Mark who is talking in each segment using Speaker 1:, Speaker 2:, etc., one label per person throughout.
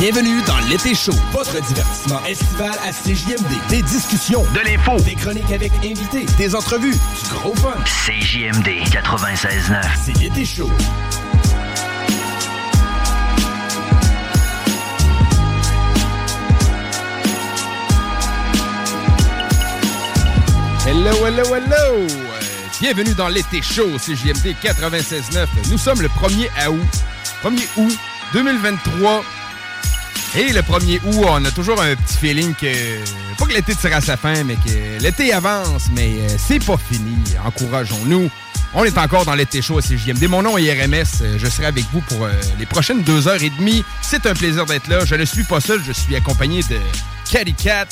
Speaker 1: Bienvenue dans l'été chaud, votre divertissement estival à CJMD. Des discussions, de l'info, des chroniques avec invités, des entrevues, du gros fun.
Speaker 2: CJMD 96.9.
Speaker 1: C'est l'été chaud.
Speaker 3: Hello, hello, hello! Bienvenue dans l'été chaud, CJMD 96.9. Nous sommes le 1er août. 1er août 2023. Et le 1er août, on a toujours un petit feeling que... Pas que l'été tire à sa fin, mais que l'été avance, mais euh, c'est pas fini. Encourageons-nous. On est encore dans l'été chaud à CJMD. Mon nom est RMS. Euh, Je serai avec vous pour euh, les prochaines deux heures et demie. C'est un plaisir d'être là. Je ne suis pas seul. Je suis accompagné de Caddy Cat.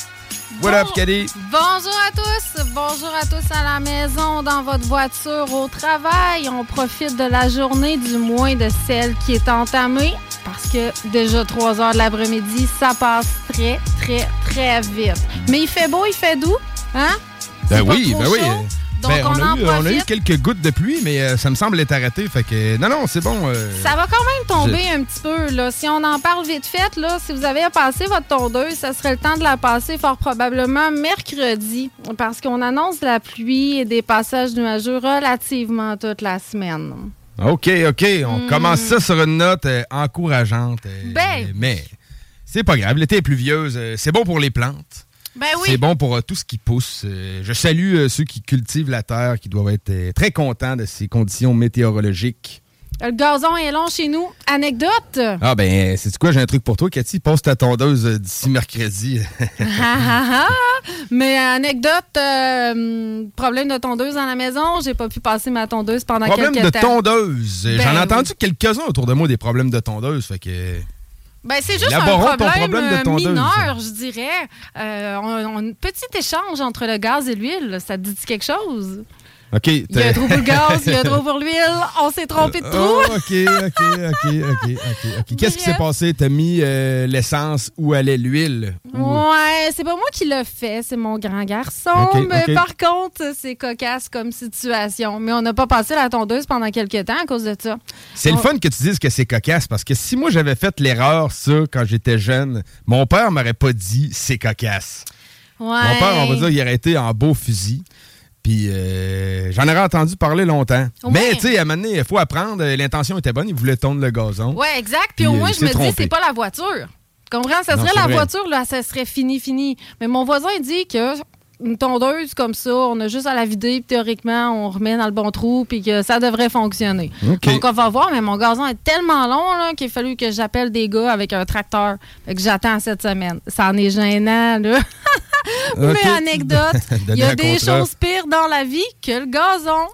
Speaker 3: What up,
Speaker 4: Bon-
Speaker 3: Caddy?
Speaker 4: Bonjour à tous. Bonjour à tous à la maison, dans votre voiture, au travail. On profite de la journée, du moins de celle qui est entamée, parce que déjà 3 heures de l'après-midi, ça passe très, très, très vite. Mais il fait beau, il fait doux, hein?
Speaker 3: Ben oui, ben oui.
Speaker 4: Donc,
Speaker 3: Ben,
Speaker 4: on,
Speaker 3: on, a
Speaker 4: en
Speaker 3: eu, on a eu
Speaker 4: profite.
Speaker 3: quelques gouttes de pluie, mais euh, ça me semble être arrêté. Fait que, non, non, c'est bon. euh,
Speaker 4: Ça va quand même tomber un petit peu. Là. Si on en parle vite fait, là, si vous avez à passer votre tondeuse, ça serait le temps de la passer fort probablement mercredi parce qu'on annonce la pluie et des passages nuageux relativement toute la semaine.
Speaker 3: OK, OK. On
Speaker 4: Hmm.
Speaker 3: commence ça sur une note euh, encourageante.
Speaker 4: Ben.
Speaker 3: Mais c'est pas grave. L'été est pluvieuse. c'est bon pour les plantes.
Speaker 4: Ben
Speaker 3: C'est bon pour euh, tout ce qui pousse. Euh, je salue euh, ceux qui cultivent la terre, qui doivent être très contents de ces conditions météorologiques.
Speaker 4: Le gazon est long chez nous. Anecdote?
Speaker 3: Ah ben, c'est quoi? J'ai un truc pour toi, Cathy. Passe ta tondeuse d'ici mercredi.
Speaker 4: Mais anecdote, euh, problème de tondeuse dans la maison. J'ai pas pu passer ma tondeuse pendant
Speaker 3: Problème
Speaker 4: quelques
Speaker 3: de
Speaker 4: temps.
Speaker 3: tondeuse.
Speaker 4: Ben
Speaker 3: J'en ai
Speaker 4: oui.
Speaker 3: entendu quelques-uns autour de moi des problèmes de tondeuse. Fait que...
Speaker 4: Ben, c'est juste un
Speaker 3: Élaborons
Speaker 4: problème,
Speaker 3: problème de
Speaker 4: euh,
Speaker 3: tondeuse.
Speaker 4: mineur, je dirais. Euh, on, on- un petit échange entre le gaz et l'huile. Ça te dit quelque chose?
Speaker 3: OK.
Speaker 4: Il y a un trou pour le gaz, il y a un trou pour l'huile. On s'est trompé de trou.
Speaker 3: Oh, OK, OK, OK, OK, OK, OK. Qu'est-ce qui s'est passé? T'as mis euh, l'essence où allait l'huile? Ou-
Speaker 4: Ouais, c'est pas moi qui l'ai fait, c'est mon grand garçon. Mais par contre, c'est cocasse comme situation. Mais on n'a pas passé la tondeuse pendant quelques temps à cause de ça.
Speaker 3: C'est le fun que tu dises que c'est cocasse parce que si moi j'avais fait l'erreur, ça, quand j'étais jeune, mon père m'aurait pas dit c'est cocasse.
Speaker 4: Ouais.
Speaker 3: Mon père, on va dire, il aurait été en beau fusil. Puis euh, j'en aurais entendu parler longtemps. Mais tu sais, à un moment donné, il faut apprendre. euh, L'intention était bonne, il voulait tondre le gazon.
Speaker 4: Ouais, exact. Puis au
Speaker 3: euh,
Speaker 4: moins,
Speaker 3: il
Speaker 4: je me dis,
Speaker 3: trompé.
Speaker 4: c'est pas la voiture. Tu comprends? Ça
Speaker 3: Non,
Speaker 4: serait la
Speaker 3: vrai.
Speaker 4: voiture, là, ça serait fini, fini. Mais mon voisin il dit que une tondeuse comme ça, on a juste à la vider, puis théoriquement, on remet dans le bon trou, puis que ça devrait fonctionner. Donc, on va voir, mais mon gazon est tellement long là, qu'il a fallu que j'appelle des gars avec un tracteur. Fait que j'attends cette semaine. Ça en est gênant, là. Mais anecdote, il y a des
Speaker 3: contrat.
Speaker 4: choses pires dans la vie que le gazon.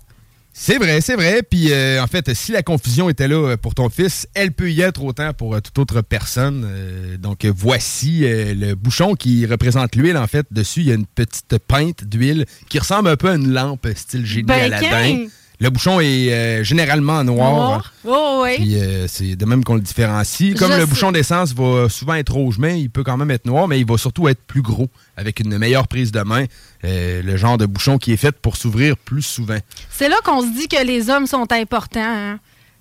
Speaker 3: C'est vrai, c'est vrai. Puis euh, en fait, si la confusion était là euh, pour ton fils, elle peut y être autant pour euh, toute autre personne. Euh, donc euh, voici euh, le bouchon qui représente l'huile. En fait, dessus, il y a une petite pinte d'huile qui ressemble un peu à une lampe style génie
Speaker 4: Ben,
Speaker 3: Aladdin. Le bouchon est euh, généralement noir.
Speaker 4: Noir? Oh, oui.
Speaker 3: Puis euh, c'est de même qu'on le différencie. Comme
Speaker 4: Je
Speaker 3: le
Speaker 4: sais.
Speaker 3: bouchon d'essence va souvent être rouge, mais il peut quand même être noir, mais il va surtout être plus gros, avec une meilleure prise de main. Euh, le genre de bouchon qui est fait pour s'ouvrir plus souvent.
Speaker 4: C'est là qu'on se dit que les hommes sont importants. hein.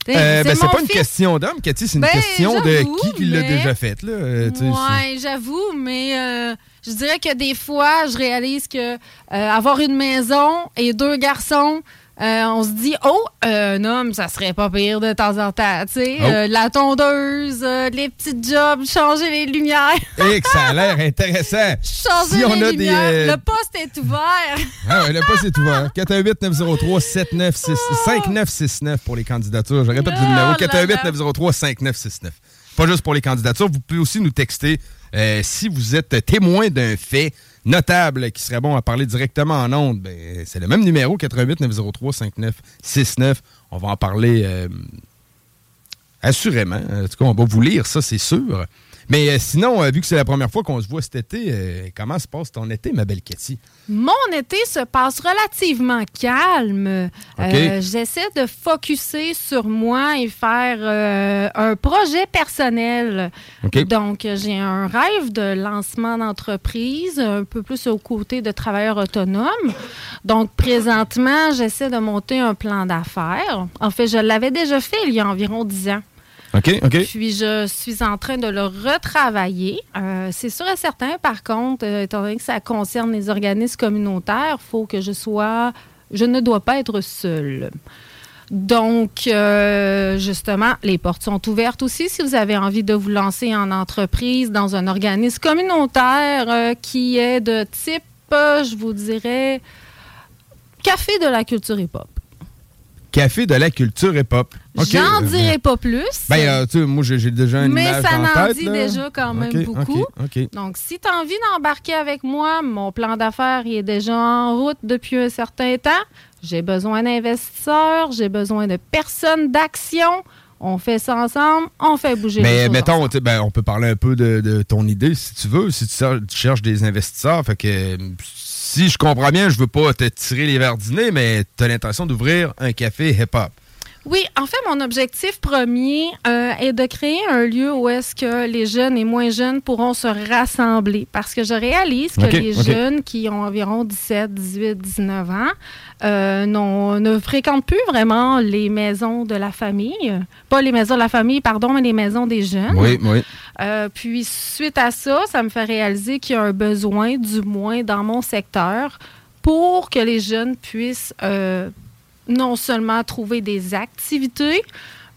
Speaker 3: Euh, ben, c'est pas une
Speaker 4: fils.
Speaker 3: question d'homme, Cathy, c'est une
Speaker 4: Ben,
Speaker 3: question de qui l'a
Speaker 4: mais-
Speaker 3: déjà fait. Là. Euh,
Speaker 4: Ouais, j'avoue, mais euh, je dirais que des fois, je réalise que avoir une maison et deux garçons, Euh, on se dit, oh, un homme, ça serait pas pire de temps en temps. Tu sais,
Speaker 3: Oh.
Speaker 4: euh, la tondeuse, euh, les petits jobs, changer les lumières.
Speaker 3: Et que ça a l'air intéressant.
Speaker 4: changer
Speaker 3: Si on
Speaker 4: les
Speaker 3: a des,
Speaker 4: lumières.
Speaker 3: euh,
Speaker 4: Le poste est ouvert.
Speaker 3: Ah ouais, le poste est ouvert. 418-903-5969 pour les candidatures. Je répète le numéro.
Speaker 4: là
Speaker 3: 418-903-5969. Pas juste pour les candidatures. Vous pouvez aussi nous texter euh, si vous êtes témoin d'un fait notable qui serait bon à parler directement en ondes. Ben, c'est le même numéro, 418-903-5969. On va en parler euh, assurément. En tout cas, on va vous lire ça, c'est sûr. Mais euh, sinon, euh, vu que c'est la première fois qu'on se voit cet été, euh, comment se passe ton été, ma belle Cathy?
Speaker 4: Mon été se passe relativement calme. Euh, J'essaie de focuser sur moi et faire euh, un projet personnel. Donc, j'ai un rêve de lancement d'entreprise, un peu plus au côté de travailleurs autonomes. Donc, présentement, j'essaie de monter un plan d'affaires. En fait, je l'avais déjà fait il y a environ 10 ans. Je suis en train de le retravailler? Euh, c'est sûr et certain, par contre, euh, étant donné que ça concerne les organismes communautaires, faut que je sois. Je ne dois pas être seule. Donc, euh, justement, les portes sont ouvertes aussi si vous avez envie de vous lancer en entreprise dans un organisme communautaire euh, qui est de type, euh, je vous dirais, café de la culture hip-hop.
Speaker 3: Café de la culture hip-hop. OK.
Speaker 4: J'en dirais pas plus.
Speaker 3: Ben, euh, tu sais, moi, j'ai déjà une
Speaker 4: Mais ça
Speaker 3: en
Speaker 4: n'en
Speaker 3: tête,
Speaker 4: dit
Speaker 3: là.
Speaker 4: déjà quand même beaucoup. Donc, si tu as envie d'embarquer avec moi, mon plan d'affaires il est déjà en route depuis un certain temps. J'ai besoin d'investisseurs, j'ai besoin de personnes d'action. On fait ça ensemble, on fait bouger les
Speaker 3: Mais
Speaker 4: choses
Speaker 3: mettons, ben, on peut parler un peu de, de ton idée si tu veux, si tu cherches des investisseurs. Fait que euh, si je comprends bien, je veux pas te tirer les verres du nez, mais tu as l'intention d'ouvrir un café hip-hop.
Speaker 4: Oui, en fait, mon objectif premier euh, est de créer un lieu où est-ce que les jeunes et moins jeunes pourront se rassembler. Parce que je réalise que les jeunes qui ont environ 17, 18, 19 ans euh, ne fréquentent plus vraiment les maisons de la famille. Pas les maisons de la famille, pardon, mais les maisons des jeunes.
Speaker 3: Oui, oui.
Speaker 4: Euh, puis suite à ça, ça me fait réaliser qu'il y a un besoin, du moins dans mon secteur, pour que les jeunes puissent euh, non seulement trouver des activités,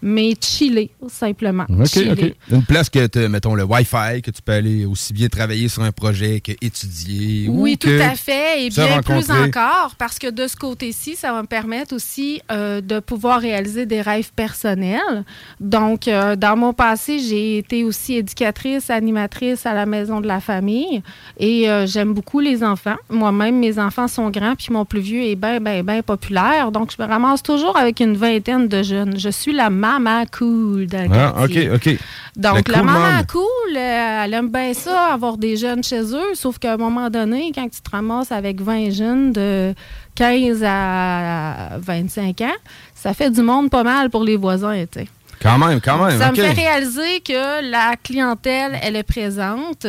Speaker 4: mais chiller, simplement.
Speaker 3: OK,
Speaker 4: Chiller.
Speaker 3: OK. Une place que tu mettons, le Wi-Fi, que tu peux aller aussi bien travailler sur un projet que étudier.
Speaker 4: Oui,
Speaker 3: ou
Speaker 4: tout
Speaker 3: que
Speaker 4: à fait. Et bien plus encore, parce que de ce côté-ci, ça va me permettre aussi euh, de pouvoir réaliser des rêves personnels. Donc, euh, dans mon passé, j'ai été aussi éducatrice, animatrice à la maison de la famille. Et euh, j'aime beaucoup les enfants. Moi-même, mes enfants sont grands, puis mon plus vieux est bien, bien, bien populaire. Donc, je me ramasse toujours avec une vingtaine de jeunes. Je suis la maman cool dans le
Speaker 3: Ah, OK,
Speaker 4: quartier.
Speaker 3: OK.
Speaker 4: Donc,
Speaker 3: Le
Speaker 4: la
Speaker 3: cool
Speaker 4: cool, euh, elle aime bien ça, avoir des jeunes chez eux, sauf qu'à un moment donné, quand tu te ramasses avec 20 jeunes de 15 à 25 ans, ça fait du monde pas mal pour les voisins, tu sais.
Speaker 3: Quand même, quand même.
Speaker 4: Ça me fait réaliser que la clientèle, elle est présente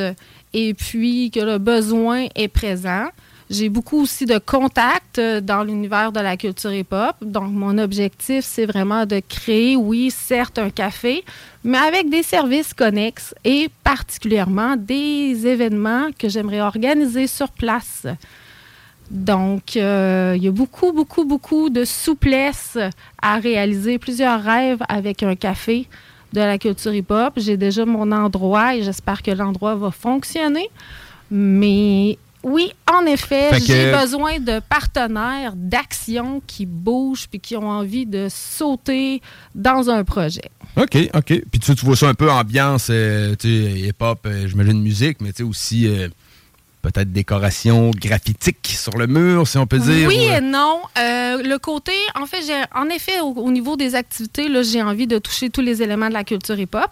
Speaker 4: et puis que le besoin est présent. J'ai beaucoup aussi de contacts euh, dans l'univers de la culture hip-hop. Donc, mon objectif, c'est vraiment de créer, oui, certes, un café, mais avec des services connexes et particulièrement des événements que j'aimerais organiser sur place. Donc, euh, il y a beaucoup, beaucoup, beaucoup de souplesse à réaliser plusieurs rêves avec un café de la culture hip-hop. J'ai déjà mon endroit et j'espère que l'endroit va fonctionner. Mais oui, en effet, j'ai besoin de partenaires d'action qui bougent puis qui ont envie de sauter dans un projet.
Speaker 3: OK, OK. Puis tu, tu vois ça un peu ambiance, euh, tu hip-hop, euh, j'imagine musique, mais tu sais aussi euh, peut-être décoration graphitique sur le mur, si on peut dire.
Speaker 4: Oui
Speaker 3: ou,
Speaker 4: et non. Le côté, en fait, j'ai, en effet, au, au niveau des activités, j'ai envie de toucher tous les éléments de la culture hip-hop.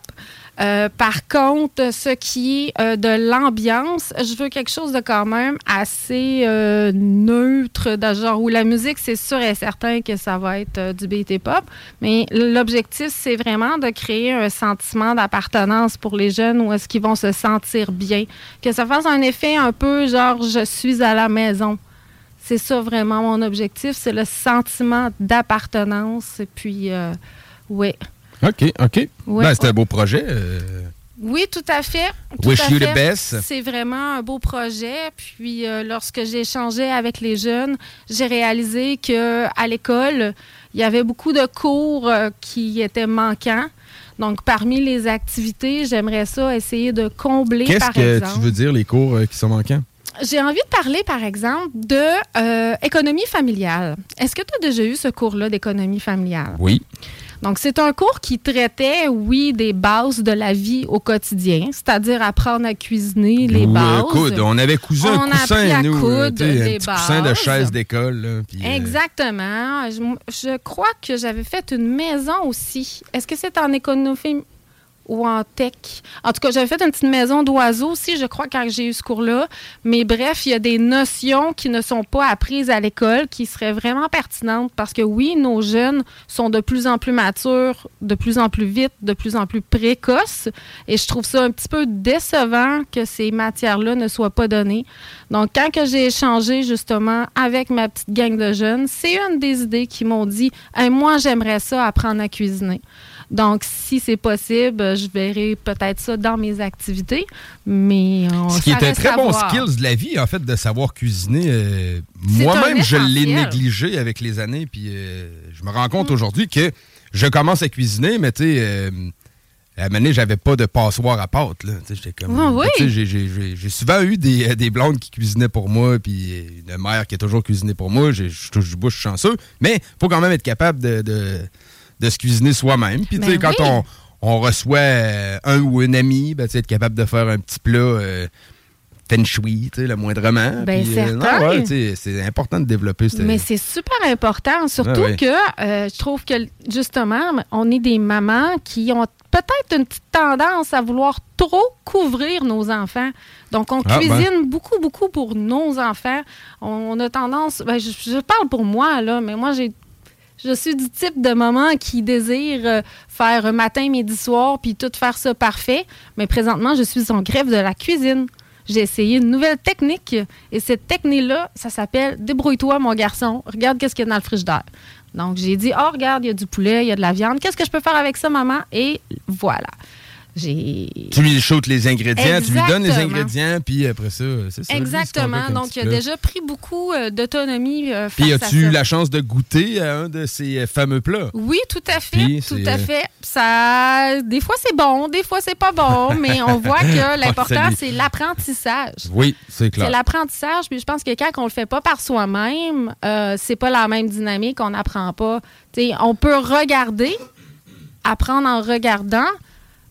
Speaker 4: Euh, par contre, ce qui est euh, de l'ambiance, je veux quelque chose de quand même assez euh, neutre, de genre où la musique, c'est sûr et certain que ça va être du beat hip-hop, mais l'objectif, c'est vraiment de créer un sentiment d'appartenance pour les jeunes où est-ce qu'ils vont se sentir bien, que ça fasse un effet un peu genre je suis à la maison. C'est ça vraiment mon objectif, c'est le sentiment d'appartenance. Et puis, ouais.
Speaker 3: OK, OK.
Speaker 4: Ouais,
Speaker 3: ben, c'est un beau projet. euh,
Speaker 4: Oui, tout à fait.
Speaker 3: Wish you the best.
Speaker 4: C'est vraiment un beau projet. Puis euh, lorsque j'ai échangé avec les jeunes, j'ai réalisé que à l'école, il y avait beaucoup de cours euh, qui étaient manquants. Donc, parmi les activités, j'aimerais ça essayer de combler,
Speaker 3: Qu'est-ce que tu veux dire, les cours qui sont manquants?
Speaker 4: J'ai envie de parler, par exemple, de économie familiale. Est-ce que tu as déjà eu ce cours-là d'économie familiale?
Speaker 3: Oui.
Speaker 4: Donc, c'est un cours qui traitait, oui, des bases de la vie au quotidien, c'est-à-dire apprendre à cuisiner les bases.
Speaker 3: On avait cousu un coussin, nous,
Speaker 4: un petit
Speaker 3: coussin de chaise d'école. Euh,
Speaker 4: Exactement. Je, crois que j'avais fait une maison aussi. Est-ce que c'est en économie? Ou en tech. En tout cas, j'avais fait une petite maison d'oiseaux aussi, je crois, quand j'ai eu ce cours-là. Mais bref, il y a des notions qui ne sont pas apprises à l'école qui seraient vraiment pertinentes parce que oui, nos jeunes sont de plus en plus matures, de plus en plus vite, de plus en plus précoces. Et je trouve ça un petit peu décevant que ces matières-là ne soient pas données. Donc, quand que j'ai échangé justement avec ma petite gang de jeunes, c'est une des idées qui m'ont dit Moi, j'aimerais ça apprendre à cuisiner. Donc, si c'est possible, je verrai peut-être ça dans mes activités. Mais
Speaker 3: Ce qui est un très bon skills de la vie, en fait, de savoir cuisiner. Euh, moi-même, je l'ai négligé avec les années. Puis euh, je me rends compte mm. aujourd'hui que je commence à cuisiner, mais tu sais. Euh, à un moment donné, j'avais pas de passoire à pâte. J'ai souvent eu des, des, blondes qui cuisinaient pour moi, puis une mère qui a toujours cuisiné pour moi. Je touche du bouche chanceux. Mais il faut quand même être capable de de se cuisiner soi-même. Puis, tu sais, ben quand on, reçoit euh, un ou une amie, ben, tu être capable de faire un petit plat euh, feng shui, tu sais, le moindrement.
Speaker 4: Ben, euh,
Speaker 3: c'est important de développer.
Speaker 4: Mais c'est super important, surtout que je trouve que, justement, on est des mamans qui ont peut-être une petite tendance à vouloir trop couvrir nos enfants. Donc, on ah, ben. cuisine beaucoup, beaucoup pour nos enfants. On, a tendance, ben, je, je, parle pour moi, là, mais moi, j'ai je suis du type de maman qui désire euh, faire matin, midi, soir, puis tout faire ça parfait. Mais présentement, je suis en grève de la cuisine. J'ai essayé une nouvelle technique. Et cette technique-là, ça s'appelle Débrouille-toi, mon garçon. Regarde qu'est-ce qu'il y a dans le frigidaire. Donc, j'ai dit, oh, regarde, il y a du poulet, il y a de la viande. Qu'est-ce que je peux faire avec ça, maman? Et voilà.
Speaker 3: Tu lui shootes les ingrédients, tu lui donnes les ingrédients, puis après ça, c'est ça.
Speaker 4: Exactement. Donc, il a déjà pris beaucoup euh, d'autonomie euh,
Speaker 3: Puis, as-tu eu la chance de goûter à un de ces euh, fameux plats?
Speaker 4: Oui, tout à fait. tout à fait. Ça, des fois, c'est bon, des fois, c'est pas bon, mais on voit que l'important, c'est l'apprentissage.
Speaker 3: Oui, c'est clair.
Speaker 4: C'est l'apprentissage, puis je pense que quand on le fait pas par soi-même, c'est pas la même dynamique, on n'apprend pas. on peut regarder, apprendre en regardant,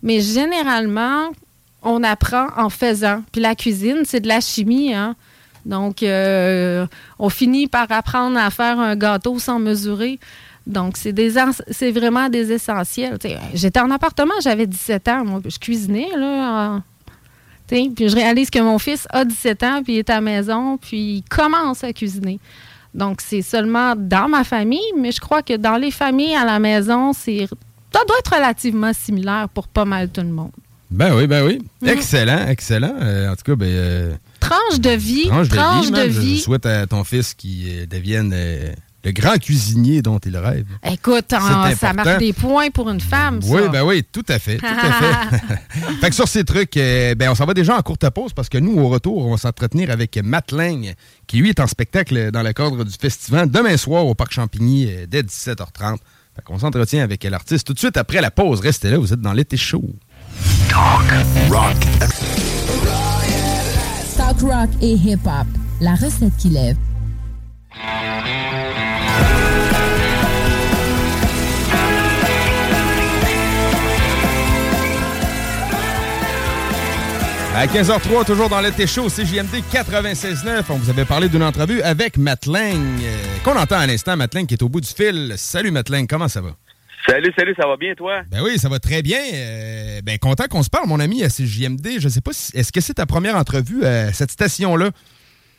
Speaker 4: mais généralement, on apprend en faisant. Puis la cuisine, c'est de la chimie, hein? Donc, euh, on finit par apprendre à faire un gâteau sans mesurer. Donc, c'est des c'est vraiment des essentiels. J'étais en appartement, j'avais 17 ans. Moi, je cuisinais, là. puis je réalise que mon fils a 17 ans, puis il est à la maison, puis il commence à cuisiner. Donc, c'est seulement dans ma famille, mais je crois que dans les familles à la maison, c'est ça doit être relativement similaire pour pas mal tout le monde.
Speaker 3: Ben oui, ben oui. Mm. Excellent, excellent. Euh, en tout cas, ben. Euh,
Speaker 4: tranche de vie. Tranche de vie.
Speaker 3: Je souhaite à ton fils qu'il euh, devienne le grand cuisinier dont il rêve.
Speaker 4: Écoute, ça marque des points pour une femme.
Speaker 3: Oui, ben oui, tout à fait. Tout à fait. fait que sur ces trucs, ben, on s'en va déjà en courte pause parce que nous, au retour, on va s'entretenir avec Matt Lang, qui lui est en spectacle dans le cadre du festival demain soir au Parc Champigny dès 17h30. On s'entretient avec l'artiste tout de suite après la pause. Restez là, vous êtes dans l'été chaud.
Speaker 5: Talk, rock. Talk, rock et hip-hop. La recette qui lève.
Speaker 3: À 15h03, toujours dans l'été chaud, CJMD 96.9. On vous avait parlé d'une entrevue avec Matt Lang, euh, qu'on entend à l'instant. Matt Lang qui est au bout du fil. Salut Matt Lang, comment ça va?
Speaker 6: Salut, salut, ça va bien toi?
Speaker 3: Ben oui, ça va très bien. Euh, ben content qu'on se parle, mon ami, à CJMD. Je sais pas, si, est-ce que c'est ta première entrevue à cette station-là?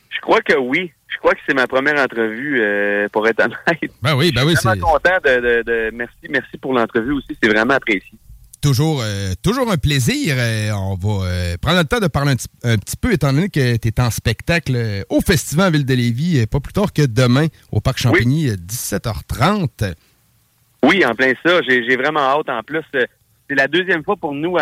Speaker 6: Je crois que oui. Je crois que c'est ma première entrevue, euh, pour être honnête.
Speaker 3: Ben oui, ben oui.
Speaker 6: Je suis vraiment content de, Merci, merci pour l'entrevue aussi. C'est vraiment apprécié.
Speaker 3: Toujours, euh, toujours un plaisir. Euh, on va euh, prendre le temps de parler un, petit peu, étant donné que tu es en spectacle au Festival Ville de Lévis, pas plus tard que demain au Parc Champigny, 17h30.
Speaker 6: Oui, en plein ça. J'ai vraiment hâte. En plus, c'est la deuxième fois pour nous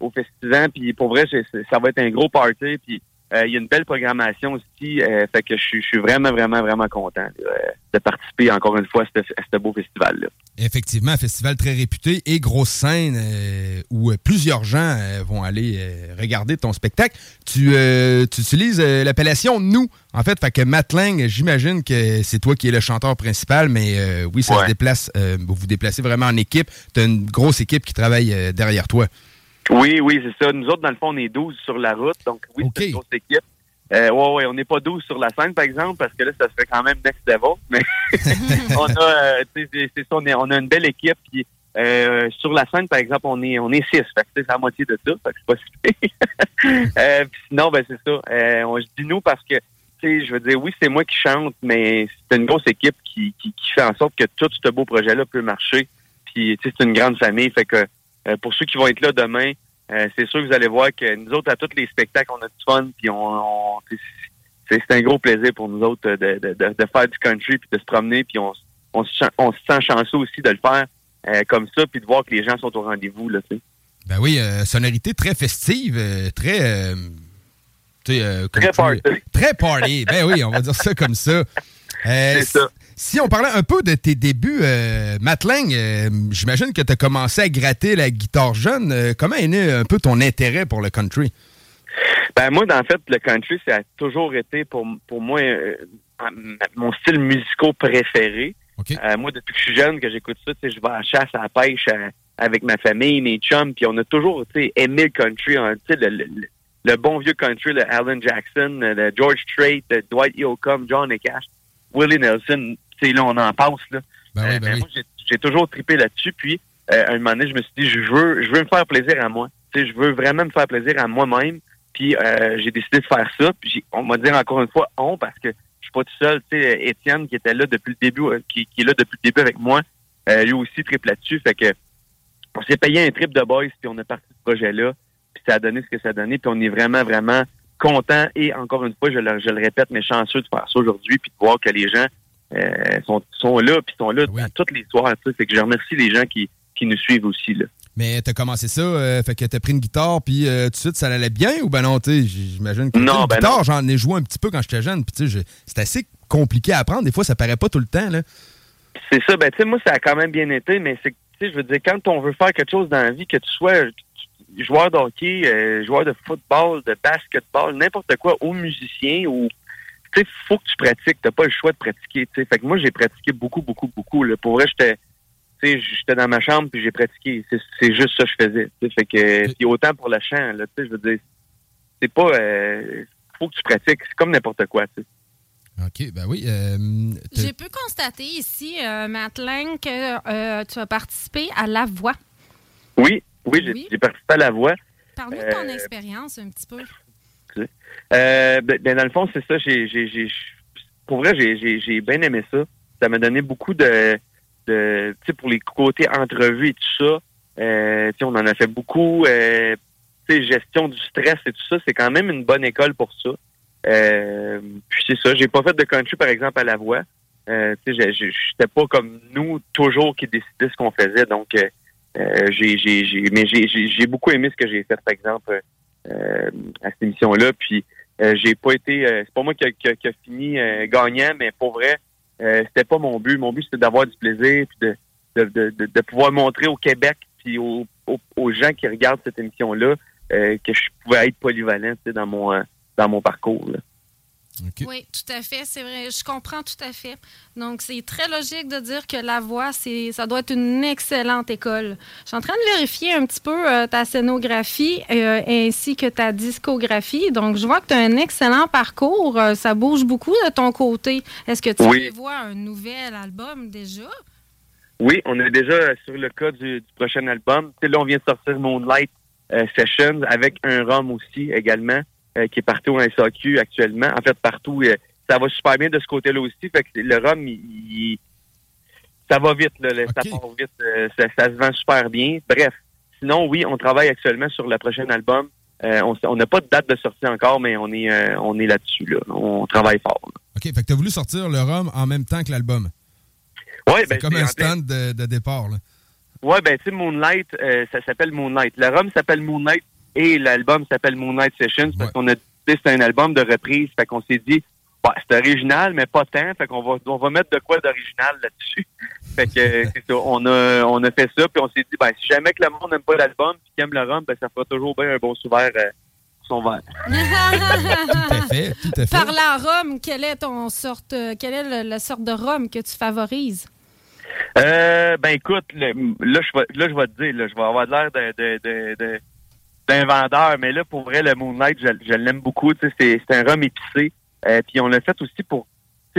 Speaker 6: au festival. Puis pour vrai, ça va être un gros party. Puis il y a une belle programmation aussi. fait que je suis vraiment, vraiment, vraiment content de participer encore une fois à ce beau festival-là.
Speaker 3: Effectivement, un festival très réputé et grosse scène euh, où euh, plusieurs gens euh, vont aller regarder ton spectacle. Tu, utilises l'appellation nous. En fait, fait que Matt Lang, j'imagine que c'est toi qui es le chanteur principal, mais oui, ça se déplace. vous vous déplacez vraiment en équipe. Tu as une grosse équipe qui travaille derrière toi.
Speaker 6: Oui, oui, c'est ça. Nous autres, dans le fond, on est 12 sur la route. Donc, oui, c'est une grosse équipe. Euh, ouais, ouais, on n'est pas 12 sur la scène, par exemple, parce que là, ça serait quand même next level. Mais on a, euh, c'est ça, on, est, on, a une belle équipe. Puis, euh, sur la scène, par exemple, on est on est six. Fait que c'est la moitié de ça. Fait que c'est pas si euh, puis sinon, ben c'est ça. Euh, on se dit nous parce que tu sais, je veux dire, oui, c'est moi qui chante, mais c'est une grosse équipe qui, qui, qui, fait en sorte que tout ce beau projet-là peut marcher. Puis tu sais, c'est une grande famille. Fait que pour ceux qui vont être là demain, euh, c'est sûr que vous allez voir que nous autres, à tous les spectacles, on a du fun, puis on, c'est un gros plaisir pour nous autres de, de, de, faire du country, puis de se promener, puis on, on, se, on se sent chanceux aussi de le faire euh, comme ça, puis de voir que les gens sont au rendez-vous. Là, tu sais.
Speaker 3: Ben oui, euh, sonorité très festive, très...
Speaker 6: très party.
Speaker 3: Très party. ben oui, on va dire ça comme ça.
Speaker 6: c'est ça.
Speaker 3: Si on parlait un peu de tes débuts, euh, euh j'imagine que tu as commencé à gratter la guitare jeune. Euh, comment est né un peu ton intérêt pour le country?
Speaker 6: Ben moi, en fait, le country, ça a toujours été pour, pour moi euh, mon style musical préféré. moi, depuis que je suis jeune, que j'écoute ça, je vais à la chasse, à la pêche avec ma famille, mes chums, puis on a toujours aimé le country, hein, le, le, bon vieux country, le Alan Jackson, le George Strait, le Dwight Yoakam, John Cash, Willie Nelson sais, là, on en passe, là.
Speaker 3: Ben oui, ben
Speaker 6: euh, moi, j'ai toujours trippé là-dessus. Puis, euh, à un moment donné, je me suis dit, je veux, je veux me faire plaisir à moi. Tu sais, je veux vraiment me faire plaisir à moi-même. Puis, euh, j'ai décidé de faire ça. Puis, on m'a dit encore une fois, on, parce que je suis pas tout seul. Tu sais, Étienne, qui était là depuis le début, qui, qui, est là depuis le début avec moi, lui aussi triple là-dessus. Fait que, on s'est payé un trip de boys, puis on a parti ce projet-là. Puis, ça a donné ce que ça a donné. Puis, on est vraiment, vraiment content. Et encore une fois, je le, je le répète, mais chanceux de faire ça aujourd'hui, puis de voir que les gens euh, sont, sont là, puis sont là à toutes les soirs. Fait que je remercie les gens qui, qui nous suivent aussi. Là.
Speaker 3: Mais t'as commencé ça, euh, fait que t'as pris une guitare, puis euh, tout de suite, ça allait bien ou ben non, tu j'imagine que non, ben guitare, j'en ai joué un petit peu quand j'étais jeune, puis tu sais, c'est assez compliqué à apprendre. Des fois, ça paraît pas tout le temps, là.
Speaker 6: C'est ça, ben tu sais, moi, ça a quand même bien été, mais c'est tu sais, je veux dire, quand on veut faire quelque chose dans la vie, que tu sois joueur de hockey, joueur de football, de basketball, n'importe quoi, ou musicien, ou tu faut que tu pratiques. T'as pas le choix de pratiquer. Fait que moi, j'ai pratiqué beaucoup, beaucoup, beaucoup. Là. Pour vrai, j'étais j'étais dans ma chambre puis j'ai pratiqué. C'est juste ça que je faisais. Fait que puis autant pour le chant, là, je veux dire, c'est pas euh, faut que tu pratiques. C'est comme n'importe quoi. sais.
Speaker 3: OK, ben oui. Euh,
Speaker 4: j'ai pu constater ici, euh, que euh, tu as participé à La Voix.
Speaker 6: Oui, oui, j'ai participé à La Voix.
Speaker 4: Parle-nous de ton expérience un petit peu.
Speaker 6: Euh, ben, ben, dans le fond, c'est ça. J'ai, pour vrai, j'ai, bien aimé ça. Ça m'a donné beaucoup de, tu sais, pour les côtés entrevues et tout ça. Euh, tu sais, on en a fait beaucoup. Euh, tu sais, gestion du stress et tout ça, c'est quand même une bonne école pour ça. Puis c'est ça. J'ai pas fait de country, par exemple, à la voix. Tu sais, j'étais pas comme nous toujours qui décidait ce qu'on faisait. Donc, j'ai, mais j'ai, beaucoup aimé ce que j'ai fait, par exemple à cette émission-là. Puis euh, j'ai pas été, euh, c'est pas moi qui a, fini gagnant, mais pour vrai, c'était pas mon but. Mon but c'était d'avoir du plaisir, puis de, de, de, pouvoir montrer au Québec, puis aux, aux, gens qui regardent cette émission-là, que je pouvais être polyvalent dans mon dans mon parcours. Là.
Speaker 4: Oui, tout à fait, c'est vrai. Je comprends tout à fait. Donc, c'est très logique de dire que la voix, c'est, ça doit être une excellente école. Je suis en train de vérifier un petit peu euh, ta scénographie euh, ainsi que ta discographie. Donc, je vois que tu as un excellent parcours. Euh, ça bouge beaucoup de ton côté. Est-ce que tu oui. prévois un nouvel album déjà?
Speaker 6: Oui, on est déjà sur le cas du, prochain album. là, on vient de sortir Moonlight Sessions avec un rhum aussi également. Euh, qui est partout au SAQ actuellement. En fait, partout, euh, ça va super bien de ce côté-là aussi. Fait que le rhum, il, ça va vite, là, ça part vite, euh, ça, se vend super bien. Bref, sinon, oui, on travaille actuellement sur le prochain album. on n'a pas de date de sortie encore, mais on est, on est là-dessus. Là. On travaille fort.
Speaker 3: OK, fait que tu as voulu sortir le rhum en même temps que l'album.
Speaker 6: Oui,
Speaker 3: C'est ben, comme un stand de, départ. Là.
Speaker 6: Ouais, ben, tu sais, Moonlight, ça s'appelle Moonlight. Le rhum s'appelle Moonlight et l'album s'appelle Moonlight Sessions parce qu'on a dit c'est un album de reprise. Fait qu'on s'est dit, bah, c'est original, mais pas tant. Fait qu'on va, on va mettre de quoi d'original là-dessus. Fait que, c'est ça. On a, on a fait ça, puis on s'est dit, ben, si jamais que le monde n'aime pas l'album, puis qu'il aime le rhum, ben, ça fera toujours bien un bon souverain euh, pour son verre.
Speaker 3: Tout à fait, tout à fait.
Speaker 4: Parlant rhum, quelle est ton sorte, euh, quelle est le- la sorte de rhum que tu favorises?
Speaker 6: Euh, ben écoute, le- là je vais là je vais te dire, là, je vais avoir l'air de, de, de, de- d'un vendeur, mais là pour vrai le Moonlight, je, je l'aime beaucoup. C'est, un rhum épicé. Euh, puis on l'a fait aussi pour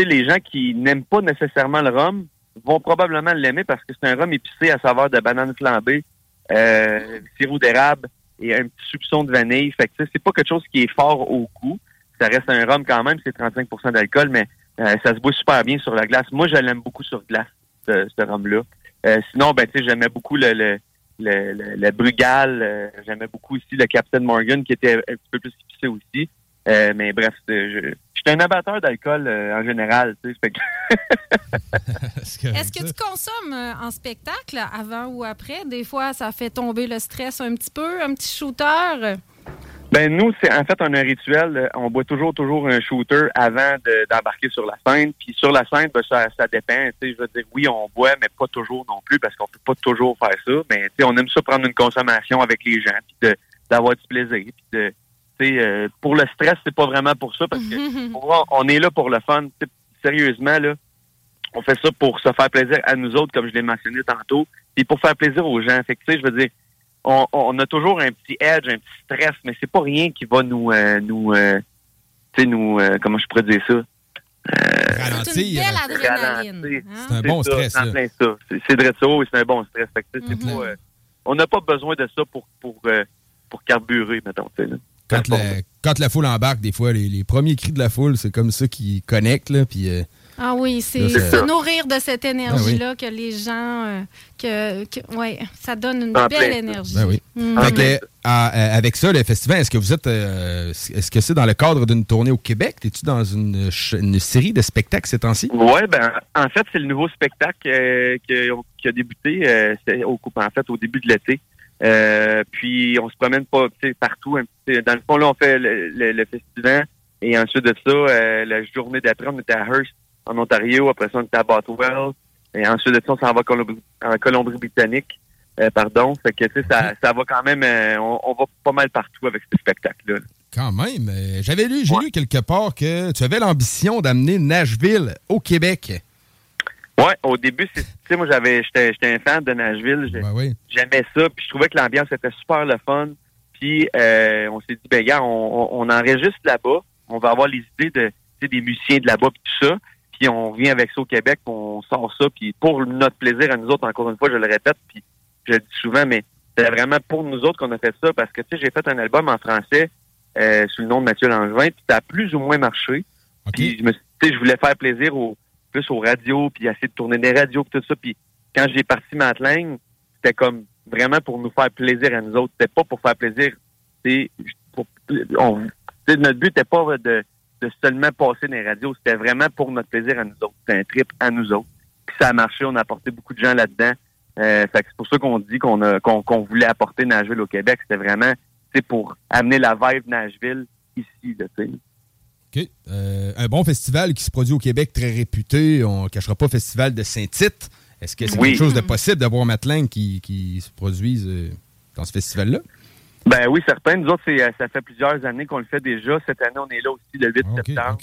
Speaker 6: les gens qui n'aiment pas nécessairement le rhum vont probablement l'aimer parce que c'est un rhum épicé à saveur de banane flambée, euh, sirop d'érable et un petit soupçon de vanille. Fait que c'est pas quelque chose qui est fort au goût. Ça reste un rhum quand même, c'est 35% d'alcool, mais euh, ça se boit super bien sur la glace. Moi, je l'aime beaucoup sur glace, ce, ce rhum-là. Euh, sinon, ben, tu sais, j'aimais beaucoup le, le, le, le, le Brugal. euh, j'aimais beaucoup aussi le Captain Morgan, qui était un petit peu plus épicé aussi. Euh, mais bref, je, suis un abatteur d'alcool euh, en général. Tu sais, fait que-
Speaker 4: Est-ce que tu consommes en spectacle avant ou après? Des fois, ça fait tomber le stress un petit peu, un petit shooter?
Speaker 6: Ben nous, c'est en fait on a un rituel. euh, On boit toujours toujours un shooter avant de- d'embarquer sur la scène. Puis sur la scène, ben, ça, ça dépend. Tu sais, je veux dire, oui, on boit, mais pas toujours non plus parce qu'on peut pas toujours faire ça. Mais tu sais, on aime ça prendre une consommation avec les gens, puis de- d'avoir du plaisir. Puis de, tu sais, euh, pour le stress, c'est pas vraiment pour ça parce que moi, on est là pour le fun. Sérieusement là, on fait ça pour se faire plaisir à nous autres, comme je l'ai mentionné tantôt, puis pour faire plaisir aux gens. Fait que je veux dire on, on a toujours un petit edge, un petit stress, mais c'est pas rien qui va nous, euh, nous, euh, tu sais, nous, euh, comment je pourrais dire ça?
Speaker 4: C'est une belle adrénaline.
Speaker 6: Ralentir.
Speaker 3: C'est un bon
Speaker 6: ça,
Speaker 3: stress,
Speaker 6: c'est de ça, oui, c'est un bon stress. On n'a pas besoin de ça pour, pour, euh, pour carburer, mettons.
Speaker 3: Quand la, quand la foule embarque, des fois, les, les premiers cris de la foule, c'est comme ça qui connectent, là, puis... euh,
Speaker 4: Ah oui, c'est se nourrir de cette énergie-là que les gens. euh, que, que- ouais, ça donne une
Speaker 3: En
Speaker 4: belle
Speaker 3: plein.
Speaker 4: énergie.
Speaker 3: Ben oui. Fait que, à- à- avec ça, le festival, est-ce que vous êtes. euh, est-ce que c'est dans le cadre d'une tournée au Québec? Es-tu dans une, série de spectacles ces temps-ci?
Speaker 6: Oui, ben, en fait, c'est le nouveau spectacle euh, qui a débuté euh, c'est au, en fait, au début de l'été. Euh, puis, on se promène pas partout. un petit- dans le fond, là, on fait le, le- le festival. Et ensuite de ça, euh, la journée d'après, on était à Hearst, en Ontario. Après ça, on était à. Et ensuite de ça, on s'en va en Colombie- en Colombie-Britannique. Euh, pardon. Fait que, tu sais, ça, ça va quand même... euh, on, on va pas mal partout avec ce spectacle-là.
Speaker 3: Quand même. euh, J'avais lu, j'ai lu quelque part que tu avais l'ambition d'amener Nashville au Québec.
Speaker 6: Ouais, au début, tu sais, moi, j'avais, j'étais, j'étais un fan de Nashville.
Speaker 3: Oui.
Speaker 6: J'aimais ça, puis je trouvais que l'ambiance était super le fun. Puis on s'est dit, ben gars, on, on, on enregistre là-bas, on va avoir les idées de, des musiciens de là-bas, puis tout ça. Puis on vient avec ça au Québec, puis on sort ça, puis pour notre plaisir à nous autres, encore une fois, je le répète, puis je le dis souvent, mais c'est vraiment pour nous autres qu'on a fait ça, parce que tu sais, j'ai fait un album en français euh, sous le nom de Mathieu Langevin, puis ça a plus ou moins marché. Puis je me suis- tu sais, je voulais faire plaisir au, plus aux radios, puis essayer de tourner des radios, puis tout ça. Puis quand j'ai parti Matling, c'était comme vraiment pour nous faire plaisir à nous autres. C'était pas pour faire plaisir. C'est notre but n'était pas de, de seulement passer dans les radios. C'était vraiment pour notre plaisir à nous autres. C'était un trip à nous autres. Puis ça a marché. On a apporté beaucoup de gens là-dedans. Euh, c'est pour ça qu'on dit qu'on a qu'on qu'on voulait apporter Nashville au Québec. C'était vraiment pour amener la vibe Nashville ici. Là, tu sais.
Speaker 3: OK. Euh, un bon festival qui se produit au Québec, très réputé. On ne cachera pas Festival de Saint-Tite. Est-ce que c'est
Speaker 6: Oui.
Speaker 3: quelque chose de possible d'avoir Matling qui, qui se produise euh, dans ce festival-là?
Speaker 6: Ben oui, certain. Nous autres, c'est, euh, ça fait plusieurs années qu'on le fait déjà. Cette année, on est là aussi le 8 septembre.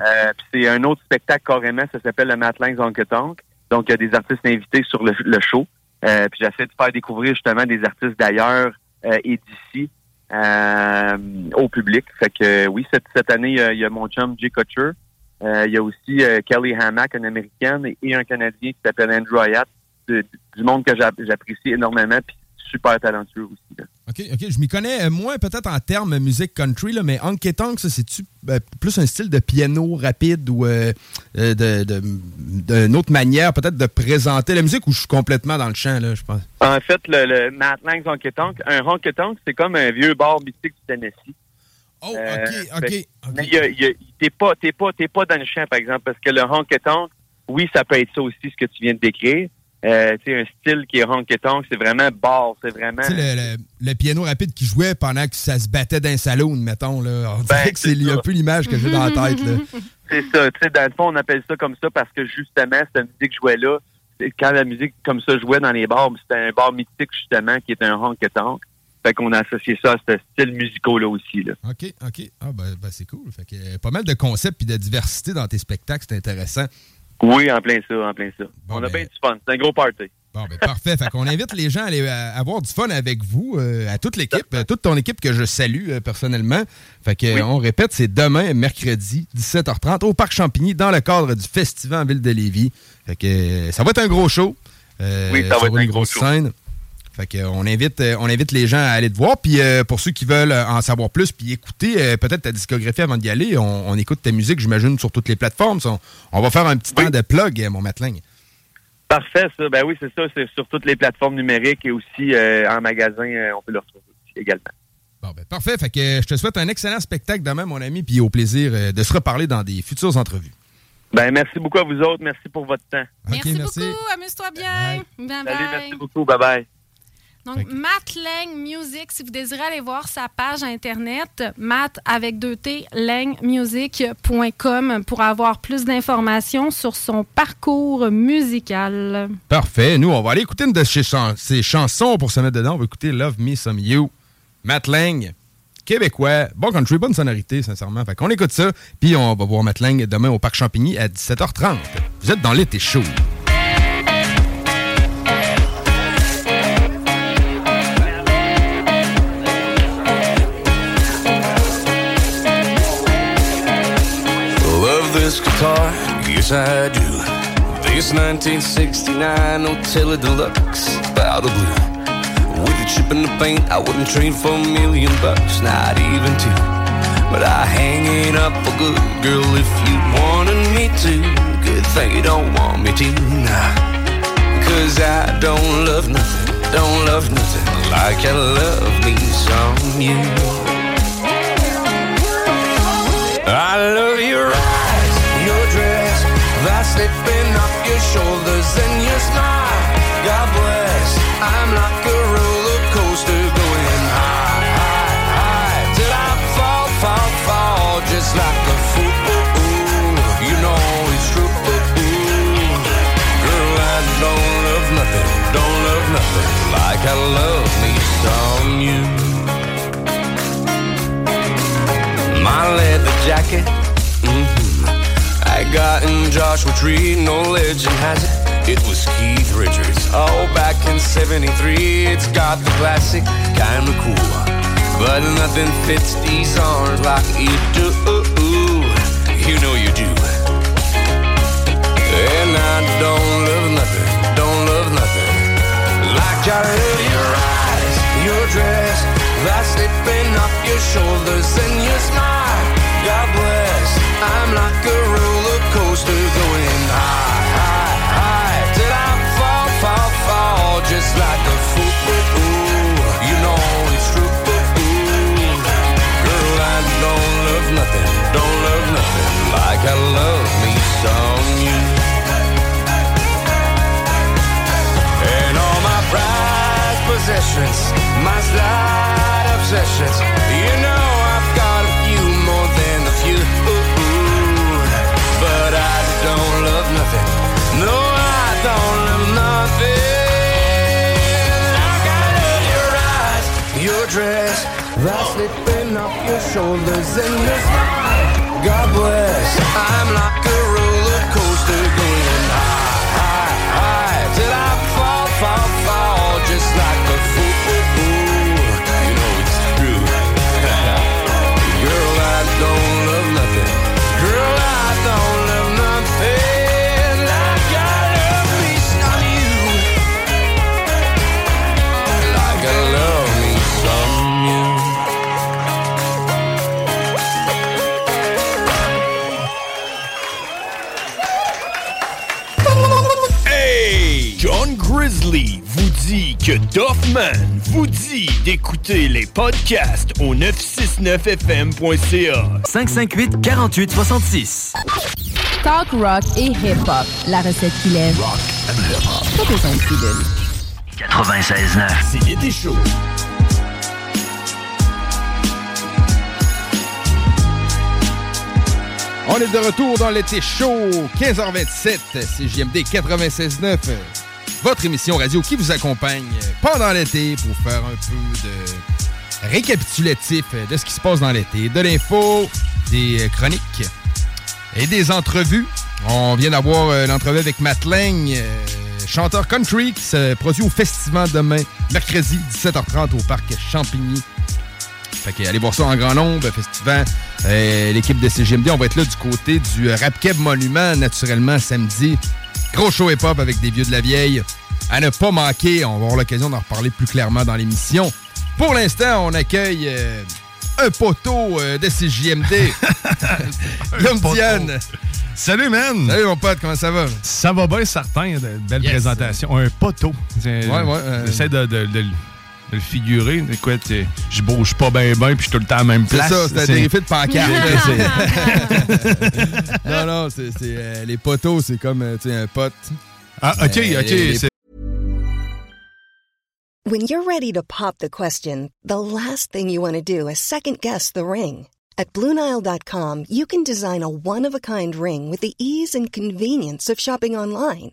Speaker 6: Euh, puis c'est un autre spectacle carrément, ça s'appelle le Matlings Honky Tonk. Donc, il y a des artistes invités sur le, le show. Euh, puis j'essaie de faire découvrir justement des artistes d'ailleurs euh, et d'ici euh, au public. Fait que oui, cette, cette année, il y a- mon chum Jay Kutcher. Euh, il y a aussi euh, Kelly Hammack, une américaine, et, et un Canadien qui s'appelle Andrew Hyatt, de- du monde que j'a- j'apprécie énormément, puis super talentueux aussi. là.
Speaker 3: OK, OK. Je m'y connais euh, moins peut-être en termes musique country, là, mais Honky Tonk, c'est-tu euh, plus un style de piano rapide ou euh, euh, de- de- d'une autre manière peut-être de présenter la musique ou je suis complètement dans le champ, là, je pense?
Speaker 6: En fait, le, le Matt Lang's Honky Tonk, un honky tonk, c'est comme un vieux bar mystique du Tennessee.
Speaker 3: Oh,
Speaker 6: OK,
Speaker 3: OK,
Speaker 6: Mais t'es pas, pas, pas dans le champ, par exemple, parce que le honky tonk, oui, ça peut être ça aussi, ce que tu viens de décrire, euh, un style qui est honky tonk, c'est vraiment bar, c'est vraiment.
Speaker 3: Tu sais, le, le- le piano rapide qui jouait pendant que ça se battait dans un salon, mettons. Là. On dirait
Speaker 6: Ben,
Speaker 3: que c'est un peu l'image que j'ai dans la tête.
Speaker 6: C'est ça, tu sais, dans le fond, on appelle ça comme ça parce que justement, cette musique jouait là. Quand la musique comme ça jouait dans les bars, c'était un bar mythique justement qui est un honky tonk. Fait qu'on a associé ça à ce style musical là aussi. Là.
Speaker 3: OK, OK. Ah, ben, ben, c'est cool. Fait que, euh, pas mal de concepts et de diversité dans tes spectacles, c'est intéressant.
Speaker 6: Oui, en plein ça, en plein ça. on a
Speaker 3: ben-
Speaker 6: bien du fun. C'est un gros party.
Speaker 3: Bon, ben, parfait. fait qu'on invite les gens à aller à- avoir du fun avec vous, euh, à toute l'équipe, euh, toute ton équipe que je salue euh, personnellement. Fait que, euh, on répète, c'est demain, mercredi, 17h30, au Parc Champigny, dans le cadre du Festival en Ville de Lévis. Fait que, euh, ça va être un gros show. Euh,
Speaker 6: Oui, ça va être un
Speaker 3: une
Speaker 6: gros
Speaker 3: grosse
Speaker 6: show.
Speaker 3: scène. Fait que, euh, on invite, euh, on invite les gens à aller te voir. Puis euh, pour ceux qui veulent en savoir plus, puis écouter euh, peut-être ta discographie avant d'y aller, on, on écoute ta musique, j'imagine, sur toutes les plateformes. On, on va faire un petit temps de plug, mon mateling.
Speaker 6: Parfait, ça. Ben oui, c'est ça. C'est sur toutes les plateformes numériques et aussi euh, en magasin, on peut le retrouver aussi également.
Speaker 3: Bon, ben, parfait. Fait que je te souhaite un excellent spectacle demain, mon ami, puis au plaisir de se reparler dans des futures entrevues.
Speaker 6: Ben merci beaucoup à vous autres. Merci pour votre temps.
Speaker 4: Merci, beaucoup. Amuse-toi bien. Bye
Speaker 6: Salut,
Speaker 4: bye.
Speaker 6: merci beaucoup. Bye bye.
Speaker 4: Donc, Matt Lang Music, si vous désirez aller voir sa page internet, matt avec deux T, langmusic.com pour avoir plus d'informations sur son parcours musical.
Speaker 3: Parfait. Nous, on va aller écouter une de ses chansons pour se mettre dedans. On va écouter Love Me Some You. Matt Lang, québécois. Bon country, bonne sonorité, sincèrement. Fait qu'on écoute ça, puis on va voir Matt Lang demain au Parc Champigny à 17h30. Vous êtes dans l'été chaud.
Speaker 7: This guitar, yes I do. This 1969 Nutella Deluxe, out of blue. With a chip in the paint, I wouldn't trade for a million bucks, not even two. But I hang it up for good, girl, if you wanted me to. Good thing you don't want me to, nah. Cause I don't love nothing, don't love nothing like I love me some you. I love eyes, your dress, that slipping off your shoulders and your smile. God bless, I'm like a roller coaster going high, high, high till I fall, fall, fall, just like a fool. You know it's true. Girl, I don't love nothing, don't love nothing like I love me some you. My leather jacket, In Joshua Tree, no legend has it. It was Keith Richards, oh, back in 73. It's got the classic, kinda cool. But nothing fits these arms like it do. You know you do. And I don't love nothing, don't love nothing like I love your eyes, your dress, that slipping up your shoulders and your smile. God bless, I'm like a roller coaster going high, high, high till I fall, fall, fall, just like a fool. You know it's true. Girl, I don't love nothing, don't love nothing like I love me some you. And all my prized possessions, my slight obsessions. You know don't love nothing. I love your eyes, your dress, that slipping up your shoulders in your smile. God bless, I'm like
Speaker 8: Vous dit que Doffman vous dit d'écouter les podcasts au 969fm.ca.
Speaker 9: 558 48 66.
Speaker 5: Talk rock et hip-hop. La recette qui lève. Rock and hip-hop. Pas besoin de pilule.
Speaker 2: 96.9.
Speaker 8: C'est l'été chaud.
Speaker 3: On est de retour dans l'été chaud, 15h27, CJMD 96.9. Votre émission radio qui vous accompagne pendant l'été pour faire un peu de récapitulatif de ce qui se passe dans l'été, de l'info, des chroniques et des entrevues. On vient d'avoir euh, l'entrevue avec Matt euh, chanteur country qui se produit au festival demain, mercredi 17h30 au parc Champigny. Fait que allez voir ça en grand nombre, festival. Euh, L'équipe de CGMD, on va être là du côté du Rap Keb Monument, naturellement, samedi. Gros show hip-hop avec des vieux de la vieille. À ne pas manquer, on va avoir l'occasion d'en reparler plus clairement dans l'émission. Pour l'instant, on accueille euh, un poteau euh, de CJMD. Guillaume. Diane.
Speaker 9: Salut, man!
Speaker 3: Salut, mon pote, comment ça va?
Speaker 9: Ça va bien, certain. Belle
Speaker 3: Yes.
Speaker 9: présentation. Un poteau. Ouais,
Speaker 3: ouais, euh,
Speaker 9: J'essaie de, de- de- de le figurer. Écoute, je bouge pas bien, bien, puis je suis tout le temps à la même
Speaker 3: C'est ça, c'est un dérivé de pancarte.
Speaker 9: C'est-
Speaker 3: non, non, c'est c'est, euh, les poteaux, c'est comme euh, tu sais, un pote.
Speaker 9: Ah, ok,
Speaker 3: Euh,
Speaker 9: ok.
Speaker 3: les-
Speaker 10: When you're ready to pop the question, the last thing you want to do is second guess the ring. At Bluenile.com, you can design a one of a kind ring with the ease and convenience of shopping online.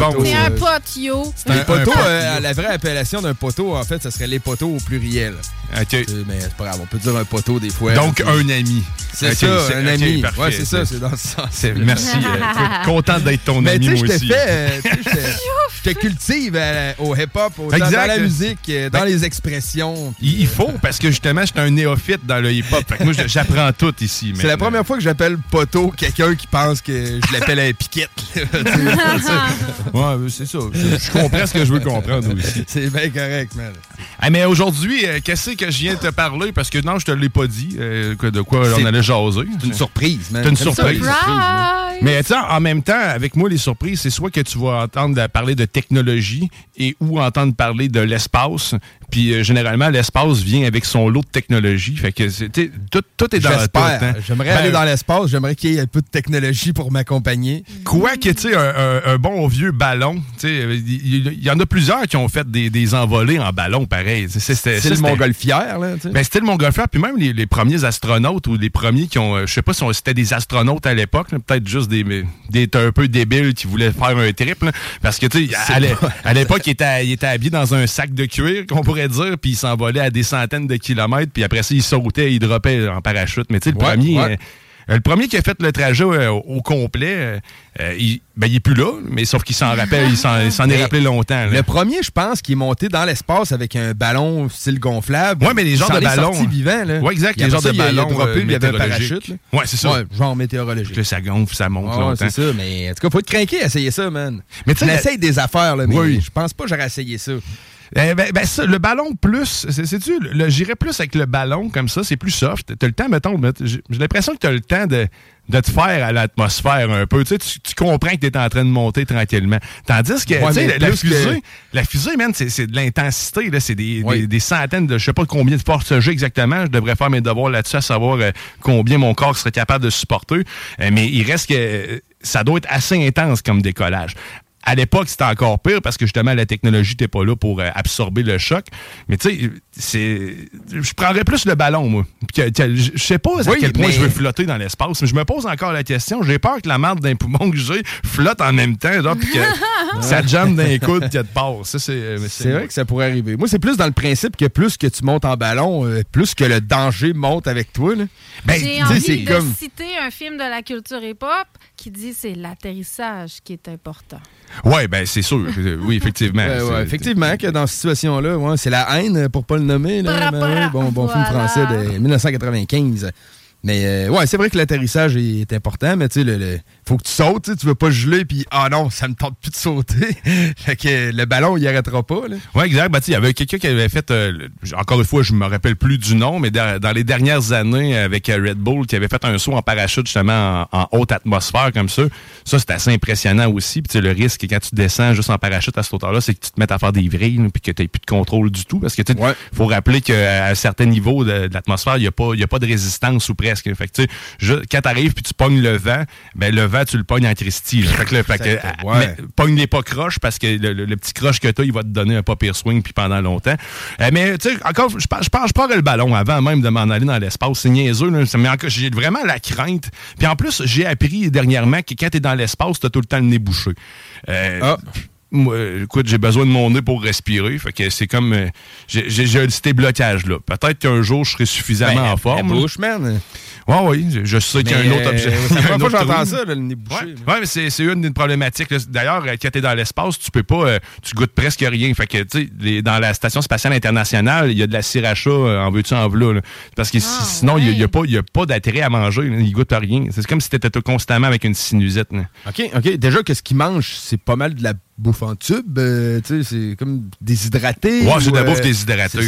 Speaker 3: Poteau,
Speaker 4: C'est un
Speaker 3: euh,
Speaker 4: pote, yo.
Speaker 3: Les poteaux, euh, la vraie appellation d'un poteau, en fait, ça serait les poteaux au pluriel.
Speaker 9: OK.
Speaker 3: Euh, Mais c'est pas grave, on peut dire un poteau des fois.
Speaker 9: Donc,
Speaker 3: Puis-
Speaker 9: un ami.
Speaker 3: C'est
Speaker 9: Ok,
Speaker 3: ça,
Speaker 9: c'est-
Speaker 3: un ami.
Speaker 9: parfait.
Speaker 3: Ouais, c'est ça, c'est dans ce sens.
Speaker 9: C'est- Merci. euh, content d'être ton
Speaker 3: Mais
Speaker 9: ami,
Speaker 3: tu sais,
Speaker 9: moi
Speaker 3: je te
Speaker 9: aussi.
Speaker 3: fais, euh, tu je te- je cultive la- au hip-hop, dans la musique, euh, dans
Speaker 9: Ben,
Speaker 3: les expressions. puis,
Speaker 9: Il il faut, parce que justement, j'étais un néophyte dans le hip-hop. Fait que moi, je- j'apprends tout ici.
Speaker 3: C'est la première fois que j'appelle poteau quelqu'un qui pense que je l'appelle un piquette.
Speaker 9: Ouais, c'est ça. Je, je comprends ce que je veux comprendre aussi.
Speaker 3: C'est bien correct, man.
Speaker 9: Mais aujourd'hui, euh, qu'est-ce que je viens de te parler? Parce que non, je te l'ai pas dit euh, de quoi on allait jaser.
Speaker 3: C'est une surprise, man.
Speaker 9: C'est une surprise. Mais tu sais, en même temps, avec moi, les surprises, c'est soit que tu vas entendre parler de technologie et ou entendre parler de l'espace. Puis euh, généralement, l'espace vient avec son lot de technologie. Fait que tout, tout est dans.
Speaker 3: J'espère.
Speaker 9: hein.
Speaker 3: J'aimerais
Speaker 9: Ben,
Speaker 3: aller dans l'espace. J'aimerais qu'il y ait un peu de technologie pour m'accompagner.
Speaker 9: Quoi que, tu sais, un, un- un bon vieux ballon, tu sais, il y, en a plusieurs qui ont fait des, des envolées en ballon, pareil. C'était-
Speaker 3: le montgolfière, là.
Speaker 9: Ben, c'était le montgolfière, puis même les, les premiers astronautes ou les premiers qui ont, euh, je sais pas si c'était des astronautes à l'époque, peut-être juste des, des un peu débiles qui voulaient faire un trip, là, parce que tu sais, à, l'é- à l'époque, il était, il était habillé dans un sac de cuir, qu'on pourrait dire, puis il s'envolait à des centaines de kilomètres, puis après ça, il sautait, il droppait en parachute. Mais tu sais, le
Speaker 3: Ouais,
Speaker 9: premier,
Speaker 3: ouais.
Speaker 9: euh, le premier qui a fait le trajet euh, au complet, euh, il, ben, il est plus là, mais sauf qu'il s'en rappelle, il s'en est rappelé longtemps. là.
Speaker 3: Le premier, je pense, qui est monté dans l'espace avec un ballon style gonflable.
Speaker 9: Ouais, mais les genres de ballons.
Speaker 3: sorti vivant, là.
Speaker 9: Ouais, exact, les genres
Speaker 3: ça,
Speaker 9: de ballons,
Speaker 3: il y avait un parachute.
Speaker 9: Ouais, c'est ça.
Speaker 3: Ouais, genre météorologique.
Speaker 9: Là, ça gonfle, ça monte
Speaker 3: Ah,
Speaker 9: longtemps.
Speaker 3: c'est ça, mais en tout cas, faut être craqué à essayer ça, man.
Speaker 9: Mais tu sais, la-
Speaker 3: essaye des affaires, là, mais
Speaker 9: Oui.
Speaker 3: je pense pas que j'aurais essayé ça.
Speaker 9: Eh ben, ben, ça, le ballon plus, c'est- sais-tu, j'irais plus avec le ballon comme ça, c'est plus soft. T'as le temps, mettons, j'ai j'ai l'impression que t'as le temps de, de te faire à l'atmosphère un peu. Tu, sais, tu, tu comprends que t'es en train de monter tranquillement. Tandis que,
Speaker 3: Ouais,
Speaker 9: tu sais,
Speaker 3: mais
Speaker 9: la, la
Speaker 3: plus que-
Speaker 9: fusée, la fusée, man, c'est de l'intensité, là. C'est des,
Speaker 3: Oui.
Speaker 9: des, des centaines de, je sais pas combien de forces G exactement. Je devrais faire mes devoirs là-dessus à savoir euh, combien mon corps serait capable de supporter. Euh, mais il reste que euh, ça doit être assez intense comme décollage. À l'époque, c'était encore pire parce que justement, la technologie n'était pas là pour euh, absorber le choc. Mais tu sais. Je prendrais plus le ballon, moi. Puis que- que- Je sais pas à
Speaker 3: Oui,
Speaker 9: quel point
Speaker 3: mais-
Speaker 9: je veux flotter dans l'espace, mais je me pose encore la question. J'ai peur que la marde d'un poumon que j'ai flotte en même temps, genre, puis que ça jamme d'un coude qu'il y a de part. Ça, c'est.
Speaker 3: vrai que ça pourrait arriver. Moi, c'est plus dans le principe que plus que tu montes en ballon, euh, plus que le danger monte avec toi. Là.
Speaker 9: Ben,
Speaker 4: J'ai envie de citer un film de la culture hip-hop qui dit c'est l'atterrissage qui est important.
Speaker 9: Ouais, ben, c'est sûr. Oui, effectivement.
Speaker 3: Ouais, ouais,
Speaker 9: C'est-
Speaker 3: effectivement, que dans cette situation-là, ouais, c'est la haine, pour pas le nommer. Là,
Speaker 4: Bra,
Speaker 3: Ben bon, bon film français de 1995. Mais euh, ouais, c'est vrai que l'atterrissage est important, mais tu sais, le, le- faut que tu sautes, tu sais, tu veux pas geler, puis ah non, ça me tente plus de sauter. fait que le ballon, il arrêtera pas. Là.
Speaker 9: Oui, exact. Ben, il y avait quelqu'un qui avait fait, euh, encore une fois, je me rappelle plus du nom, mais dans, dans les dernières années, avec euh, Red Bull, qui avait fait un saut en parachute justement en, en haute atmosphère comme ça. Ça, c'est assez impressionnant aussi. Puis tu sais, le risque, quand tu descends juste en parachute à cette hauteur-là, c'est que tu te mettes à faire des vrilles, puis que tu n'aies plus de contrôle du tout. Parce que tu sais, faut rappeler qu'à un certain niveau de, de l'atmosphère, il n'y a, pas- il y a pas de résistance ou presque. Fait que, je- quand tu arrives puis tu pognes le vent, ben, le vent, tu le pognes en Christie. Fait que, là, fait que, euh,
Speaker 3: ouais.
Speaker 9: mais pogne-les pas croches parce que le, le- le petit croche que tu as, il va te donner un pas pire swing puis pendant longtemps. Euh, mais tu sais, encore, je pense, je pense, je prendrais le ballon avant même de m'en aller dans l'espace. C'est niaiseux, là. Mais encore, j'ai vraiment la crainte. Puis en plus, j'ai appris dernièrement que quand tu es dans l'espace, tu as tout le temps le nez bouché. Euh,
Speaker 3: Ah.
Speaker 9: Moi, euh, écoute, j'ai besoin de mon nez pour respirer. Fait que c'est comme. euh, j'ai j'ai- petit blocage là. Peut-être qu'un jour, je serai suffisamment
Speaker 3: Ben,
Speaker 9: en forme.
Speaker 3: la bouche, man.
Speaker 9: Ouais, oui. Je, je sais qu'il y a un autre
Speaker 3: euh,
Speaker 9: objet.
Speaker 3: c'est la
Speaker 9: un
Speaker 3: première fois que
Speaker 9: autre
Speaker 3: j'entends
Speaker 9: trou.
Speaker 3: ça, là, le nez bouché.
Speaker 9: Ouais, Ouais, mais c'est c'est une des problématiques. D'ailleurs, euh, quand tu es dans l'espace, tu peux pas, euh, tu goûtes presque rien. Fait que, tu sais, dans la station spatiale internationale, il y a de la sriracha euh, en veux-tu, en v'là. là. Parce que si- sinon, il n'y a, pas- il y a pas d'intérêt à manger. Il goûte à rien. C'est comme si tu étais constamment avec une sinusite. là.
Speaker 3: OK, OK. Déjà que ce qu'ils mangent, c'est pas mal de la bouffe en tube. euh, tu sais, c'est comme déshydraté.
Speaker 9: Ouais, c'est de la
Speaker 3: ou,
Speaker 9: bouffe
Speaker 3: euh,
Speaker 9: déshydratée.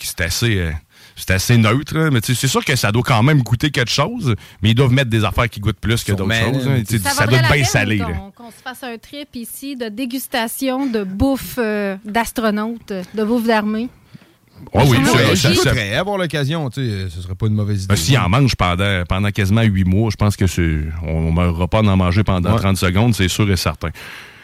Speaker 3: c'est
Speaker 9: assez. euh, c'est assez neutre, là. mais tu sais, c'est sûr que ça doit quand même goûter quelque chose, mais ils doivent mettre des affaires qui goûtent plus que d'autres choses. hein.
Speaker 4: Ça,
Speaker 9: doit
Speaker 4: la
Speaker 9: être bien salé.
Speaker 4: qu'on- se fasse un trip ici de dégustation de bouffe euh, d'astronautes, de bouffe d'armée.
Speaker 9: Ouais, oui,
Speaker 4: Ah,
Speaker 9: ça-
Speaker 4: oui,
Speaker 9: ça- ça-
Speaker 3: avoir l'occasion, tu sais, ce serait pas une mauvaise idée.
Speaker 9: Ben, S'il en mange pendant, pendant quasiment huit mois, je pense que on ne meurra pas d'en manger pendant
Speaker 3: Ouais.
Speaker 9: 30 secondes, c'est sûr et certain.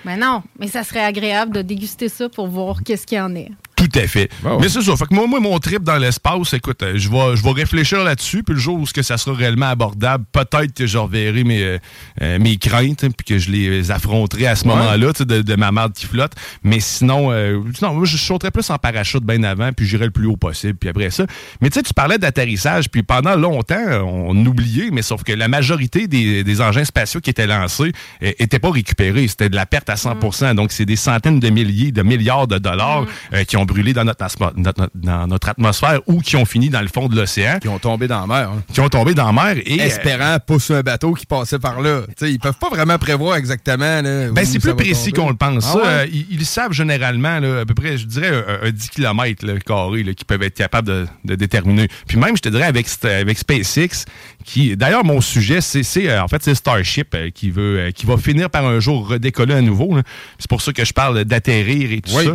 Speaker 4: Mais non, mais ça serait agréable de déguster ça pour voir qu'est-ce qu'il y en est.
Speaker 9: Tout à fait.
Speaker 3: Ah ouais.
Speaker 9: Mais c'est ça. Fait que moi, moi, mon trip dans l'espace, écoute, euh, je vais, je vais réfléchir là-dessus. Puis le jour où ce que ça sera réellement abordable, peut-être que je reverrai mes, euh, euh, mes craintes, hein, puis que je les affronterai à ce
Speaker 3: Ouais.
Speaker 9: moment-là, de, de ma marde qui flotte. Mais sinon, euh, non, moi, je sauterais plus en parachute bien avant, puis j'irai le plus haut possible. Puis après ça. Mais tu sais, tu parlais d'atterrissage, puis pendant longtemps, on oubliait, mais sauf que la majorité des, des engins spatiaux qui étaient lancés n'étaient pas récupérés. C'était de la perte à 100% Donc, c'est des centaines de milliers, de milliards de dollars euh, qui ont brûlé dans notre, asmo- notre- notre- dans notre atmosphère ou qui ont fini dans le fond de l'océan.
Speaker 3: Qui ont tombé dans la mer. hein.
Speaker 9: Qui ont tombé dans la mer. Et, euh,
Speaker 3: Espérant pas sur un bateau qui passait par là. Tu sais, ils peuvent pas vraiment prévoir exactement. Là,
Speaker 9: Ben, c'est plus précis qu'on le pense.
Speaker 3: Ah
Speaker 9: Ça,
Speaker 3: ouais?
Speaker 9: euh, ils, ils savent généralement, là, à peu près, je dirais, un, un 10 km là, carré qu'ils peuvent être capables de, de déterminer. Puis même, je te dirais, avec, SpaceX, qui, d'ailleurs, mon sujet, c'est, euh, en fait, c'est Starship euh, qui, veut, euh, qui va finir par un jour redécoller à nouveau. C'est pour ça que je parle d'atterrir et tout
Speaker 3: Oui.
Speaker 9: ça.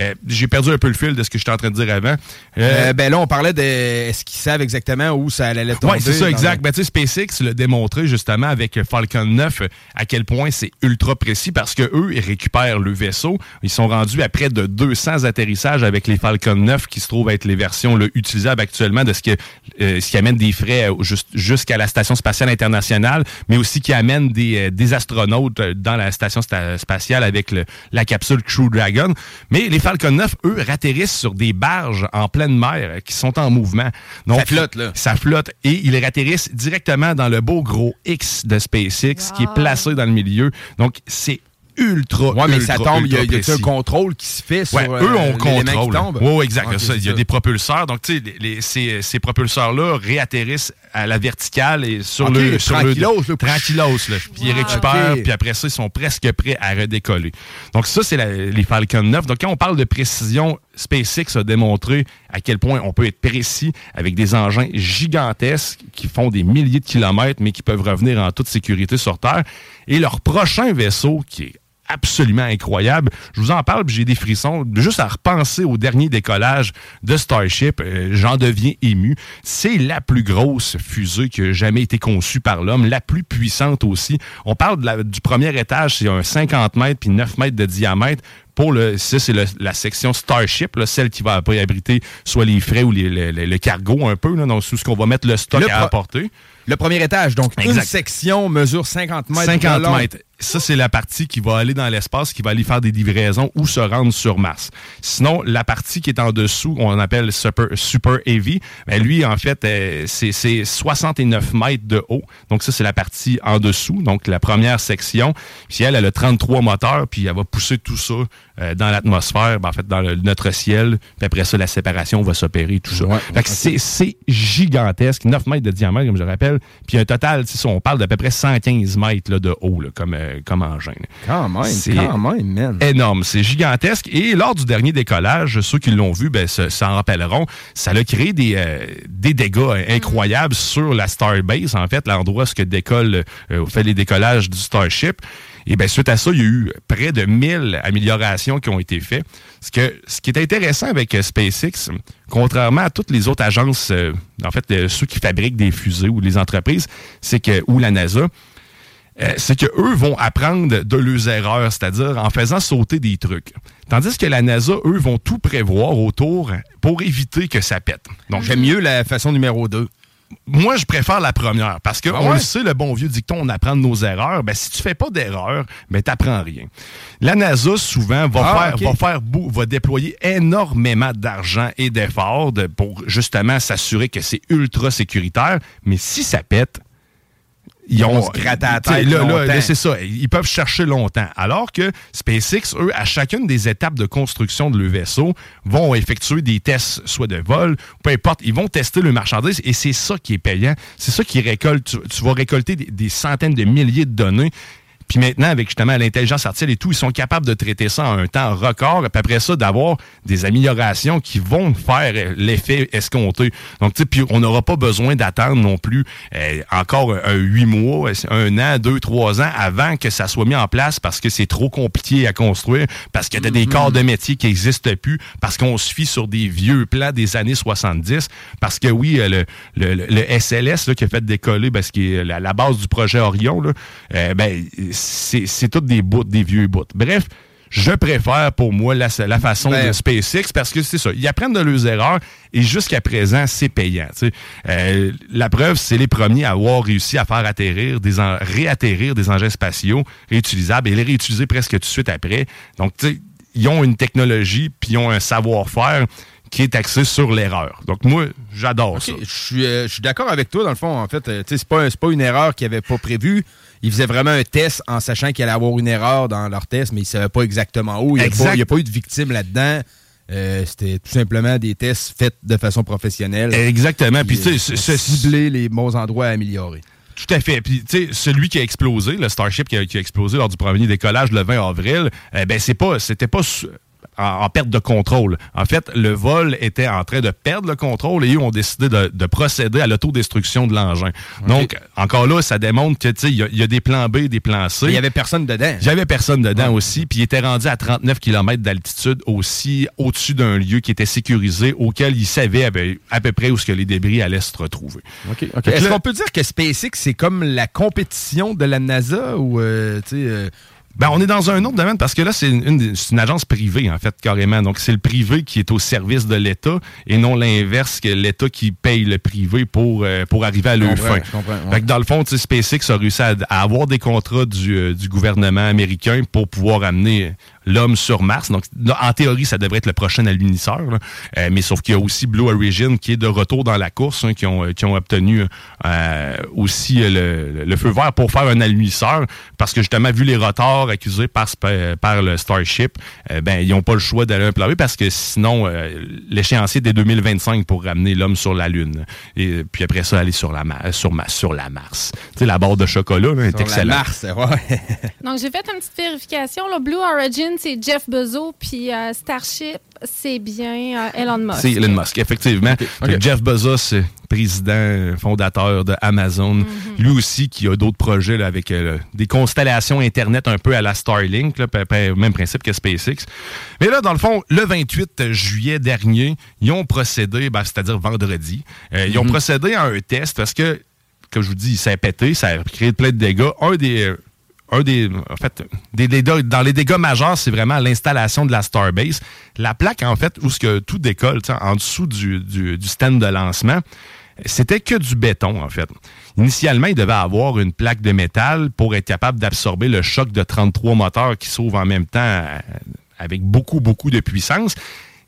Speaker 9: Euh, j'ai perdu un peu le fil de ce que j'étais en train de dire avant. Euh,
Speaker 3: Euh, ben là, on parlait de. Est-ce qu'ils savent exactement où ça allait tomber?
Speaker 9: oui, c'est ça, exact. Ben, tu sais, SpaceX l'a démontré justement avec Falcon 9 euh, à quel point c'est ultra précis parce que eux, ils récupèrent le vaisseau. Ils sont rendus à près de 200 atterrissages avec les Falcon 9 qui se trouvent être les versions là, utilisables actuellement de ce, que, euh, ce qui amène des frais jusqu'à la Station spatiale internationale, mais aussi qui amène des, des astronautes dans la Station sta- spatiale avec le- la capsule Crew Dragon. Mais les Falcon 9, eux, ratterrissent sur des barges en pleine mer euh, qui sont en mouvement. Donc,
Speaker 3: Ça flotte, là.
Speaker 9: ça flotte et ils ratterrissent directement dans le beau gros X de SpaceX qui est placé dans le milieu. Donc, c'est ultra,
Speaker 3: Ouais, mais
Speaker 9: ultra,
Speaker 3: ça tombe, il y a, y a un contrôle qui se fait sur
Speaker 9: Ouais,
Speaker 3: euh,
Speaker 9: eux, on
Speaker 3: qui
Speaker 9: contrôle. Oui, exact. Il y a des propulseurs. Donc, tu sais, ces, ces propulseurs-là réatterrissent à la verticale et sur le. Sur
Speaker 3: tranquillos,
Speaker 9: le, tranquillos, là. Puis ils récupèrent,
Speaker 3: Ok.
Speaker 9: puis après ça, ils sont presque prêts à redécoller. Donc, ça, c'est la- les Falcon 9. Donc, quand on parle de précision, SpaceX a démontré à quel point on peut être précis avec des engins gigantesques qui font des milliers de kilomètres, mais qui peuvent revenir en toute sécurité sur Terre. Et leur prochain vaisseau, qui est absolument incroyable. Je vous en parle, j'ai des frissons. Juste à repenser au dernier décollage de Starship, euh, j'en deviens ému. C'est la plus grosse fusée qui a jamais été conçue par l'homme, la plus puissante aussi. On parle de la- du premier étage, c'est un 50 mètres puis 9 mètres de diamètre. pour le, ça, c'est la section Starship, là, celle qui va après abriter soit les frais ou les- le, cargo un peu, là, donc sous ce qu'on va mettre le stock
Speaker 3: Le
Speaker 9: à apporter.
Speaker 3: Le premier étage, donc une section mesure 50 mètres.
Speaker 9: 50
Speaker 3: de long.
Speaker 9: mètres. Ça, c'est la partie qui va aller dans l'espace, qui va aller faire des livraisons ou se rendre sur Mars. Sinon, la partie qui est en dessous, on appelle Super, super Heavy, ben lui, en fait, euh, c'est c'est 69 mètres de haut. Donc, ça, c'est la partie en dessous, donc la première section. Puis elle, elle a 33 moteurs, puis elle va pousser tout ça euh, dans l'atmosphère, ben, en fait, dans le- notre ciel. Puis après ça, la séparation va s'opérer, tout ça. Fait que c'est- gigantesque, 9 mètres de diamètre, comme je rappelle. Puis un total, ça, on parle d'à peu près 115 mètres là, de haut là, comme, euh, comme engin.
Speaker 3: Quand même,
Speaker 9: C'est
Speaker 3: quand même, man.
Speaker 9: énorme, c'est gigantesque. Et lors du dernier décollage, ceux qui l'ont vu ben, se- s'en rappelleront, ça a créé des, euh, des dégâts incroyables sur la Starbase, en fait, l'endroit où que décolle, euh, fait les décollages du Starship. Et bien, suite à ça, il y a eu près de 1000 améliorations qui ont été faites. Ce, que, ce qui est intéressant avec euh, SpaceX, contrairement à toutes les autres agences, euh, en fait, euh, ceux qui fabriquent des fusées ou les entreprises, c'est que, ou la NASA, euh, c'est qu'eux vont apprendre de leurs erreurs, c'est-à-dire en faisant sauter des trucs. Tandis que la NASA, eux, vont tout prévoir autour pour éviter que ça pète. Donc,
Speaker 3: J'aime mieux la façon numéro 2.
Speaker 9: Moi, je préfère la première parce que
Speaker 3: Ah
Speaker 9: on le sait, le bon vieux dicton, on apprend de nos erreurs. Ben, si tu fais pas d'erreur, ben, t'apprends rien. La NASA, souvent, va
Speaker 3: Ah,
Speaker 9: faire, va faire va déployer énormément d'argent et d'efforts de- pour justement s'assurer que c'est ultra sécuritaire. Mais si ça pète, ils ont
Speaker 3: vont se gratter la
Speaker 9: t'sais,
Speaker 3: tête
Speaker 9: là, là,
Speaker 3: longtemps.
Speaker 9: là, c'est ça. Ils peuvent chercher longtemps. Alors que SpaceX, eux, à chacune des étapes de construction de leur vaisseau, vont effectuer des tests, soit de vol, peu importe. Ils vont tester le marchandise et c'est ça qui est payant. C'est ça qui récolte. Tu, tu vas récolter des, des centaines de milliers de données. Puis maintenant, avec justement l'intelligence artificielle et tout, ils sont capables de traiter ça en un temps record. Puis après ça, d'avoir des améliorations qui vont faire l'effet escompté. Donc, tu sais, puis on n'aura pas besoin d'attendre non plus euh, encore un, huit mois, un an, deux, trois ans avant que ça soit mis en place parce que c'est trop compliqué à construire, parce qu'il y a des corps de métier qui n'existent plus, parce qu'on se fie sur des vieux plans des années 70, parce que oui, euh, le, le, le- SLS là, qui a fait décoller, parce que est la, la base du projet Orion, là, euh, ben, c'est toutes des bouts, des vieux bouts. Bref, je préfère pour moi la, la façon
Speaker 3: Ben-
Speaker 9: de SpaceX parce que c'est ça. Ils apprennent de leurs erreurs et jusqu'à présent, c'est payant. Euh, la preuve, c'est les premiers à avoir réussi à faire atterrir, des en- réatterrir des engins spatiaux réutilisables et les réutiliser presque tout de suite après. Donc, ils ont une technologie puis ils ont un savoir-faire qui est axé sur l'erreur. Donc, moi, j'adore ça.
Speaker 3: Je suis, euh, je suis d'accord avec toi, dans le fond. En fait, euh, c'est pas, un- pas une erreur qu'ils n'avaient pas prévue. Ils faisaient vraiment un test en sachant qu'il allait avoir une erreur dans leur test, mais ils ne savaient pas exactement où. Il n'y a,
Speaker 9: Exact.
Speaker 3: pas- a eu de victime là-dedans. Euh, C'était tout simplement des tests faits de façon professionnelle.
Speaker 9: Exactement. Puis, tu sais,
Speaker 3: euh, cibler les bons endroits à améliorer.
Speaker 9: Tout à fait. Puis, tu sais, celui qui a explosé, le Starship qui a, qui a explosé lors du premier décollage le 20 avril, eh ben, c'est pas, c'était pas en, en perte de contrôle. En fait, le vol était en train de perdre le contrôle et eux ont décidé de, de procéder à l'autodestruction de l'engin. Donc, encore là, ça démontre que, il y, a- il y a des plans B, des plans C.
Speaker 3: Il y avait personne dedans.
Speaker 9: Il y avait personne dedans aussi, puis il était rendu à 39 km d'altitude aussi, au-dessus d'un lieu qui était sécurisé, auquel il savait à peu, près où ce que les débris allaient se retrouver.
Speaker 3: Est-ce qu'on peut dire que SpaceX, c'est comme la compétition de la NASA ou, euh, tu sais... euh,
Speaker 9: Ben, on est dans un autre domaine parce que là, c'est une, agence privée, en fait, carrément. Donc, c'est le privé qui est au service de l'État et non l'inverse, que l'État qui paye le privé pour, euh, pour arriver à leur fin.
Speaker 3: ouais.
Speaker 9: Fait que dans le fond, tu sais, SpaceX a réussi à, à avoir des contrats du, euh, du gouvernement américain pour pouvoir amener l'homme sur Mars. Donc, en théorie, ça devrait être le prochain alunisseur. là. Euh, mais sauf qu'il y a aussi Blue Origin qui est de retour dans la course, hein, qui, ont, euh, qui ont obtenu euh, aussi euh, le, le feu vert pour faire un alunisseur. Parce que justement, vu les retards accusés par, par le Starship, euh, ben, ils n'ont pas le choix d'aller un plan B parce que sinon, euh, l'échéancier est dès 2025 pour ramener l'homme sur la Lune. Et puis après ça, aller sur la, Ma- sur, Ma- sur la Mars. Tu sais, la barre de chocolat là, est excellente.
Speaker 3: Mars, ouais.
Speaker 4: Donc, j'ai fait une petite vérification. là. Blue Origin, c'est Jeff Bezos, puis euh, Starship, c'est bien euh, Elon Musk.
Speaker 9: C'est Elon Musk, effectivement. Jeff Bezos, euh, président, fondateur de Amazon, lui aussi qui a d'autres projets là, avec euh, des constellations Internet un peu à la Starlink, là, même principe que SpaceX. Mais là, dans le fond, le 28 juillet dernier, ils ont procédé, ben, c'est-à-dire vendredi, euh, ils ont procédé à un test parce que, comme je vous dis, ça a pété, ça a créé plein de dégâts. Un des... un des, en fait, des, dégâts- dans les dégâts majeurs, c'est vraiment l'installation de la Starbase. La plaque, en fait, où ce que tout décolle, en dessous du stand de lancement, c'était que du béton, en fait. Initialement, il devait avoir une plaque de métal pour être capable d'absorber le choc de 33 moteurs qui s'ouvrent en même temps euh, avec beaucoup, beaucoup de puissance.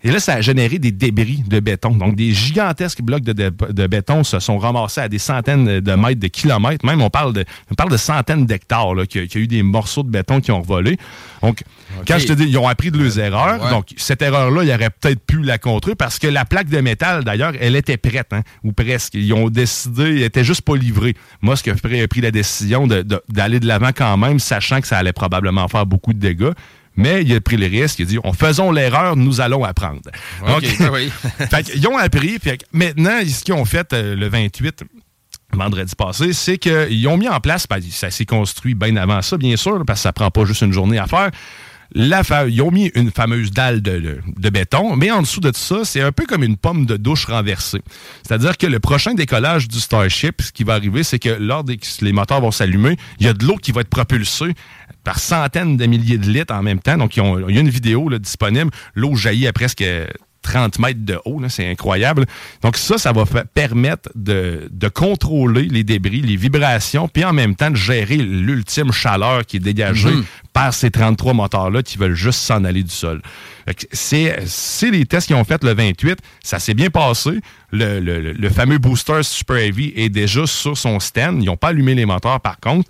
Speaker 9: Et là, ça a généré des débris de béton. Donc, des gigantesques blocs de, de- de béton se sont ramassés à des centaines de mètres, de kilomètres. Même, on parle de, on parle de centaines d'hectares, qu'il y a- qu'il y a eu des morceaux de béton qui ont volé. Donc, quand je te dis, ils ont appris de leurs erreurs.
Speaker 3: ouais.
Speaker 9: Donc, cette erreur-là, il aurait peut-être pu la contrer parce que la plaque de métal, d'ailleurs, elle était prête, hein, ou presque. Ils ont décidé, elle était juste pas livrée. Moi, ce Frey a pris la décision d'aller de l'avant quand même, sachant que ça allait probablement faire beaucoup de dégâts. Mais il a pris le risque, il a dit on faisons l'erreur, nous allons apprendre.
Speaker 3: OK,
Speaker 9: Donc,
Speaker 3: oui.
Speaker 9: fait qu'ils ont appris. Fait maintenant, ce qu'ils ont fait euh, le 28 vendredi passé, c'est qu'ils ont mis en place, ben, ça s'est construit bien avant ça, bien sûr, parce que ça prend pas juste une journée à faire. La ils ont mis une fameuse dalle de, béton, mais en dessous de tout ça, c'est un peu comme une pomme de douche renversée. C'est-à-dire que le prochain décollage du Starship, ce qui va arriver, c'est que lors des les moteurs vont s'allumer, il y a de l'eau qui va être propulsée par centaines de milliers de litres en même temps. Donc, il y a une vidéo disponible. L'eau jaillit à presque 30 mètres de haut, c'est incroyable. Donc ça, ça va permettre de, de contrôler les débris, les vibrations, puis en même temps de gérer l'ultime chaleur qui est dégagée
Speaker 3: Mhm.
Speaker 9: par ces 33 moteurs-là qui veulent juste s'en aller du sol. C'est les tests qu'ils ont fait le 28. Ça s'est bien passé. Le- le fameux booster Super Heavy est déjà sur son stand. Ils n'ont pas allumé les moteurs, par contre.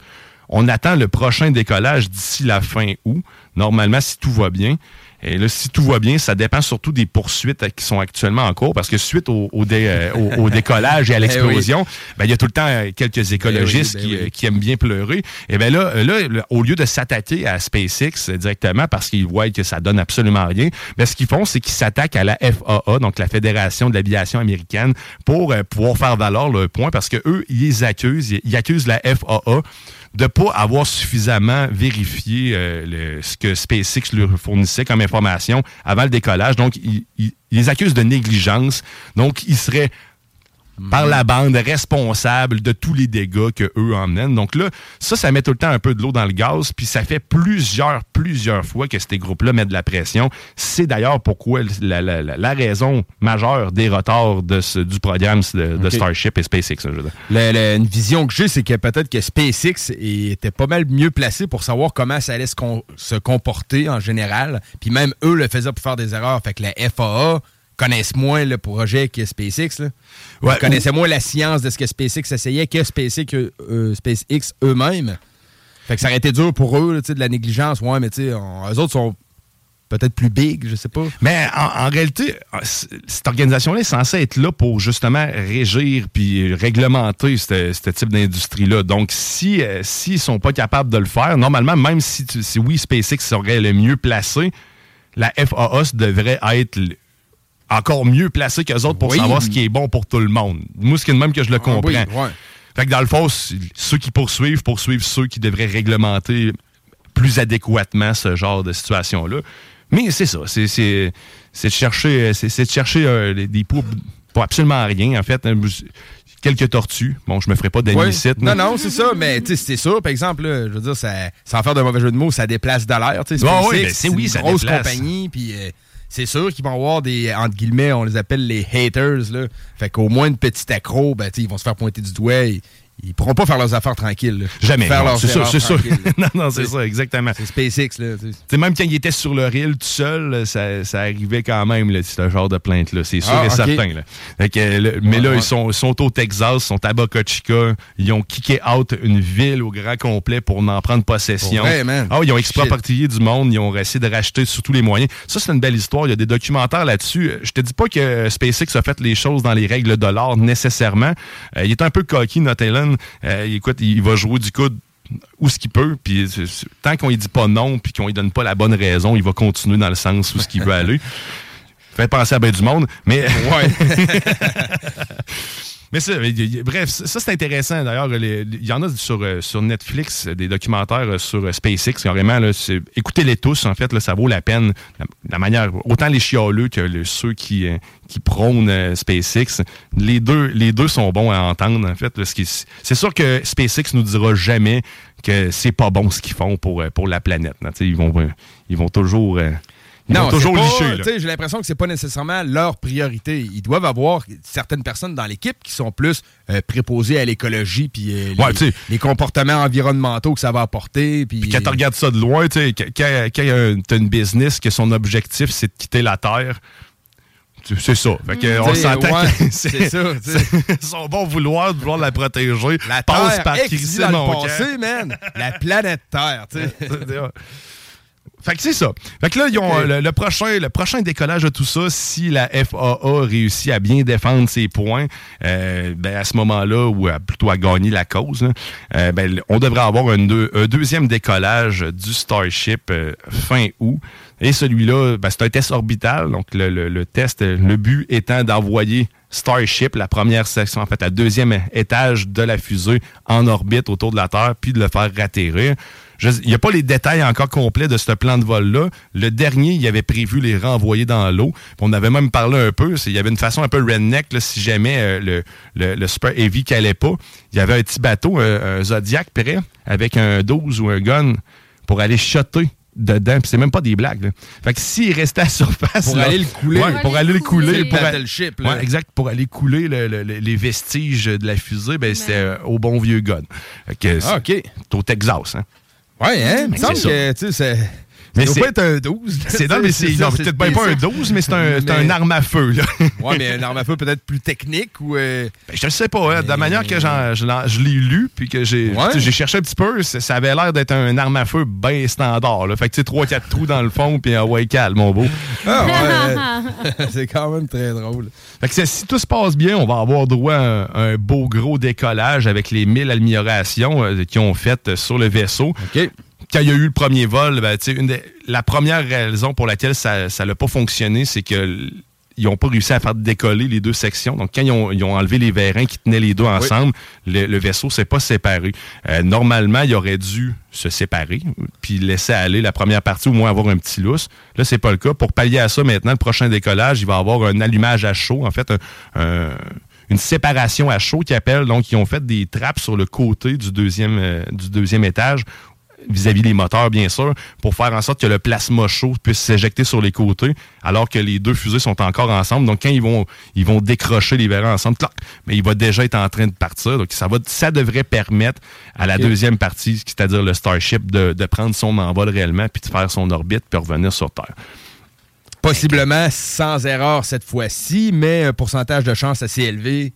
Speaker 9: On attend le prochain décollage d'ici la fin août. Normalement, si tout va bien. Et là, si tout va bien, ça dépend surtout des poursuites euh, qui sont actuellement en cours, parce que suite au, au dé- euh, au- au décollage et à l'explosion, ben, il y a tout le temps euh, quelques écologistes
Speaker 3: ben
Speaker 9: qui,
Speaker 3: oui.
Speaker 9: qui aiment bien pleurer. Et bien là, là, le- au lieu de s'attaquer à SpaceX directement parce qu'ils voient que ça donne absolument rien, ben, ce qu'ils font, c'est qu'ils s'attaquent à la FAA, donc la Fédération de l'aviation américaine, pour pouvoir faire valoir leur point, parce que eux, ils accusent, ils accusent la FAA de pas avoir suffisamment vérifié euh, ce que SpaceX leur fournissait comme information avant le décollage. Donc, ils les accusent de négligence. Donc, ils seraient par la bande responsable de tous les dégâts que eux emmènent. Donc là, ça, ça met tout le temps un peu de l'eau dans le gaz, puis ça fait plusieurs, plusieurs fois que ces groupes-là mettent de la pression. C'est d'ailleurs pourquoi la, la- la- la raison majeure des retards de ce- du programme de. Starship et SpaceX. je veux dire.
Speaker 3: Le- le- une vision que j'ai, c'est que peut-être que SpaceX était pas mal mieux placé pour savoir comment ça allait se, se comporter en général. Puis même eux le faisaient pour faire des erreurs. Fait que la FAA connaissent moins le projet que SpaceX. Là.
Speaker 9: Ouais,
Speaker 3: connaissaient moins la science de ce que SpaceX essayait que SpaceX, euh, SpaceX eux-mêmes. Fait que ça aurait été dur pour eux, là, de la négligence. Ouais, mais tu sais, eux autres sont peut-être plus big, je sais pas.
Speaker 9: Mais en, en réalité, c- cette organisation-là est censée être là pour justement régir puis réglementer ce type d'industrie-là. Donc, si euh, s'ils sont pas capables de le faire, normalement, même si, tu- si oui, SpaceX serait le mieux placé, la FAA devrait être encore mieux placée qu'eux autres pour
Speaker 3: Oui.
Speaker 9: savoir ce qui est bon pour tout le monde. Moi, c'est de même que je le comprends.
Speaker 3: oui, ouais.
Speaker 9: Fait que dans le fond, ceux qui poursuivent, poursuivent ceux qui devraient réglementer plus adéquatement ce genre de situation-là. Mais c'est ça, c'est de chercher, c'est de chercher euh, des- poux pour absolument rien, en fait. hein. Quelques tortues. Bon, je me ferai pas d'anicite.
Speaker 3: Non, non, c'est ça, mais c'est sûr, par exemple, là, je veux dire, ça, sans faire de mauvais jeu de mots, ça déplace de l'air.
Speaker 9: ouais, ben, c'est oui,
Speaker 3: une
Speaker 9: ça
Speaker 3: grosse
Speaker 9: déplace.
Speaker 3: compagnie, puis euh, c'est sûr qu'ils vont avoir des, entre guillemets, on les appelle les haters, là. Fait qu'au moins une petite accro, ben, ils vont se faire pointer du doigt, ils pourront pas faire leurs affaires tranquilles. là.
Speaker 9: Jamais.
Speaker 3: Faire
Speaker 9: non, C'est sûr, c'est sûr.
Speaker 3: là.
Speaker 9: non, non, c'est ça, exactement.
Speaker 3: C'est SpaceX, là.
Speaker 9: même quand il était sur le rail tout seul, ça, ça arrivait quand même, là, ce genre de plainte-là. C'est sûr
Speaker 3: Ah,
Speaker 9: et certain. Là. Fait que, euh, le- mais
Speaker 3: Ouais,
Speaker 9: là,
Speaker 3: ouais.
Speaker 9: ils sont, ils sont au Texas, ils sont à Boca Chica. Ils ont kické out une ville au grand complet pour en prendre possession.
Speaker 3: Vrai, man.
Speaker 9: Ah, ils ont exproprié du monde. Ils ont essayé de racheter sur tous les moyens. Ça, c'est une belle histoire. Il y a des documentaires là-dessus. Je te dis pas que SpaceX a fait les choses dans les règles de l'art nécessairement. Euh, il est un peu coquille, notre Euh, écoute, il va jouer du coude où ce qu'il peut, puis tant qu'on lui dit pas non, puis qu'on lui donne pas la bonne raison, il va continuer dans le sens où ce qu'il veut aller. Fait penser à bien du monde, mais
Speaker 3: Ouais.
Speaker 9: Mais ça, bref, ça c'est intéressant. D'ailleurs, il y en a sur, euh, sur Netflix des documentaires euh, sur SpaceX. Carrément, écoutez-les tous, en fait, ça vaut la peine. La, manière, autant les chialeux que ceux qui, qui prônent SpaceX, les deux, les deux sont bons à entendre, en fait. C'est sûr que SpaceX nous dira jamais que c'est pas bon ce qu'ils font pour, pour la planète. Ils vont, ils vont toujours
Speaker 3: non, toujours licher. J'ai l'impression que c'est pas nécessairement leur priorité. Ils doivent avoir certaines personnes dans l'équipe qui sont plus euh, préposées à l'écologie puis euh, les, comportements environnementaux que ça va apporter. Puis
Speaker 9: quand tu regardes ça de loin, quand, quand tu as une business que son objectif c'est de quitter la Terre, c'est ça. Fait que, on s'entend c'est ça. son bon vouloir de vouloir la protéger
Speaker 3: la passe par Christ dans le passé, man. La planète Terre, tu.
Speaker 9: Fait que c'est ça. Fait que là, ils ont le, prochain, le prochain décollage de tout ça, si la FAA réussit à bien défendre ses points, euh, ben à ce moment-là, ou plutôt à gagner la cause, euh, ben, on devrait avoir un, deuxième décollage du Starship euh, fin août. Et celui-là, ben, c'est un test orbital. Donc, le, le, test, le but étant d'envoyer Starship, la première section, en fait, la deuxième étage de la fusée en orbite autour de la Terre, puis de le faire atterrir. Il n'y a pas les détails encore complets de ce plan de vol-là. Le dernier, il avait prévu les renvoyer dans l'eau. On avait même parlé un peu. Il y avait une façon un peu redneck, si jamais euh, le, le, Super Heavy n'allait pas. Il y avait un petit bateau, un, Zodiac prêt, avec un 12 ou un gun pour aller shotter dedans. c'est même pas des blagues. Fait que s'il restait à surface.
Speaker 3: Pour aller le couler.
Speaker 9: pour aller le couler.
Speaker 3: Pour ship,
Speaker 9: exact. Pour aller couler les vestiges de la fusée, ben, c'était euh, au bon vieux gun.
Speaker 3: ah, OK.
Speaker 9: C'est au Texas. Hein.
Speaker 3: Ouais, hein? Il me semble que, tu sais, c'est. Mais c'est pas être un 12.
Speaker 9: C'est non, mais c'est peut-être pas un 12, mais c'est un, un, arme à feu. Là.
Speaker 3: ouais, mais un arme à feu peut-être plus technique ou. Euh...
Speaker 9: Ben, je ne sais pas. Hein, de la manière que je, l'ai lu, puis que j'ai cherché un petit peu, ça avait l'air d'être un arme à feu bien standard. Là. Fait que tu sais, 3-4 trous dans le fond, puis un ouais, calme, mon beau.
Speaker 3: Ah ouais. c'est quand même très drôle.
Speaker 9: Fait que si tout se passe bien, on va avoir droit à un, beau gros décollage avec les 1000 améliorations euh, qu'ils ont faites sur le vaisseau.
Speaker 3: OK
Speaker 9: quand il y a eu le premier vol, ben, une la première raison pour laquelle ça n'a pas fonctionné, c'est que ils n'ont pas réussi à faire décoller les deux sections. Donc, quand ils ont, enlevé les vérins qui tenaient les deux ensemble, le, vaisseau s'est pas séparé. Euh, normalement, il aurait dû se séparer, puis laisser aller la première partie, au moins avoir un petit lousse. Là, c'est pas le cas. Pour pallier à ça, maintenant, le prochain décollage, il va avoir un allumage à chaud, en fait, une séparation à chaud qui appelle. Donc, ils ont fait des trappes sur le côté du deuxième, euh, du deuxième étage vis-à-vis des moteurs, bien sûr, pour faire en sorte que le plasma chaud puisse s'éjecter sur les côtés, alors que les deux fusées sont encore ensemble. Donc, quand ils vont, ils vont décrocher les verres ensemble, mais il va déjà être en train de partir. Donc, ça, va, ça devrait permettre à la deuxième partie, c'est-à-dire le Starship, de, de prendre son envol réellement, puis de faire son orbite, puis revenir sur Terre.
Speaker 3: Possiblement sans erreur cette fois-ci, mais un pourcentage de chance assez élevé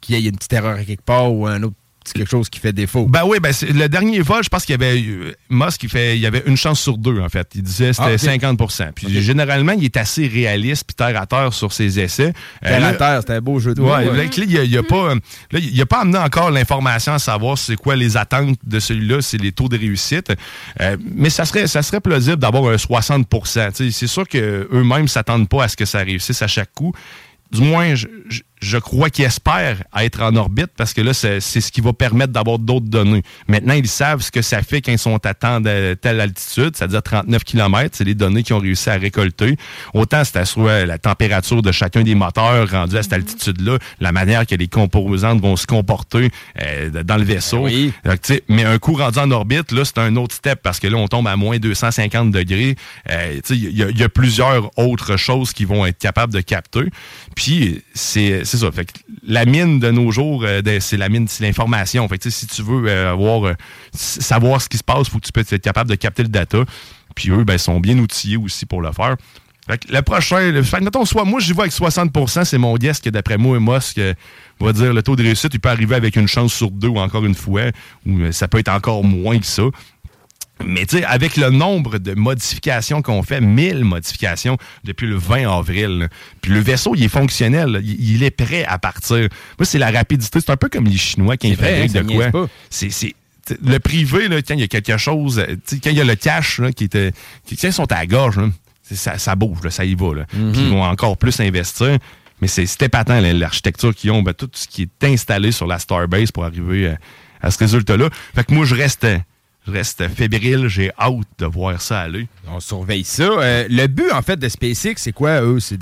Speaker 3: qu'il y ait une petite erreur quelque part ou un autre c'est quelque chose qui fait défaut.
Speaker 9: Ben oui, ben le dernier vol, je pense qu'il y avait euh, Musk, il, fait, il y avait une chance sur deux, en fait. Il disait que c'était 50 ah, Puis généralement, il est assez réaliste puis terre à terre sur ses essais.
Speaker 3: Terre à terre, c'était un beau jeu de
Speaker 9: ouais, il n'a pas, il a pas amené encore l'information à savoir c'est quoi les attentes de celui-là, c'est les taux de réussite. Euh, mais ça serait, ça serait plausible d'avoir un 60% C'est sûr qu'eux-mêmes ne s'attendent pas à ce que ça réussisse à chaque coup. Du moins, je, je crois qu'ils espèrent être en orbite parce que là, c'est ce qui va permettre d'avoir d'autres données. Maintenant, ils savent ce que ça fait quand ils sont à tant de telle altitude, c'est-à-dire 39 km. C'est les données qu'ils ont réussi à récolter. Autant c'est soit la température de chacun des moteurs rendus à cette mhm. altitude-là, la manière que les composantes vont se comporter euh, dans le vaisseau.
Speaker 3: Ben
Speaker 9: mais un coup rendu en orbite, là, c'est un autre step parce que là, on tombe à moins 250 degrés. Euh, il y, y, a plusieurs autres choses qui vont être capables de capter. Puis, c'est c'est ça. Fait la mine de nos jours, euh, c'est la mine, c'est l'information. Fait si tu veux euh, euh, savoir ce qui se passe, il faut que tu peux être capable de capter le data. Puis eux, ben, sont bien outillés aussi pour le faire. le prochain, mettons, soit moi, j'y vois avec 60% c'est mon guess que d'après moi et Musk va dire le taux de réussite, il peut arriver avec une chance sur deux ou encore une fois, ou ça peut être encore moins que ça. Mais tu sais, avec le nombre de modifications qu'on fait, 1000 modifications depuis le 20 avril, puis le vaisseau, il est fonctionnel, il, est prêt à partir. Moi, c'est la rapidité. C'est un peu comme les Chinois qui fabriquent de quoi. C'est le privé, là, quand il y a quelque chose, quand il y a le cash qui était. Quand ils sont à la gorge, ça, ça, bouge, ça y va. Là.
Speaker 3: Mhm.
Speaker 9: Puis ils vont encore plus investir. Mais c'est épatant, là, l'architecture qu'ils ont, ben, tout ce qui est installé sur la Starbase pour arriver euh, à ce résultat-là. Fait que moi, je reste, reste fébrile, j'ai hâte de voir ça aller.
Speaker 3: On surveille ça. Euh, le but, en fait, de SpaceX, c'est quoi, eux? C'est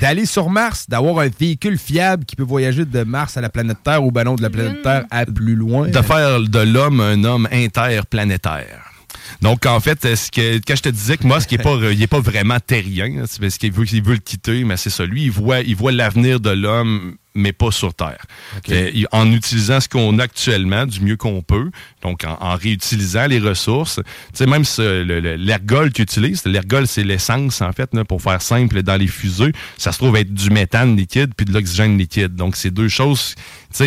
Speaker 3: d'aller sur Mars, d'avoir un véhicule fiable qui peut voyager de Mars à la planète Terre ou ben non, de la planète Terre à plus loin.
Speaker 9: De faire de l'homme un homme interplanétaire. Donc, en fait, ce que, quand je te disais que Musk, il n'est pas, il est pas vraiment terrien, c'est parce qu'il veut, il veut le quitter, mais c'est ça. Lui, il voit, il voit l'avenir de l'homme, mais pas sur Terre. Euh, en utilisant ce qu'on a actuellement du mieux qu'on peut, donc en, en réutilisant les ressources. Tu sais, même ce- le- le- l'ergol qu'il utilise, l'ergol, c'est l'essence, en fait, là, pour faire simple, dans les fusées, ça se trouve être du méthane liquide puis de l'oxygène liquide. Donc, c'est deux choses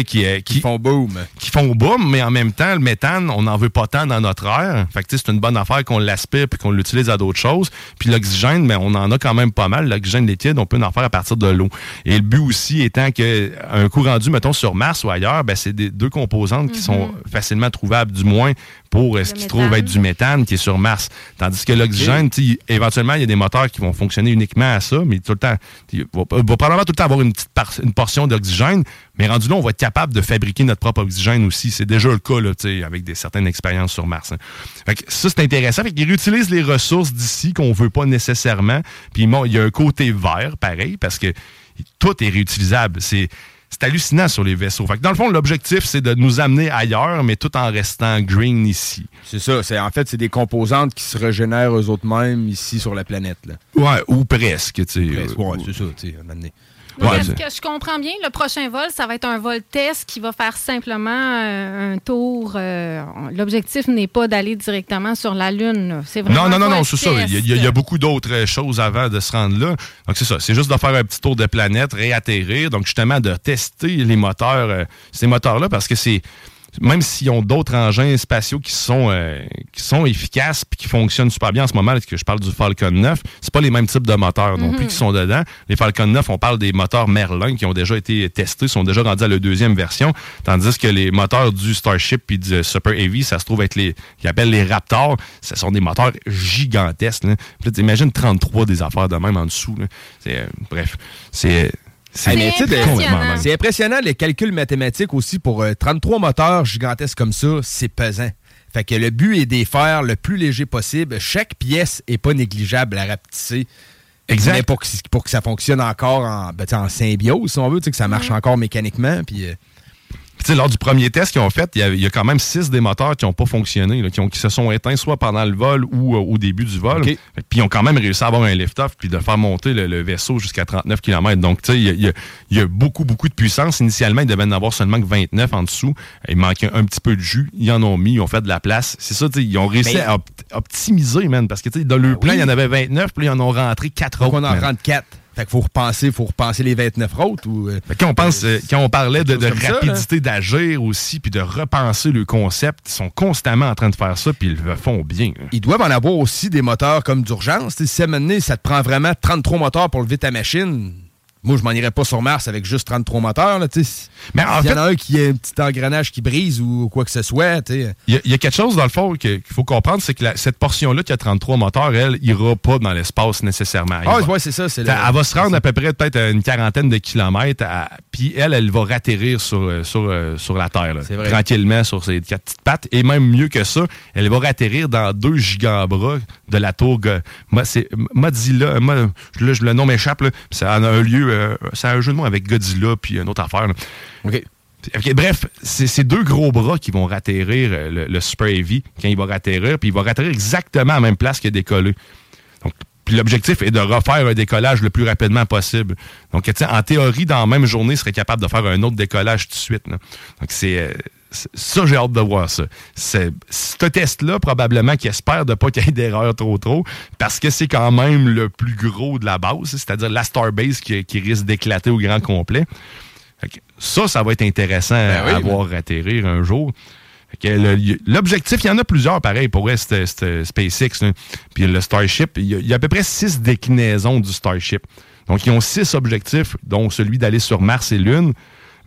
Speaker 9: qui, euh, qui,
Speaker 3: font boom.
Speaker 9: Qui font boom, mais en même temps, le méthane, on n'en veut pas tant dans notre air. Fait que, c'est une bonne affaire qu'on l'aspire puis qu'on l'utilise à d'autres choses. Puis l'oxygène, mais on en a quand même pas mal. L'oxygène liquide, on peut en faire à partir de l'eau. Et le but aussi étant que un coup rendu, mettons, sur Mars ou ailleurs, ben, c'est des deux composantes qui sont facilement trouvables, du moins pour euh, ce qui se trouve être du méthane qui est sur Mars. Tandis que l'oxygène, éventuellement, il y a des moteurs qui vont fonctionner uniquement à ça, mais tout le temps, il va, va probablement tout le temps avoir une petite par- une portion d'oxygène, mais rendu là, on va être capable de fabriquer notre propre oxygène aussi. C'est déjà le cas, là, avec des certaines expériences sur Mars. hein. Fait que ça, c'est intéressant. Fait qu'ils réutilisent les ressources d'ici qu'on veut pas nécessairement. Puis bon, il y a un côté vert, pareil, parce que tout est réutilisable. C'est c'est hallucinant sur les vaisseaux. Fait que dans le fond, l'objectif, c'est de nous amener ailleurs, mais tout en restant green ici.
Speaker 3: C'est ça. C'est, en fait, c'est des composantes qui se régénèrent eux autres mêmes ici sur la planète. Là.
Speaker 9: Ouais, ou presque.
Speaker 3: Presque, ouais, c'est ça,
Speaker 9: Ouais,
Speaker 4: Est-ce
Speaker 9: c'est-
Speaker 4: que je comprends bien? Le prochain vol, ça va être un vol test qui va faire simplement euh, un tour. euh, L'objectif n'est pas d'aller directement sur la Lune. C'est vraiment
Speaker 9: Non, non, non, non, c'est ça. Il y, a- il y beaucoup d'autres euh, choses avant de se rendre là. Donc, c'est ça. C'est juste de faire un petit tour de planète, réatterrir. Donc, justement, de tester les moteurs, euh, ces moteurs-là, parce que c'est. Même s'ils ont d'autres engins spatiaux qui sont, euh, qui sont efficaces puis qui fonctionnent super bien en ce moment, là, que je parle du Falcon 9, c'est pas les mêmes types de moteurs non
Speaker 11: Mhm.
Speaker 9: plus qui sont dedans. Les Falcon 9, on parle des moteurs Merlin qui ont déjà été testés, sont déjà rendus à la deuxième version, tandis que les moteurs du Starship puis du Super Heavy, ça se trouve être les qu'ils appellent les Raptors, ce sont des moteurs gigantesques. Là. Puis là, t'imagines 33 des affaires de même en dessous. là. C'est, euh, bref, c'est
Speaker 3: Hey. C'est impressionnant, les calculs mathématiques aussi pour euh, 33 moteurs gigantesques comme ça, c'est pesant. Fait que le but est de les faire le plus léger possible. Chaque pièce est pas négligeable à rapetisser.
Speaker 9: Exact.
Speaker 3: Mais pour que, pour que ça fonctionne encore en, ben, en symbiose, si on veut, que ça marche encore mécaniquement. Puis, euh,
Speaker 9: Puis, lors du premier test qu'ils ont fait, il y, a, il y a quand même six des moteurs qui n'ont pas fonctionné, là, qui, ont- qui se sont éteints soit pendant le vol ou euh, au début du vol. Puis ils ont quand même réussi à avoir un lift-off puis de faire monter le, le vaisseau jusqu'à 39 km. Donc, tu sais, il y a, y y beaucoup, beaucoup de puissance. Initialement, ils devaient en avoir seulement que 29 en dessous. Il manquait un petit peu de jus. Ils en ont mis, ils ont fait de la place. C'est ça, tu sais, ils ont réussi
Speaker 3: Mais-
Speaker 9: à op- optimiser, man. Parce que, tu sais, dans le plan, il y en avait 29, puis ils en ont rentré 4
Speaker 3: faut
Speaker 9: autres.
Speaker 3: qu'on en
Speaker 9: man.
Speaker 3: rentre 4. Fait qu'il faut repenser, faut repenser les 29 autres. Ou, euh,
Speaker 9: Quand on, pense, euh, quand on parlait de, rapidité d'agir aussi, puis de repenser le concept, ils sont constamment en train de faire ça, puis ils le font bien.
Speaker 3: Ils doivent en avoir aussi des moteurs comme d'urgence. Si à un moment donné, ça te prend vraiment 33 moteurs pour lever ta machine, moi, je m'en irais pas sur Mars avec juste 33 moteurs. Là.
Speaker 9: Mais en
Speaker 3: S'il y
Speaker 9: fait-
Speaker 3: en a un qui a un petit engrenage qui brise ou quoi que ce soit.
Speaker 9: Il y, a- il y a quelque chose, dans le fond, qu'il faut comprendre, c'est que la- cette portion-là qui a 33 moteurs, elle, ira pas dans l'espace nécessairement.
Speaker 3: Ah, ouais, c'est ça. c'est le-
Speaker 9: Elle va se rendre à peu près peut-être une quarantaine de kilomètres, puis elle, elle va ratterrir sur, euh, sur, euh, sur la Terre, là, tranquillement sur ses quatre petites pattes. Et même mieux que ça, elle va ratterrir dans deux gigabras de la tour Go- Mo- c'est Mozilla. Mo- là, je- le nom m'échappe. a un lieu, euh, ça a un jeu de mots avec Godzilla, puis une autre affaire. là.
Speaker 3: OK.
Speaker 9: Ok, bref, c'est ces deux gros bras qui vont ratterrir euh, le, le Super Heavy quand il va ratterrir, puis il va ratterrir exactement à la même place qu'il a décollé. Donc, puis l'objectif est de refaire un décollage le plus rapidement possible. Donc, tu sais, en théorie, dans la même journée, il serait capable de faire un autre décollage tout de suite. là. Donc, c'est euh, c'est- ça, j'ai hâte de voir ça. C'est- Ce test-là, probablement, qui espère de pas qu'il y ait d'erreur trop trop, parce que c'est quand même le plus gros de la base, c'est-à-dire la Starbase qui, qui risque d'éclater au grand complet. Ça, ça va être intéressant
Speaker 3: Ben oui,
Speaker 9: à voir atterrir un jour. L'objectif, il y en a plusieurs, pareil, pour vrai, SpaceX. là. Puis le Starship, il y, a- il y a à peu près six déclinaisons du Starship. Donc, ils ont six objectifs, dont celui d'aller sur Mars et Lune.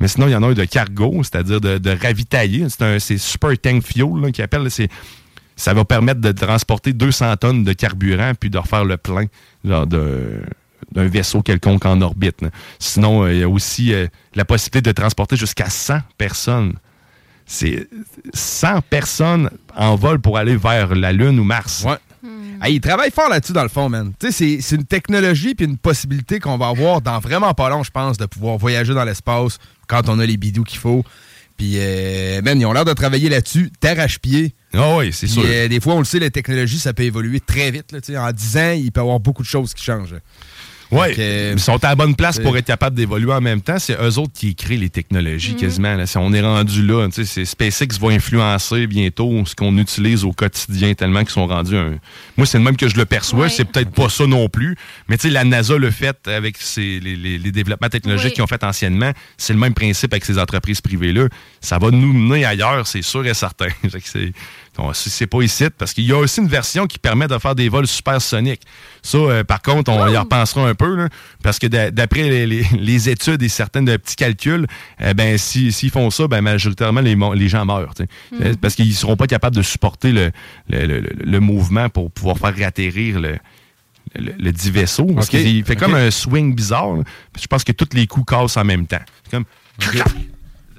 Speaker 9: Mais sinon, il y en a un de cargo, c'est-à-dire de, ravitailler. C'est Super Tank Fuel appellent. C'est- Ça va permettre de transporter 200 tonnes de carburant puis de refaire le plein genre de, d'un vaisseau quelconque en orbite. Sinon, euh, il y a aussi euh, la possibilité de transporter jusqu'à 100 personnes. C'est 100 personnes en vol pour aller vers la Lune ou Mars.
Speaker 3: Ah, ils travaillent fort là-dessus, dans le fond, man. C'est- c'est une technologie puis une possibilité qu'on va avoir dans vraiment pas long, je pense, de pouvoir voyager dans l'espace quand on a les bidous qu'il faut. Puis, euh, man, ils ont l'air de travailler là-dessus, terre à pied.
Speaker 9: Ah oui, c'est sûr.
Speaker 3: euh, des fois, on le sait, la technologie, ça peut évoluer très vite. Là, en 10 ans, il peut y avoir beaucoup de choses qui changent.
Speaker 9: Oui, ils sont à la bonne place pour être capables d'évoluer en même temps. C'est eux autres qui créent les technologies quasiment. là. Si on est rendu là, tu sais, c'est SpaceX va influencer bientôt ce qu'on utilise au quotidien tellement qu'ils sont rendus un... Moi, c'est le même que je le perçois. C'est peut-être pas ça non plus. Mais tu sais, la NASA le fait avec ses- les, les- les développements technologiques
Speaker 4: Oui.
Speaker 9: qu'ils ont fait anciennement. C'est le même principe avec ces entreprises privées-là. Ça va nous mener ailleurs, c'est sûr et certain. C'est- si c'est pas ici, parce qu'il y a aussi une version qui permet de faire des vols supersoniques. Ça, euh, par contre, on y repensera un peu, là, parce que d'a- d'après les, les- les études et certains de petits calculs, eh ben si- s'ils font ça, ben majoritairement les, gens meurent, sais. Euh, parce qu'ils seront pas capables de supporter le, le, le- le- le mouvement pour pouvoir faire réatterrir le, le, le dit vaisseau. Parce qu'il fait comme un swing bizarre. là. Je pense que tous les coups cassent en même temps. C'est comme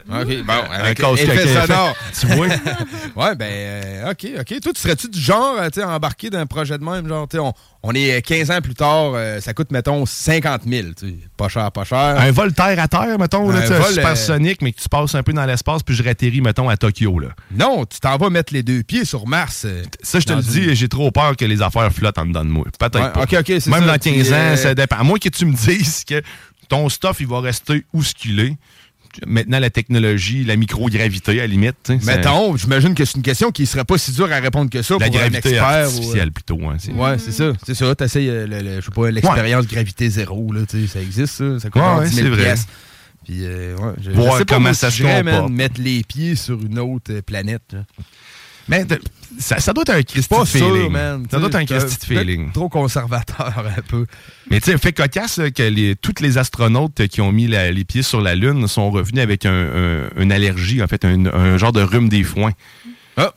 Speaker 3: OK, bon,
Speaker 9: Un
Speaker 3: avec effet sonore.
Speaker 9: Tu vois?
Speaker 3: ouais, ben, euh, OK, OK. Toi, tu serais-tu du genre, euh, tu embarqué d'un projet de même? Genre, tu sais, on, on est 15 ans plus tard, euh, ça coûte, mettons, 50 000. tu sais. Pas cher, pas cher.
Speaker 9: Un vol terre à terre, mettons, là,
Speaker 3: Un
Speaker 9: un
Speaker 3: vol,
Speaker 9: supersonique, mais que tu passes un peu dans l'espace, puis je réatterris, mettons, à Tokyo. Là.
Speaker 3: Non, tu t'en vas mettre les deux pieds sur Mars. euh,
Speaker 9: Ça, je te le dis, j'ai trop peur que les affaires flottent en dedans de moi. Peut-être
Speaker 3: Ouais,
Speaker 9: pas.
Speaker 3: ok, ok, c'est
Speaker 9: Même
Speaker 3: ça.
Speaker 9: dans 15
Speaker 3: Puis,
Speaker 9: ans,
Speaker 3: euh,
Speaker 9: ça dépend. À moins que tu me dises que ton stuff, il va rester où ce qu'il est. Maintenant, la technologie, la microgravité, à la limite. tu sais, ça-
Speaker 3: Mettons, j'imagine que c'est une question qui serait pas si dure à répondre que ça
Speaker 9: La
Speaker 3: pour un
Speaker 9: gravité
Speaker 3: expert.
Speaker 9: artificielle,
Speaker 3: ou,
Speaker 9: plutôt. hein, c'est-
Speaker 3: euh, Ouais, c'est ça. C'est ça. T'essayes, euh, le, le- je sais pas, l'expérience gravité zéro, là, ça existe, ça. Ça coûte
Speaker 9: Ouais,
Speaker 3: genre
Speaker 9: ouais,
Speaker 3: 10 000
Speaker 9: c'est vrai.
Speaker 3: Puis, euh, ouais, je, je
Speaker 9: Voir
Speaker 3: sais pas
Speaker 9: comment ça se
Speaker 3: mettre les pieds sur une autre euh, planète. là.
Speaker 9: Mais ça, ça doit être un Christy
Speaker 3: Pas
Speaker 9: de feeling.
Speaker 3: sûr, man.
Speaker 9: Ça doit être un Christy de
Speaker 3: peut-être
Speaker 9: feeling.
Speaker 3: Trop conservateur, un peu.
Speaker 9: Mais tu sais, fait cocasse là, que les, tous les astronautes qui ont mis la- les pieds sur la Lune sont revenus avec un, un- une allergie, en fait, un, un genre de rhume des foins.
Speaker 3: Ah.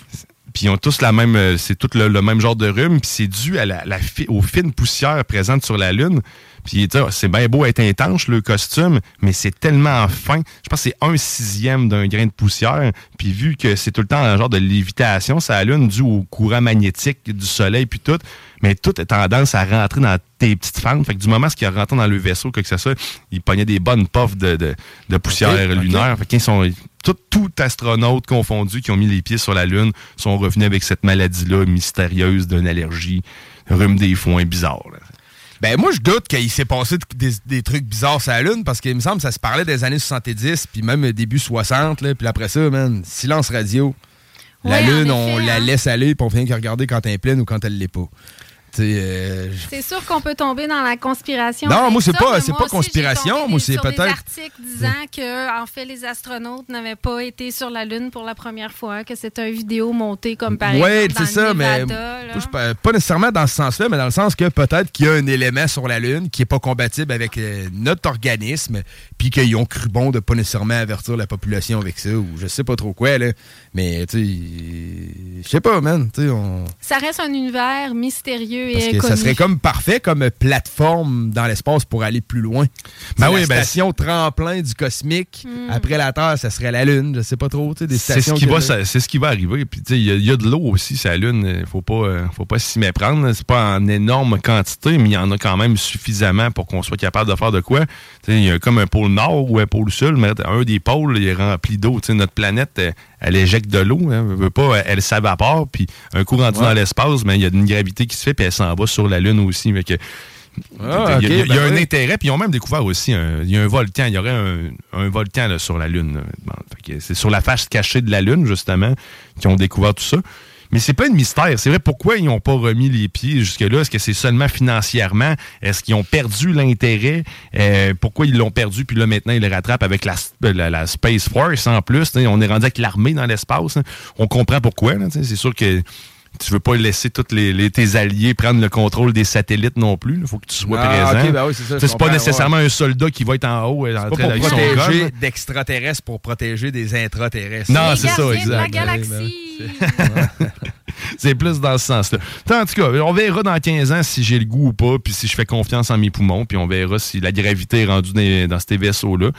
Speaker 9: Puis ils ont tous la même, euh, c'est tout le, le même genre de rhume, puis c'est dû à la, la fi- aux fines poussières présentes sur la Lune. Puis tu sais, c'est bien beau être intense le costume, mais c'est tellement fin. Je pense que c'est un sixième d'un grain de poussière. Puis vu que c'est tout le temps un genre de lévitation, ça la Lune dû au courant magnétique du Soleil puis tout, mais tout a tendance à rentrer dans tes petites fentes. Fait que du moment ce qui rentré dans le vaisseau, quoi que ce soit, il pognait des bonnes puffs de, de, de poussière lunaire. Fait qu'ils sont tout, tout astronautes confondus qui ont mis les pieds sur la Lune sont revenus avec cette maladie-là mystérieuse d'une allergie, rhume des foins bizarre. là.
Speaker 3: Ben, moi, je doute qu'il s'est passé des, des trucs bizarres sur la Lune parce qu'il me semble que ça se parlait des années 70 puis même début 60. Là, puis après ça, man, silence radio. La
Speaker 4: Ouais,
Speaker 3: Lune,
Speaker 4: effet,
Speaker 3: on la
Speaker 4: hein.
Speaker 3: laisse aller puis on vient que regarder quand elle est pleine ou quand elle l'est pas. Euh,
Speaker 4: C'est sûr qu'on peut tomber dans la conspiration.
Speaker 3: Non, moi, c'est pas- c'est pas conspiration, moi, c'est peut-être-
Speaker 4: articles disant que, en fait, les astronautes n'avaient pas été sur la Lune pour la première fois, que c'était une vidéo montée comme par
Speaker 3: Ouais,
Speaker 4: exemple dans
Speaker 3: c'est ça, mais moi, pas, nécessairement dans ce sens-là, mais dans le sens que peut-être qu'il y a un élément sur la Lune qui est pas compatible avec euh, notre organisme, puis qu'ils ont cru bon de pas nécessairement avertir la population avec ça, ou je sais pas trop quoi, là. Mais, tu sais, je sais pas, man, on...
Speaker 4: Ça reste un univers mystérieux
Speaker 3: Parce que ça serait comme parfait comme plateforme dans l'espace pour aller plus loin.
Speaker 9: Ben
Speaker 3: C'est
Speaker 9: oui,
Speaker 3: la
Speaker 9: ben,
Speaker 3: station tremplin du cosmique.
Speaker 4: Hmm.
Speaker 3: Après la Terre, ça serait la Lune. Je sais pas trop. tu sais, Des
Speaker 9: C'est
Speaker 3: stations
Speaker 9: ce qui va, ça- c'est ce qui va arriver. Puis tu sais, il y, a- il y a de l'eau aussi, sa lune. Il faut pas, euh, faut pas s'y méprendre. C'est pas en énorme quantité, mais il y en a quand même suffisamment pour qu'on soit capable de faire de quoi. Tu sais, Il y a comme un pôle nord ou un pôle sud, mais un des pôles il est rempli d'eau. Tu sais, Notre planète, elle, éjecte de l'eau. Hein, Elle veut pas, elle s'évapore. Puis un coup rendu
Speaker 3: Ouais.
Speaker 9: dans l'espace, mais il y a une gravité qui se fait, puis elle s'en va sur la lune aussi. Fait que,
Speaker 3: Ah,
Speaker 9: il y a,
Speaker 3: ok,
Speaker 9: il y a
Speaker 3: ben
Speaker 9: un
Speaker 3: oui.
Speaker 9: intérêt, puis ils ont même découvert aussi un, il y a un volcan. Il y aurait un, un volcan là, sur la Lune. Bon, c'est sur la face cachée de la Lune, justement, qu'ils ont découvert tout ça. Mais c'est plein de mystères. C'est vrai, pourquoi ils n'ont pas remis les pieds jusque-là? Est-ce que c'est seulement financièrement? Est-ce qu'ils ont perdu l'intérêt? Euh, pourquoi ils l'ont perdu? Puis là, maintenant, ils le rattrapent avec la, la- la Space Force en plus. T'sais, On est rendu avec l'armée dans l'espace. hein. On comprend pourquoi. C'est sûr que tu veux pas laisser tous les, les- tes alliés prendre le contrôle des satellites non plus. Il faut que tu sois
Speaker 3: Ah,
Speaker 9: présent.
Speaker 3: ben oui, c'est
Speaker 9: pas nécessairement un soldat qui va être en haut et en
Speaker 3: Pas
Speaker 9: train
Speaker 3: protéger d'extraterrestres pour protéger des intraterrestres.
Speaker 9: Non, c'est ça, exact.
Speaker 4: galaxie.
Speaker 9: c'est plus dans ce sens-là. En tout cas, on verra dans 15 ans si j'ai le goût ou pas, puis si je fais confiance en mes poumons, puis on verra si la gravité est rendue dans, dans ces vaisseaux-là.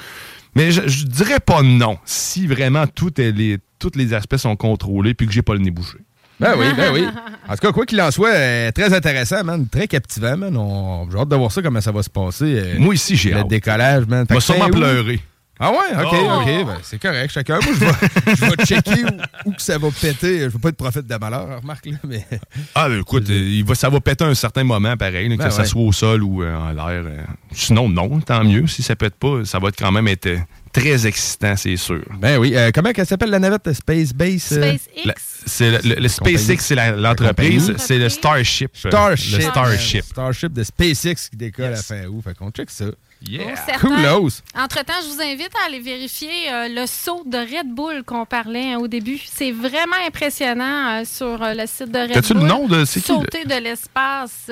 Speaker 9: Mais je, je dirais pas non, si vraiment tout est les, tous les aspects sont contrôlés, puis que j'ai pas le nez bouché.
Speaker 3: Ben oui, ben oui. En tout cas, quoi qu'il en soit, euh, très intéressant, man. Très captivant, man. On... J'ai hâte de voir ça, comment ça va se passer. euh,
Speaker 9: Moi ici, j'ai
Speaker 3: Le
Speaker 9: hâte.
Speaker 3: décollage, man.
Speaker 9: Va
Speaker 3: Fait que
Speaker 9: sûrement
Speaker 3: fin août.
Speaker 9: pleurer.
Speaker 3: Ah ouais? OK,
Speaker 9: Oh.
Speaker 3: OK. Ben, c'est correct, chacun. Moi, je vais, je vais checker où, où que ça va péter. Je veux pas être prophète de malheur, remarque, là, mais...
Speaker 9: Ah, ben, écoute, euh, il va, ça va péter à un certain moment, pareil, là,
Speaker 3: Ben
Speaker 9: que ça
Speaker 3: ouais.
Speaker 9: soit au sol ou euh, en l'air. euh. Sinon, non, tant mieux. Si ça pète pas, ça va être quand même être euh, très excitant, c'est sûr.
Speaker 3: Ben oui. Euh, comment elle s'appelle la navette? Space Base? euh?
Speaker 4: SpaceX?
Speaker 9: C'est le, le- le SpaceX, c'est l'entreprise. C'est le Starship.
Speaker 3: Starship.
Speaker 9: Le Starship.
Speaker 3: Starship de SpaceX qui décolle à fin août. Fait qu'on check ça.
Speaker 9: Yeah.
Speaker 3: Coolos.
Speaker 4: Entre-temps, je vous invite à aller vérifier euh, le saut de Red Bull qu'on parlait hein, au début. C'est vraiment impressionnant euh, sur euh, le site de Red Bull.
Speaker 9: le nom de- c'est qui,
Speaker 4: Sauter de l'espace.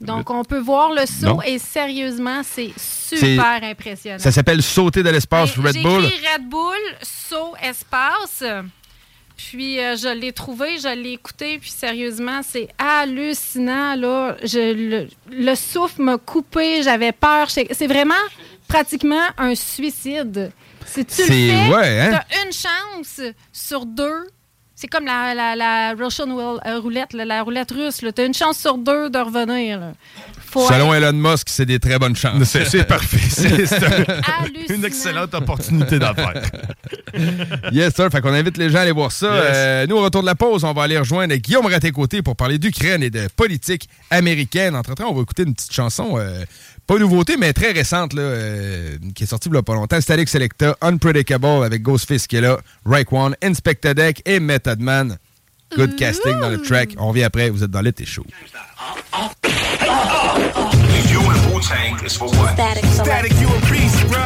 Speaker 4: Donc, on peut voir le saut
Speaker 9: Non.
Speaker 4: et sérieusement, c'est super impressionnant.
Speaker 3: Ça s'appelle Sauter de l'espace Red
Speaker 4: j'ai
Speaker 3: Bull.
Speaker 4: écrit Red Bull, saut espace. Puis euh, je l'ai trouvé, je l'ai écouté, puis sérieusement, c'est hallucinant. Là. Je, le, le souffle m'a coupé, j'avais peur. C'est vraiment pratiquement un suicide. Si tu le
Speaker 3: C'est-
Speaker 4: fais,
Speaker 3: ouais, hein?
Speaker 4: t'as une chance sur deux. C'est comme la, la, la Russian roul- euh, roulette, la roulette russe. Tu as une chance sur deux de revenir. là. Faut
Speaker 3: Selon Elon Musk, c'est des très bonnes chances.
Speaker 9: C'est c'est parfait. C'est une excellente opportunité d'affaires.
Speaker 3: Yes, sir. Fait qu'on invite les gens à aller voir ça.
Speaker 9: Yes.
Speaker 3: Euh, nous, au retour de la pause, on va aller rejoindre Guillaume Raté-Côté pour parler d'Ukraine et de politique américaine. Entre-temps, on va écouter une petite chanson, euh, pas nouveauté, mais très récente, là, euh, qui est sortie il y a pas longtemps. Static Selecta, Unpredictable avec Ghostface qui est là, Raekwon, Inspector Deck et Method Man. Good casting dans le track. On revient après, vous êtes dans l'été chaud.
Speaker 12: You and Wu-Tang is for what? Static, Static you a beast, bro.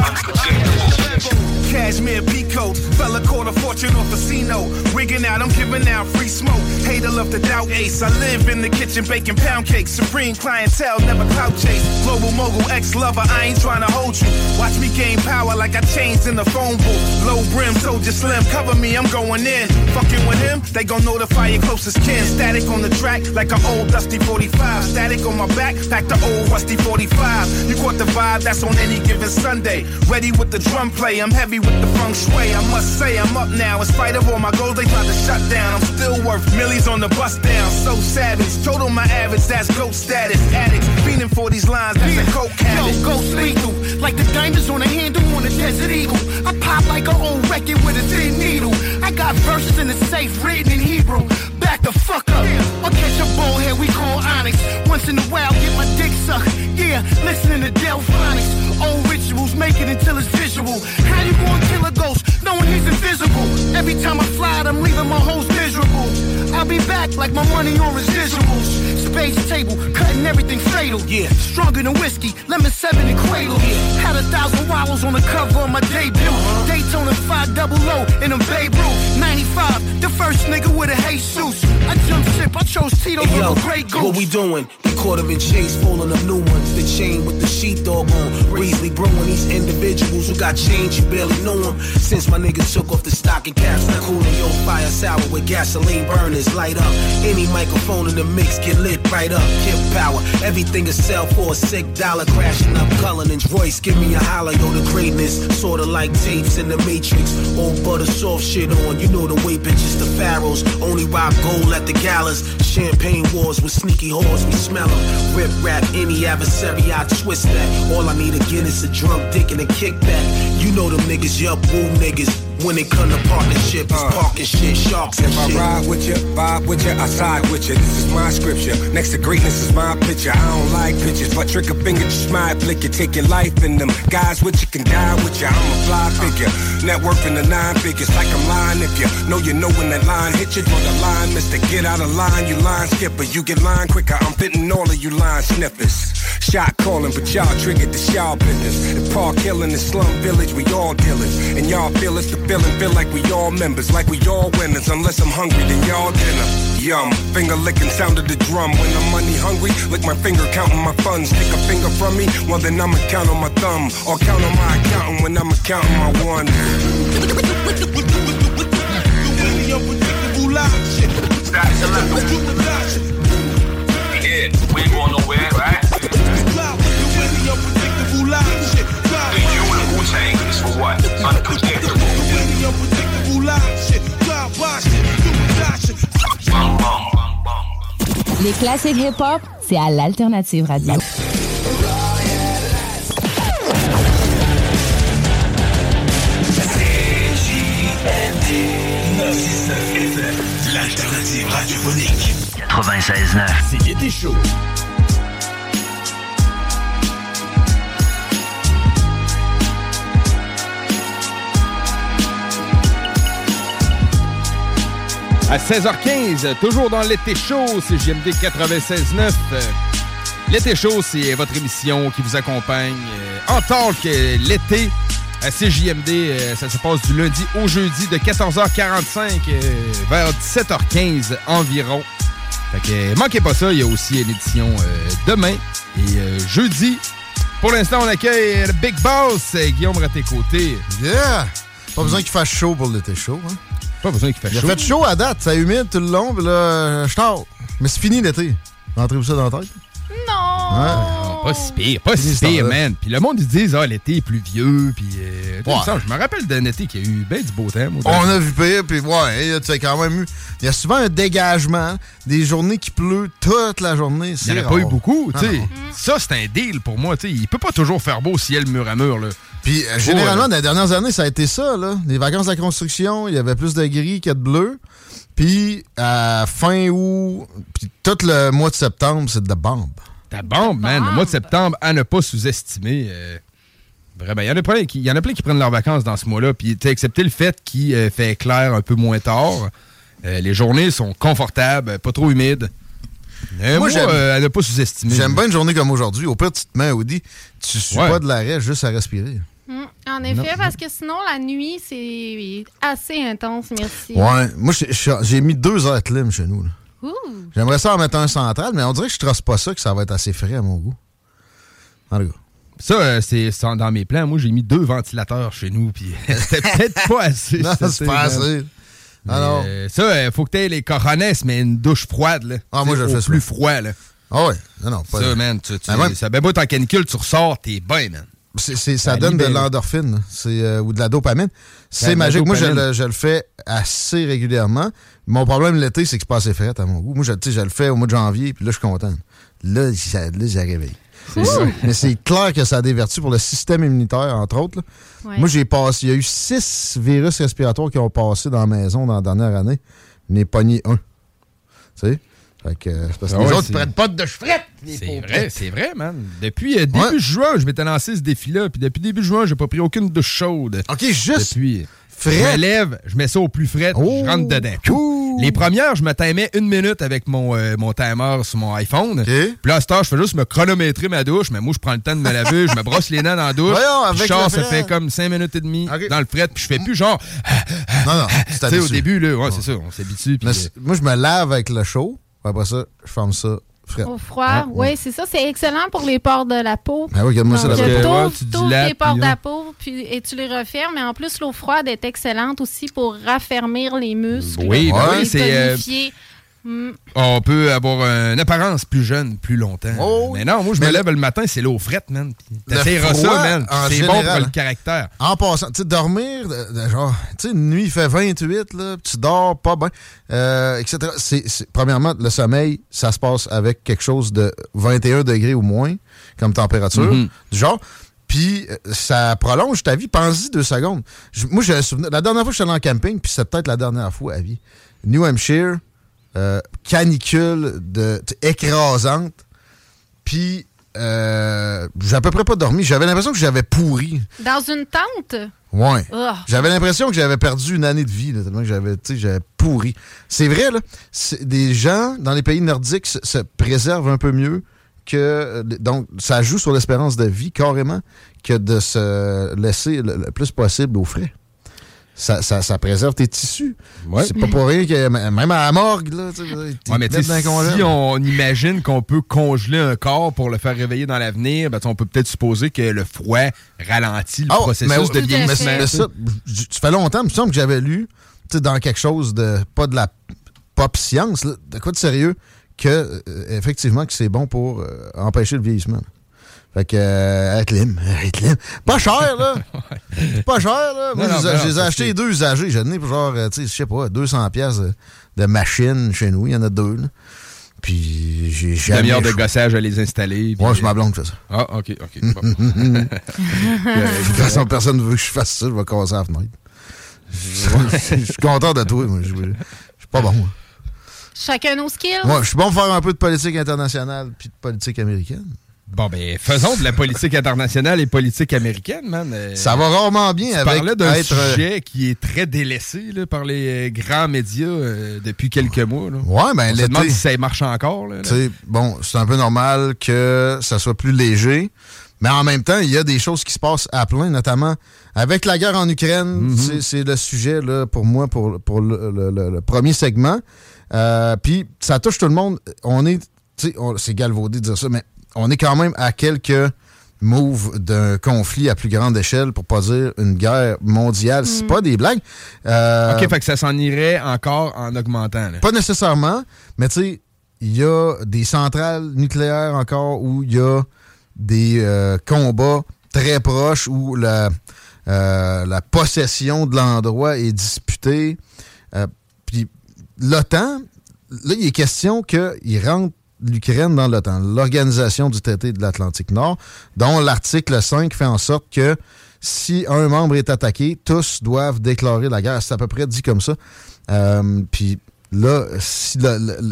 Speaker 12: Cashmere peacoat, fella caught a fortune off a casino. Rigging out, I'm giving out free smoke. Hater love to doubt ace. I live in the kitchen baking pound cakes. Supreme clientele, never clout chase. Global mogul, ex-lover, I ain't trying to hold you. Watch me gain power like I changed in the phone booth. Low brim, soldier slim, cover me, I'm going in. Fucking with him, they gon' notify your closest kin. Static on the track like an old dusty 45. Static on my back, like the old rusty 45. You caught the vibe, that's on any given Sunday. Ready with the drum play, I'm heavy with the feng shui. I must say, I'm up now. In spite of all my goals, they tried to shut down. I'm still worth millions on the bus down. So savage, total my average, that's goat status. Addicts, fiending for these lines, that's a coke habit.
Speaker 13: Yo, ghost lethal, like the diamonds on a handle on a desert eagle. I pop like an old record with a thin needle. I got verses in the safe written in Hebrew. Back the fuck up. I'll catch a bullhead we call Onyx. Once in a while, get my dick sucked. Yeah, listening to Delphonics. Old rituals, make it until it's visual. How you gonna kill a ghost knowing he's invisible? Every time I fly, I'm leaving my host miserable. I'll be back like my money on residuals. Space table, cutting everything fatal. Yeah, stronger than whiskey, lemon seven and cradle. Yeah, had a thousand wallows on the cover of my debut. Uh-huh. Daytona 5 double O in a Babe Ruth. 95, the first nigga with a Jesus. I jump ship, I chose Tito
Speaker 14: Hey, yo,
Speaker 13: over Grey Goose.
Speaker 14: what we doing? We caught him in chase, falling up new ones. The chain with the sheepdog on. Breezy brewing these individuals who got change, you barely know them. Since my nigga took off the stocking caps, now cooling your fire sour with gasoline burners. Light up any microphone in the mix, get lit right up. Kip power, everything is sell for a sick dollar. Crashing up Cullinan's Royce, give me a holler, yo, the greatness. Sorta like tapes in the Matrix. All butter soft shit on, you know the way bitches, the pharaohs. Only rock gold at the galas. Champagne wars with sneaky whores, we smell them. Rip rap, any adversary, I twist that. All I need again is a drunk dick and a kickback. You know them niggas, yup, woo niggas. When it come to partnership, it's uh. parking shit, sharks and
Speaker 15: If I ride with you, vibe with you, I side with you. This is my scripture. Next to greatness is my picture. I don't like pictures, but trick a finger, just smile, flick you, take your life in them. Guys with you can die with you. I'm a fly figure. Net worth in the nine figures, like I'm lying. If you know you know when that line hit you, draw the line, mister. Get out of line, you line skipper. You get line quicker. I'm fitting all of you line sniffers. Shot calling, but y'all triggered the y'all business. The park hill in the slum village, we all dealers. And y'all feel it's the feeling, feel like we all members, like we all winners. Unless I'm hungry, then y'all dinner. Yum, finger licking sound of the drum. When I'm money hungry, lick my finger counting my funds. Take a finger from me, well then I'ma count on my thumb. Or count on my accountant when I'm counting my one.
Speaker 12: Static
Speaker 13: guys are left. Yeah, we ain't going nowhere, right? Unpredictable.
Speaker 5: Les classiques hip-hop, c'est à l'Alternative Radio.
Speaker 8: L'alternative radiophonique.
Speaker 2: 96.9.
Speaker 8: C'est l'été chaud.
Speaker 3: À 16h15, toujours dans l'été chaud, c'est JMD 96.9. Euh, L'été chaud, c'est votre émission qui vous accompagne euh, en tant que l'été à CJMD. euh, ça se passe du lundi au jeudi de 14h45 euh, vers 17h15 environ. Fait que euh, manquez pas ça, il y a aussi une édition euh, demain et euh, jeudi. Pour l'instant, on accueille le Big Boss, euh, Guillaume à tes.
Speaker 16: Yeah! Pas besoin qu'il fasse chaud pour l'été chaud. Hein?
Speaker 3: Pas besoin qu'il fasse
Speaker 16: Il a
Speaker 3: chaud.
Speaker 16: fait chaud à date, c'est humide tout le long, puis là, je tard. Mais c'est fini l'été. Rentrez-vous ça dans la tête?
Speaker 4: Non!
Speaker 3: Non, pas si pire, pas si pire, man. Puis le monde, ils disent, ah, l'été est pluvieux, puis... euh, tout
Speaker 16: Ouais.
Speaker 3: ça. Je me rappelle d'un été qui a eu bien du beau temps.
Speaker 16: On a vu pire, puis ouais, tu sais, quand même eu. Il y a souvent un dégagement, des journées qui pleut toute la journée.
Speaker 3: Il n'y en a pas eu beaucoup, tu
Speaker 16: Ah
Speaker 3: sais.
Speaker 16: non.
Speaker 3: Ça, c'est un deal pour moi, tu sais. Il peut pas toujours faire beau ciel mur à mur, là.
Speaker 16: Puis euh, généralement, dans les dernières années, ça a été ça, là. Les vacances de la construction, il y avait plus de gris que de bleu. Puis à fin août, puis tout le mois de septembre, c'est de la bombe.
Speaker 3: Ta bombe, man. Le mois de septembre, à ne pas sous-estimer. euh, vraiment. Il y, en a plein qui, il y en a plein qui prennent leurs vacances dans ce mois-là. Puis, excepté le fait qu'il euh, fait clair un peu moins tard, euh, les journées sont confortables, pas trop humides.
Speaker 16: Moi,
Speaker 3: euh, à ne pas sous-estimer.
Speaker 16: J'aime bien une journée comme aujourd'hui. Au pire, tu te mets, Audi, tu suis
Speaker 3: Ouais.
Speaker 16: pas de l'arrêt juste à respirer.
Speaker 4: Mm, En effet,
Speaker 16: Non.
Speaker 4: parce que sinon, la nuit, c'est assez intense, merci.
Speaker 16: Ouais. Moi, j'ai mis deux heures de clim chez nous. là. J'aimerais ça en mettre un central, mais on dirait que je trosse pas ça, que ça va être assez frais à mon goût. En tout cas.
Speaker 3: Ça, euh, c'est dans mes plans. Moi, j'ai mis deux ventilateurs chez nous, puis c'était peut-être pas assez.
Speaker 16: Non, c'est pas assez. Non.
Speaker 3: euh, ça, il faut que tu aies les coronesses, mais une douche froide. Là.
Speaker 16: Ah, moi, je fais
Speaker 3: plus froid. Là.
Speaker 16: Ah ouais. Non, non, pas
Speaker 3: Ça, man, tu, tu,
Speaker 16: même-
Speaker 3: ça ben en canicule, tu ressors, t'es bien, man.
Speaker 16: C'est- c'est- ça
Speaker 3: Ça
Speaker 16: donne de l'endorphine euh, ou de la dopamine. C'est
Speaker 3: la
Speaker 16: magique. Moi, je le, je le fais assez régulièrement. Mon problème l'été, c'est que c'est pas assez frais à mon goût. Moi, je, tu sais, je le fais au mois de janvier, puis là, je suis content. Là, ça- là j'ai réveillé.
Speaker 3: C'est ça.
Speaker 16: Mais c'est clair que ça a des vertus pour le système immunitaire, entre autres.
Speaker 4: Ouais.
Speaker 16: Moi, j'ai passé. Il y a eu six virus respiratoires qui ont passé dans la maison dans la dernière année. Je n'ai pogné un. Tu sais? Fait que, c'est parce que
Speaker 3: Ah
Speaker 16: les autres, ils prennent pas de les
Speaker 3: C'est vrai, c'est vrai, man. Depuis euh, début juin, je m'étais lancé ce défi-là, puis depuis début juin, j'ai pas pris aucune douche chaude.
Speaker 16: OK, juste
Speaker 3: Depuis.
Speaker 16: frette.
Speaker 3: Je me lève, je mets ça au plus frais, je rentre dedans. Les premières, je me timais une minute avec mon, euh, mon timer sur mon iPhone. Puis là, à je fais juste me chronométrer ma douche, mais moi, je prends le temps de me laver, je me brosse les dents dans la douche.
Speaker 16: Voyons,
Speaker 3: je sors, ça fait comme 5 minutes et demie dans le fret, puis je fais plus genre.
Speaker 16: Non, non,
Speaker 3: Tu sais, au début, là, ouais, c'est ça, on s'habitue.
Speaker 16: moi, je me lave avec le chaud. Puis Après ça, je ferme ça.
Speaker 4: Au froid,
Speaker 16: Ah,
Speaker 4: oui, c'est ça. C'est excellent pour les pores de la peau.
Speaker 16: Ah oui, regarde-moi ça Ouais,
Speaker 4: t'ouvres-
Speaker 16: tu dilates,
Speaker 4: les pores de la peau puis, et tu les refermes. Mais en plus, l'eau froide est excellente aussi pour raffermir les muscles.
Speaker 3: Oui, ben oui, c'est, euh.
Speaker 4: Mm.
Speaker 3: On peut avoir une apparence plus jeune plus longtemps. mais non, moi, je me lève le matin, c'est l'eau frette, man. T'essayeras ça, man. C'est bon pour le caractère.
Speaker 16: En passant, tu sais, dormir, de- de genre, tu sais, une nuit, il fait 28, là, tu dors pas bien, euh, etc. Premièrement, le sommeil, ça se passe avec quelque chose de 21 degrés ou moins, comme température,
Speaker 3: Mhm.
Speaker 16: du genre. Puis euh, ça prolonge ta vie. Pense-y deux secondes. Moi, j'ai. La dernière fois que je suis allé en camping, puis c'est peut-être la dernière fois à vie. New Hampshire, euh, canicule de, écrasante. Puis euh, j'ai à peu près pas dormi. J'avais l'impression que j'avais pourri.
Speaker 4: Dans une tente?
Speaker 16: Ouais.
Speaker 4: Ah.
Speaker 16: J'avais l'impression que j'avais perdu une année de vie, là, tellement que j'avais, j'avais pourri. C'est vrai, là. Des gens dans les pays nordiques se, se préservent un peu mieux que. euh, Donc, ça joue sur l'espérance de vie, carrément, que de se laisser le, le plus possible au frais. Ça, ça, ça préserve tes tissus.
Speaker 3: Ouais.
Speaker 16: C'est pas pour rien que même à la morgue, là, tu
Speaker 3: Ouais, mais tu si on imagine qu'on peut congeler un corps pour le faire réveiller dans l'avenir, ben, tu on peut peut-être supposer que le froid ralentit le
Speaker 16: Ah,
Speaker 3: processus
Speaker 16: mais,
Speaker 3: de vieillissement.
Speaker 16: mais ça, ça fait longtemps, il me semble que j'avais lu tu dans quelque chose de. Pas de la. pop science, là, de quoi de sérieux que, euh, effectivement, que c'est bon pour euh, empêcher le vieillissement. Fait que, euh, Atlim, Atlim. Pas cher, là. pas cher, là. Moi,
Speaker 3: Non, non,
Speaker 16: je les ai-
Speaker 3: non,
Speaker 16: je les ai
Speaker 3: ça,
Speaker 16: achetés
Speaker 3: c'est-
Speaker 16: deux usagés. J'en ai pour genre, euh, tu sais, je sais pas, 200 pièces de, machines chez nous. Il y en a deux, là. Puis, j'ai jamais...
Speaker 3: demi-heure de gossage à les installer.
Speaker 16: Moi, c'est ma blonde qui fait ça.
Speaker 3: Ah, OK, OK. bon.
Speaker 16: de toute façon, personne ne veut que je fasse ça. Je vais casser la fenêtre. Je suis content de toi. moi. Je je suis pas bon. moi.
Speaker 4: Chacun nos skills.
Speaker 16: Moi, je suis bon pour faire un peu de politique internationale puis de politique américaine.
Speaker 3: Bon, ben, faisons de la politique internationale et politique américaine, man. Euh,
Speaker 16: Ça va rarement bien
Speaker 3: tu
Speaker 16: avec
Speaker 3: d'un
Speaker 16: être, euh,
Speaker 3: sujet qui est très délaissé là, par les euh, grands médias euh, depuis quelques mois. Là.
Speaker 16: Ouais, ben,
Speaker 3: On se
Speaker 16: l'été-
Speaker 3: demande si ça marche encore. Là, là.
Speaker 16: Tu sais, bon, c'est un peu normal que ça soit plus léger. Mais en même temps, il y a des choses qui se passent à plein, notamment avec la guerre en Ukraine. C'est- C'est le sujet, là, pour moi, pour, pour le, le- le- le premier segment. Euh, Puis, ça touche tout le monde. On est, tu sais, on- c'est galvaudé de dire ça, mais on est quand même à quelques moves d'un conflit à plus grande échelle, pour pas dire une guerre mondiale. C'est pas des blagues. Euh,
Speaker 3: OK, fait que ça s'en irait encore en augmentant. là.
Speaker 16: pas nécessairement, mais tu sais, il y a des centrales nucléaires encore où il y a des euh, combats très proches où la, euh, la possession de l'endroit est disputée. Puis l'OTAN, là, il est question qu'il rentre l'Ukraine dans l'OTAN, l'Organisation du traité de l'Atlantique Nord, dont l'article 5 fait en sorte que si un membre est attaqué, tous doivent déclarer la guerre. C'est à peu près dit comme ça. Euh, Puis là, si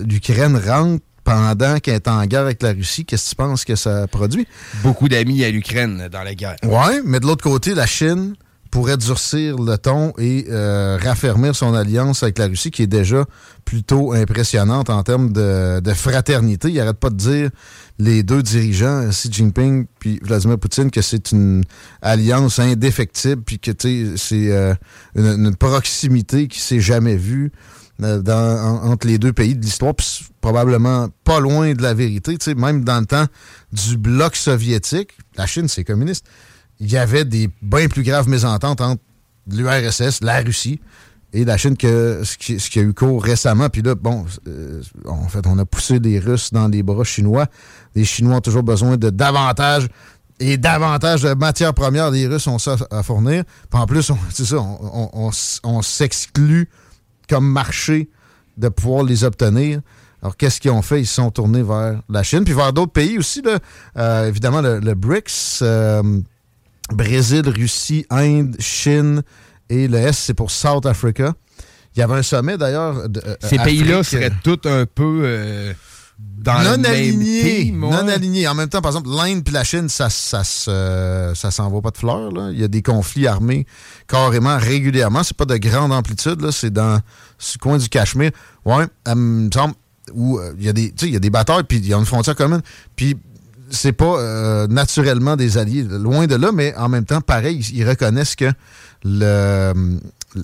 Speaker 16: l'Ukraine rentre pendant qu'elle est en guerre avec la Russie, qu'est-ce que tu penses que ça produit?
Speaker 3: Beaucoup d'amis à l'Ukraine dans la guerre.
Speaker 16: Ouais, mais de l'autre côté, la Chine pourrait durcir le ton et euh, raffermir son alliance avec la Russie, qui est déjà plutôt impressionnante en termes de, de fraternité. Il arrête pas de dire, les deux dirigeants, Xi Jinping puis Vladimir Poutine, que c'est une alliance indéfectible, puis que c'est euh, une, une proximité qui s'est jamais vue euh, dans- en- entre les deux pays de l'histoire, probablement pas loin de la vérité. Même dans le temps du bloc soviétique, la Chine, c'est communiste, il y avait des bien plus graves mésententes entre l'URSS, la Russie et la Chine que ce qui, a eu cours récemment. Puis là, bon, euh, en fait, on a poussé les Russes dans les bras chinois. Les Chinois ont toujours besoin de davantage et davantage de matières premières. Les Russes ont ça à fournir. Puis en plus, ça, on, s'exclut comme marché de pouvoir les obtenir. Alors, qu'est-ce qu'ils ont fait? Ils se sont tournés vers la Chine, puis vers d'autres pays aussi. Là. Euh, évidemment, le, le BRICS, euh, Brésil, Russie, Inde, Chine, et le S, c'est pour South Africa. Il y avait un sommet, d'ailleurs. euh,
Speaker 3: Ces pays-là seraient tous un peu euh, dans le
Speaker 16: non
Speaker 3: même
Speaker 16: alignés.
Speaker 3: team, ouais.
Speaker 16: Non alignés. En même temps, par exemple, l'Inde puis la Chine, ça, ça, ça s'en va pas de fleurs. Là. Il y a des conflits armés carrément régulièrement. C'est pas de grande amplitude. là. C'est dans ce coin du Cachemire. Ouais, euh, il me semble où euh, il y a des, il y a des batailles puis il y a une frontière commune. Puis c'est pas euh, naturellement des alliés, loin de là, mais en même temps, pareil, ils, ils reconnaissent que le-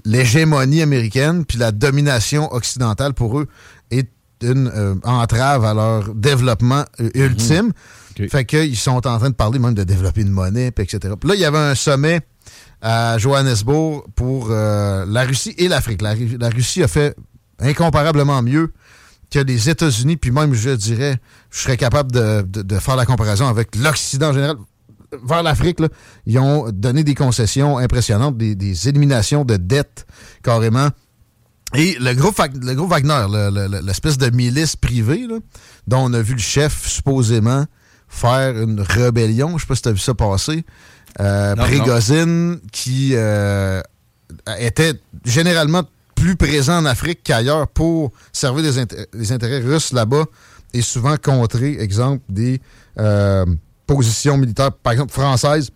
Speaker 16: l'hégémonie américaine puis la domination occidentale pour eux est une euh, entrave à leur développement euh, ultime. Fait qu'ils sont en train de parler même de développer une monnaie, etc. Là, il y avait un sommet à Johannesburg pour euh, la Russie et l'Afrique. La Russie a fait incomparablement mieux que les États-Unis, puis même, je dirais, je serais capable de, de- de faire la comparaison avec l'Occident en général. Vers l'Afrique, ils ont donné des concessions impressionnantes, des, des éliminations de dettes carrément. Et le groupe, le groupe Wagner, le- le- le- l'espèce de milice privée, là, dont on a vu le chef supposément faire une rébellion, je sais pas si tu as vu ça passer, euh,
Speaker 3: Non,
Speaker 16: qui euh, était généralement plus présent en Afrique qu'ailleurs pour servir les, inté- les intérêts russes là-bas et souvent contrer, exemple, des euh, positions militaires, par exemple, françaises,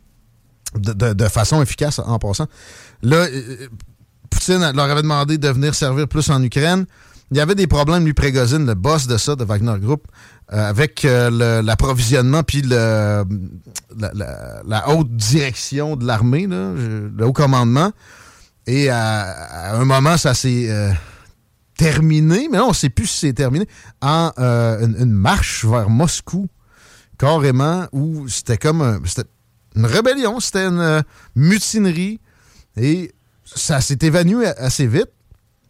Speaker 16: de, façon efficace en passant. Là, euh, Poutine leur avait demandé de venir servir plus en Ukraine. Il y avait des problèmes, lui, Prégozine, le boss de ça, de Wagner Group, euh, avec l'approvisionnement puis la, haute direction de l'armée, le haut commandement. Et à, un moment, ça s'est euh, terminé, mais là, on ne sait plus si c'est terminé, en euh, une, marche vers Moscou, carrément, où c'était comme un- une rébellion, c'était une euh, mutinerie, et ça s'est évanoui assez vite.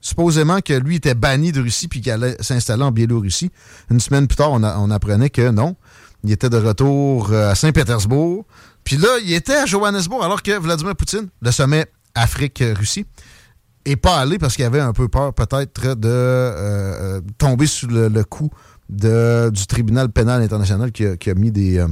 Speaker 16: supposément que lui était banni de Russie puis qu'il allait s'installer en Biélorussie. Une semaine plus tard, on, on apprenait que non. Il était de retour à Saint-Pétersbourg. Puis là, il était à Johannesburg alors que Vladimir Poutine, le sommet Afrique-Russie, est pas allé parce qu'il avait un peu peur peut-être de euh, euh, tomber sous le, le coup de, du tribunal pénal international qui a, qui a mis des, euh,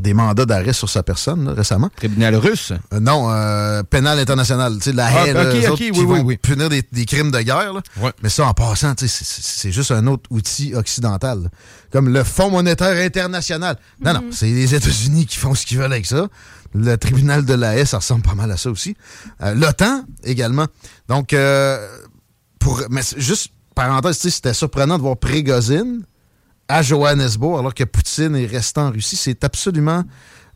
Speaker 16: des mandats d'arrêt sur sa personne là, récemment.
Speaker 3: Tribunal russe?
Speaker 16: Euh, non, euh, pénal international. Tu sais, la
Speaker 3: Ah,
Speaker 16: haie, là,
Speaker 3: ok,
Speaker 16: eux
Speaker 3: ok,
Speaker 16: autres
Speaker 3: oui,
Speaker 16: qui
Speaker 3: oui,
Speaker 16: vont
Speaker 3: oui.
Speaker 16: punir des, des crimes de guerre. là. Mais ça, en passant, c'est- juste un autre outil occidental. là. Comme le Fonds monétaire international. Non, non, c'est les États-Unis qui font ce qu'ils veulent avec ça. Le tribunal de la haie, ça ressemble pas mal à ça aussi. Euh, L'OTAN également. Donc, euh, pour, mais juste, parenthèse, c'était surprenant de voir Prégozine à Johannesburg alors que Poutine est resté en Russie. C'est absolument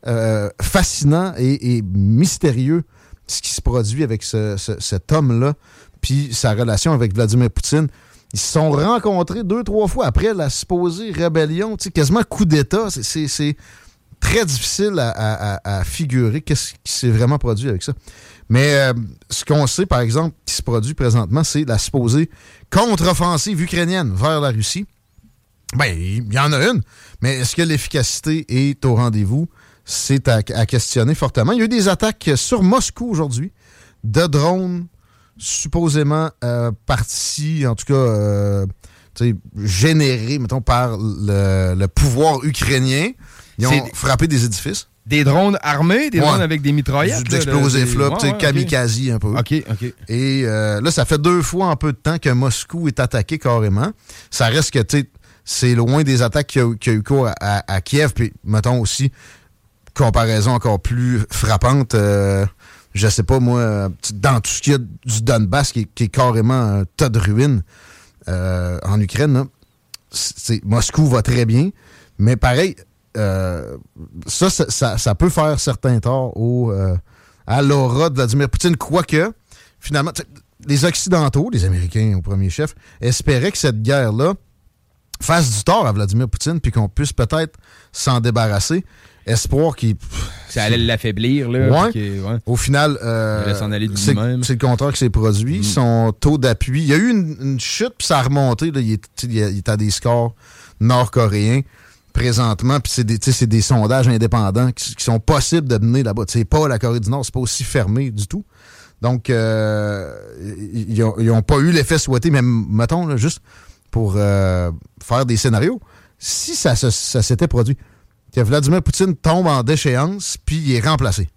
Speaker 16: euh, fascinant et, mystérieux ce qui se produit avec ce- ce- cet homme-là, puis sa relation avec Vladimir Poutine. Ils se sont rencontrés deux, trois fois après la supposée rébellion, quasiment coup d'État. C'est très difficile à, figurer qu'est-ce qui s'est vraiment produit avec ça. Mais euh, ce qu'on sait, par exemple, qui se produit présentement, c'est la supposée contre-offensive ukrainienne vers la Russie. Ben, il y en a une, mais est-ce que l'efficacité est au rendez-vous? C'est à, questionner fortement. Il y a eu des attaques sur Moscou aujourd'hui de drones supposément euh, partis, en tout cas, euh, générés, mettons, par le pouvoir ukrainien. Ils ont
Speaker 3: des-
Speaker 16: frappé des édifices.
Speaker 3: Des drones armés, des
Speaker 16: Ouais.
Speaker 3: drones avec des mitraillettes.
Speaker 16: Du-
Speaker 3: là, des-
Speaker 16: là,
Speaker 3: ouais, ouais, ok.
Speaker 16: kamikaze un peu.
Speaker 3: OK, OK.
Speaker 16: Et euh, là, ça fait deux fois en peu de temps que Moscou est attaqué carrément. Ça reste que, tu sais, c'est loin des attaques qui a, qui a eu cours à, à- à Kiev. Puis, mettons aussi, comparaison encore plus frappante, euh, je sais pas, moi, dans tout ce qu'il y a du Donbass, qui, est- qui est carrément un tas de ruines euh, en Ukraine, là, Moscou va très bien. Mais pareil, euh, ça, ça, ça- ça peut faire certains torts au, euh, à l'aura de Vladimir Poutine, quoique, finalement, les Occidentaux, les Américains au premier chef, espéraient que cette guerre-là fasse du tort à Vladimir Poutine, puis qu'on puisse peut-être s'en débarrasser. Espoir qui.
Speaker 3: Ça allait l'affaiblir, là.
Speaker 16: Ouais.
Speaker 3: puis que, ouais.
Speaker 16: Au final, euh, c'est le contraire qui s'est produit.
Speaker 3: Mm.
Speaker 16: Son taux d'appui. Il y a eu une, une chute, puis ça a remonté. là. Il est- il est à des scores nord-coréens présentement. Puis c'est des, des sondages indépendants qui, sont possibles de mener là-bas. C'est pas la Corée du Nord, c'est pas aussi fermé du tout. Donc, euh, ils n'ont pas eu l'effet souhaité, mais mettons, juste pour euh, faire des scénarios, si ça, ça s'était produit, que Vladimir Poutine tombe en déchéance, puis il est remplacé.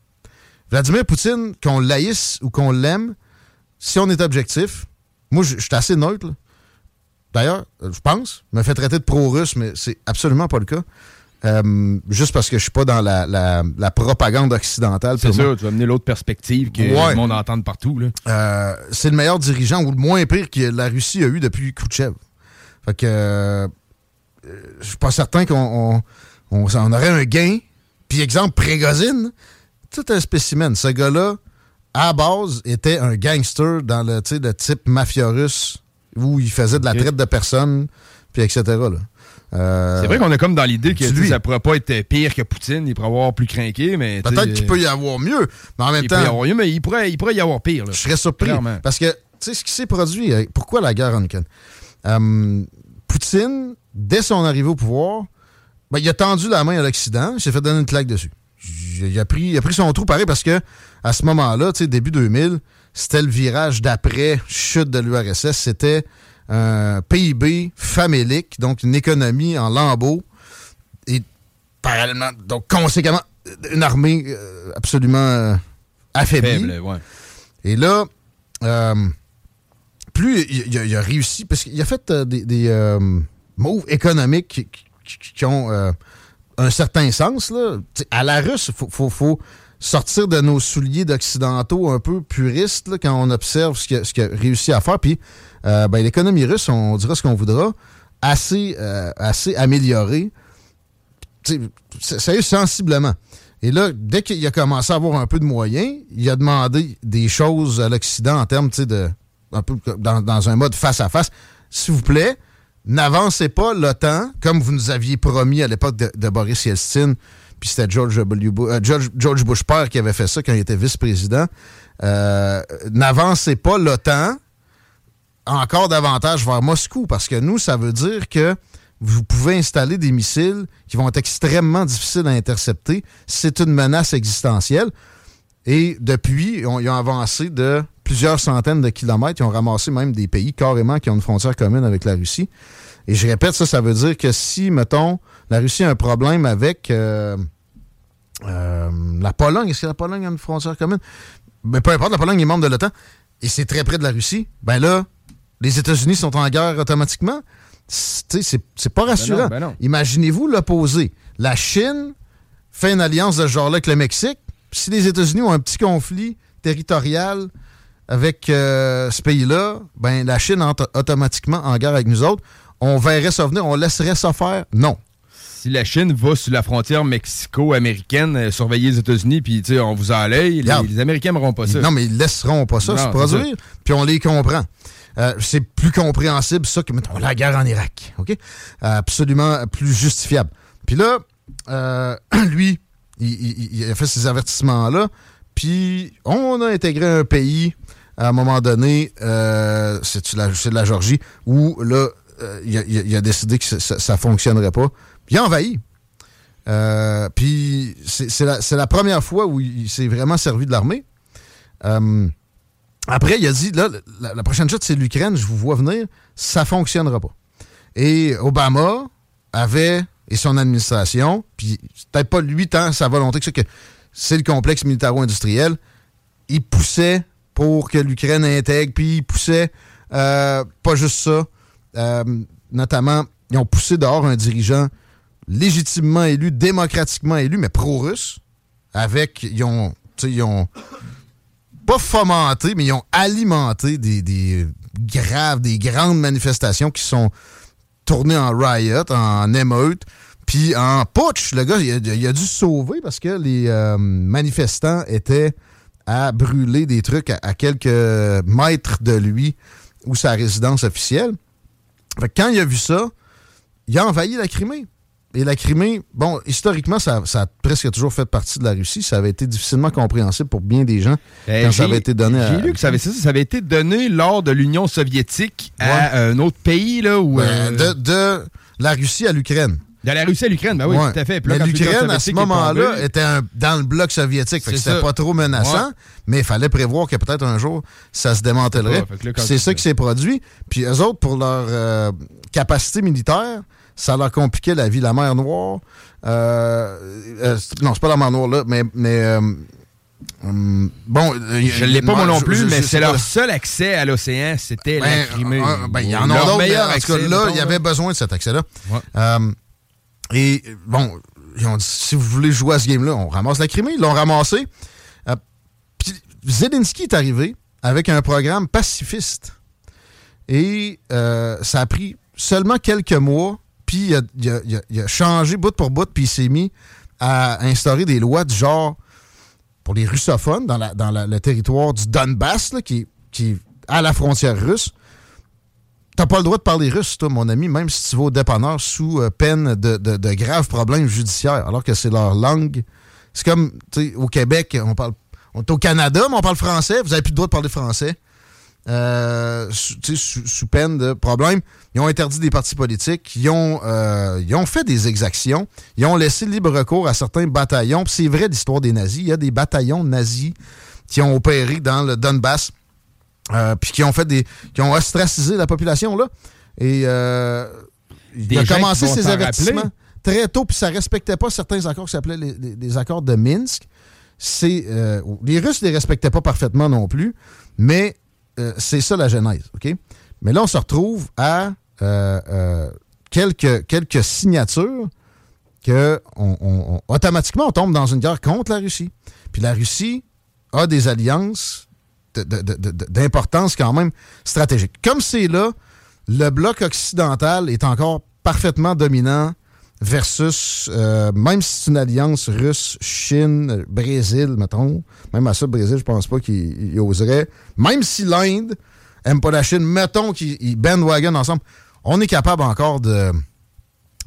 Speaker 16: Vladimir Poutine, qu'on l'haïsse ou qu'on l'aime, si on est objectif, moi, je suis assez neutre. D'ailleurs, euh, je pense, je me fait traiter de pro-russe, mais c'est absolument pas le cas. Euh, juste parce que je suis pas dans la, la- la propagande occidentale.
Speaker 3: C'est sûr, tu vas amener l'autre perspective que
Speaker 16: Ouais.
Speaker 3: le monde entend partout.
Speaker 16: Euh, c'est le meilleur dirigeant ou le moins pire que la Russie a eu depuis Khrouchtchev. Fait que euh, je suis pas certain qu'on on, on- on aurait un gain. Puis exemple, Prégozine, tout un spécimen. Ce gars-là, à base, était un gangster dans le, le type mafia russe où il faisait de la traite de personnes, puis etc. là. Euh,
Speaker 3: C'est vrai qu'on est comme dans l'idée que
Speaker 16: lui.
Speaker 3: ça pourrait pas être pire que Poutine, il pourrait avoir plus craqué, mais.
Speaker 16: Peut-être qu'il peut y avoir mieux, mais en même
Speaker 3: il
Speaker 16: temps.
Speaker 3: peut y avoir mieux, mais il pourrait, il pourrait y avoir pire. là.
Speaker 16: Je serais surpris.
Speaker 3: Clairement.
Speaker 16: Parce que, tu sais, ce qui s'est produit, euh, pourquoi la guerre en Ukraine? Euh, Poutine, dès son arrivée au pouvoir, ben, il a tendu la main à l'Occident, il s'est fait donner une claque dessus. Il il a pris, il a pris son trou pareil parce que à ce moment-là, tu sais, début 2000, c'était le virage d'après chute de l'URSS. C'était un PIB famélique, donc une économie en lambeaux et parallèlement, donc conséquemment, une armée euh, absolument euh, affaiblie.
Speaker 3: Faible, ouais.
Speaker 16: Et là, euh, plus il, il a, réussi, parce qu'il a fait des, des, euh, moves économiques qui, qui- qui ont euh, un certain sens. Là. À la russe, il faut, faut- faut sortir de nos souliers d'occidentaux un peu puristes quand on observe ce qu'il a, a réussi à faire. Puis euh, ben, l'économie russe, on dira ce qu'on voudra, assez, euh, assez améliorée. T'sais, s- Sérieux, sensiblement. Et là, dès qu'il a commencé à avoir un peu de moyens, il a demandé des choses à l'Occident en termes, de. Dans un mode face à face. S'il vous plaît, n'avancez pas l'OTAN comme vous nous aviez promis à l'époque de, de Boris Yeltsin. Puis c'était George, W. Bu- euh, George, Bush père qui avait fait ça quand il était vice-président. Euh, n'avancez pas l'OTAN encore davantage vers Moscou, parce que nous, ça veut dire que vous pouvez installer des missiles qui vont être extrêmement difficiles à intercepter. C'est une menace existentielle. Et depuis, ils ont avancé de plusieurs centaines de kilomètres. Ils ont ramassé même des pays carrément qui ont une frontière commune avec la Russie. Et je répète, ça, ça veut dire que si, mettons, la Russie a un problème avec euh, euh, la Pologne, est-ce que la Pologne a une frontière commune? Mais peu importe, la Pologne est membre de l'OTAN et c'est très près de la Russie. Ben là, les États-Unis sont en guerre automatiquement. C'est c'est pas rassurant.
Speaker 3: ben.
Speaker 16: Imaginez-vous l'opposé. La Chine fait une alliance de ce genre-là avec le Mexique. Si les États-Unis ont un petit conflit territorial avec euh, ce pays-là, ben la Chine entre automatiquement en guerre avec nous autres. On verrait ça venir, on laisserait ça faire? Non.
Speaker 3: Si la Chine va sur la frontière mexico-américaine euh, surveiller les États-Unis, puis on vous en l'œil, les, les Américains n'auront pas ça.
Speaker 16: Non, mais ils laisseront pas ça
Speaker 3: Non,
Speaker 16: se produire. Puis on les comprend. Euh, c'est plus compréhensible, ça, que, mettons, la guerre en Irak. OK? Euh, absolument plus justifiable. Puis là, euh, lui, il, il- il a fait ces avertissements-là. Puis on a intégré un pays, à un moment donné, c'est la, c'est de la Georgie, où là, euh, il, a, décidé que ça ne fonctionnerait pas. Il a envahi. Euh, puis c'est la, première fois où il s'est vraiment servi de l'armée. Euh, après, il a dit, là, la, prochaine chute, c'est l'Ukraine, je vous vois venir, ça fonctionnera pas. Et Obama avait, et son administration, puis peut-être pas lui tant sa volonté que ça, que c'est le complexe militaro-industriel, il poussait pour que l'Ukraine intègre, puis il poussait, pas juste ça, euh, notamment, ils ont poussé dehors un dirigeant légitimement élu, démocratiquement élu, mais pro-russe, avec, ils ont, ils ont pas fomenté, mais ils ont alimenté des, graves, des grandes manifestations qui sont tournées en riot, en émeute, puis en putsch. Le gars, il a, a dû se sauver parce que les euh, manifestants étaient à brûler des trucs à quelques mètres de lui ou sa résidence officielle. Fait que quand il a vu ça, il a envahi la Crimée. Et la Crimée, bon, historiquement, ça, ça a presque toujours fait partie de la Russie. Ça avait été difficilement compréhensible pour bien des gens
Speaker 3: Euh,
Speaker 16: quand ça avait été donné à.
Speaker 3: J'ai lu que ça avait, ça, ça avait été donné lors de l'Union soviétique à un autre pays, là, où...
Speaker 16: Ben,
Speaker 3: euh,
Speaker 16: de, de la Russie à l'Ukraine.
Speaker 3: De la Russie à l'Ukraine, ben oui,
Speaker 16: Ouais.
Speaker 3: tout à fait. Puis là,
Speaker 16: Mais
Speaker 3: quand l'Union
Speaker 16: l'Ukraine, à ce moment-là, était un- dans le bloc soviétique. Fait que c'était pas trop menaçant,
Speaker 3: Ouais.
Speaker 16: mais il fallait prévoir que peut-être un jour, ça se Puis c'est ça qui s'est produit. Puis eux autres, pour leur euh, capacité militaire, ça leur compliquait la vie. La mer Noire, euh, euh, non, c'est pas la mer Noire, là, mais... mais hum, bon,
Speaker 3: Je l'ai pas moi non plus,
Speaker 16: je-
Speaker 3: mais c'est leur seul accès à l'océan, c'était la
Speaker 16: Ben,
Speaker 3: Crimée.
Speaker 16: un- ben, il y en a d'autres, mais en tout cas, là, il y avait besoin de cet accès-là.
Speaker 3: Ouais.
Speaker 16: Et bon, ils ont dit, si vous voulez jouer à ce game-là, on ramasse la Crimée. Ils l'ont ramassé. Euh, puis Zelensky est arrivé avec un programme pacifiste. Et euh, ça a pris seulement quelques mois, puis il a, changé bout pour bout, puis il s'est mis à instaurer des lois du genre pour les russophones dans, le territoire du Donbass, qui est à la frontière russe. T'as pas le droit de parler russe, toi, mon ami, même si tu vas au dépanneur sous euh, peine de, de- graves problèmes judiciaires, alors que c'est leur langue. C'est comme, tu sais, au Québec, on parle. On est au Canada, mais on parle français. Vous avez plus le droit de parler français. Euh, sous, sous- peine de problèmes. Ils ont interdit des partis politiques. Ils ont, euh, ils ont fait des exactions. Ils ont laissé libre recours à certains bataillons. C'est vrai l'histoire des nazis. Il y a des bataillons nazis qui ont opéré dans le Donbass. Euh, puis qui ont fait des. qui ont ostracisé la population là. Et euh, il a commencé ses avertissements
Speaker 3: rappeler.
Speaker 16: très tôt, puis ça respectait pas certains accords qui s'appelaient les, les- les accords de Minsk. C'est euh, les Russes les respectaient pas parfaitement non plus, mais c'est ça la genèse, ok? Mais là, on se retrouve à quelques quelques signatures que on- on- on- automatiquement on tombe dans une guerre contre la Russie. Puis la Russie a des alliances d'importance quand même stratégique. Comme c'est là, le bloc occidental est encore parfaitement dominant versus, euh, même si c'est une alliance russe, Chine, Brésil, mettons, même à ça, Brésil, je pense pas qu'il il oserait, même si l'Inde aime pas la Chine, mettons qu'ils ils bandwagon ensemble, on est capable encore de,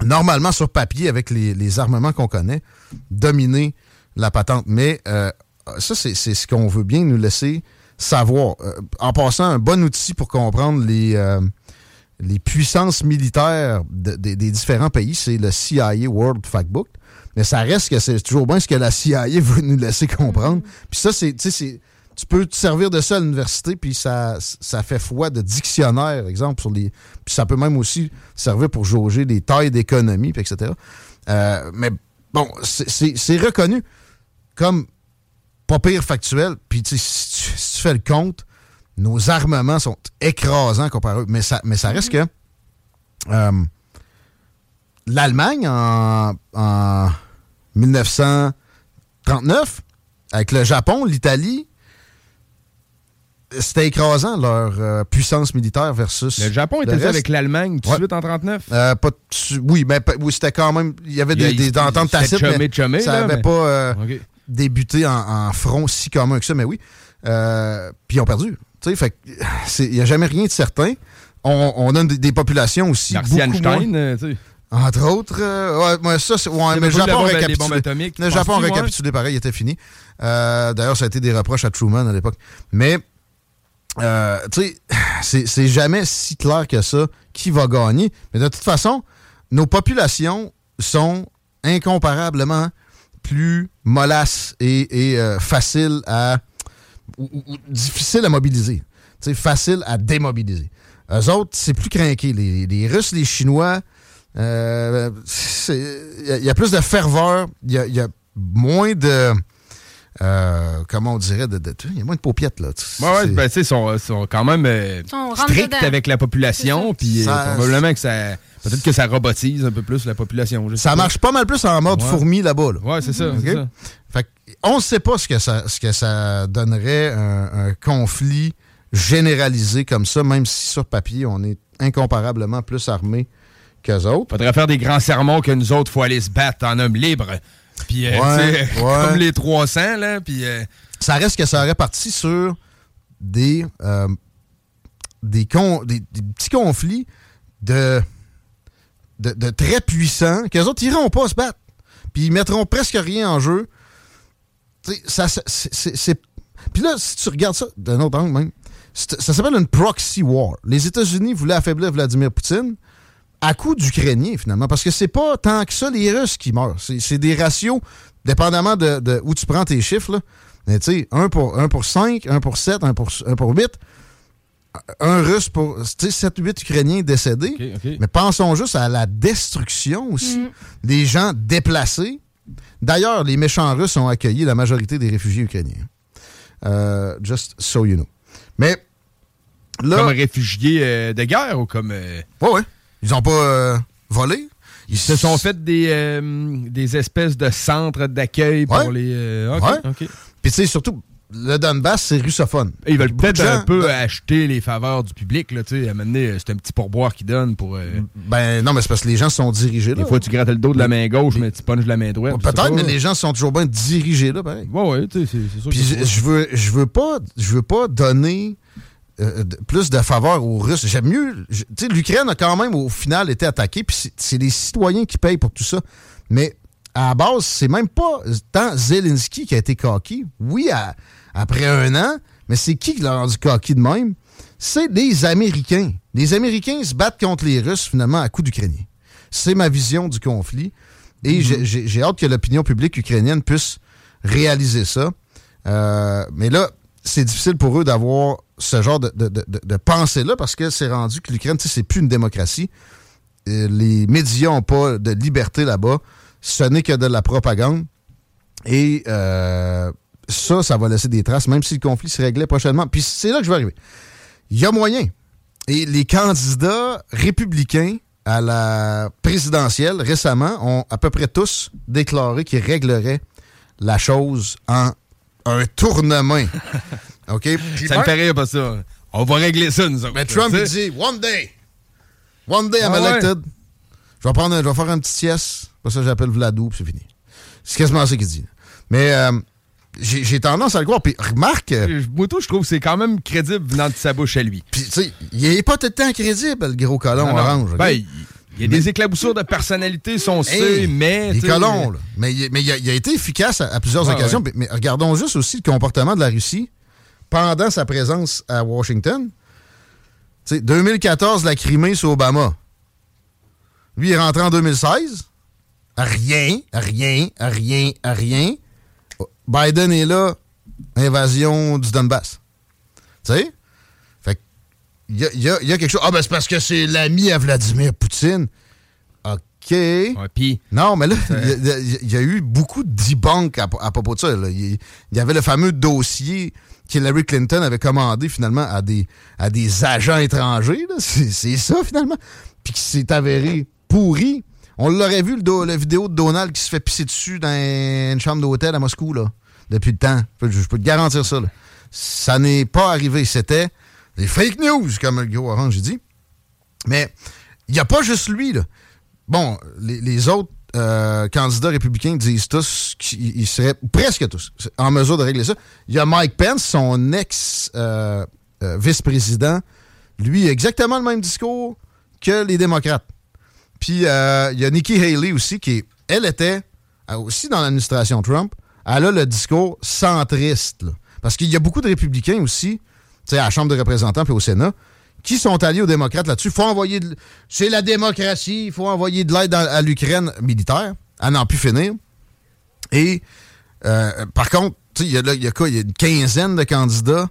Speaker 16: normalement sur papier, avec les, armements qu'on connaît, dominer la patente. Mais euh, ça, c'est ce qu'on veut bien nous laisser savoir. Euh, en passant, un bon outil pour comprendre les, euh, les puissances militaires de- de- des différents pays, c'est le CIA World Factbook. Mais ça reste que c'est toujours bien ce que la CIA veut nous laisser comprendre. Puis ça, c'est, tu peux te servir de ça à l'université, puis ça, ça fait foi de dictionnaire, exemple, sur les. Puis ça peut même aussi servir pour jauger les tailles d'économie, etc. Euh, mais bon, c'est reconnu comme pas pire factuel. Puis tu sais, si tu, si tu fais le compte, nos armements sont écrasants comparé à eux. Mais ça, mais ça reste que euh, l'Allemagne en, en 1939, avec le Japon, l'Italie, c'était écrasant leur euh, puissance militaire versus.
Speaker 3: Le Japon était
Speaker 16: reste.
Speaker 3: avec l'Allemagne tout de
Speaker 16: Ouais.
Speaker 3: suite en 39?
Speaker 16: Euh, pas oui, mais pas- oui, c'était quand même. Il y avait des, ententes tacites, mais
Speaker 3: chumé,
Speaker 16: ça n'avait
Speaker 3: mais-
Speaker 16: pas euh. Débuté en, en front si commun que ça, mais oui. Euh, puis ils ont perdu. Il n'y a jamais rien de certain. On, on a des, des populations aussi. Beaucoup
Speaker 3: Einstein,
Speaker 16: moins-
Speaker 3: euh.
Speaker 16: Entre autres, euh, ouais, ça, ouais, mais le Japon
Speaker 3: les
Speaker 16: récapitulé.
Speaker 3: atomiques,
Speaker 16: le Japon récapitulé pareil, il était fini. Euh, D'ailleurs, ça a été des reproches à Truman à l'époque. Mais, euh, tu sais, c'est- c'est jamais si clair que ça qui va gagner. Mais de toute façon, nos populations sont incomparablement plus mollasses et, et, euh, faciles à. ou, ou- ou difficiles à mobiliser. Tu sais, faciles à démobiliser. Eux autres, c'est plus craqué. Les, les Russes, les Chinois, euh, il y, a- il y a plus de ferveur, il y a, il y a moins de. euh, comment on dirait de, de- Il y a moins de paupiettes, là.
Speaker 3: Ouais, ouais,
Speaker 16: C'est-
Speaker 3: ben, tu sais, ils sont, sont quand même euh, stricts avec la population, puis euh, probablement que ça. Peut-être que ça robotise un peu plus la population.
Speaker 16: Ça
Speaker 3: pas.
Speaker 16: marche pas mal plus en mode
Speaker 3: Ouais.
Speaker 16: fourmi là-bas. Là.
Speaker 3: Ouais, c'est ça.
Speaker 16: Fait on ne sait pas ce que ça, ce que ça donnerait un, un conflit généralisé comme ça, même si sur papier, on est incomparablement plus armés qu'eux autres.
Speaker 3: Faudrait faire des grands sermons que nous autres, faut aller se battre en homme libre. Puis, euh,
Speaker 16: Ouais, ouais.
Speaker 3: comme les 300, là, puis... euh,
Speaker 16: Ça reste que ça aurait parti sur des, euh, des, con- des, des petits conflits de, de, très puissants qu'eux autres iront pas se battre. Puis ils mettront presque rien en jeu. Ça, c'est- Puis là, si tu regardes ça d'un autre angle même, ça s'appelle une proxy war. Les États-Unis voulaient affaiblir Vladimir Poutine à coup d'Ukrainiens, finalement, parce que c'est pas tant que ça les Russes qui meurent. C'est des ratios, dépendamment de, où tu prends tes chiffres, là. Mais tu sais, 1 pour, 1 pour 5, 1 pour 7, 1 pour, 1 pour 8. Un Russe pour 7 ou 8 Ukrainiens décédés. Mais pensons juste à la destruction aussi des gens déplacés. D'ailleurs, les méchants Russes ont accueilli la majorité des réfugiés ukrainiens. Euh, just so you know. Mais là.
Speaker 3: Comme réfugiés euh, de guerre ou comme... euh,
Speaker 16: Ouais, ouais. Ils ont pas euh, volé.
Speaker 3: Ils se sont fait des, euh, des espèces de centres d'accueil pour
Speaker 16: Ouais.
Speaker 3: les... euh, OK,
Speaker 16: Ouais.
Speaker 3: OK.
Speaker 16: Puis tu sais, surtout, le Donbass, c'est russophone.
Speaker 3: Et Ils veulent
Speaker 16: de
Speaker 3: peut-être un peu acheter les faveurs du public, là, tu sais, à donné, euh, c'est un petit pourboire qu'ils donnent pour... euh,
Speaker 16: Ben non, mais c'est parce que les gens sont dirigés là.
Speaker 3: Des fois, tu grattes le dos de la main gauche, mais tu punches la main droite.
Speaker 16: Peut-être,
Speaker 3: pas.
Speaker 16: mais les gens sont toujours bien dirigés là, pareil.
Speaker 3: Ouais, ouais, tu sais, c'est sûr
Speaker 16: Puis je, veux, je veux pas, je veux pas donner euh, de- plus de faveur aux Russes. J'aime mieux. Tu sais, l'Ukraine a quand même au final été attaquée, puis c'est les citoyens qui payent pour tout ça. Mais à la base, c'est même pas tant Zelensky qui a été coquille. Oui, à- après un an, mais c'est qui qui l'a rendu coquille de même? C'est les Américains. Les Américains se battent contre les Russes, finalement, à coup d'Ukrainiens. C'est ma vision du conflit. Et j'ai- j'ai j'ai hâte que l'opinion publique ukrainienne puisse réaliser ça. Euh, mais là, c'est difficile pour eux d'avoir ce genre de, de- de- de- pensée-là parce que c'est rendu que l'Ukraine, tu sais, c'est plus une démocratie. Euh, les médias n'ont pas de liberté là-bas. Ce n'est que de la propagande. Et euh, ça, ça va laisser des traces, même si le conflit se réglait prochainement. Puis c'est là que je vais arriver. Il y a moyen. Et les candidats républicains à la présidentielle récemment ont à peu près tous déclaré qu'ils régleraient la chose en un tournement. OK? Puis
Speaker 3: Ça me fait rire, pas ça. On va régler ça, nous autres.
Speaker 16: mais Trump, dit One day. One day I'm
Speaker 3: Ah ouais.
Speaker 16: Je vais prendre je vais faire un petit sieste. Pour ça, j'appelle Vladou, puis c'est fini. C'est quasiment ça qu'il dit. Mais euh, j'ai tendance à le croire. Puis remarque. euh,
Speaker 3: Moi, tout, je trouve que c'est quand même crédible venant de sa bouche à lui.
Speaker 16: Puis, tu sais, il est pas tout le temps crédible, le gros colon
Speaker 3: Non,
Speaker 16: orange.
Speaker 3: Ben, il il y a des éclaboussures de personnalité, son
Speaker 16: Hey,
Speaker 3: mais. Sais,
Speaker 16: colons, là. Mais, il- mais il, a, il a été efficace à, à plusieurs occasions.
Speaker 3: ouais.
Speaker 16: Mais, mais regardons juste aussi le comportement de la Russie pendant sa présence à Washington. Tu sais, 2014, la Crimée sur Obama. Lui, il est rentré en 2016. Rien, rien, rien, rien. Biden est là, invasion du Donbass. Tu sais? Fait il y a, y a- y a quelque chose. Ah, ben c'est parce que c'est l'ami à Vladimir Poutine. OK. Non, mais là, il y a- y, eu beaucoup de debunk à, à propos de ça. Il y avait le fameux dossier qu'Hillary Clinton avait commandé finalement à des, à des agents étrangers. c'est ça finalement. Puis qui s'est avéré pourri. On l'aurait vu, le la vidéo de Donald qui se fait pisser dessus dans une chambre d'hôtel à Moscou, depuis le temps. Je peux, te garantir ça. Ça n'est pas arrivé. C'était des fake news, comme le gros orange dit. Mais il n'y a pas juste lui, là. Bon, les, autres euh, candidats républicains disent tous qu'ils ils seraient, presque tous, en mesure de régler ça. Il y a Mike Pence, son ex-vice-président. lui, exactement le même discours que les démocrates. Puis euh, il y a Nikki Haley aussi, qui, elle était euh, aussi dans l'administration Trump. Elle a le discours centriste. Parce qu'il y a beaucoup de républicains aussi, à la Chambre des représentants puis au Sénat, qui sont alliés aux démocrates là-dessus. Faut envoyer de- C'est la démocratie, il faut envoyer de l'aide à, l'Ukraine militaire, à n'en plus finir. Et euh, par contre, il y a y, a quoi? Il y a une quinzaine de candidats.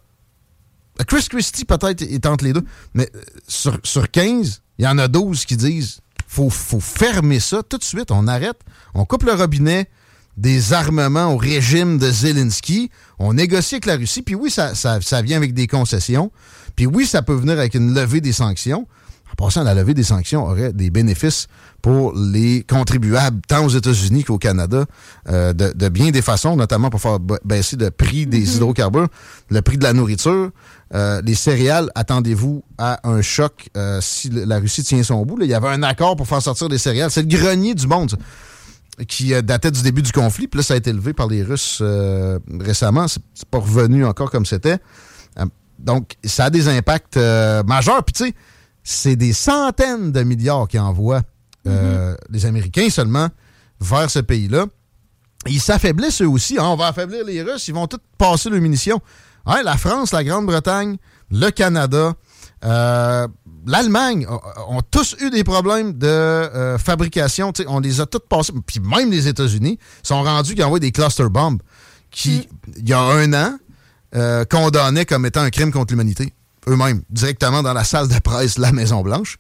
Speaker 16: Chris Christie, peut-être, est entre les deux. Mais sur, sur 15, il y en a 12 qui disent faut, faut fermer ça tout de suite. On arrête. On coupe le robinet des armements au régime de Zelensky. On négocie avec la Russie. Puis oui, ça, ça, ça vient avec des concessions. Puis oui, ça peut venir avec une levée des sanctions. En passant, la levée des sanctions aurait des bénéfices pour les contribuables, tant aux États-Unis qu'au Canada, euh, de, de bien des façons, notamment pour faire ba- baisser le prix des hydrocarbures, le prix de la nourriture. Euh, les céréales, attendez-vous à un choc euh, si la Russie tient son bout. là. Il y avait un accord pour faire sortir des céréales. C'est le grenier du monde, ça, qui datait du début du conflit. Puis là, ça a été levé par les Russes euh, récemment. C'est c'est pas revenu encore comme c'était. Euh, donc, ça a des impacts euh, majeurs. Puis, tu sais, c'est des centaines de milliards qui envoient euh, les Américains seulement vers ce pays-là. Ils s'affaiblissent eux aussi. hein. On va affaiblir les Russes. Ils vont tous passer leurs munitions. Hein, la France, la Grande-Bretagne, le Canada, euh, l'Allemagne ont, tous eu des problèmes de euh, fabrication. On les a tous passés. Puis même les États-Unis sont rendus qui envoient des cluster bombs qui, il y a un an, condamnaient comme étant un crime contre l'humanité. Eux-mêmes, directement dans la salle de presse de la Maison-Blanche.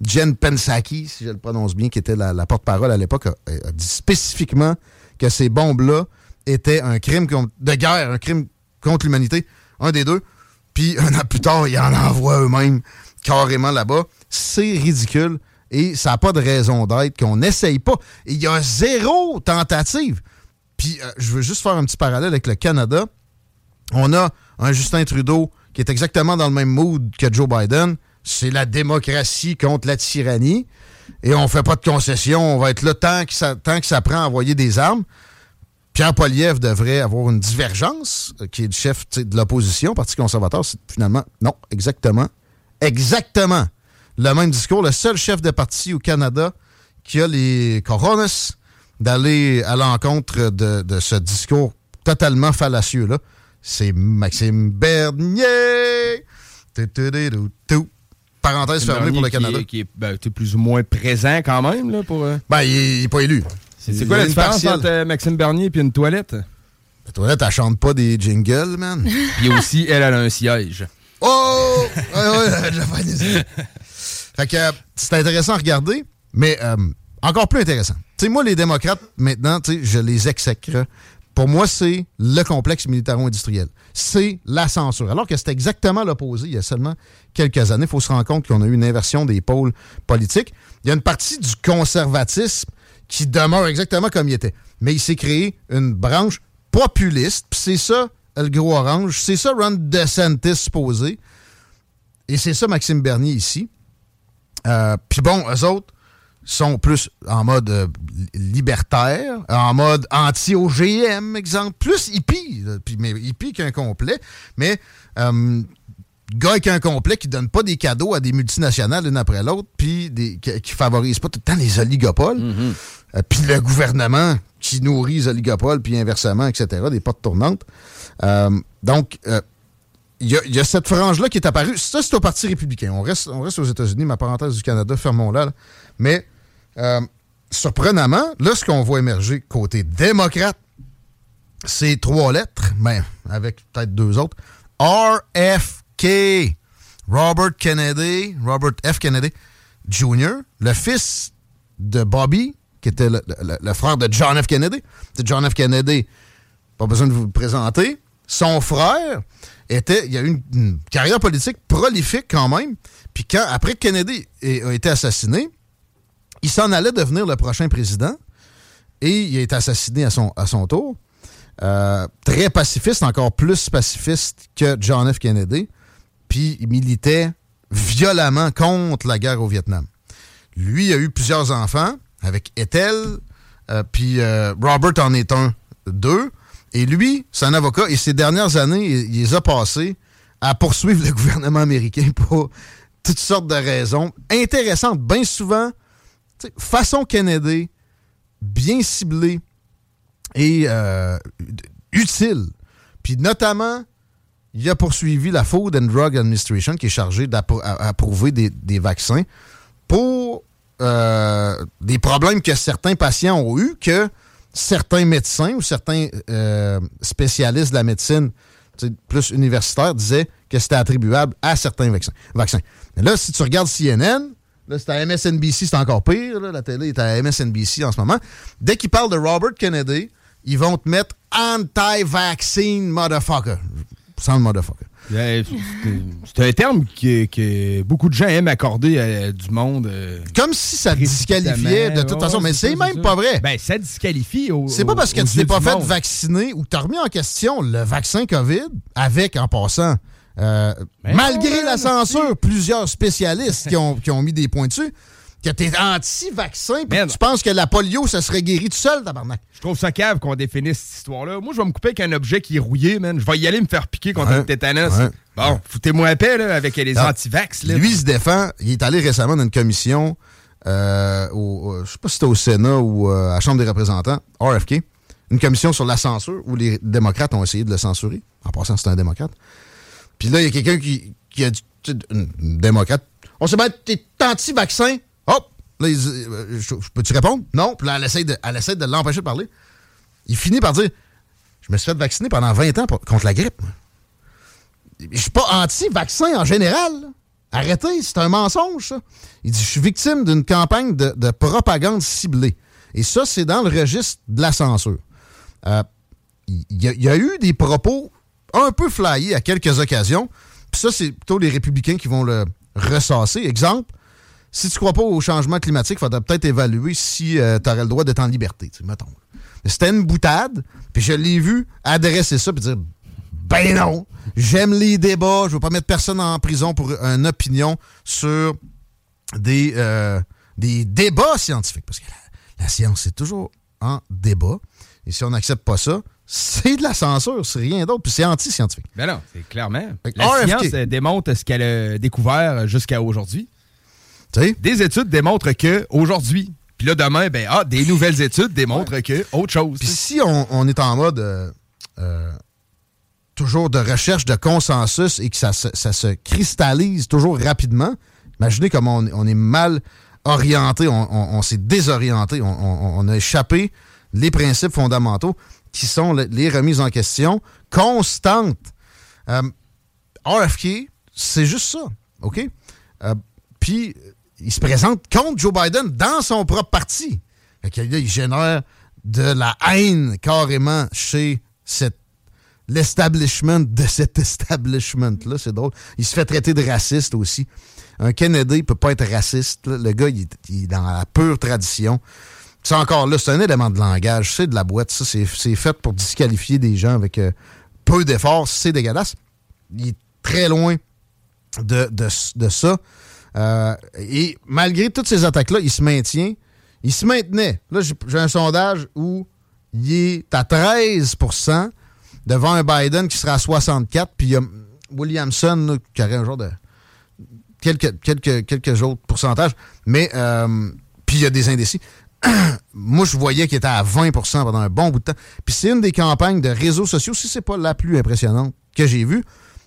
Speaker 16: Jen Psaki, si je le prononce bien, qui était la, porte-parole à l'époque, a, dit spécifiquement que ces bombes-là étaient un crime de guerre, un crime contre l'humanité, un des deux. Puis un an plus tard, ils en envoient eux-mêmes carrément là-bas. C'est ridicule et ça n'a pas de raison d'être qu'on n'essaye pas. Il y a zéro tentative. Puis euh, je veux juste faire un petit parallèle avec le Canada. On a un Justin Trudeau qui est exactement dans le même mood que Joe Biden. C'est la démocratie contre la tyrannie. Et on fait pas de concessions. On va être là tant que ça, tant que ça prend à envoyer des armes. Pierre Poliev devrait avoir une divergence, euh, qui est le chef de l'opposition, Parti conservateur. C'est finalement, non, exactement, exactement le même discours. Le seul chef de parti au Canada qui a les coronas d'aller à l'encontre de, de ce discours totalement fallacieux-là, c'est Maxime Bernier. Tu-tu-du-du-tu. Parenthèse fermée pour le Canada.
Speaker 3: Qui, qui est ben, tu sais, plus ou moins présent quand même. Là, pour, euh,
Speaker 16: Ben, il n'est pas élu.
Speaker 3: C'est quoi la différence
Speaker 16: partielle.
Speaker 3: entre euh, Maxime Bernier et une toilette?
Speaker 16: La toilette, elle chante pas des jingles, man.
Speaker 3: Puis aussi, elle, elle a un siège.
Speaker 16: Oh! Ouais, ouais, Fait que euh, c'est intéressant à regarder, mais euh, encore plus intéressant. Tu sais, moi, les démocrates, maintenant, tu sais, je les exècre. Pour moi, c'est le complexe militaro-industriel. C'est la censure. Alors que c'est exactement l'opposé il y a seulement quelques années. Il faut se rendre compte qu'on a eu une inversion des pôles politiques. Il y a une partie du conservatisme qui demeure exactement comme il était. Mais il s'est créé une branche populiste. Puis c'est ça, le gros orange. C'est ça, Ron DeSantis supposé. Et c'est ça, Maxime Bernier, ici. Euh, Puis bon, eux autres sont plus en mode euh, libertaire, en mode anti-OGM, exemple. Plus hippie, là, puis, mais hippie qu'un complet. Mais euh, gars avec un complet qui donne pas des cadeaux à des multinationales l'une après l'autre, puis des- qui, qui favorise pas tout le temps les oligopoles. Euh, puis le gouvernement qui nourrit les oligopoles, puis inversement, etc., des portes tournantes. Euh, donc, il y, a- il y a cette frange-là qui est apparue. Ça, c'est au Parti républicain. On reste, on reste aux États-Unis, ma parenthèse du Canada, fermons-la. là. Mais, euh, surprenamment, là, ce qu'on voit émerger côté démocrate, c'est trois lettres, mais avec peut-être deux autres. RFK. Robert Kennedy, Robert F. Kennedy Jr., le fils de Bobby, qui était le, frère de John F. Kennedy. C'est John F. Kennedy, pas besoin de vous le présenter. Son frère était, il a eu une, carrière politique prolifique quand même. Puis quand, après que Kennedy a été assassiné, il s'en allait devenir le prochain président et il a été assassiné à son, tour. Euh, très pacifiste, encore plus pacifiste que John F. Kennedy. Puis il militait violemment contre la guerre au Vietnam. Lui a eu plusieurs enfants avec Ethel, euh, puis euh, Robert en est un d'eux. Et lui, c'est un avocat, et ces dernières années, il, il les a passées à poursuivre le gouvernement américain pour toutes sortes de raisons intéressantes. Bien souvent, façon Kennedy, bien ciblée et euh, utile. Puis notamment, il a poursuivi la Food and Drug Administration qui est chargée d'approuver des, vaccins pour euh, des problèmes que certains patients ont eu, que certains médecins ou certains euh, spécialistes de la médecine plus universitaires disaient que c'était attribuable à certains vaccins. vaccins. Mais là, si tu regardes CNN, là, c'est à MSNBC, c'est encore pire. là, la télé est à MSNBC en ce moment. Dès qu'ils parlent de Robert Kennedy, ils vont te mettre anti-vaccine motherfucker. Sans le motherfucker.
Speaker 3: Euh, c'est- un terme que, que beaucoup de gens aiment accorder à du monde. euh,
Speaker 16: Comme si ça disqualifiait de toute façon, mais c'est même
Speaker 3: ça.
Speaker 16: pas vrai.
Speaker 3: Ben, ça disqualifie au.
Speaker 16: C'est pas parce que tu t'es pas fait
Speaker 3: monde.
Speaker 16: vacciner ou tu as remis en question le vaccin COVID avec, en passant, euh, malgré la censure, plusieurs spécialistes qui ont, qui ont mis des points dessus, que t'es anti-vaccin, puis tu penses que la polio, ça serait guéri tout seul, tabarnak.
Speaker 3: Je trouve ça cave qu'on définisse cette histoire-là. Moi, je vais me couper avec un objet qui est rouillé, man. Je vais y aller me faire piquer contre
Speaker 16: Ouais.
Speaker 3: le tétanos.
Speaker 16: Ouais.
Speaker 3: Bon, foutez-moi la paix, là, avec les
Speaker 16: Ah,
Speaker 3: anti-vax.
Speaker 16: Lui, il se défend. Il est allé récemment dans une commission, euh, au, au- je sais pas si c'était au Sénat ou euh, à la Chambre des représentants, RFK, une commission sur la censure où les démocrates ont essayé de le censurer. En passant, c'est un démocrate. Puis là, il y a quelqu'un qui, qui a dit, une, démocrate, on sait bien, t'es anti-vaccin. Hop! Là, il dit, euh, je, peux-tu répondre? Non. Puis là, elle essaie de, elle essaie de l'empêcher de parler. Il finit par dire, je me suis fait vacciner pendant 20 ans contre la grippe. Je suis pas anti-vaccin en général. Arrêtez, c'est un mensonge, ça. Il dit, je suis victime d'une campagne de, de propagande ciblée. Et ça, c'est dans le registre de la censure. Euh, il y a eu des propos un peu flyés à quelques occasions. Puis ça, c'est plutôt les républicains qui vont le ressasser. Exemple, si tu crois pas au changement climatique, il faudrait peut-être évaluer si tu aurais le droit d'être en liberté, mettons. C'était une boutade, puis je l'ai vu adresser ça, puis dire ben non, j'aime les débats, je veux pas mettre personne en prison pour une opinion sur des, euh, des débats scientifiques. Parce que la, la science, c'est toujours en débat. Et si on n'accepte pas ça, c'est de la censure, c'est rien d'autre, puis c'est anti-scientifique.
Speaker 3: Ben non, c'est clairement. La
Speaker 16: RFK.
Speaker 3: science elle démontre ce qu'elle a découvert jusqu'à aujourd'hui. Des études démontrent que aujourd'hui, puis là demain, ben ah, des nouvelles études démontrent que autre chose.
Speaker 16: Puis si on, on est en mode euh, euh, toujours de recherche de consensus et que ça, se- ça se cristallise toujours rapidement, imaginez comment on, on est mal orienté, on, on- s'est désorienté, on a échappé les principes fondamentaux qui sont le- les remises en question constantes. Euh, RFK, c'est juste ça, OK? Euh, Puis, il se présente contre Joe Biden dans son propre parti. Il génère de la haine carrément chez l'establishment de cet establishment-là. C'est drôle. Il se fait traiter de raciste aussi. Un Kennedy peut pas être raciste. Le gars, il est dans la pure tradition. C'est encore là, c'est un élément de langage. C'est de la boîte. Ça, c'est fait pour disqualifier des gens avec euh, peu d'efforts. C'est dégueulasse. Il est très loin de, ça. Euh, et malgré toutes ces attaques-là, il se maintient. Il se maintenait. Là, j'ai un sondage où il est à 13% devant un Biden qui sera à 64% puis il y a Williamson qui aurait un genre de quelques, quelques, quelques autres pourcentages. Mais, euh, puis il y a des indécis. Moi, je voyais qu'il était à 20% pendant un bon bout de temps. Puis c'est une des campagnes de réseaux sociaux, si c'est pas la plus impressionnante que j'ai vue.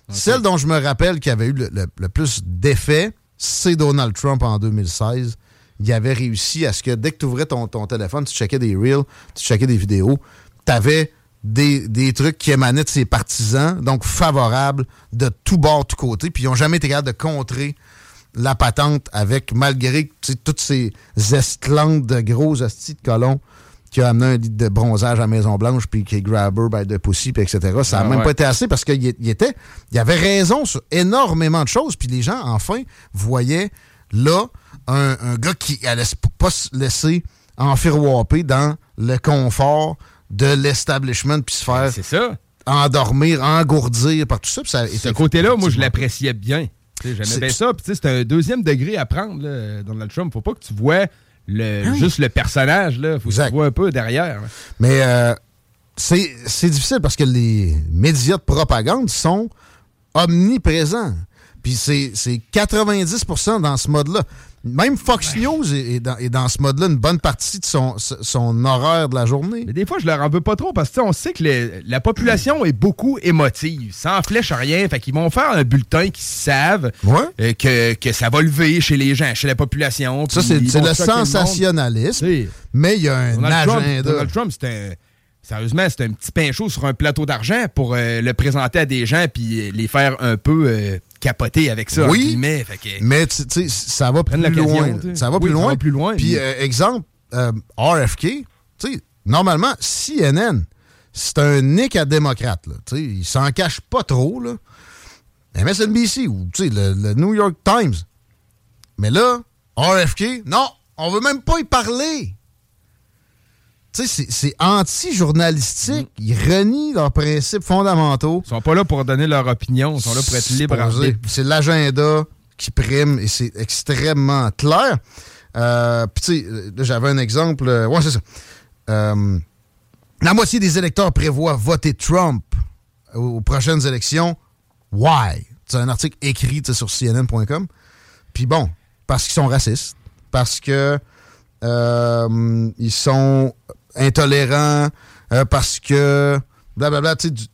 Speaker 16: Celle dont je me rappelle qui avait eu le, le- le plus d'effet, c'est Donald Trump en 2016. Il avait réussi à ce que dès que tu ouvrais ton, ton téléphone, tu checkais des reels, tu checkais des vidéos, tu avais des, des trucs qui émanaient de ses partisans, donc favorables de tout bord, tout côté, puis ils n'ont jamais été capables de contrer la patente avec, malgré toutes ces esclantes de gros hosties de colons qui a amené un litre de bronzage à Maison-Blanche, puis qui est grabber by de pussy, puis etc. Ça n'a
Speaker 3: Ah
Speaker 16: même
Speaker 3: ouais.
Speaker 16: pas été assez parce qu'il était, il avait raison sur énormément de choses, puis les gens, enfin, voyaient là un, un gars qui allait pas se laisser enfiroiper dans le confort de l'establishment, puis se faire
Speaker 3: C'est ça.
Speaker 16: endormir, engourdir par tout ça. puis ça
Speaker 3: Ce côté-là, moi, je l'appréciais bien. J'aimais bien ça. Puis, c'est un deuxième degré à prendre, là, Donald Trump. Faut pas que tu vois le,
Speaker 16: Ah oui.
Speaker 3: juste le personnage. Là. Faut que tu vois un peu derrière. là.
Speaker 16: Mais euh, c'est difficile parce que les médias de propagande sont omniprésents. Puis c'est 90% dans ce mode-là. Même Fox News est, est dans, est dans ce mode-là une bonne partie de son, son horaire de la journée.
Speaker 3: Mais des fois, je leur en veux pas trop parce que on sait que les- la population est beaucoup émotive, sans flèche rien. Fait qu'ils vont faire un bulletin qu'ils savent euh, que, que ça va lever chez les gens, chez la population.
Speaker 16: Ça, c'est le sensationnalisme, mais il y a un
Speaker 3: Donald Trump,
Speaker 16: agenda.
Speaker 3: Donald Trump, c'est un. Sérieusement, c'est un petit pain chaud sur un plateau d'argent pour euh, le présenter à des gens puis les faire un peu euh, capoter avec ça.
Speaker 16: Oui,
Speaker 3: guillemets. Fait que-
Speaker 16: mais tu tu sais, ça va plus loin. Ça va
Speaker 3: Oui,
Speaker 16: plus
Speaker 3: ça
Speaker 16: loin.
Speaker 3: va plus loin,
Speaker 16: Puis,
Speaker 3: puis-
Speaker 16: euh, exemple, euh, RFK, tu sais, normalement, CNN, c'est un nick à démocrate. Là, tu sais, il s'en cache pas trop. Là. MSNBC ou tu sais, le, le New York Times. Mais là, RFK, non, on veut même pas y parler. Tu sais, c'est- anti-journalistique. Ils renient leurs principes fondamentaux.
Speaker 3: Ils sont pas là pour donner leur opinion, ils sont là pour être libres.
Speaker 16: C'est l'agenda qui prime et c'est extrêmement clair. Euh, Puis tu sais, là, j'avais un exemple. euh, ouais, c'est ça. Euh, la moitié des électeurs prévoient voter Trump aux, aux prochaines élections. Why? C'est un article écrit sur CNN.com. Puis bon, parce qu'ils sont racistes, parce que euh, ils sont intolérants, euh, parce que blablabla, tu sais, du-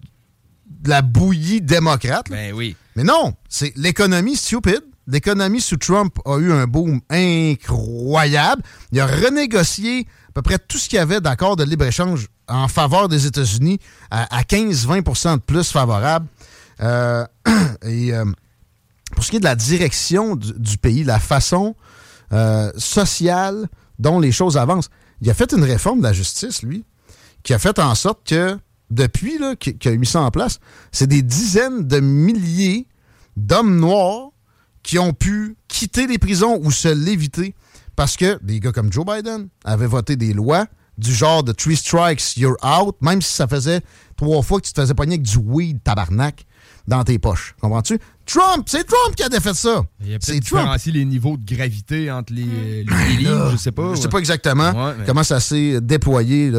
Speaker 16: de la bouillie démocrate.
Speaker 3: Ben oui.
Speaker 16: Mais non, c'est l'économie stupide. L'économie sous Trump a eu un boom incroyable. Il a renégocié à peu près tout ce qu'il y avait d'accord de libre-échange en faveur des États-Unis à, à 15-20 de plus favorable. Euh, et euh, pour ce qui est de la direction du, du pays, la façon euh, sociale dont les choses avancent, il a fait une réforme de la justice, lui, qui a fait en sorte que, depuis qu'il a mis ça en place, c'est des dizaines de milliers d'hommes noirs qui ont pu quitter les prisons ou se l'éviter parce que des gars comme Joe Biden avaient voté des lois du genre de three strikes, you're out, même si ça faisait trois fois que tu te faisais pogner avec du weed tabarnak dans tes poches. Comprends-tu? Trump, c'est Trump qui a défait ça.
Speaker 3: Il y a
Speaker 16: C'est
Speaker 3: peut-être différencier les niveaux de gravité entre les, les délits,
Speaker 16: Là,
Speaker 3: je sais pas.
Speaker 16: Je sais pas exactement
Speaker 3: Ouais, mais-
Speaker 16: comment ça s'est déployé.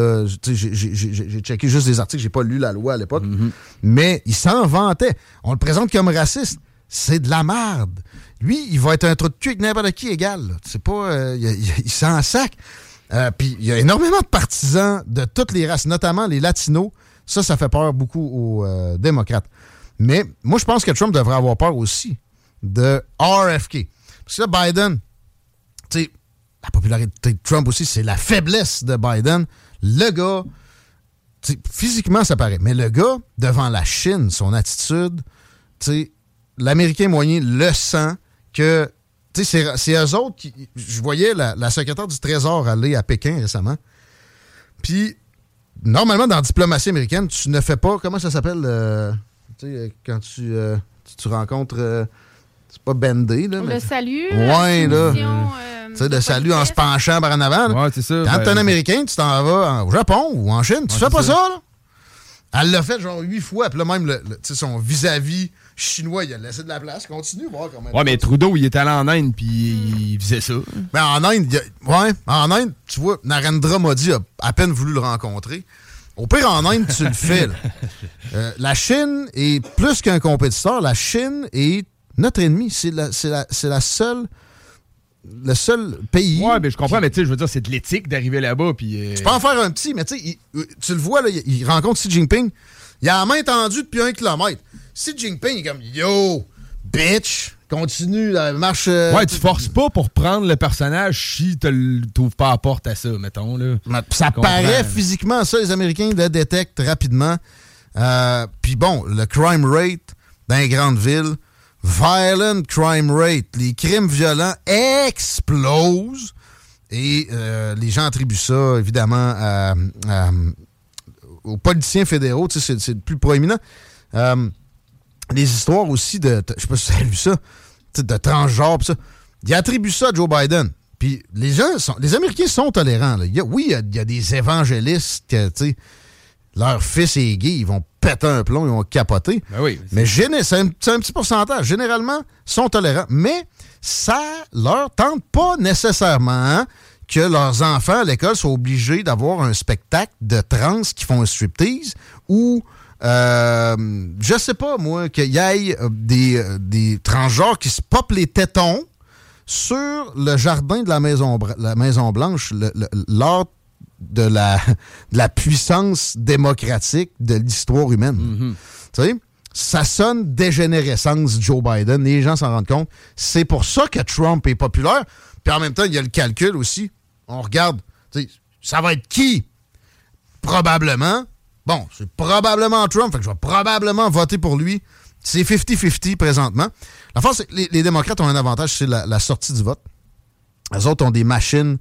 Speaker 16: J'ai checké juste des articles, j'ai pas lu la loi à l'époque.
Speaker 3: Mm-hmm.
Speaker 16: Mais il s'en vantait. On le présente comme raciste. C'est de la merde. Lui, il va être un trou de cul avec n'importe qui égal. C'est pas. euh, il il- il s'en sac. Euh, Puis il y a énormément de partisans de toutes les races, notamment les latinos. Ça, ça fait peur beaucoup aux euh, démocrates. Mais moi, je pense que Trump devrait avoir peur aussi de RFK. Parce que là, Biden, tu sais, la popularité de Trump aussi, c'est la faiblesse de Biden. Le gars, physiquement, ça paraît. Mais le gars, devant la Chine, son attitude, l'Américain moyen le sent que, c'est- eux autres qui. Je voyais la, la secrétaire du Trésor aller à Pékin récemment. Puis, normalement, dans la diplomatie américaine, tu ne fais pas. Comment ça s'appelle euh, sais, quand tu, euh, tu, tu rencontres. euh, c'est pas bendé, là. mais-
Speaker 4: Le salut.
Speaker 16: Ouais, là.
Speaker 4: euh,
Speaker 16: Tu sais, le salut en se penchant par en avant. là.
Speaker 3: Ouais, c'est ça.
Speaker 16: Quand
Speaker 3: ben-
Speaker 16: t'es un Américain, tu t'en vas en- au Japon ou en Chine, tu
Speaker 3: Ouais,
Speaker 16: fais pas ça,
Speaker 3: ça.
Speaker 16: là. Elle l'a fait genre huit fois, puis là, même le, le- tu sais, son vis-à-vis chinois, il a laissé de la place. Continue, voir comment.
Speaker 3: Ouais, mais Trudeau, il est allé en Inde, puis il faisait ça.
Speaker 16: Mais en Inde, a- ouais, en Inde, tu vois, Narendra Modi a à peine voulu le rencontrer. Au pire, en Inde, tu le fais. là. Euh, la Chine est plus qu'un compétiteur. La Chine est notre ennemi. C'est la, la, la seule, le seul pays.
Speaker 3: Ouais, mais je comprends, mais tu sais, je veux dire, c'est de l'éthique d'arriver là-bas, puis. euh,
Speaker 16: Tu peux en faire un petit, mais tu sais, il- tu le vois, là, il, il rencontre Xi Jinping. Il a la main tendue depuis un kilomètre. Si Jinping est comme Yo, bitch, continue marche. euh,
Speaker 3: Ouais, tu forces pas pour prendre le personnage si tu trouves pas à porte à ça, mettons. Là.
Speaker 16: Ça paraît physiquement, ça, les Américains le détectent rapidement. Euh, Puis bon, le crime rate dans les grandes villes, violent crime rate, les crimes violents explosent. Et euh, les gens attribuent ça, évidemment, à- à- aux politiciens fédéraux. Tu sais, c'est- c'est le plus proéminent. Euh, les histoires aussi de. Je sais pas si vous avez vu ça. De transgenres, pis ça. Ils attribuent ça à Joe Biden. Puis les gens, sont, les Américains sont tolérants. là. Il y a- oui, il y a, il y a des évangélistes que, tu sais, leur fils est gay, ils vont péter un plomb, ils vont capoter. mais géné- c'est un, un petit pourcentage. Généralement, ils sont tolérants. Mais ça leur tente pas nécessairement hein, que leurs enfants à l'école soient obligés d'avoir un spectacle de trans qui font un striptease ou euh, je sais pas moi qu'il y ait euh, des, euh, des transgenres qui se popent les tétons sur le jardin de la Maison, la Maison Blanche lors de la, de la puissance démocratique de l'histoire humaine. Tu sais, ça sonne dégénérescence Joe Biden. Les gens s'en rendent compte. C'est pour ça que Trump est populaire. Puis en même temps, il y a le calcul aussi. On regarde, tu sais, ça va être qui? Probablement. Bon, c'est probablement Trump, je vais probablement voter pour lui. C'est 50-50 présentement. La force, les, démocrates ont un avantage, c'est la, sortie du vote. Les autres ont des machines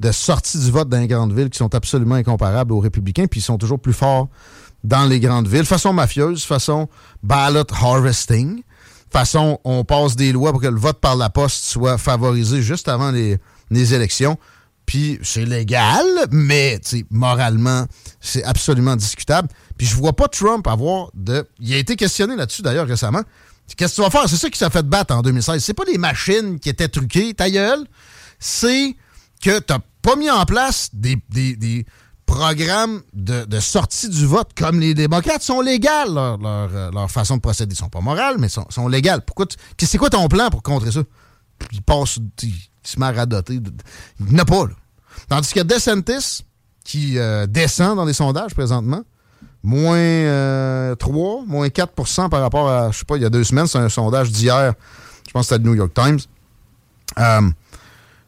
Speaker 16: de sortie du vote dans les grandes villes qui sont absolument incomparables aux républicains, puis ils sont toujours plus forts dans les grandes villes. Façon mafieuse, façon ballot harvesting, façon on passe des lois pour que le vote par la poste soit favorisé juste avant les élections. Puis c'est légal, mais moralement, c'est absolument discutable. Puis je vois pas Trump avoir de. Il a été questionné là-dessus d'ailleurs récemment. Qu'est-ce que tu vas faire? C'est ça qui s'est fait battre en 2016. C'est pas les machines qui étaient truquées, ta gueule. C'est que t'as pas mis en place des, des- des programmes de, sortie du vote comme les démocrates sont légales, euh, leur façon de procéder. Ils sont pas morales, mais sont, sont légales. Pourquoi C'est quoi ton plan pour contrer ça? Il passe, il se met à radoter. Il n'a pas, là. Tandis que DeSantis, qui euh, descend dans les sondages présentement, moins euh, 3, moins 4% par rapport à, je sais pas, il y a deux semaines, c'est un sondage d'hier, je pense que c'était le New York Times. Euh,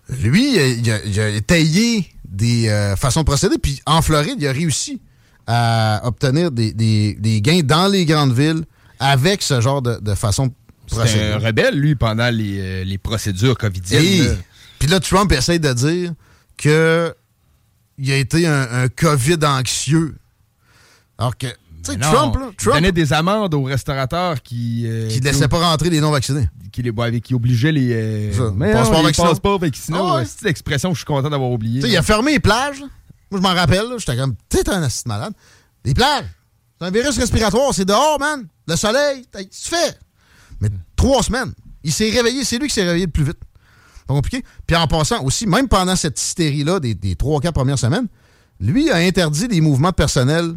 Speaker 16: lui, il a, il a étayé des euh, façons de procéder, puis en Floride, il a réussi à obtenir des, gains dans les grandes villes avec ce genre de, de façon
Speaker 3: C'était
Speaker 16: procéder.
Speaker 3: un rebelle, lui, pendant les, euh, les procédures covidiennes.
Speaker 16: Puis là, Trump essaye de dire que il a été un, un COVID anxieux. Alors que,
Speaker 3: non,
Speaker 16: Trump, là,
Speaker 3: il donnait des amendes aux restaurateurs qui... euh,
Speaker 16: qui ne laissait pas rentrer les non-vaccinés.
Speaker 3: Qui, les, ouais, qui obligeaient les... euh,
Speaker 16: Ça,
Speaker 3: mais
Speaker 16: passeport
Speaker 3: non, les
Speaker 16: vaccinal.
Speaker 3: passeports vaccinaux.
Speaker 16: Ah ouais.
Speaker 3: C'est l'expression que je suis content d'avoir oublié.
Speaker 16: Tu sais, il a fermé les plages. Moi, je m'en rappelle. J'étais comme, tu t'es un assist malade. Les plages, c'est un virus respiratoire. C'est dehors, man. Le soleil, tu fais. Trois semaines. Il s'est réveillé. C'est lui qui s'est réveillé le plus vite. Pas compliqué. Puis en passant aussi, même pendant cette hystérie-là des, des trois, quatre premières semaines, lui a interdit les mouvements de personnel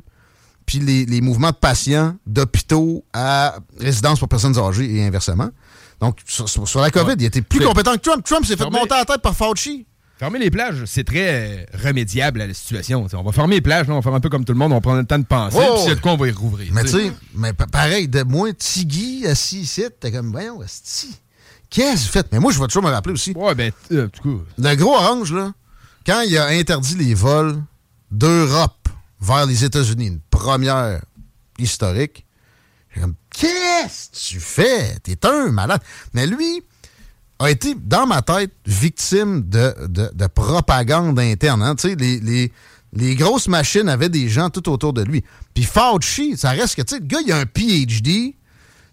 Speaker 16: puis les, les mouvements de patients d'hôpitaux à résidence pour personnes âgées et inversement. Donc, sur, la COVID, il était plus compétent que Trump. Trump s'est fait monter à la tête par Fauci.
Speaker 3: Fermer les plages, c'est très euh, remédiable à la situation. T'sais, on va fermer les plages, là, on va faire un peu comme tout le monde, on va prendre le temps de penser,
Speaker 16: Oh!
Speaker 3: puis a de quoi, on va y rouvrir.
Speaker 16: Mais tu sais, mais pa- pareil, de moi, Tiggy, assis ici, t'es comme, voyons, esti, qu'est-ce que vous faites? Mais moi, je vais toujours me rappeler aussi.
Speaker 3: Ouais, ben, euh, du coup.
Speaker 16: Le gros orange, là, quand il a interdit les vols d'Europe vers les États-Unis, une première historique, j'ai comme, qu'est-ce que tu fais? T'es un malade. Mais lui a été, dans ma tête, victime de, de- de propagande interne. hein. Tu sais, les, les- les grosses machines avaient des gens tout autour de lui. Puis Fauci, ça reste que, tu sais, le gars, il a un PhD.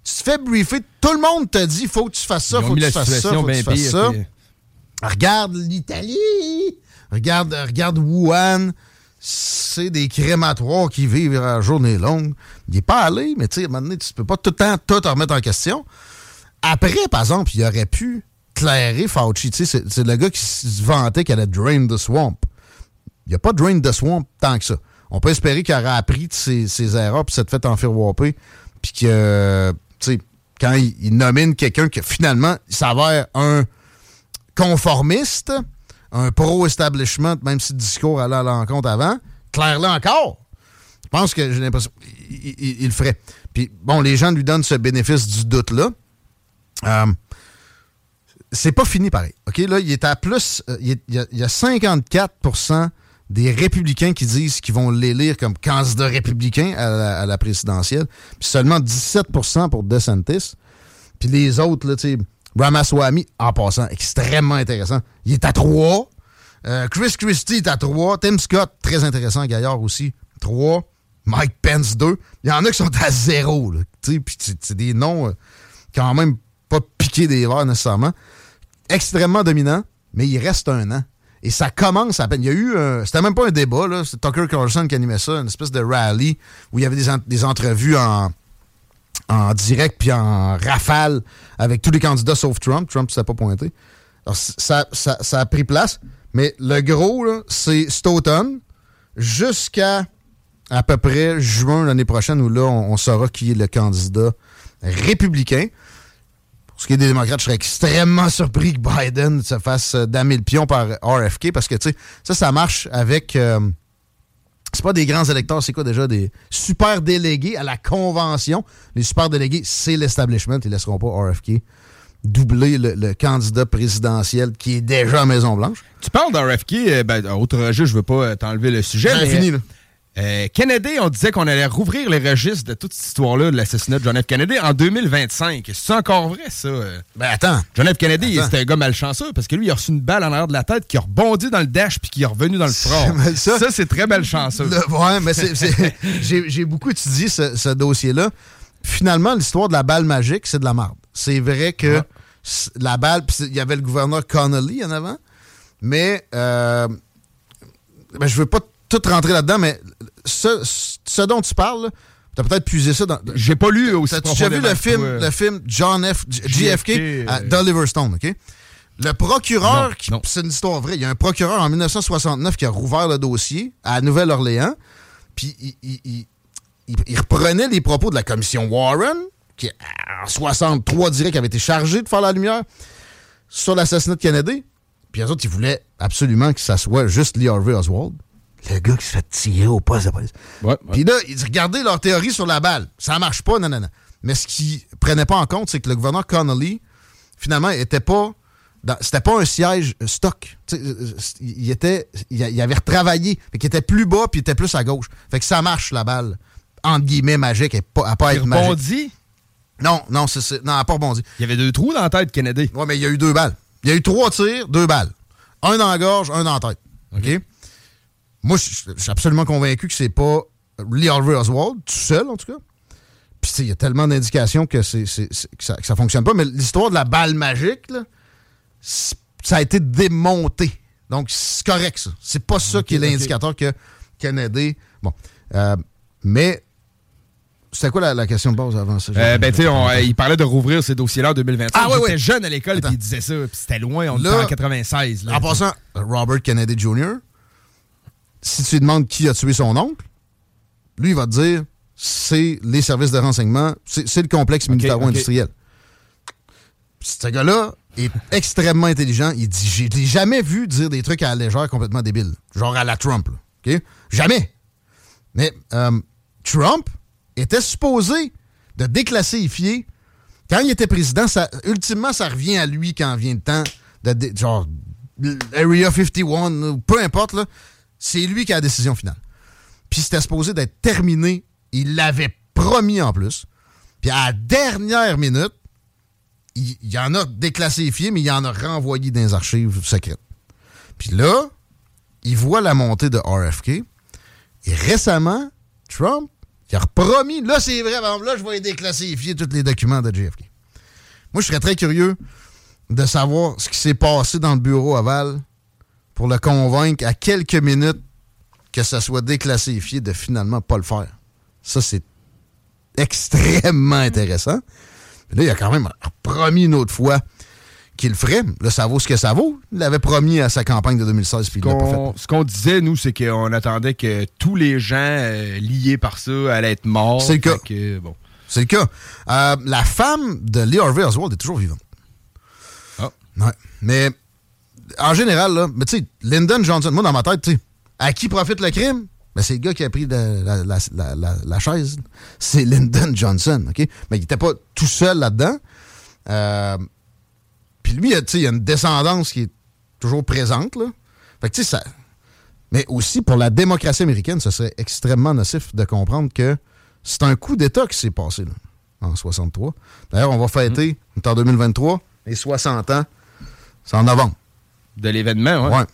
Speaker 16: Tu te fais briefer, tout le monde te dit, faut que tu fasses ça, faut que tu fasses ça, faut que tu fasses
Speaker 3: pire,
Speaker 16: ça.
Speaker 3: puis-
Speaker 16: Regarde l'Italie. Regarde, regarde Wuhan. C'est des crématoires qui vivent à la journée longue. Il n'est pas allé, mais tu sais, à un moment donné, tu peux pas tout le temps tout remettre en question. Après, par exemple, il aurait pu clairer Fauci. C'est le gars qui se vantait qu'elle allait drain the swamp. Il n'y a pas drain the swamp tant que ça. On peut espérer qu'il aurait appris de ses, erreurs puis s'être fait enfirouaper. Puis que, tu sais, quand il, nomine quelqu'un que finalement, il s'avère un conformiste, un pro-establishment, même si le discours allait à l'encontre avant, claire-le encore pense que j'ai l'impression il le ferait. Puis bon, les gens lui donnent ce bénéfice du doute-là. Euh, c'est pas fini pareil. OK, là, il est à plus. euh, il, y a, il y a 54% des républicains qui disent qu'ils vont l'élire comme candidat républicain à la, à la présidentielle. Puis seulement 17% pour DeSantis. Puis les autres, là, tu Ramaswamy, en passant, extrêmement intéressant. Il est à 3. Chris Christie est à 3. Tim Scott, très intéressant. Gaillard aussi, 3. Mike Pence, 2. Il y en a qui sont à 0. là, tu sais, Puis c'est des noms euh, quand même pas piqués des verres nécessairement. Extrêmement dominant, mais il reste un an. Et ça commence à peine. Il y a eu. un- C'était même pas un débat, là. C'est Tucker Carlson qui animait ça, une espèce de rally où il y avait des, des entrevues en, en direct puis en rafale avec tous les candidats sauf Trump. Trump s'est pas pointé. Alors, ça, ça- a pris place. Mais le gros, c'est cet automne jusqu'à à peu près juin l'année prochaine où là, on saura qui est le candidat républicain. Ce qui est des démocrates, je serais extrêmement surpris que Biden se fasse euh, damer le pion par RFK parce que, tu sais, ça, ça marche avec... euh, c'est pas des grands électeurs, c'est quoi déjà des super délégués à la convention. Les super délégués, c'est l'establishment. Ils laisseront pas RFK doubler le, le candidat présidentiel qui est déjà à Maison-Blanche.
Speaker 3: Tu parles d'RFK, euh, ben, autre registre, je veux pas euh, t'enlever le sujet.
Speaker 16: Ben,
Speaker 3: mais,
Speaker 16: fini, là.
Speaker 3: Euh, Kennedy, on disait qu'on allait rouvrir les registres de toute cette histoire-là de l'assassinat de John F. Kennedy en 2025. C'est encore vrai, ça? euh?
Speaker 16: Ben attends.
Speaker 3: John F. Kennedy, c'était un gars malchanceux parce que lui, il a reçu une balle en arrière de la tête qui a rebondi dans le dash puis qui est revenu dans le front.
Speaker 16: Ça-
Speaker 3: ça, c'est très malchanceux.
Speaker 16: Le- ouais, mais j'ai beaucoup étudié ce, ce dossier-là. Finalement, l'histoire de la balle magique, c'est de la merde. C'est vrai que la balle, il y avait le gouverneur Connolly en avant, mais euh, ben, je veux pas tout rentrer là-dedans, mais ce, ce dont tu parles, tu as peut-être puisé ça dans.
Speaker 3: J'ai pas lu aussi
Speaker 16: T'as déjà vu le film, le film John F. JFK,
Speaker 3: euh,
Speaker 16: d'Oliver Stone, OK? Le procureur, c'est une histoire vraie, il y a un procureur en 1969 qui a rouvert le dossier à Nouvelle-Orléans, puis il, il- il- il- il reprenait les propos de la commission Warren, qui en 63 dirait qu'il avait été chargé de faire la lumière sur l'assassinat de Kennedy. Puis les autres, ils voulaient absolument que ça soit juste Lee Harvey Oswald. Le gars qui se fait tirer au poste de police. Puis là, ils disent, regardez leur théorie sur la balle. Ça marche pas, non, non, non. Mais ce qu'ils prenaient pas en compte, c'est que le gouverneur Connolly, finalement, était pas. C'était pas un siège euh, stock. Sais, euh, il, était, il il avait retravaillé. Fait qu'il était plus bas puis il était plus à gauche. Fait que ça marche, la balle. Entre guillemets, magique. Elle pas, à pas être magique.
Speaker 3: rebondit?
Speaker 16: Non, non, c'est, non, elle pas rebondi.
Speaker 3: Il y avait deux trous dans la tête Kennedy.
Speaker 16: Ouais, mais il y a eu deux balles. Il y a eu trois tirs, deux balles. Un dans la gorge, un dans la tête. OK? Moi, je suis absolument convaincu que c'est pas Lee Harvey Oswald, tout seul, en tout cas. Puis, il y a tellement d'indications que, c'est, que, ça, que ça fonctionne pas. Mais l'histoire de la balle magique, là, ça a été démonté. Donc, c'est correct, ça. C'est pas ça qui est l'indicateur que Kennedy. Bon. Euh, mais, c'était quoi la, la question de base avant ça?
Speaker 3: Euh, ben, tu sais, euh, il parlait de rouvrir ces dossiers-là en 2025.
Speaker 16: Ah, ouais,
Speaker 3: J'étais
Speaker 16: ouais.
Speaker 3: jeune à l'école et
Speaker 16: Attends.
Speaker 3: il disait ça. Puis c'était loin, on
Speaker 16: Là,
Speaker 3: était en 96. Là,
Speaker 16: En passant, Robert Kennedy Jr., si tu lui demandes qui a tué son oncle, lui, il va te dire c'est les services de renseignement, c'est le complexe militaro-industriel. Ce gars-là est extrêmement intelligent. Il dit Je l'ai jamais vu dire des trucs à la légère complètement débiles. Genre à la Trump. là. Jamais. Mais euh, Trump était supposé de déclassifier. Quand il était président, ça, ultimement, ça revient à lui quand vient le temps de. genre, Area 51, ou peu importe, là, c'est lui qui a la décision finale. Puis c'était supposé d'être terminé. Il l'avait promis en plus. Puis à la dernière minute, il, en a déclassifié, mais il en a renvoyé dans les archives secrètes. Puis là, il voit la montée de RFK. Et récemment, Trump, il a promis, là c'est vrai, là je vais déclassifier tous les documents de JFK. Moi, je serais très curieux de savoir ce qui s'est passé dans le bureau aval pour le convaincre à quelques minutes que ça soit déclassifié de finalement pas le faire. Ça, c'est extrêmement intéressant. Puis là, il a quand même promis une autre fois qu'il le ferait. Là, ça vaut ce que ça vaut. Il l'avait promis à sa campagne de 2016, puis il l'a pas fait.
Speaker 3: qu'on- ce qu'on disait, nous, c'est qu'on attendait que tous les gens euh, liés par ça allaient être morts.
Speaker 16: C'est le cas.
Speaker 3: Que, bon.
Speaker 16: C'est le cas. Euh, la femme de Lee Harvey Oswald est toujours vivante.
Speaker 3: Ah.
Speaker 16: Ouais. Mais en général, là, mais tu sais, Lyndon Johnson, moi dans ma tête, tu sais, à qui profite le crime? Ben, c'est le gars qui a pris la, la- la- la- chaise. C'est Lyndon Johnson, OK? Mais il n'était pas tout seul là-dedans. Euh, Puis lui, il y a une descendance qui est toujours présente, là. Fait que, tu sais, ça... Mais aussi, pour la démocratie américaine, ce serait extrêmement nocif de comprendre que c'est un coup d'État qui s'est passé, là, en 63. D'ailleurs, on va fêter, on est en 2023, les 60 ans. C'est en novembre.
Speaker 3: De l'événement, ouais.
Speaker 16: Ouais.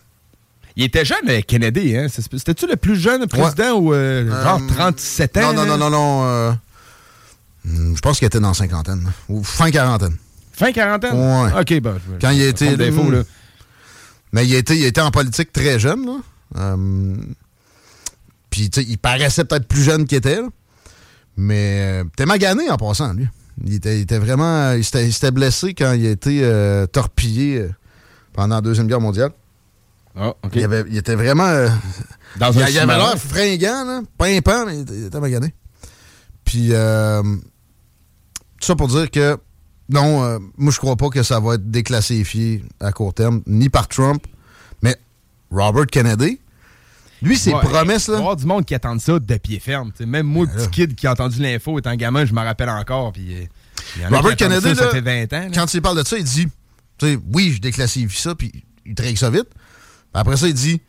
Speaker 3: Il était jeune, euh, Kennedy, hein? C'était-tu le plus jeune président ou euh, genre
Speaker 16: Euh,
Speaker 3: 37 ans?
Speaker 16: Non, non, non, non, non. euh, je pense qu'il était dans la cinquantaine. Ou fin quarantaine.
Speaker 3: Fin quarantaine?
Speaker 16: Ouais.
Speaker 3: OK, je-
Speaker 16: Quand il
Speaker 3: je là.
Speaker 16: Mais il été, il en politique très jeune, là. Euh, Puis, tu sais, il paraissait peut-être plus jeune qu'il était, là. Mais, euh, t'es magané en passant, lui. Il était, il était vraiment. Il s'était blessé quand il a été euh, torpillé euh, pendant la Deuxième Guerre mondiale.
Speaker 3: Ah, OK.
Speaker 16: Il, avait- il était vraiment. euh,
Speaker 3: Dans
Speaker 16: il,
Speaker 3: un
Speaker 16: il avait l'air fringant, là, pimpant, mais il était, il était magané. Puis, euh, tout ça pour dire que, non, euh, moi, je crois pas que ça va être déclassifié à court terme, ni par Trump, mais Robert Kennedy, lui, ses
Speaker 3: Ouais,
Speaker 16: promesses,
Speaker 3: Il va y
Speaker 16: là.
Speaker 3: avoir du monde qui attend ça de pied ferme. t'sais. Même moi, petit kid qui a entendu l'info étant gamin, je m'en rappelle encore. Puis, il a
Speaker 16: Robert Kennedy,
Speaker 3: ça,
Speaker 16: là,
Speaker 3: ça fait 20 ans. là.
Speaker 16: quand il parle de ça, il dit, tu sais, oui, je déclassifie ça, puis il traite ça vite. Après ça, il dit, tu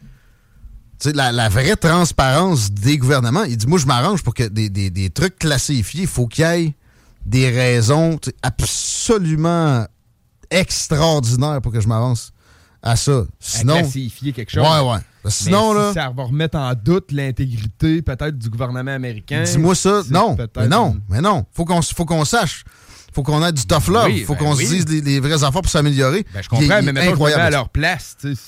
Speaker 16: sais, la, la vraie transparence des gouvernements, il dit, moi, je m'arrange pour que des, des- des trucs classifiés, il faut qu'il y ait des raisons absolument extraordinaires pour que je m'avance à ça.
Speaker 3: à
Speaker 16: Sinon,
Speaker 3: classifier quelque chose.
Speaker 16: Ouais, ouais. Sinon,
Speaker 3: Mais
Speaker 16: là,
Speaker 3: ça va remettre en doute l'intégrité peut-être du gouvernement américain.
Speaker 16: dis-moi ça. Non, mais non, mais non. Faut qu'on faut qu'on sache. Faut qu'on ait du tough love.
Speaker 3: Oui,
Speaker 16: faut
Speaker 3: ben
Speaker 16: qu'on
Speaker 3: oui.
Speaker 16: se dise les, les vraies affaires pour s'améliorer.
Speaker 3: Ben, je comprends, mais mettons je me mets à leur place. tu sais.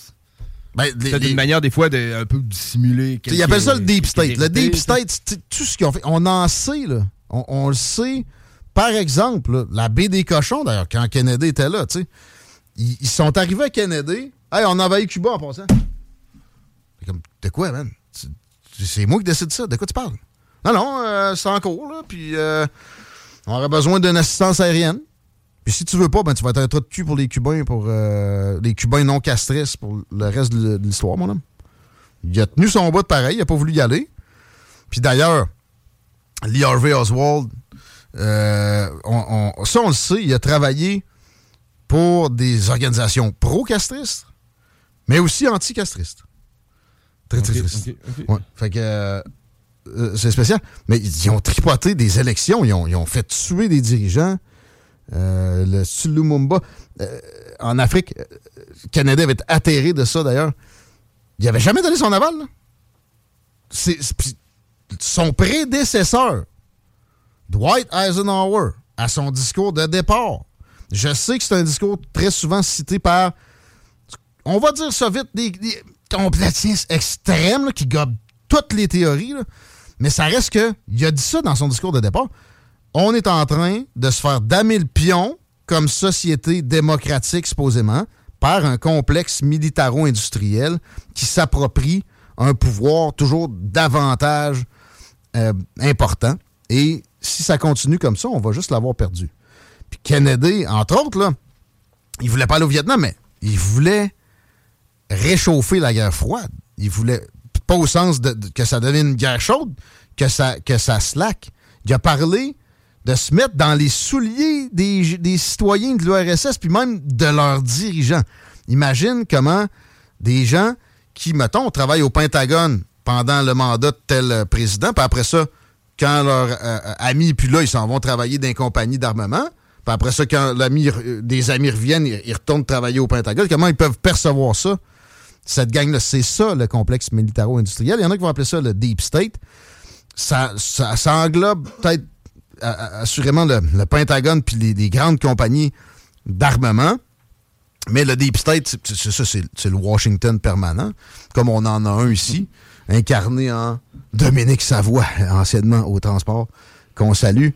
Speaker 16: Ben,
Speaker 3: C'est
Speaker 16: les-
Speaker 3: une manière des fois de un peu dissimuler.
Speaker 16: Ils appellent ça le deep state. Le deep state, c'est tout ce qu'ils ont fait. On en sait, là. On, on le sait. Par exemple, là, la baie des cochons, d'ailleurs, quand Kennedy était là, tu sais, ils, ils sont arrivés à Kennedy. Hey, on envahit Cuba en passant. C'est comme, de quoi, man? C'est- C'est moi qui décide ça. De quoi tu parles? Non, non, euh, c'est en cours, là. Puis, euh, on aurait besoin d'une assistance aérienne. Puis si tu veux pas, ben tu vas être un trou de cul pour les Cubains, pour euh, les Cubains non castrés pour le reste de l'histoire, mon homme. Il a tenu son bout de pareil, il a pas voulu y aller. Puis d'ailleurs, Lee Harvey Oswald, euh, on- on- ça on le sait, il a travaillé pour des organisations pro-castristes, mais aussi anti-castristes. Très, très triste. Ouais. Fait que euh, euh, c'est spécial. Mais ils ont tripoté des élections, ils ont, fait tuer des dirigeants. Euh, le Sulumumba, euh, en Afrique, euh, Canada avait été atterré de ça d'ailleurs. Il avait jamais donné son aval. C'est- son prédécesseur, Dwight Eisenhower, à son discours de départ. Je sais que c'est un discours très souvent cité par, on va dire ça vite, des, des complotistes extrêmes qui gobent toutes les théories. Mais ça reste que, il a dit ça dans son discours de départ. On est en train de se faire damer le pion comme société démocratique, supposément, par un complexe militaro-industriel qui s'approprie un pouvoir toujours davantage euh, important. Et si ça continue comme ça, on va juste l'avoir perdu. Puis Kennedy, entre autres, il voulait pas aller au Vietnam, mais il voulait réchauffer la guerre froide. Il voulait, pas au sens que ça devienne une guerre chaude, que ça, que ça slack. Il a parlé de se mettre dans les souliers des, citoyens de l'URSS, puis même de leurs dirigeants. Imagine comment des gens qui, mettons, travaillent au Pentagone pendant le mandat de tel euh, président, puis après ça, quand leurs euh, amis, puis là, ils s'en vont travailler dans les compagnies d'armement, puis après ça, quand euh, des amis reviennent, ils, ils retournent travailler au Pentagone, comment ils peuvent percevoir ça? Cette gang-là, c'est ça, le complexe militaro-industriel. Il y en a qui vont appeler ça le Deep State. Ça, ça, ça englobe peut-être a- a- assurément le, le Pentagone puis les, les grandes compagnies d'armement. Mais le Deep State, c'est ça, c'est le Washington permanent, comme on en a un ici, incarné en Dominique Savoie, anciennement au transport, qu'on salue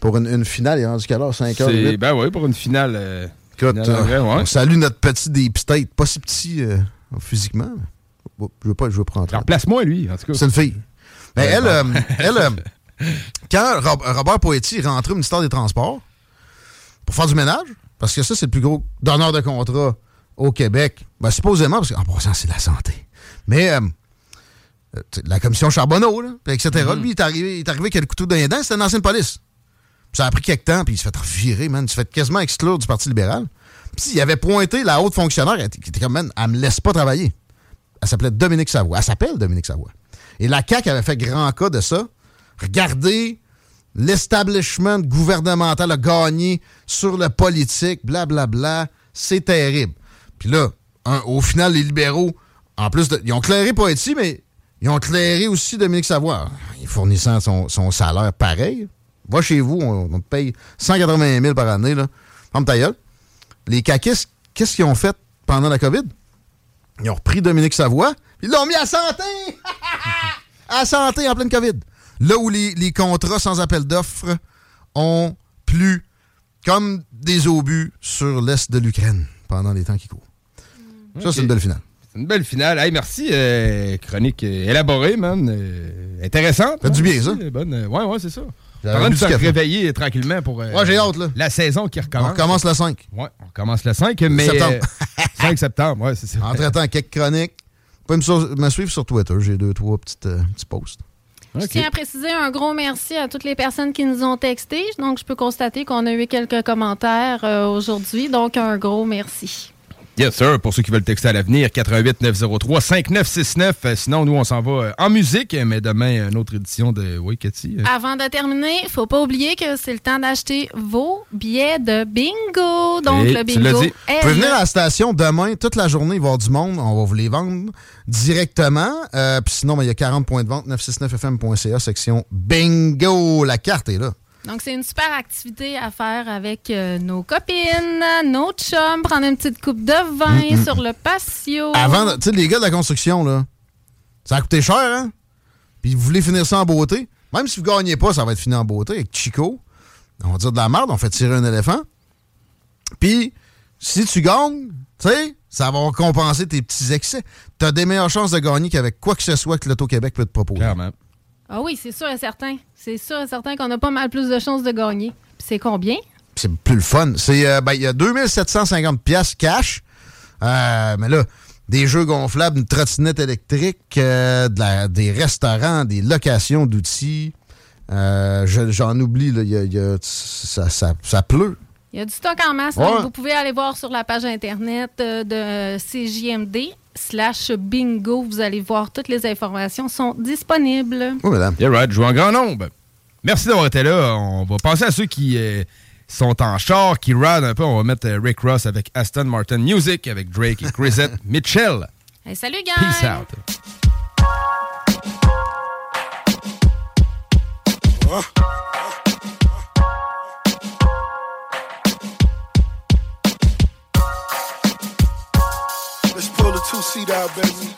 Speaker 16: pour une, une finale. Il est rendu quelle heure? 5 heures?
Speaker 3: C'est-
Speaker 16: huit?
Speaker 3: Ben oui, pour une finale. euh,
Speaker 16: Écoute,
Speaker 3: finale en vrai,
Speaker 16: euh,
Speaker 3: ouais.
Speaker 16: on salue notre petit Deep State. Pas si petit euh, physiquement. Je veux pas, je veux prendre.
Speaker 3: Alors, place-moi, lui, en tout cas.
Speaker 16: C'est une fille. Mais elle, euh, elle euh, quand Rob- Robert Poetti est rentré au ministère des Transports pour faire du ménage, parce que ça, c'est le plus gros donneur de contrat au Québec, ben, supposément, parce qu'en passant, c'est la santé. Mais euh, la commission Charbonneau, là, etc.
Speaker 3: Mm-hmm.
Speaker 16: Lui, il est arrivé, il est arrivé avec le couteau dans les dents, c'était une ancienne police. Puis ça a pris quelques temps, puis il s'est fait virer, man. Il s'est fait quasiment exclure du Parti libéral. Puis il avait pointé la haute fonctionnaire, qui était comme, man, elle me laisse pas travailler. Elle s'appelait Dominique Savoie. Elle s'appelle Dominique Savoie. Et la CAQ avait fait grand cas de ça. Regardez, l'establishment gouvernemental a gagné sur le politique, blablabla. C'est terrible. Puis là, au final, les libéraux, en plus, de, ils ont clairé Poitiers, mais ils ont clairé aussi Dominique Savoie. Il fournissant son, salaire pareil. Va chez vous, on, te paye 180 000 par année. Là. Ferme ta. Les caquistes, qu'est-ce qu'ils ont fait pendant la COVID? Ils ont repris Dominique Savoie, puis ils l'ont mis à santé! à santé en pleine COVID. Là où les, les contrats sans appel d'offres ont plu comme des obus sur l'est de l'Ukraine pendant les temps qui courent. Ça, c'est une belle finale.
Speaker 3: C'est une belle finale. Hey, merci. euh, chronique euh, élaborée, man. Euh, intéressante.
Speaker 16: Fait du bien,
Speaker 3: Ouais,
Speaker 16: ça.
Speaker 3: Bonne. euh, ouais, ouais, c'est ça.
Speaker 16: Bu
Speaker 3: de
Speaker 16: du
Speaker 3: se
Speaker 16: café.
Speaker 3: réveiller euh, tranquillement pour euh,
Speaker 16: Ouais, j'ai hâte, là.
Speaker 3: la saison qui recommence.
Speaker 16: On recommence le 5.
Speaker 3: Ouais, on recommence le 5, mais...
Speaker 16: Septembre.
Speaker 3: euh, 5 septembre, ouais, c'est ça.
Speaker 16: Entre-temps, quelques chroniques. Vous pouvez me suivre sur Twitter. J'ai deux, trois petites, euh, petits posts.
Speaker 4: Je tiens à préciser un gros merci à toutes les personnes qui nous ont texté. Donc, je peux constater qu'on a eu quelques commentaires euh, aujourd'hui. Donc, un gros merci.
Speaker 3: Yes, sir. Pour ceux qui veulent texter à l'avenir, 88 903 5969. Euh, Sinon, nous, on s'en va euh, en musique, mais demain, une autre édition de... Oui, Cathy? euh,
Speaker 4: Avant de terminer, faut pas oublier que c'est le temps d'acheter vos billets de bingo. Donc,
Speaker 16: Et
Speaker 4: le bingo
Speaker 16: Vous pouvez venir à la station demain, toute la journée, il va y avoir du monde. On va vous les vendre directement. Euh, Puis sinon, ben, il y a 40 points de vente, 969fm.ca, section bingo. La carte est là.
Speaker 4: Donc, c'est une super activité à faire avec euh, nos copines, nos chums, prendre une petite coupe de vin
Speaker 16: Mm, mm.
Speaker 4: sur le patio.
Speaker 16: Avant, tu sais, les gars de la construction, là, ça a coûté cher, hein? Puis vous voulez finir ça en beauté? Même si vous gagnez pas, ça va être fini en beauté avec Chico. On va dire de la merde, on fait tirer un éléphant. Puis, si tu gagnes, tu sais, ça va compenser tes petits excès. Tu as des meilleures chances de gagner qu'avec quoi que ce soit que l'Auto-Québec peut te proposer.
Speaker 3: Clairement.
Speaker 4: Ah oui, c'est sûr et certain. C'est sûr et certain qu'on a pas mal plus de chances de gagner. Puis c'est combien?
Speaker 16: c'est plus le fun. C'est euh, ben, il y a 2750 pièces cash. Euh, mais là, des jeux gonflables, une trottinette électrique, euh, de la- des restaurants, des locations d'outils. Euh, je- J'en oublie, là, y a- il y a- ça, ça, ça pleut.
Speaker 4: Il y a du stock en masse.
Speaker 16: Ouais.
Speaker 4: donc vous pouvez aller voir sur la page Internet de CJMD slash bingo. Vous allez voir toutes les informations sont disponibles.
Speaker 16: Oui, madame.
Speaker 3: Yeah, right. Joue en grand nombre. Merci d'avoir été là. On va passer à ceux qui euh, sont en char, qui ride un peu. On va mettre euh, Rick Ross avec Aston Martin Music, avec Drake et Chrisette Mitchell.
Speaker 4: Hey, salut, gang!
Speaker 3: Peace out.
Speaker 13: Let's two out, baby.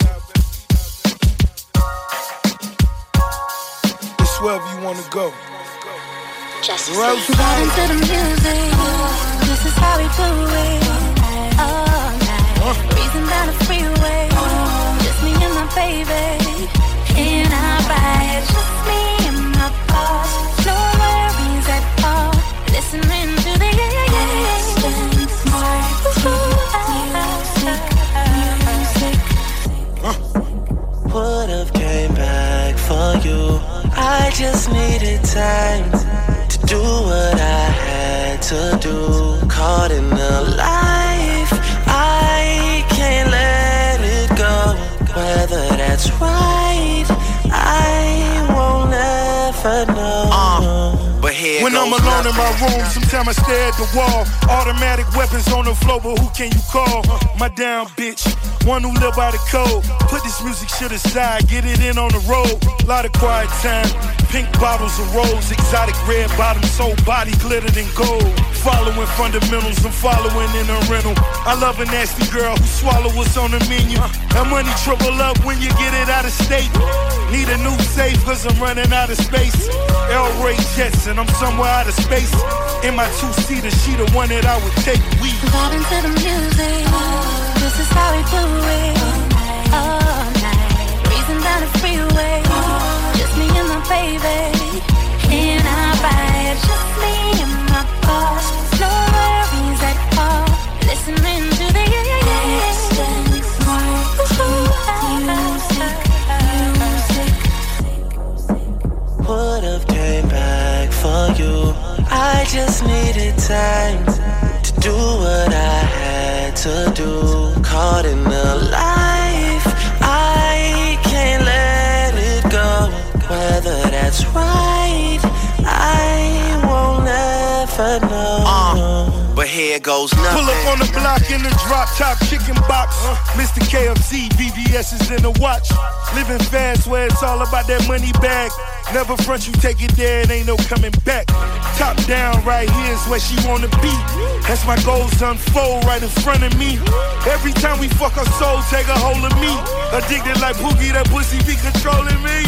Speaker 13: It's wherever you wanna go. Just
Speaker 17: into the music. This is how we do it. Oh, All night. Breezing down the freeway. Just me and my baby. Just
Speaker 18: needed time to do what I had to do. Caught in the life, I can't let it go. Whether that's right, I won't ever know. here
Speaker 13: When I'm alone in my room, sometimes I stare at the wall. Automatic weapons on the floor, but who can you call? My down bitch, one who live by the code. Put this music shit aside, get it in on the road. Lot of quiet time, pink bottles of rose, exotic red bottoms, whole body glittered in gold. Following fundamentals, I'm following in a rental. I love a nasty girl who swallow what's on the menu. That money triple up when you get it out of state. Need a new safe cause I'm running out of space. El Ray Jetson, I'm somewhere out of space. In my two-seater, she the one that I would take. We
Speaker 17: Vibe into the music. This is how we do it. All night. Breezing down the freeway. Just me and my baby. In our ride. Just me listening to the music. Would've came back for you.
Speaker 18: I just needed time to do what I had to do. Caught in a life, I can't let it go. Whether that's right, I won't ever know. Uh, but here goes nothing.
Speaker 11: Pull up on the block in the drop top chicken box. Uh. Mr. KFC, VVS is in the watch. Living fast where it's all about that money bag. Never front you take it there, it ain't no coming back. Top down, right here is where she wanna be. That's my goals unfold right in front of me. Every time we fuck our soul, take a hold of me. Addicted like Boogie, that pussy be controlling me.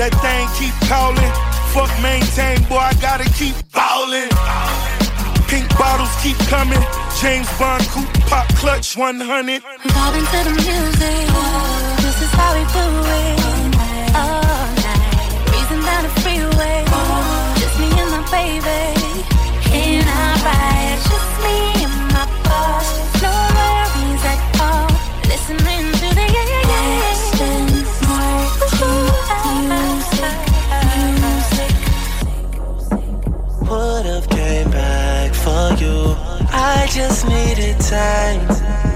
Speaker 11: That thing keep calling. Fuck maintain, boy, I gotta keep ballin'. Pink bottles keep coming. James Bond coupe pop clutch 100.
Speaker 17: Vibing to the music. This is how we do it.
Speaker 18: I just needed time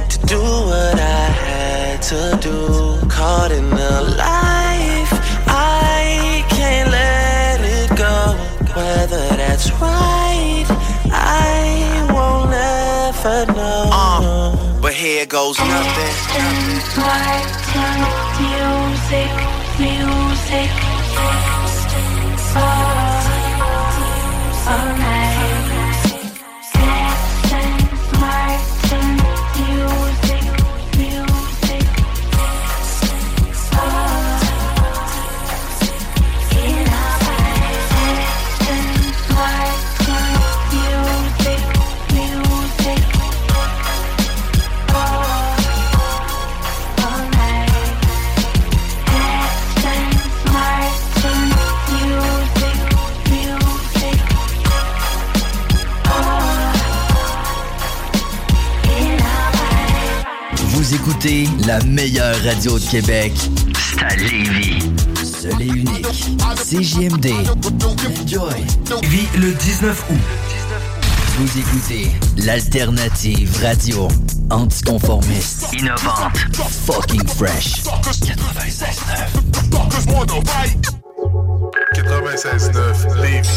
Speaker 18: to do what I had to do. Caught in the life, I can't let it go. Whether that's right, I won't ever know. Uh, but here goes nothing.
Speaker 17: Martin, music, music. All, all night.
Speaker 2: Écoutez la meilleure radio de Québec. C'est à Lévis. Seul et unique. CJMD. Enjoy. Lévis le 19 août. Vous écoutez l'alternative radio. Anticonformiste. Innovante. Fucking fresh. 96.9.
Speaker 19: 96.9 Lévis.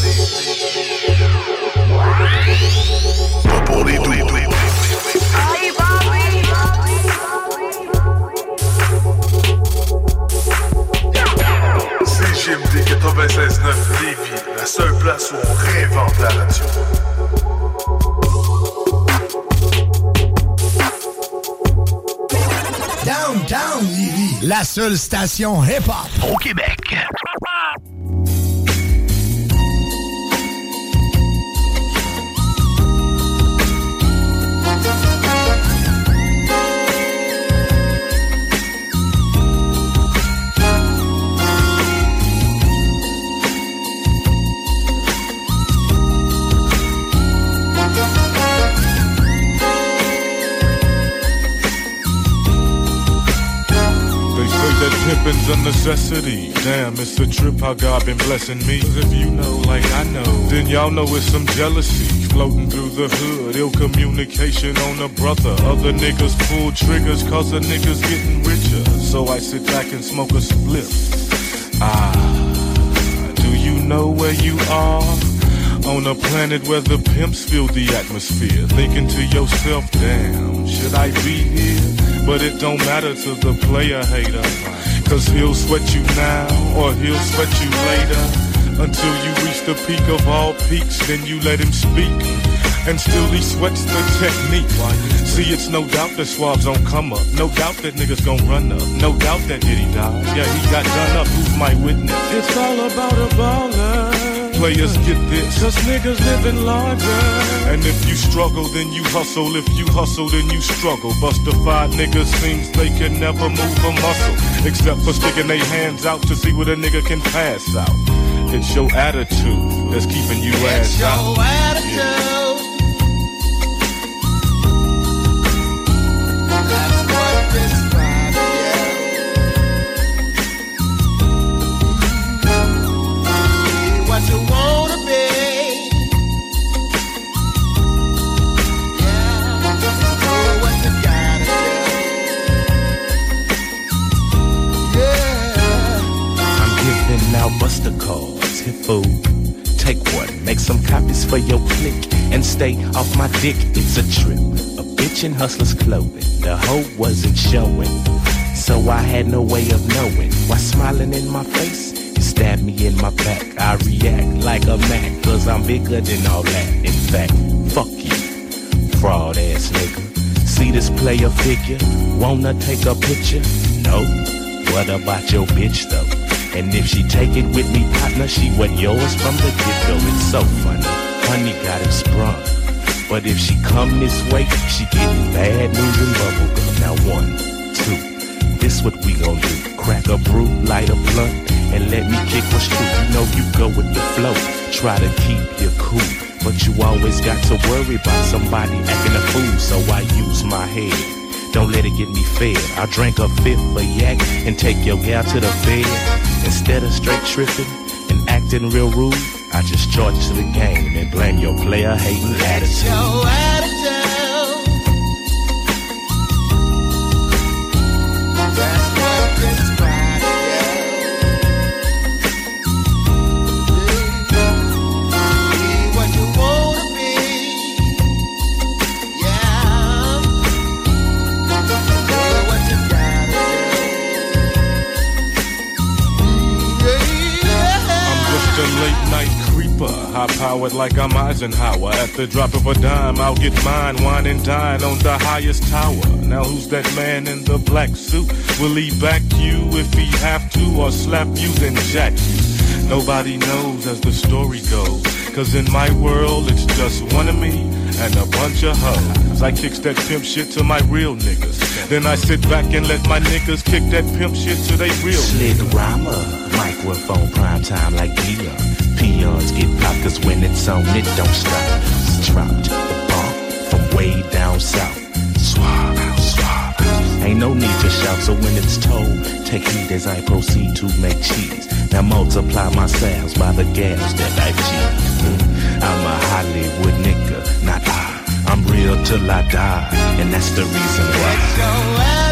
Speaker 19: Pas pour les doux. CGMD 96.9 Lévis, la seule place où on réinvente la radio.
Speaker 20: Downtown Lévis, la seule station hip-hop
Speaker 2: au Québec.
Speaker 19: Pimpin's a necessity. Damn, it's a trip how God been blessing me. 'Cause if you know, like I know, then y'all know it's some jealousy floating through the hood. Ill communication on a brother. Other niggas pull triggers cause the niggas getting richer. So I sit back and smoke a spliff. Ah, do you know where you are? On a planet where the pimps fill the atmosphere. Thinking to yourself, damn, should I be here? But it don't matter to the player hater. Cause he'll sweat you now or he'll sweat you later. Until you reach the peak of all peaks, then you let him speak. And still he sweats the technique. See, it's no doubt that swabs don't come up. No doubt that niggas gon' run up. No doubt that Diddy died. Yeah, he got done up. Who's my witness? It's all about a baller. Players get this, cause niggas living larger. And if you struggle, then you hustle. If you hustle, then you struggle. Bustified niggas seems they can never move a muscle. Except for sticking their hands out to see what a nigga can pass out. It's your attitude that's keeping you ass out.
Speaker 9: Fool. Take one, make some copies for your clique, and stay off my dick. It's a trip. A bitch in hustler's clothing. The hoe wasn't showing. So I had no way of knowing. Why smiling in my face? You stab me in my back. I react like a Mac, cause I'm bigger than all that. In fact, fuck you, fraud ass nigga. See this player figure? Wanna take a picture? No. What about your bitch though? And if she take it with me, partner, she was yours from the get-go. It's so funny. Honey got him sprung. But if she come this way, she getting bad news and bubblegum. Now one, two, this what we gon' do. Crack a brew, light a blunt, and let me kick what's true. You know you go with the flow. Try to keep your cool. But you always got to worry about somebody acting a fool, so I use my head. Don't let it get me fed. I drank a fifth of yak and take your gal to the bed. Instead of straight tripping and acting real rude, I just charge to the game and blame your player hating attitude.
Speaker 19: High powered like I'm Eisenhower. At the drop of a dime, I'll get mine, wine and dine on the highest tower. Now who's that man in the black suit? Will he back you if he have to, or slap you then jack you? Nobody knows as the story goes. Cause in my world, it's just one of me and a bunch of hoes. I kicks that pimp shit to my real niggas. Then I sit back and let my niggas kick that pimp shit to they real
Speaker 9: Slick rhymer, microphone prime time like Dia. Peons get popped cause when it's on, it don't stop. It's dropped the bomb from way down south. Suave, suave. Ain't no need to shout, so when it's told, take heed as I proceed to make cheese. Now multiply my sales by the gals that I cheat. Mm, I'm a Hollywood nigga, not I. I'm real till I die, and that's the reason why.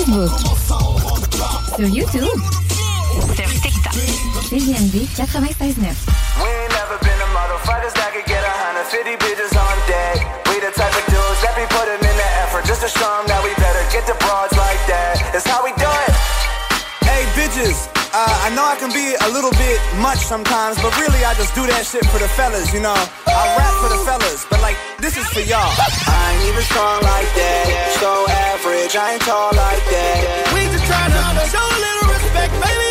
Speaker 21: Facebook. Sur YouTube. Sur TikTok. CGMD 96.9.
Speaker 22: We ain't never been the motherfuckers that could get a hundred fifty bitches on deck. We the type of dudes that be putting in the effort just to show 'em that we better get the broads like that. It's how we do it.
Speaker 12: Hey, bitches. Uh, I know I can be a little bit much sometimes, but really I just do that shit for the fellas, you know. I rap for the fellas, but like, this is for y'all.
Speaker 22: I ain't even strong like that. So average, I ain't tall like that.
Speaker 23: We just trying to show a little respect, baby.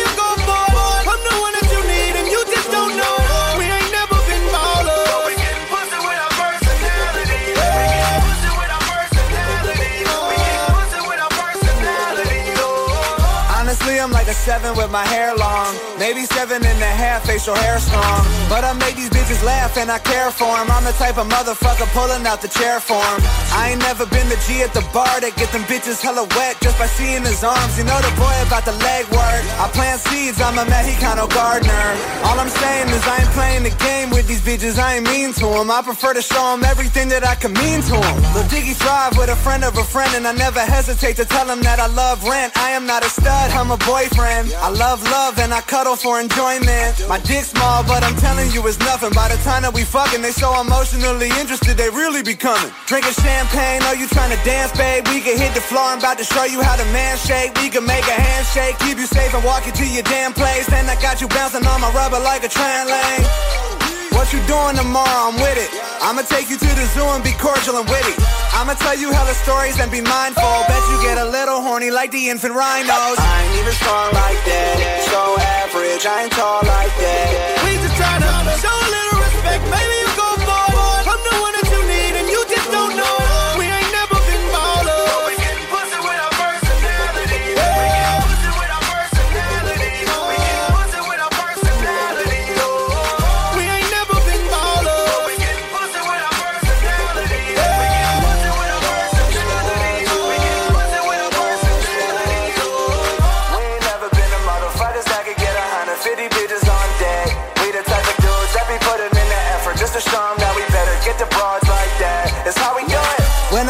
Speaker 12: Seven with my hair long. Maybe seven and a half facial hair strong. But I make these bitches laugh and I care for 'em. I'm the type of motherfucker pulling out the chair for for 'em. I ain't never been the G at the bar that get them bitches hella wet just by seeing his arms. You know the boy about the leg work. I plant seeds, I'm a Mexicano gardener. All I'm saying is I ain't playing the game with these bitches, I ain't mean to 'em. I prefer to show 'em everything that I can mean to 'em. Lil Diggy thrive with a friend of a friend, and I never hesitate to tell him that I love rent. I am not a stud, I'm a boyfriend. I love love and I cuddle for enjoyment. My dick small, but I'm telling you it's nothing. By the time that we fucking, they so emotionally interested, they really be coming. Drinking champagne, oh you trying to dance, babe? We can hit the floor, I'm about to show you how to man shake. We can make a handshake, keep you safe and walk you to your damn place. And I got you bouncing on my rubber like a train lane. What you doing tomorrow? I'm with it. I'ma take you to the zoo and be cordial and witty. I'ma tell you hella stories and be mindful. Bet you get a little horny like the infant rhinos.
Speaker 22: I ain't even strong like that. So average, I ain't tall like that.
Speaker 23: We just trying to show a little respect, baby.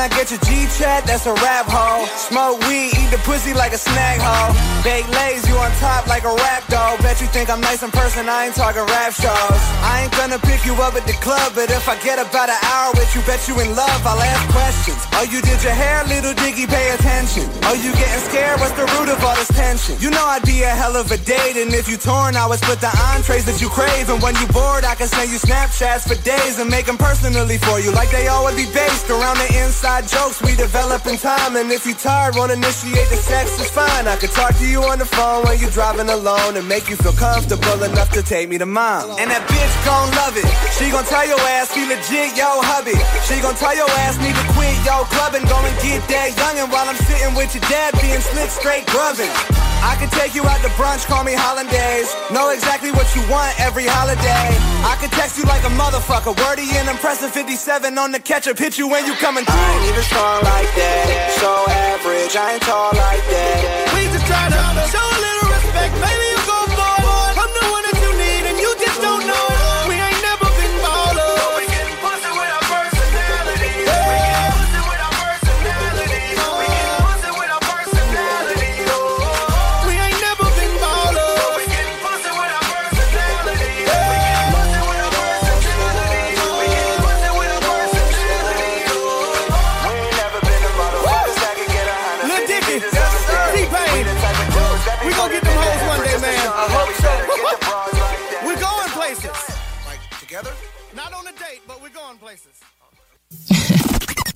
Speaker 23: I get you
Speaker 12: that's a rap hole. Smoke weed, eat the pussy like a snack hole. Bake lays, you on top like a rap dog. Bet you think I'm nice in person, I ain't talking rap shows. I ain't gonna pick you up at the club, but if I get about an hour with you, bet you in love, I'll ask questions. Oh, you did your hair, little diggy, pay attention. Oh, you getting scared, what's the root of all this tension? You know I'd be a hell of a date, and if you torn, I would split the entrees that you crave. And when you bored, I can send you Snapchats for days and make them personally for you, like they always be based around the inside jokes we develop in time. And if you tired, won't initiate the sex, it's fine. I could talk to you on the phone when you're driving alone and make you feel comfortable enough to take me to mom. And that bitch gon' love it. She gon' tell your ass be legit, yo hubby. She gon' tell your ass need to quit, yo club and go and get that youngin' while I'm sitting with your dad being slick straight grubbing. I can take you out to brunch, call me hollandaise. Know exactly what you want every holiday. I can text you like a motherfucker, wordy and impressive 57 on the ketchup, hit you when you coming through. I ain't even strong like that, so average, I ain't tall like that.
Speaker 24: We just try to show a little respect, maybe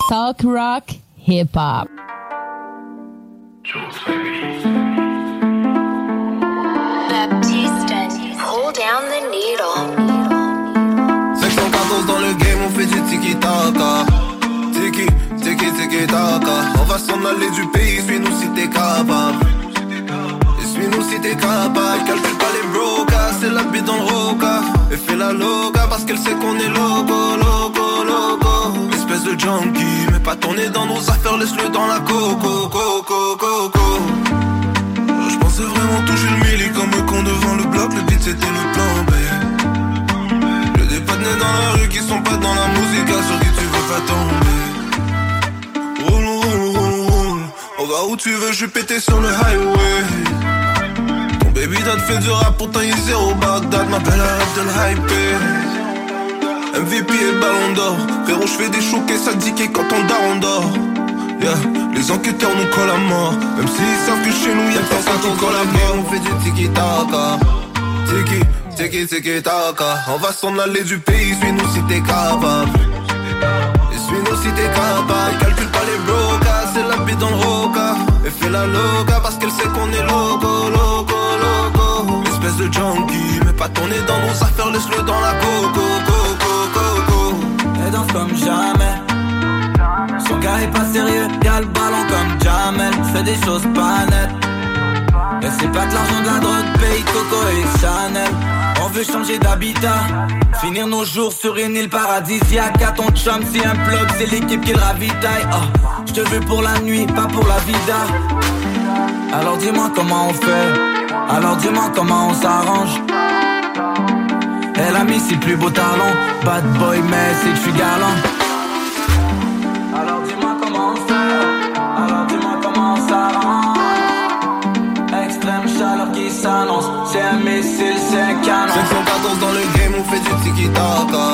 Speaker 5: Talk rock, hip hop.
Speaker 25: Baptiste, hold down the needle.
Speaker 24: 514 dans le game, on fait du tiki-taka. Tiki, tiki, tiki-taka. On va s'en aller du pays, suis-nous si t'es capable. Et suis-nous si t'es capable. Calcule pas les brocas, c'est la bite dans le roca. Et fais la loca parce qu'elle sait qu'on est loco, loco, loco. De junkie, mais pas tourner dans nos affaires, laisse-le dans la coco, coco, coco. Je pensais vraiment toucher le milli comme un con devant le bloc, le beat c'était le plan B. Des partenaires dans la rue qui sont pas dans la musique, sur qui tu veux pas tomber. Roule, roule, roule, roule. On va où tu veux, je pété sur le highway. Ton baby dad fait du rap, pourtant il zéro Bagdad, m'appelle Abdel Hype. MVP et ballon d'or. Frérot, je fais des choquets, ça dit qu'on quand on dort, on dort. Yeah. Les enquêteurs nous collent à mort. Même s'ils savent que chez nous y'a personne qui colle à mort. On fait du tiki-taka. Tiki, tiki, tiki-taka. On va s'en aller du pays, suis-nous si t'es capable. Et suis-nous si t'es capable. Calcule pas les brocas, c'est la bite dans le roca. Et fais la loca parce qu'elle sait qu'on est loco, loco, loco. Espèce de junkie, mais pas tourner dans nos affaires, laisse-le dans la coco, coco.
Speaker 26: Comme jamais. Son gars est pas sérieux, y'a le ballon comme Jamel. Fait des choses pas nettes. Et c'est pas que l'argent de la drogue paye Coco et Chanel. On veut changer d'habitat, finir nos jours sur une île paradisiaque. À ton chum, si un plug, c'est l'équipe qui le ravitaille. Oh, je te veux pour la nuit, pas pour la vida. Alors dis-moi comment on fait, alors dis-moi comment on s'arrange. Elle a mis ses plus beaux talons, bad boy, mais c'est que je suis galant. Alors dis-moi comment fait, alors dis-moi comment s'arrange. Extrême chaleur qui s'annonce, c'est un missile, c'est un canon.
Speaker 24: 514 dans le game, on fait du tiki-taka.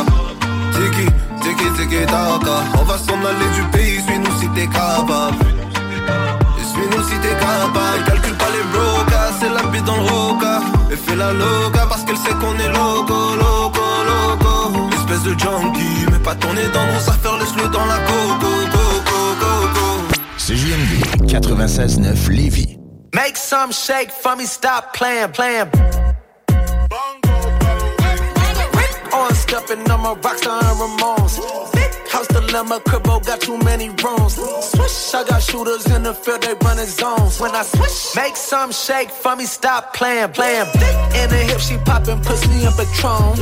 Speaker 24: Tiki, tiki, tiki-taka. On va s'en aller du pays, suis-nous si t'es capable. Et suis-nous si t'es capable. Calcule pas les brocas, c'est la bite dans le roca. Et fais la loca parce qu'elle sait qu'on est loco, loco, loco. Espèce de junkie, mais pas tourner dans nos affaires, laisse-le dans la coco, coco, coco.
Speaker 27: CJMD 96.9 Lévis.
Speaker 28: Make some shake for me, stop playing, playing. On stepping on my rockstar and Ramones. House dilemma, cribbo got too many rooms. Swish, I got shooters in the field, they running zones. When I swish, make some shake for me, stop playing, playing. In the hip, she popping pussy and Patron.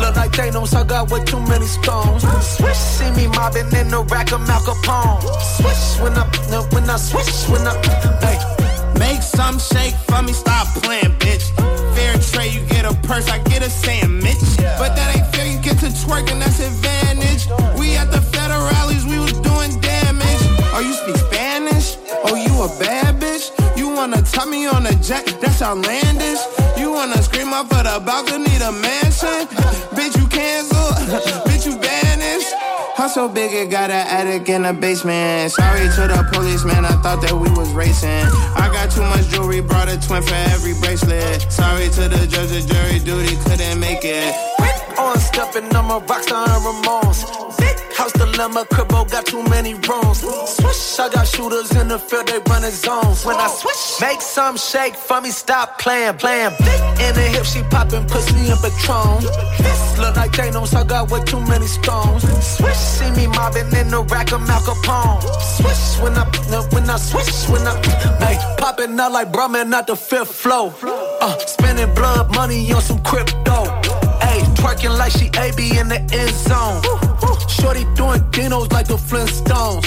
Speaker 28: Look like Thanos, I got way too many stones. Swish, see me mobbing in the rack of Mal Capone. Swish, when I, when I swish, when I, hey.
Speaker 24: Make some shake for me, stop playing, bitch. Fair trade, you get a purse, I get a sandwich. But that ain't fair, you get to twerking, that's advantage. We at the federales, we was doing damage. Oh, you speak Oh,
Speaker 29: bad bitch? You wanna top me on a jet? That's outlandish. You wanna scream up for the balcony, the mansion? bitch, you cancel. bitch, you banished. House so big it got an attic in the basement. Sorry to the policeman, I thought that we was racing. I got too much jewelry, brought a twin for every bracelet. Sorry to the judge, the jury duty couldn't make it.
Speaker 12: On I'm a rockstar and Ramones. House dilemma, cribbo got too many rooms. Swish, I got shooters in the field, they running zones. When I swish, make some shake for me, stop playing, playing. In the hip, she popping pussy and Patron. Look like Thanos, I got way too many stones. Swish, see me mobbing in the rack of Mal Capone. Swish when I, when I swish, when I, hey, popping out like Brahman out the fifth flow. Uh, spending blood money on some crypto. Ayy, twerking like she AB in the end zone. Shorty doing dinos like the Flintstones.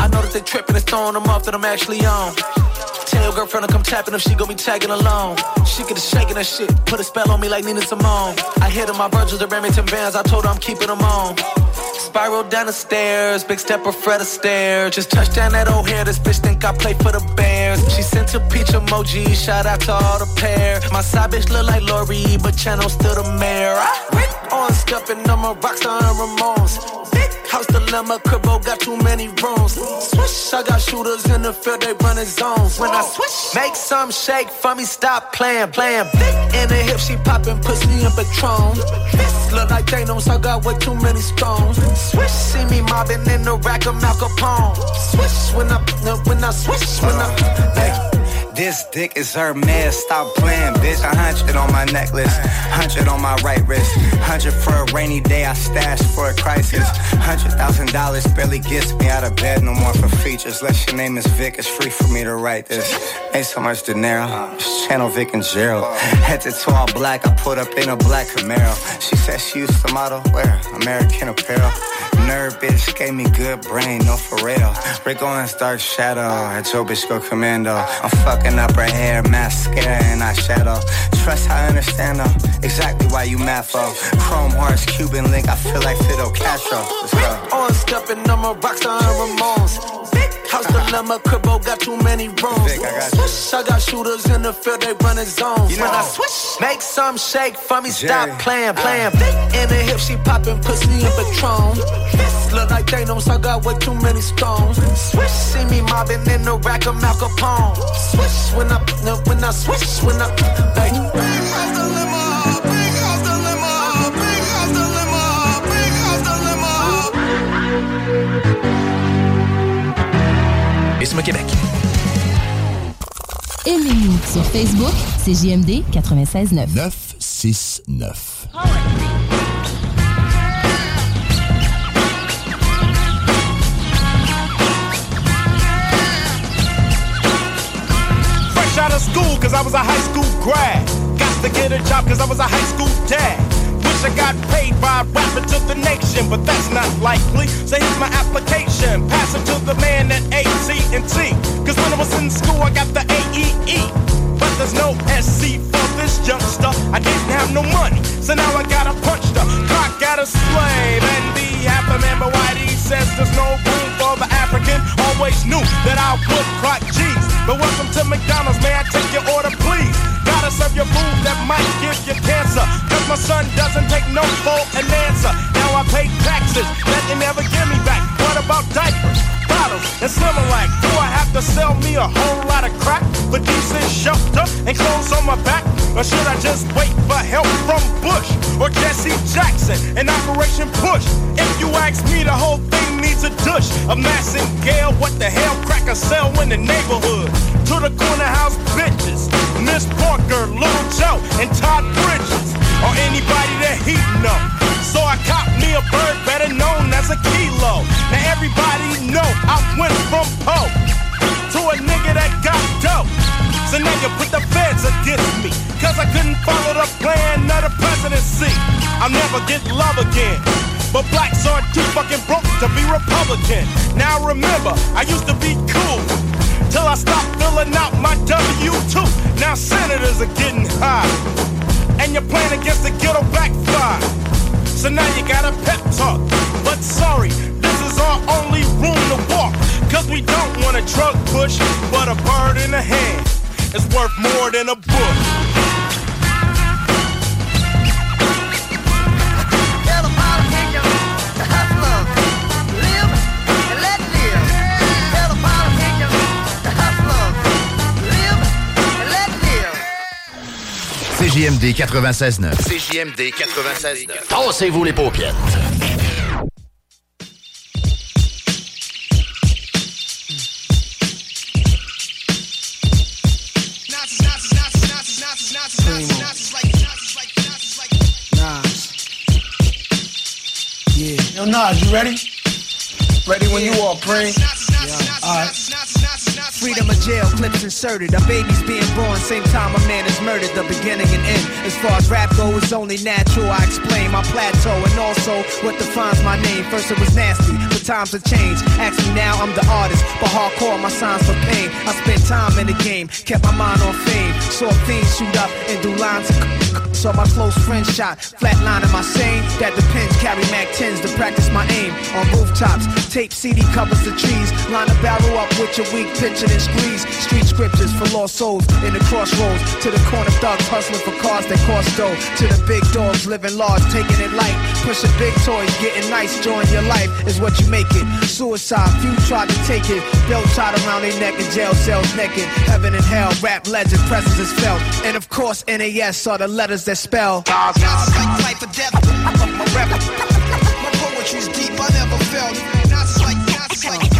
Speaker 12: I know that they tripping and throwing them off that I'm actually on. Tell your girlfriend to come tapping if she gon' be tagging along. She get to shaking that shit, put a spell on me like Nina Simone. I hit her my Virgils, the Remington bands, I told her I'm keeping them on. Spiral down the stairs, big step stepper Fred Astaire. Just touched down that old hair, this bitch think I play for the Bears. She sent a peach emoji, shout out to all the pair. My side bitch look like Lori, but channel still the mayor. I on stepping, I'm a rockstar and Ramones. House dilemma, cribbo got too many rooms. Swish, I got shooters in the field, they running zones. When I swish, make some shake for me, stop playing, playing. Big in the hip, she popping pussy and Patron. This look like Thanos, I got way too many stones. Swish, see me mobbing in the rack of Mal Capone. Swish when I, when I swish, when I, hey.
Speaker 30: This dick is her man, stop playing, bitch. A hundred on my necklace, hundred on my right wrist, hundred for a rainy day. I stash for a crisis. Hundred thousand dollars barely gets me out of bed no more for features. Unless your name is Vic, it's free for me to write this. Ain't so much dinero, channel Vic and Gerald. Headed to all black, I put up in a black Camaro. She said she used to model, wear American apparel. Nerd bitch gave me good brain, no for real. Rick Owens dark shadow, had your bitch go commando. I'm fucking up her hair, mascara and eyeshadow. Trust I understand though, exactly why you mad for. Chrome horse, Cuban link, I feel like Fidel Castro. Let's go.
Speaker 12: On stepping, I'm a rockstar Ramones. House dilemma, cribbo got too many rooms. Swish, I got shooters in the field, they running zones. When I swish, make some shake for me, stop
Speaker 30: Jerry.
Speaker 12: playing, playing. Big in the hip, she popping pussy and Patron. This look like Thanos, I got way too many stones. Swish, see me mobbing in the rack of Mal Capone. Swish when I, when I swish, when I.
Speaker 31: Isme Québec.
Speaker 5: Aimez-nous sur Facebook, c'est JMD 96.9.
Speaker 32: 969.
Speaker 19: Fresh out of school, cause I was a high school grad. Got to get a job, cause I was a high school dad. Wish I got paid by rapping to the nation, but that's not likely. So here's my application. Pass it to the man at AT&T. Cause when I was in school, I got the AEE. But there's no SC for this youngster. I didn't have no money, so now I gotta punch the clock at a slave. And the a man, but Whitey says there's no room for the African. Always knew that I would clock G's. But welcome to McDonald's, may I take your order, please? Serve your food that might give you cancer. Cause my son doesn't take no for an answer. Now I pay taxes that they never give me back. What about diapers? bottles and Similac. Do I have to sell me a whole lot of crack for decent shelter and clothes on my back? Or should I just wait for help from Bush or Jesse Jackson and Operation Push? If you ask me, the whole thing needs a douche. A massing gale, what the hell crackers sell in the neighborhood? To the corner house bitches, Miss Parker, Little Joe, and Todd Bridges, or anybody that he know. So I cop me a bird better known as a kilo. Now everybody know I went from Poe to a nigga that got dope. So now you put the feds against me. Cause I couldn't follow the plan of the presidency. I'll never get love again. But blacks are too fucking broke to be Republican. Now remember, I used to be cool. Till I stop filling out my W2. Now senators are getting high. And you're playing against the ghetto backfire. So now you got a pep talk. But sorry, this is our only room to walk.
Speaker 33: Cause we don't want a drug push, but a bird in the hand is worth more than a book.
Speaker 34: CJMD 96.9. CJMD 96.9. Tassez-vous les paupières.
Speaker 13: Yeah. Yo, Nas, you ready? Ready when you are. All right.
Speaker 12: Freedom of jail, clips inserted. A baby's being born, same time a man is murdered. The beginning and end. As far as rap go, it's only natural. I explain my plateau and also what defines my name. First it was nasty, but times have changed. Ask me now, I'm the artist, but hardcore my signs for pain. I spent time in the game, kept my mind on fame. Saw fiends shoot up and do lines. Saw my close friend shot, flatline flatlining my sane. That depends, carry Mac 10s to practice my aim. On rooftops, tape CD covers the trees. Line a barrel up with your weak picture and squeeze. Street scriptures for lost souls in the crossroads. To the corner thugs hustling for cars that cost dough. To the big dogs living large, taking it light. Pushing big toys, getting nice, join your life is what you make it. Suicide, few tried to take it. Belt tied around their neck in jail cells naked. Heaven and hell, rap legend, presence is felt. And of course, NAS are the letters that spell.
Speaker 13: Like life or death. My poetry's deep. I never felt. Nas like, Nas like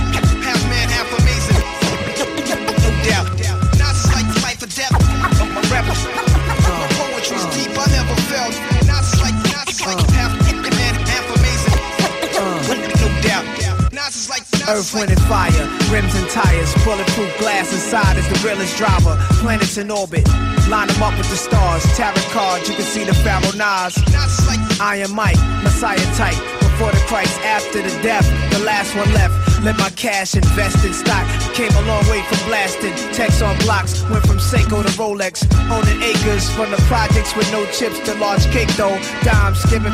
Speaker 12: Earth, wind, and fire, rims and tires, bulletproof glass inside is the realest driver. Planets in orbit, line them up with the stars. Tarot cards, you can see the Pharaoh Nas. Iron Mike, Messiah type. Before the Christ, after the death, the last one left. Let my cash invest in stock. Came a long way from blasting. Text on blocks, went from Seiko to Rolex. Owning acres from the projects with no chips to large cake though. Dimes giving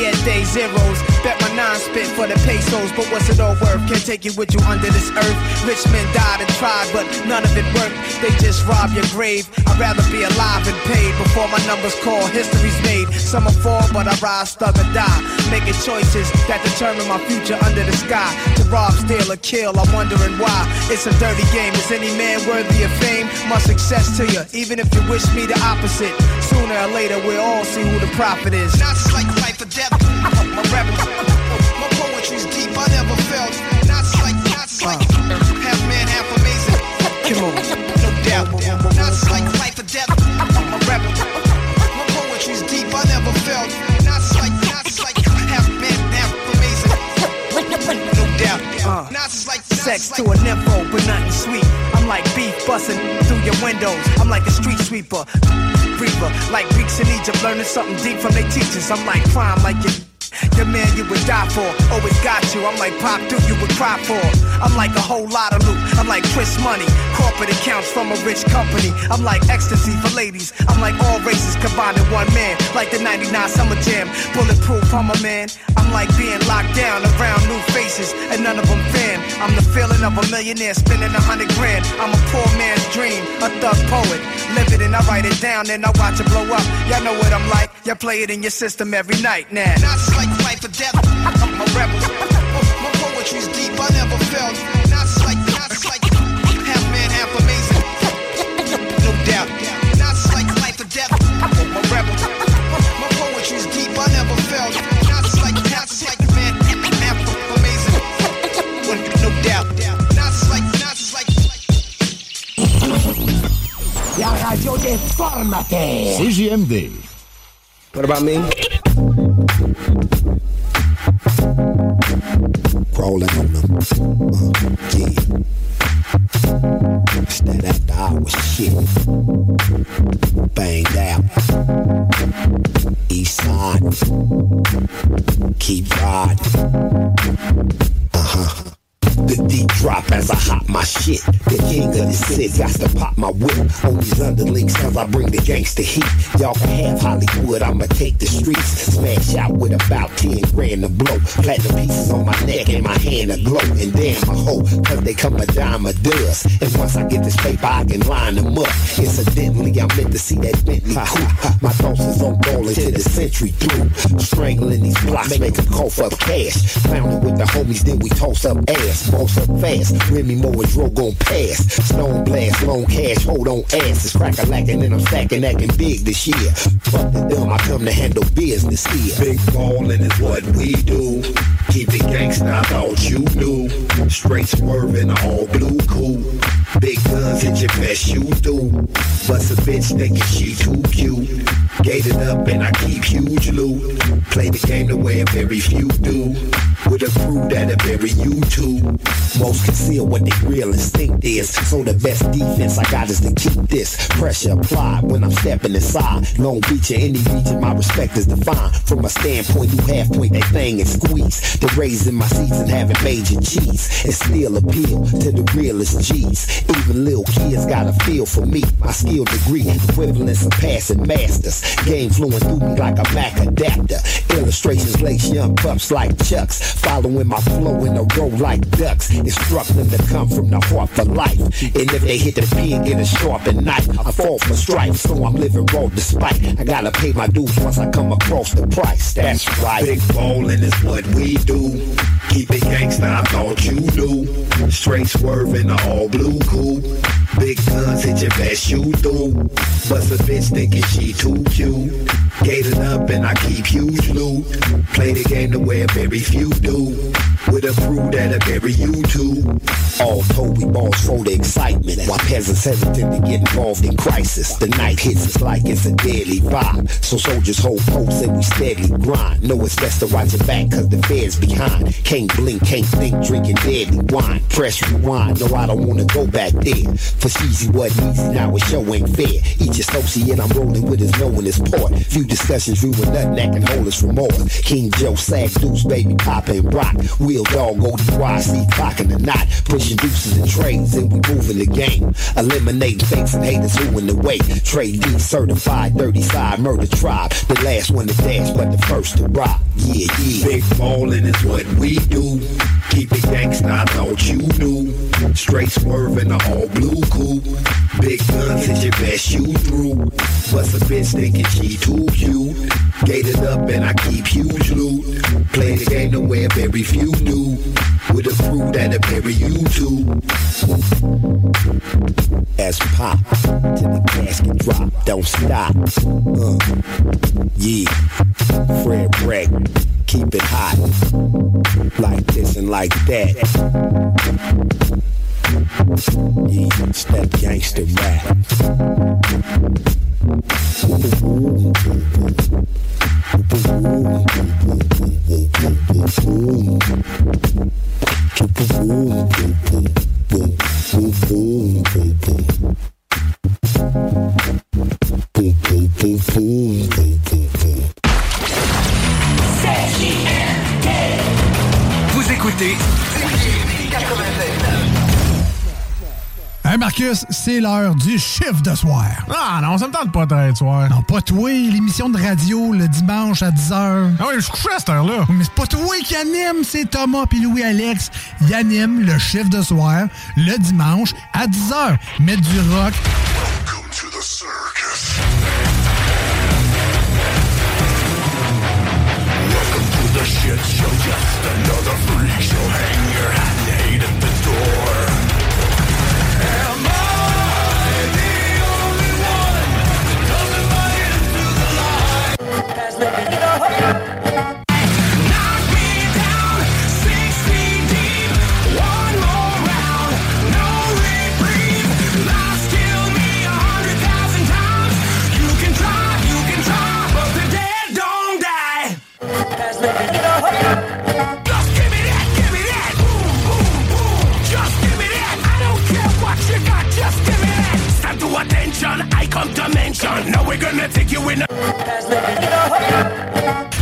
Speaker 12: Siete zeros. Bet my nine spit for the pesos, but what's it all worth? Can't take it with you under this earth. Rich men died and tried, but none of it worked. They just rob your grave. I'd rather be alive and paid before my numbers call. History's made. Some will fall, but I rise, thug or die. Making choices that determine my future under the sky. To rob, steal, or kill, I'm wondering why. It's a dirty game. Is any man worthy of fame? My success to you, even if you wish me the opposite. Sooner or later, we'll all see who the prophet is.
Speaker 13: Nas is like life or death. My rap, my poetry's deep. I never felt. Nas like, Nas like half man, half amazing.
Speaker 12: Come on.
Speaker 13: No doubt. Is like life or death. My rap, my poetry's deep. I never felt. Nas like, Nas like half man, half amazing. No doubt. Like
Speaker 12: Sex to a nympho, but nothing sweet. Like beef busting through your windows. I'm like a street sweeper, reaper, like Greeks in Egypt, learning something deep from their teachers. I'm like crime, like your your man you would die for. Always got you. I'm like Pop Duke, you would cry for. I'm like a whole lot of loot. I'm like Chris Money, corporate accounts from a rich company. I'm like ecstasy for ladies. I'm like all races combined in one man, like the 99 Summer Jam. Bulletproof, I'm a man. I'm like being locked down around new faces, and none of them fan. I'm the feeling of a millionaire spending a hundred grand. I'm a poor man's dream, a thug poet. Live it and I write it down, and I watch it blow up. Y'all know what I'm like. Y'all play it in your system every night now.
Speaker 13: Nas is like life or death. I'm a rebel. My poetry's deep. I never felt. Nas is like, Nas is like
Speaker 35: radio déformatée.
Speaker 34: CJMD.
Speaker 35: What about me?
Speaker 36: Crawling on them. Uh, yeah. It's that after hours shit. Banged out. East side. Keep riding. Uh huh. The deep drop as I hop my shit. The king of the city, got to pop my whip. On these underlings, cause I bring the gangster heat. Y'all can have Hollywood, I'ma take the streets. Smash out with about 10 grand to blow. Platinum pieces on my neck and my hand a glow. And damn, I hope, cause they come a dime a does. And once I get this paper, I can line them up. Incidentally, I meant to see that Bentley coupe. My thoughts is on ballin' to the century through. Strangling these blocks, make a cough up cash. Found it with the homies, then we toss up ass. Boss up fast, Remy Moore and Dro gon' pass. Stone blast, long cash, hold on ass. It's crack a lacking and I'm stacking, acting big this year. Fuck the I come to handle business here. Big ballin' is what we do. Keep it gangsta, I thought you knew. Straight swerving, all blue cool. Big guns hit your best you do. Bust a bitch thinking she too cute. Gated up and I keep huge loot. Play the game the way very few do. With a crew that'll bury you too. Most conceal what they real instinct is. So the best defense I got is to keep this pressure applied when I'm stepping inside. Long Beach or any region, my respect is defined. From a standpoint, you half point that thing and squeeze. The raising my seats and having major cheese. And still appeal to the realest G's. Even little kids got a feel for me. My skill degree, equivalence of passing masters. Game flowing through me like a Mac adapter. Illustrations lace young pups like Chucks. Following my flow in a row like ducks. Instruct them to come from the heart for life. And if they hit the pin, get a sharpened knife. I fall for strife, so I'm living raw despite. I gotta pay my dues once I come across the price. That's right. Big ballin' is what we do. Keep it gangsta, I thought you knew. Straight swerving, all blue cool. Big guns hit your best you do. Bust a bitch thinking she too cute. Gated up and I keep huge loot. Play the game the way very few do. With a crew that'll bury you too. All told, we balls for the excitement. While peasants hesitant to get involved in crisis. The night hits us like it's a deadly vibe. So soldiers hold posts and we steadily grind. Know it's best to watch your back cause the feds behind. Can't blink, can't think, drinking deadly wine. Press rewind, no I don't wanna go back there. For Sheezy wasn't easy, now it show ain't fair. Each associate I'm rolling with is knowing his part. Few discussions, you with nothing that can hold us from more. King Joe, Sag, Deuce, Baby, Papa, and Rock. Wheel Dog, ODYC, clocking the knot. Pushing deuces and trades, and we moving the game. Eliminating fakes and haters who in the way. Trade D certified, 30 side murder tribe. The last one to dash, but the first to rock. Yeah, yeah. Big ballin' is what we do. Keep it gangsta, thought you knew. Straight swerving, the all blue cool. Big guns hit your best you through. Bust a bitch thinking she too cute. Gated up and I keep huge loot. Play the game the way very few do. With a crew that'll bury you too. As pop till the casket drop, don't stop. Uh, yeah, Fred Breck, keep it hot. Like this and like that. Yeah, it's that gangster rap.
Speaker 37: Vous écoutez
Speaker 38: Hey Marcus, c'est l'heure du chiffre de soir.
Speaker 39: Ah non, ça me tente pas de soir.
Speaker 38: Non, pas toi, l'émission de radio le dimanche à 10h.
Speaker 39: Ah oui, je suis couché à cette heure-là.
Speaker 38: Mais c'est pas toi qui anime, c'est Thomas puis Louis-Alex. Ils animent le chiffre de soir le dimanche à 10h. Mettre du rock.
Speaker 40: Welcome to the shit show, just another freak show. Hang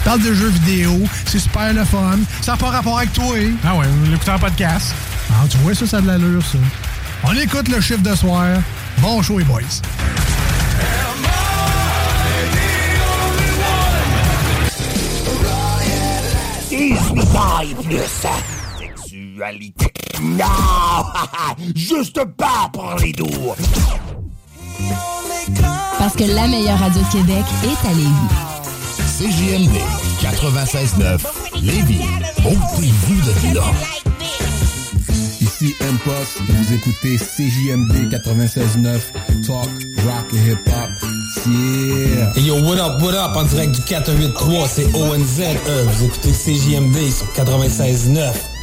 Speaker 38: Parle de jeux vidéo, c'est super le fun. Ça n'a pas rapport avec toi.
Speaker 39: Ah ouais, l'écouter en podcast.
Speaker 13: Ah, tu vois, ça, ça a de l'allure, ça. On écoute le chiffre de soir. Bon show, les boys.
Speaker 36: De sa sexualité. Non! Juste pas pour les doux.
Speaker 5: Parce que la meilleure radio de Québec est à Lévis.
Speaker 41: CJMD 96.9 Lévis. Ôtez-vous de là.
Speaker 42: Ici M-Post, vous écoutez CJMD 96.9, Talk, Rock et Hip Hop. Yeah!
Speaker 43: Hey yo, what up, what up, en direct du 483, c'est ONZ, euh, vous écoutez CJMD sur 96.9.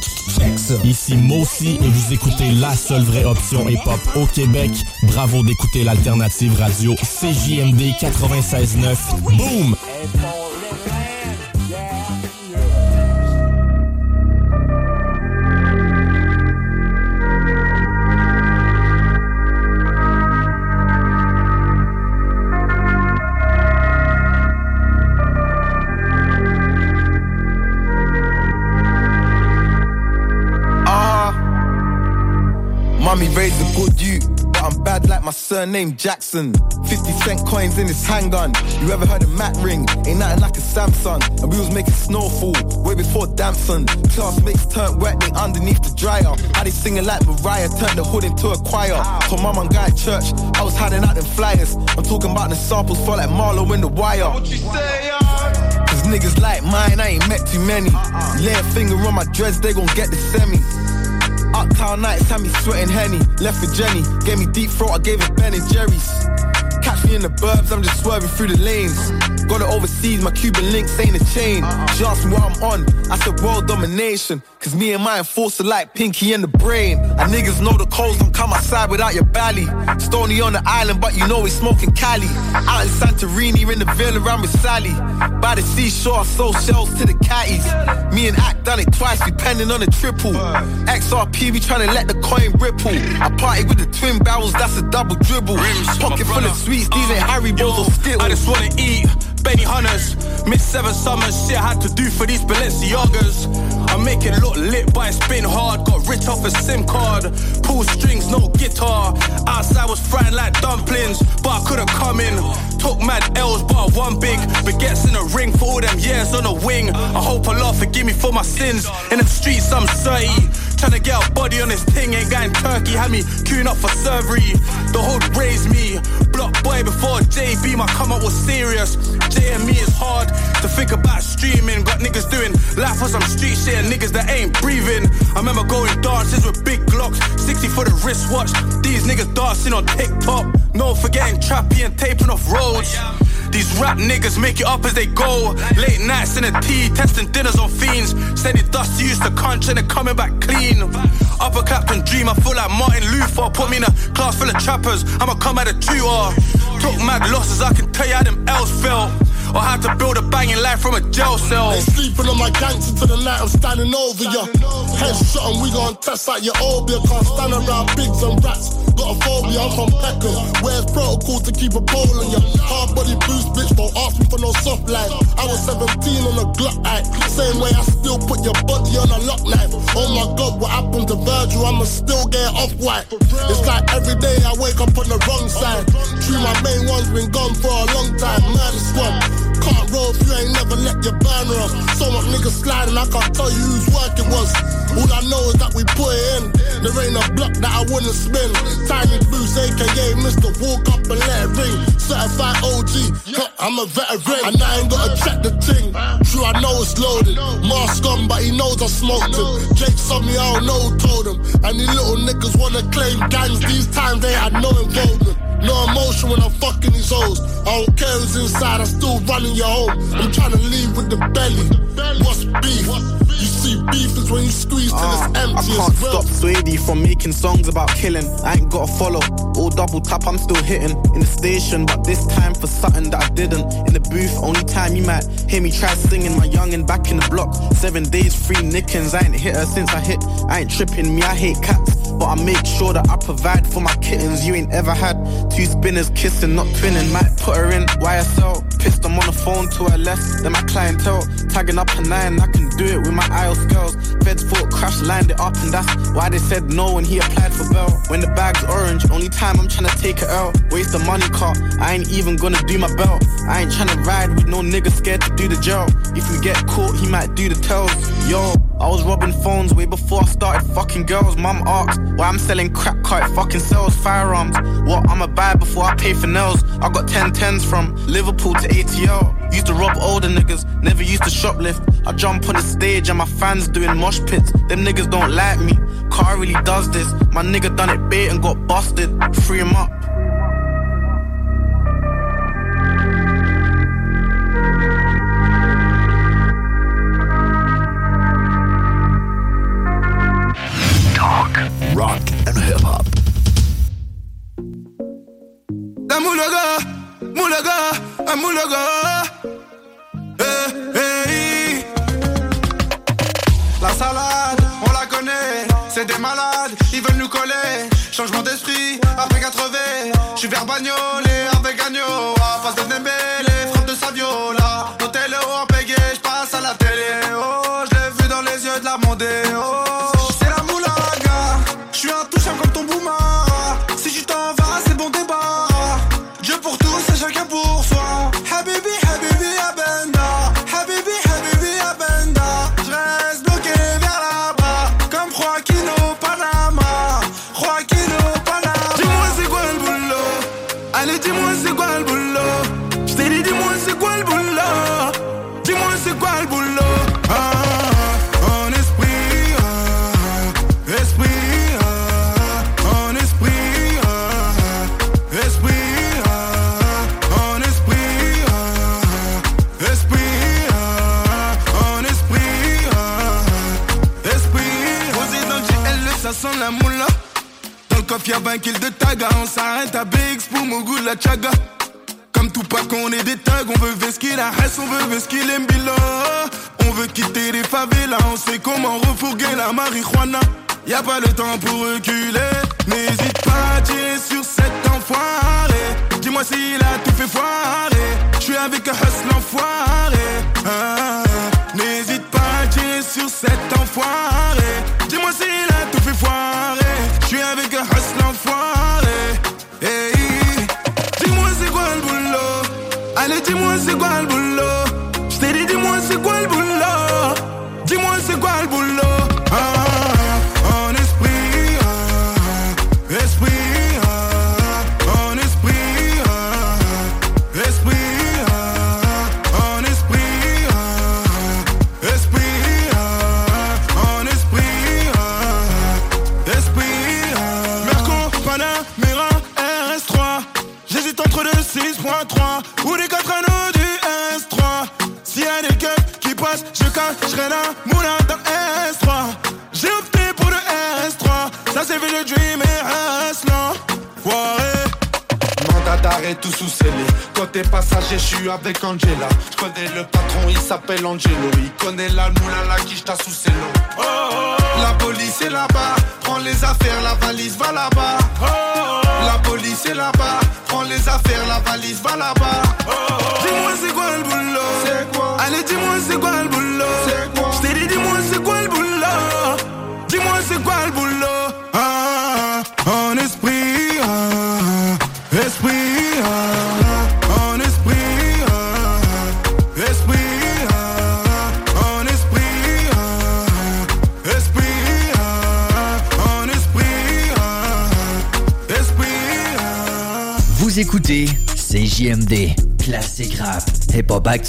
Speaker 44: Ici Mossy et vous écoutez la seule vraie option hip-hop au Québec. Bravo d'écouter l'alternative radio CJMD 96.9. Boom!
Speaker 12: My surname Jackson. 50 cent coins in his handgun. You ever heard a Matt ring? Ain't nothing like a Samsung. And we was making snowfall way before Damson. Classmates turned wet, they underneath the dryer. How they singing like Mariah, turned the hood into a choir. Mum and guy at church, I was hiding out them flyers. I'm talking about the samples for like Marlowe in the wire. What you say, Cause niggas like mine, I ain't met too many. Lay a finger on my dreads, they gon' get the semi. Uptown nights had me sweating Henny. Left with Jenny, gave me deep throat, I gave it Ben and Jerry's. Catch me in the burbs, I'm just swerving through the lanes. Got it overseas, my Cuban links ain't a chain. She asked me what I'm on, I said world domination. Cause me and my enforcer like Pinky in the brain. And niggas know the codes don't come outside without your belly. Stony on the island, but you know we smoking Cali. Out in Santorini, in the villa around with Sally. By the seashore, I sold shells to the catties. Me and Act done it twice, we penning on a triple. XRP, we tryna let the coin ripple. I party with the twin barrels, that's a double dribble. Pocket full of these ain't uh, Harry Balls or Skittles.
Speaker 33: I just wanna eat Benny Hunters. Mid seven summers, shit I had to do for these Balenciagas. I make it look lit, but it's been hard. Got rich off a SIM card. Pull strings, no guitar. Outside was frying like dumplings, but I couldn't come in. Took mad L's, but I won big. Baguettes in the ring for all them years on the wing. I hope Allah forgive me for my sins. In them streets, I'm 30. Tryna get a body on this thing, ain't going turkey. Had me queuing up for surgery. The hood raised me. Block boy before JB, my come up was serious. JME is hard to think about streaming. Got niggas doing life for some street shit and niggas that ain't breathing. I remember going dances with big glocks, 60 for the wristwatch. These niggas dancing on TikTok. No forgetting trappy and taping off roads. These rap niggas make it up as they go. Late nights in the tea, testing dinners on fiends. Sending dust used to crunch and then coming back clean. Upper Clapton dream, I feel like Martin Luther. Put me in a class full of trappers, I'ma come at a tutor. Took mad losses, I can tell you how them else felt. Or how to build a banging life from a jail cell.
Speaker 45: They sleeping on my gangster to the night I'm standing over ya. Headshot and we gon' test out your obia. Can't stand around bigs and rats. Got a phobia, I'm from Peckham. Where's protocol to keep a bowl on ya? Hard body boost, bitch, don't ask me for no soft life. I was 17 on a Glock act. Same way I still put your body on a lock knife. Oh my god, what happened to Virgil? I'ma still get off white. It's like every day I wake up on the wrong side. True, my main one's been gone for a long time. Murder squad. Can't roll if you ain't never let your burner off. So much niggas sliding, I can't tell you whose work it was. All I know is that we put it in. There ain't a block that I wouldn't spin. Tiny Boots, aka Mr. Walk Up and let it ring. Certified OG, huh, I'm a veteran. And I ain't gotta check the thing. True, I know it's loaded. Mask on, but he knows I smoked him. Jake saw me, I don't know told him. And these little niggas wanna claim gangs. These times they had no involvement. No emotion when I'm fucking these hoes. I don't care who's inside, I'm still running home. I'm trying to leave with the belly. What's beef? You see beef is when you squeeze till it's ah, empty.
Speaker 46: I can't stop Swady from making songs about killing. I ain't gotta follow. All double tap, I'm still hitting. In the station, but this time for something that I didn't. In the booth, only time you might hear me try singing. My youngin' back in the block. Seven days, free nickings. I ain't hit her since I hit. I ain't tripping, me, I hate cats. But I make sure that I provide for my kittens. You ain't ever had two spinners kissing, not twinning. Might put her in YSL. Pissed, I'm on the phone to her
Speaker 12: left, then my clientele. Tagging up a nine, I can do it with my IELTS girls. Feds thought crash lined it up, and that's why they said no when he applied for bail. When the bag's orange, only time I'm tryna take it out. Waste the money car, I ain't even gonna do my belt. I ain't tryna ride with no nigga scared to do the jail. If we get caught, he might do the tells. Yo, I was robbing phones way before I started fucking girls. Mum asked why I'm selling crack car, fucking sells firearms. What I'ma buy before I pay for nails? I got 10 tens from Liverpool to ATL. Used to rob older niggas, never used to shoplift. I jump on the stage and my fans doing mosh pits. Them niggas don't like me. Car really does this. My nigga done it bait and got busted. Free him up.
Speaker 47: Talk, rock and hip hop.
Speaker 2: La moulaga, un moulaga. Eh, eh. La salade, on la connaît, c'est des malades, ils veulent nous coller. Changement d'esprit, après 80, je suis vers Bagnolet avec Agneau. Y pas le temps pour reculer,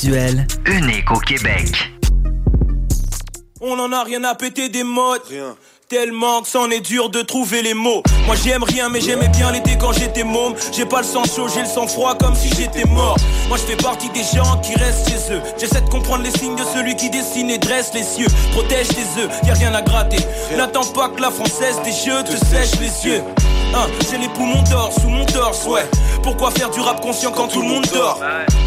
Speaker 48: unique au Québec.
Speaker 49: On en a rien à péter des modes. Tellement que c'en est dur de trouver les mots. Moi j'aime rien, mais j'aimais bien l'été quand j'étais môme. J'ai pas le sang chaud, j'ai le sang froid comme si j'étais mort. Moi je fais partie des gens qui restent chez eux. J'essaie de comprendre les signes de celui qui dessine et dresse les cieux. Protège tes œufs, y a rien à gratter. N'attends pas que la française des jeux te sèche les yeux. Hein, j'ai les poumons d'or sous mon torse, ouais. Pourquoi faire du rap conscient quand tout le monde dort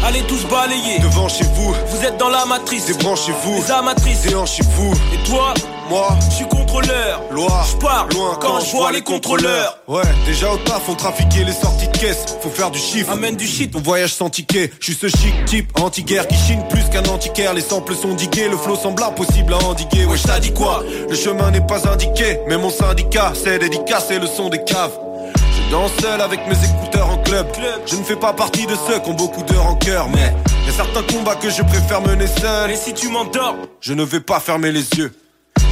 Speaker 49: Allez tous balayer.
Speaker 2: Devant chez vous,
Speaker 49: Vous êtes dans la matrice.
Speaker 2: débranchez-vous,
Speaker 49: Les amatrices.
Speaker 2: déhanchez-vous.
Speaker 49: Et toi,
Speaker 50: Moi,
Speaker 49: je suis contrôleur.
Speaker 50: Loi,
Speaker 49: je pars
Speaker 50: loin
Speaker 49: quand je vois les contrôleurs.
Speaker 50: Ouais, déjà au taf, on trafiquer les sorties de caisse. Faut faire du chiffre.
Speaker 49: Amène du shit.
Speaker 50: Ton voyage sans ticket. Je suis ce chic type anti-guerre qui chine plus qu'un antiquaire. Les samples sont digués, le flow semble impossible à endiguer. Ouais, je dit quoi? Le chemin n'est pas indiqué, mais mon syndicat, c'est dédicacé le son des caves. Je danse seul avec mes écouteurs en club. Je ne fais pas partie de ceux qui ont beaucoup d'heures en cœur, mais y a certains combats que je préfère mener seul.
Speaker 49: Et si tu m'endors,
Speaker 50: je ne vais pas fermer les yeux.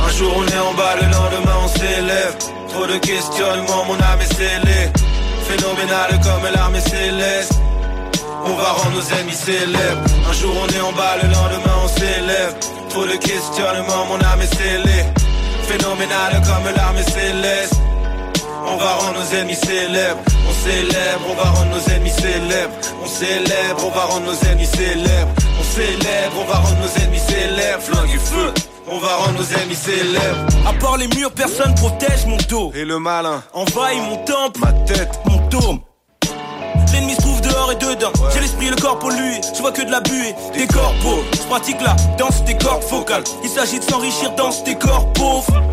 Speaker 49: Un jour on est en bas, le lendemain on s'élève. Trop de questionnements, mon âme est scellée. Phénoménal comme l'armée céleste. On va rendre nos ennemis célèbres. Un jour on est en bas, le lendemain on s'élève. Trop de questionnements, mon âme est scellée. Phénoménal comme l'armée céleste. On va rendre nos ennemis célèbres. On célèbre, on va rendre nos ennemis célèbres. On célèbre, on va rendre nos ennemis célèbres. On célèbre, on va rendre nos ennemis célèbres. Flingue et feu. On va rendre nos ennemis célèbres. À part les murs, personne protège mon dos.
Speaker 50: Et le malin
Speaker 49: envahit mon temple,
Speaker 50: ma tête,
Speaker 49: mon dôme. L'ennemi se trouve dehors et dedans. J'ai l'esprit et le corps pollué. Je vois que de la buée, des corpos. Je pratique la danse des cordes vocales. Il s'agit de s'enrichir dans ces corps pauvres.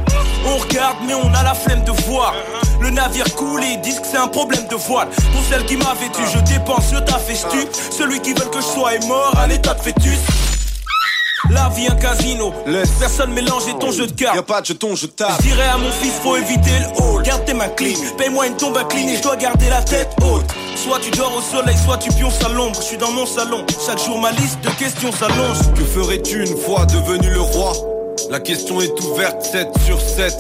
Speaker 49: On regarde, mais on a la flemme de voir. Le navire coule et ils disent que c'est un problème de voile. Pour celle qui m'a vêtu, je dépense le tafestu. Celui qui veut que je sois est mort à l'état de fœtus. La vie un casino,
Speaker 50: Laisse.
Speaker 49: personne mélanger ton jeu de cartes.
Speaker 50: Y'a pas de jeton, je tape.
Speaker 49: Je dirais à mon fils, faut éviter le hall. Garde tes mains clean, paye-moi une tombe inclinée, je dois garder la tête haute. Soit tu dors au soleil, soit tu pionces à l'ombre. Je suis dans mon salon, chaque jour ma liste de questions s'allonge.
Speaker 50: Que ferais-tu une fois devenu le roi? La question est ouverte 7 sur 7.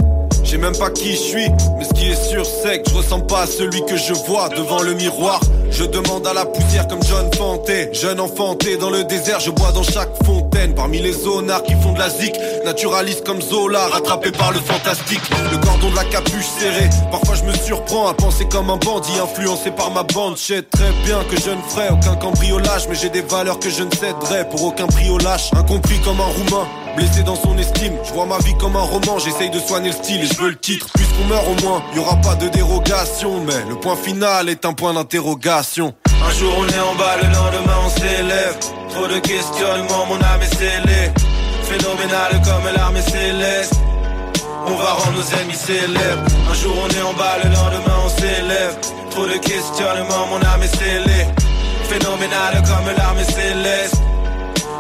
Speaker 50: J'ai même pas qui je suis, mais ce qui est sûr c'est que je ressemble pas à celui que je vois devant le miroir. Je demande à la poussière comme John Fanté, jeune enfanté dans le désert, je bois dans chaque fontaine. Parmi les zonards qui font de la zik, naturaliste comme Zola, rattrapé par le fantastique. Le cordon de la capuche serré, parfois je me surprends à penser comme un bandit influencé par ma bande. Je très bien que je ne ferai aucun cambriolage, mais j'ai des valeurs que je ne céderai pour aucun prix au lâche. Incompris comme un roumain, blessé dans son estime. Je vois ma vie comme un roman, j'essaye de soigner le style je veux le titre. Puisqu'on meurt au moins, y aura pas de dérogation, mais le point final est un point d'interrogation.
Speaker 49: Un jour on est en bas, le lendemain on s'élève. Trop de questionnements, mon âme est scellée. Phénoménal comme l'armée céleste. On va rendre nos ennemis célèbres. Un jour on est en bas, le lendemain on s'élève. Trop de questionnements, mon âme est scellée. Phénoménal comme l'armée céleste.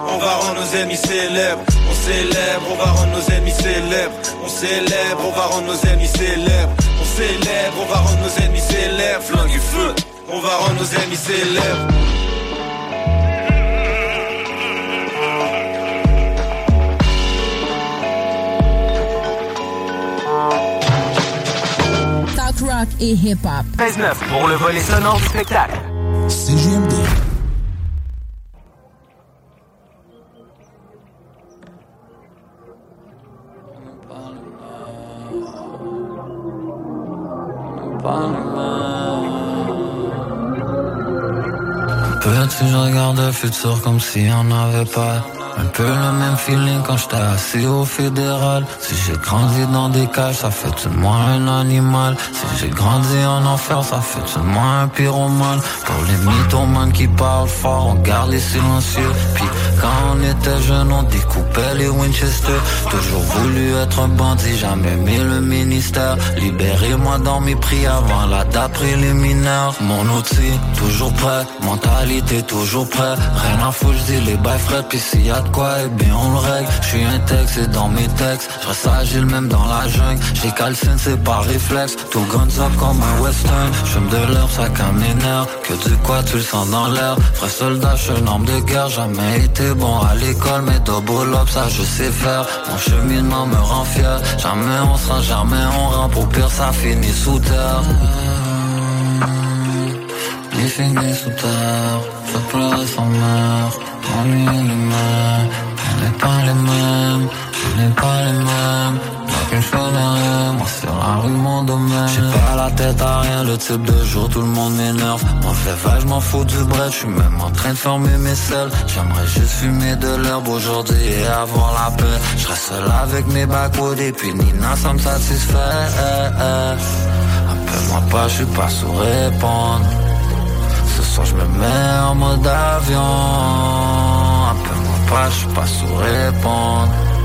Speaker 49: On va rendre nos ennemis célèbres. On célèbre, on va rendre nos ennemis célèbres. On célèbre, on va rendre nos ennemis célèbres. On célèbre, on va rendre nos ennemis célèbres. Flingue et feu, on va rendre nos ennemis célèbres.
Speaker 5: Talk rock et hip-hop.
Speaker 12: 13-9 pour le volet sonore du spectacle.
Speaker 51: CGMD.
Speaker 52: Futur comme si on n'avait pas. Un peu le même feeling quand j'étais assis au fédéral. Si j'ai grandi dans des cages, ça fait de moi un animal. Si j'ai grandi en enfer, ça fait de moi un pyromane. Pour les mythomanes qui parlent fort, on garde les silencieux. Puis quand on était jeune, on découpait les Winchester. Toujours voulu être un bandit, jamais aimé le ministère. Libérez-moi dans mes prix avant la date préliminaire. Mon outil, toujours prêt. Mentalité, toujours prêt. Rien à foutre, je dis les bails frais. Puis s'il y a de quoi, eh bien on le règle. Je suis un texte et dans mes textes. Je reste agile même dans la jungle. J'ai calcine, c'est par réflexe. Tout guns up comme un western. Je de l'herbe, ça calme mes nerfs. Que du quoi, tu le sens dans l'air. Vrai soldat, je suis un homme de guerre. Jamais été bon à l'école, mais double up, ça je sais faire. Mon cheminement me rend fier. Jamais on se rend, jamais on rend. Pour pire, ça finit sous terre. Il finit sous terre, je pleurer sans mère, ennui les mains, on n'est pas les mêmes, on n'est pas les mêmes, qu'une chose derrière, moi c'est la rue mon domaine. J'ai pas la tête à rien, le type de jour tout le monde m'énerve, mon fait je m'en fous du bref, je suis même en train de fermer mes selles, j'aimerais juste fumer de l'herbe aujourd'hui et avoir la paix, je reste seul avec mes backwoods et puis Nina ça me satisfait, appelle-moi pas, je suis pas sous répondre. Ce soir je me mets en mode avion pas, je suis pas sous répondre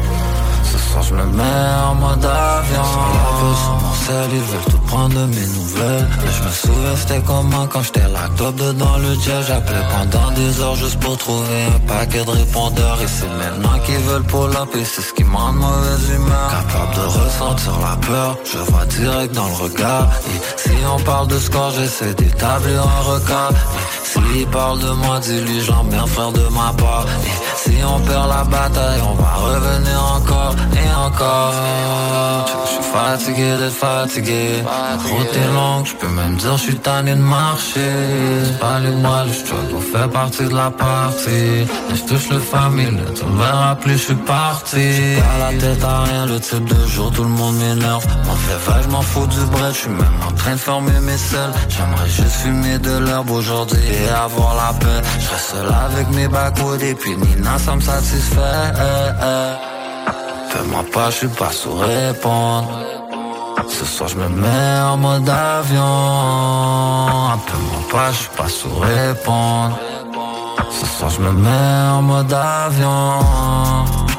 Speaker 52: Je me mets en mode avion la veille, sur mon sel, ils veulent tout prendre de mes nouvelles. Et je me souviens c'était comment quand j'étais la top dedans le jet. J'appelais pendant des heures juste pour trouver un paquet de répondeurs. Et c'est maintenant qu'ils veulent pull up et c'est ce qui m'en mauvaise humeur. Capable de ressentir la peur, je vois direct dans le regard. Et si on parle de score, j'essaie d'établir un record. Et s'il parle de moi, dis-lui j'emmerde frère de ma part. Et si on perd la bataille, on va revenir encore Je suis fatigué d'être fatigué. La route est longue, je peux même dire je suis tanné de marcher. Pas les mois, le struggle fait partie de la partie. Mais je touche le famille, tu me verras plus, je suis parti. Pas la tête à rien, le type de jour, tout le monde m'énerve. M'en fait vague, je m'en fous du bread, je suis même en train de former mes selles. J'aimerais juste fumer de l'herbe aujourd'hui et avoir la paix. Je seul avec mes backwoods et puis Nina, ça me satisfait. Fais-moi pas, je suis pas sous répondre. Ce soir, je me mets en mode avion. Appelle-moi pas, je suis pas sous répondre. Ce soir, je me mets en mode avion.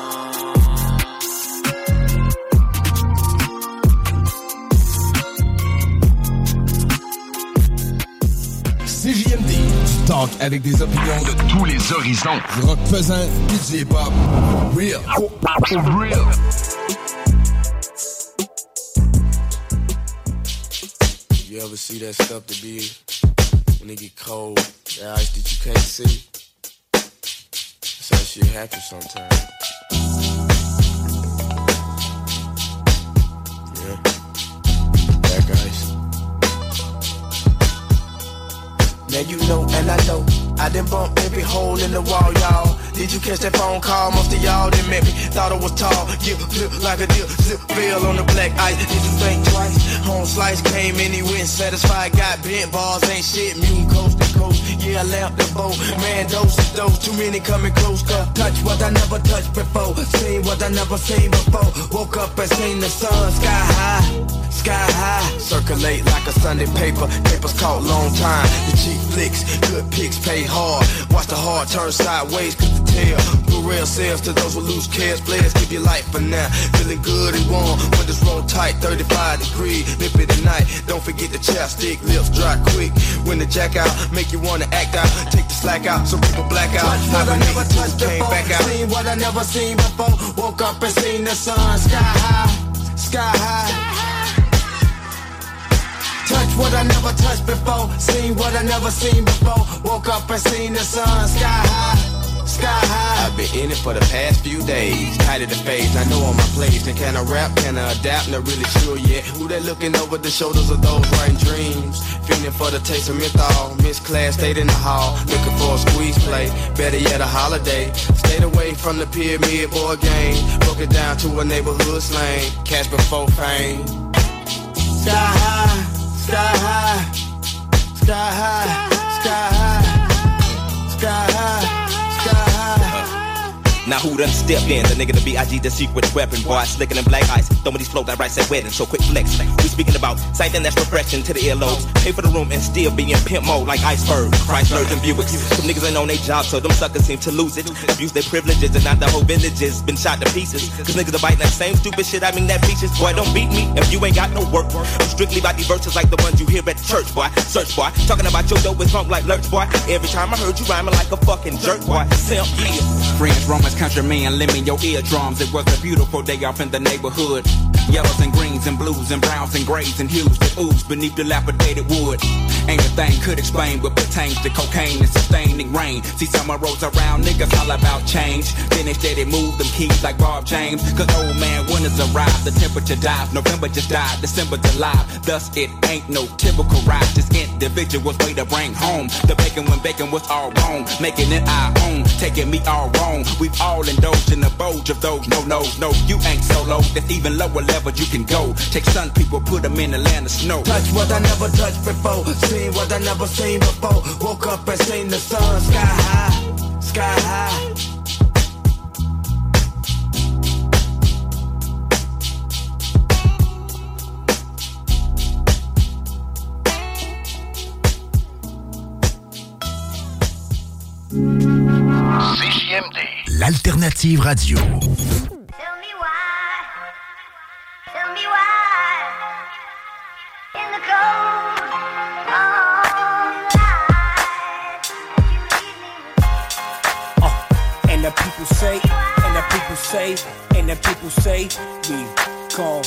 Speaker 3: Talk avec des opinions de tous les horizons. Du rock pesant, du hip-hop. Real. Real.
Speaker 7: You ever see that stuff to be? When it get cold, that ice that you can't see? That's how shit happens sometimes.
Speaker 53: Now you know and I know I done bump every hole in the wall, y'all. Did you catch that phone call? Most of y'all didn't met me. Thought I was tall, get flip like a dip, zip fell on the black ice. Did you think twice? Home slice came in, he went satisfied. Got bent balls, ain't shit. Mutant coast to coast. I left the boat. Man, those is those, Too many coming close. to touch what I never touched before. Seen what I never seen before. Woke up and seen the sun sky high. Sky high, circulate like a Sunday paper. Papers caught long time. The cheap flicks, good pics pay hard. Watch the heart turn sideways, cause the tail. Blue real sales to those who lose cares. Players keep your life for now. Feeling good and warm, when it's roll tight, 35 degrees. Nip it at night. Don't forget the chapstick, lips dry quick. When the jack out, make you wanna act out. Take the slack out, so people black out.
Speaker 54: Touch what I never touched before.
Speaker 53: back out.
Speaker 54: Seen what I never seen before. Woke up and seen the sun sky high, sky high. Touch what I never touched before. Seen what I never seen before. Woke up and seen the sun sky high, sky high.
Speaker 7: I've been in it for the past few days. Tight of the phase, I know on my place. And can I rap? Can I adapt? Not really sure yet. Who they looking over the shoulders of those writing dreams? Feeling for the taste of menthol. Miss class, stayed in the hall. Looking for a squeeze play. Better yet, a holiday. Stayed away from the pyramid board game. Broke it down to a neighborhood slang. Cash before fame.
Speaker 54: Sky high, sky high, sky high, sky high, sky high.
Speaker 55: Now who done step in? The nigga the B.I.G. the secret weapon. Boy, slicking in black ice. Throwing these flows that right at wedding. So quick flex. We speaking about something that's refreshing to the earlobes. Pay for the room and still be in pimp mode like iceberg. Chryslers and Buicks. Some niggas ain't on their job, so them suckers seem to lose it. Abuse their privileges and not the whole villages been shot to pieces. Cause niggas are biting that same stupid shit. I mean that features. Boy, don't beat me if you ain't got no work. I'm strictly about these verses like the ones you hear at the church, boy. Search, boy. Talking about your dope is funk like lurch, boy. Every time I heard you rhyming like a fucking jerk, boy. Simp, yeah.
Speaker 56: Friends, Romans, countrymen, lend me your eardrums. It was a beautiful day off in the neighborhood. Yellows and greens and blues and browns and grays and hues that ooze beneath dilapidated wood. Ain't a thing could explain what pertains to cocaine and sustaining rain. See summer rolls around, niggas all about change. Then they steady move them keys like Bob James. Cause old man, winters arrive, the temperature dives. November just died, December's alive. Thus it ain't no typical ride, just individuals way to bring home. The bacon when bacon was all wrong, making it our own, taking me all wrong. We've all indulged in the bulge of those no nos. No, you ain't solo, there's even lower levels you can go. Take sun people, put them in the land of snow.
Speaker 54: Touch what I never touched before. Seen what I never seen before. Woke up and seen the sun sky high, sky high.
Speaker 16: L'alternative radio.
Speaker 57: Say, and the people say, we gon'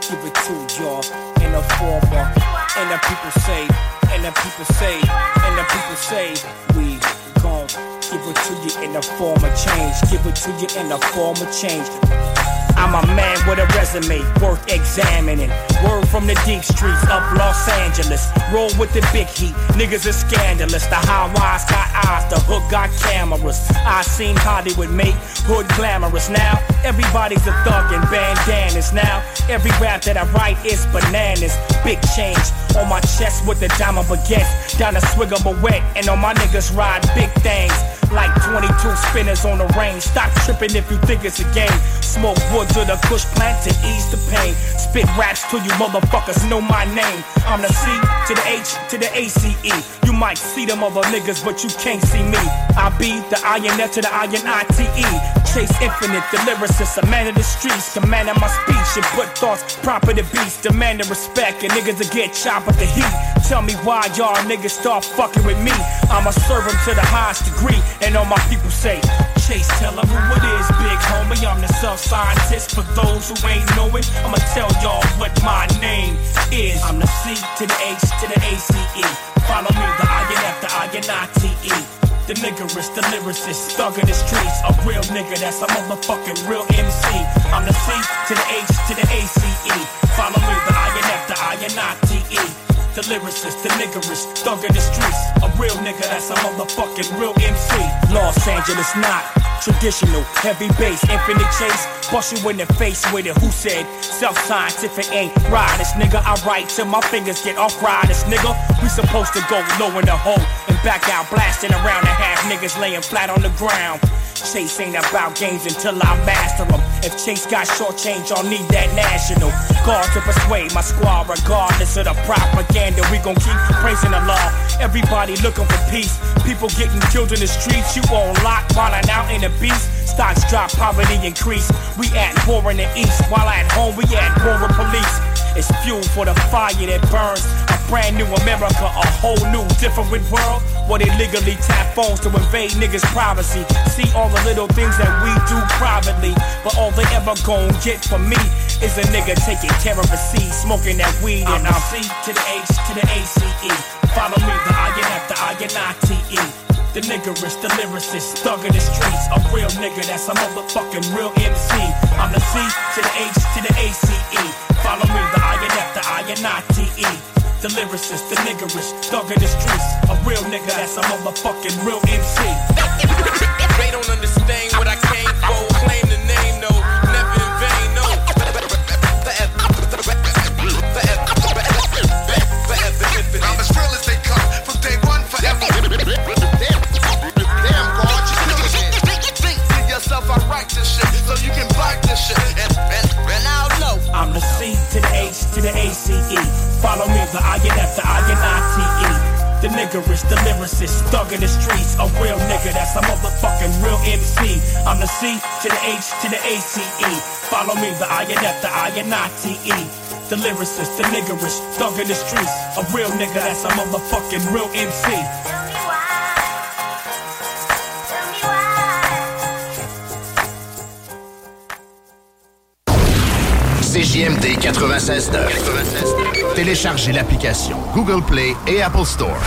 Speaker 57: give it to y'all in form of, and the people say, and the people say, and the people say, we gon' give it to you in the form of change, give it to you in the form of change. I'm a man with a resume worth examining. Word from the deep streets of Los Angeles. Roll with the big heat. Niggas are scandalous. The high wise got eyes. The hook got cameras. I seen Hollywood make hood glamorous. Now everybody's a thug and bandanas. Now every rap that I write is bananas. Big change on my chest with the diamond baguettes. Down a swig of a wet. And on my niggas ride big things. Like 22 spinners on the range. Stop tripping if you think it's a game. Smoke wood to the kush plant to ease the pain. Spit raps till you motherfuckers know my name. I'm the C to the H to the ACE. You might see them other niggas, but you can't see me. I be the iron to the iron ITE. Chase infinite, the lyricist, a man of the streets. Commanding my speech and put thoughts proper to beats. Demanding respect and niggas to get chopped at the heat. Tell me why y'all niggas start fucking with me. I'ma serve 'em to the highest degree. And all my people say, Chase, tell 'em who it is, big homie. I'm the self scientist. For those who ain't know it, I'ma tell y'all what my name is. I'm the C to the H to the ACE. Follow me, the INF, the INITE. The niggerist, the lyricist, thug of the streets. A real nigga, that's a motherfucking real MC. I'm the C to the H to the ACE. Follow me, the INF, the INITE. The lyricist, the niggerist, thug of the streets. A real nigga, that's a motherfucking real MC. Los Angeles not traditional, heavy bass, infinite chase. Bust you in the face with it. Who said self-scientific ain't riders, nigga? I write till my fingers get off riders, nigga. We supposed to go low in the hole and back out blasting around and have niggas laying flat on the ground. Chase ain't about games until I master them. If Chase got short change, I'll need that national guard to persuade my squad, regardless of the propaganda. We gon' keep praising the law. Everybody looking for peace. People getting killed in the streets. You on lock, wildin' out in the beast. Stocks drop, poverty increase. We at war in the east, while at home we at war with police. It's fuel for the fire that burns. Brand new America, a whole new different world. Where they legally tap phones to invade niggas' privacy. See all the little things that we do privately. But all they ever gon' get from me is a nigga taking care of a C, smoking that weed. And I'm C to the H to the ACE. Follow me, the INF, the INITE. The niggerist, the lyricist, thug of the streets. A real nigga, that's a motherfucking real MC. I'm the C to the H to the ACE. Follow me, the INF, the INITE. The lyricist, the niggerist, thug of the streets. A real nigga, that's a motherfucking real MC.
Speaker 58: They don't understand what I came for. Claim the name, no, never in vain, no.
Speaker 40: I'm as real as they come from day one forever. Damn, God, you think to yourself, I write this shit so you can bite this shit. And, and, and I'll know.
Speaker 57: I'm the C to the H to the ACE. Follow me, the INF, the INITE. The niggerist, the lyricist, thug in the streets. A real nigga, that's a motherfucking real MC. I'm the C to the H to the ACE. Follow me, the INF, the INITE. The lyricist, the niggerist, thug in the streets. A real nigga, that's a motherfucking real MC.
Speaker 34: CJMD 96.9. Téléchargez l'application Google Play et Apple Store.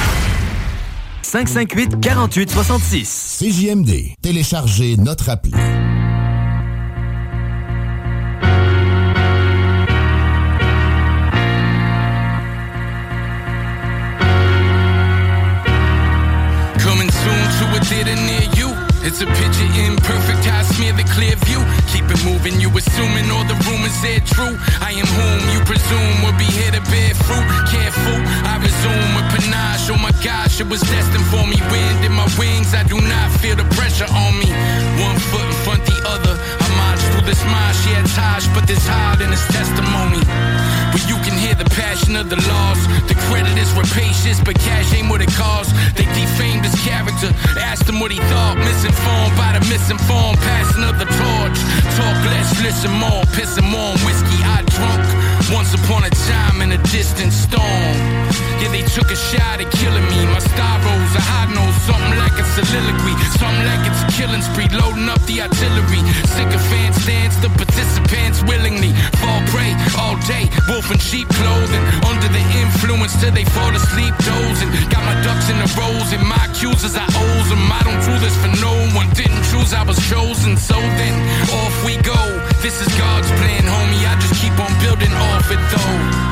Speaker 59: 558 48 66.
Speaker 60: CJMD. Téléchargez notre appli.
Speaker 56: It's a picture in perfect eye, smear the clear view. Keep it moving, you assuming all the rumors are true. I am whom you presume will be here to bear fruit. Careful, I resume with panache. Oh my gosh, it was destined for me. Wind in my wings, I do not feel the pressure on me. One foot in front the other. I march through this mind, she had Taj, but this hard in his testimony. But you can hear the passion of the loss. The credit is rapacious, but cash ain't what it costs. They defamed his character, asked him what he thought. Misinformed by the misinformed, passing of the torch. Talk less, listen more, pissing more whiskey. I drunk. Once upon a time in a distant storm. Yeah, they took a shot at killing me. My star rose, a high nose, something like a soliloquy. Something like it's a killing spree, loading up the artillery. Sycophants dance, the participants willingly fall prey all day. Wolf in sheep clothing, under the influence till they fall asleep dozing. Got my ducks in the rows and my accusers I owes them. I don't do this for no one, didn't choose, I was chosen. So then, off we go. This is God's plan, homie. I just keep on building off it though.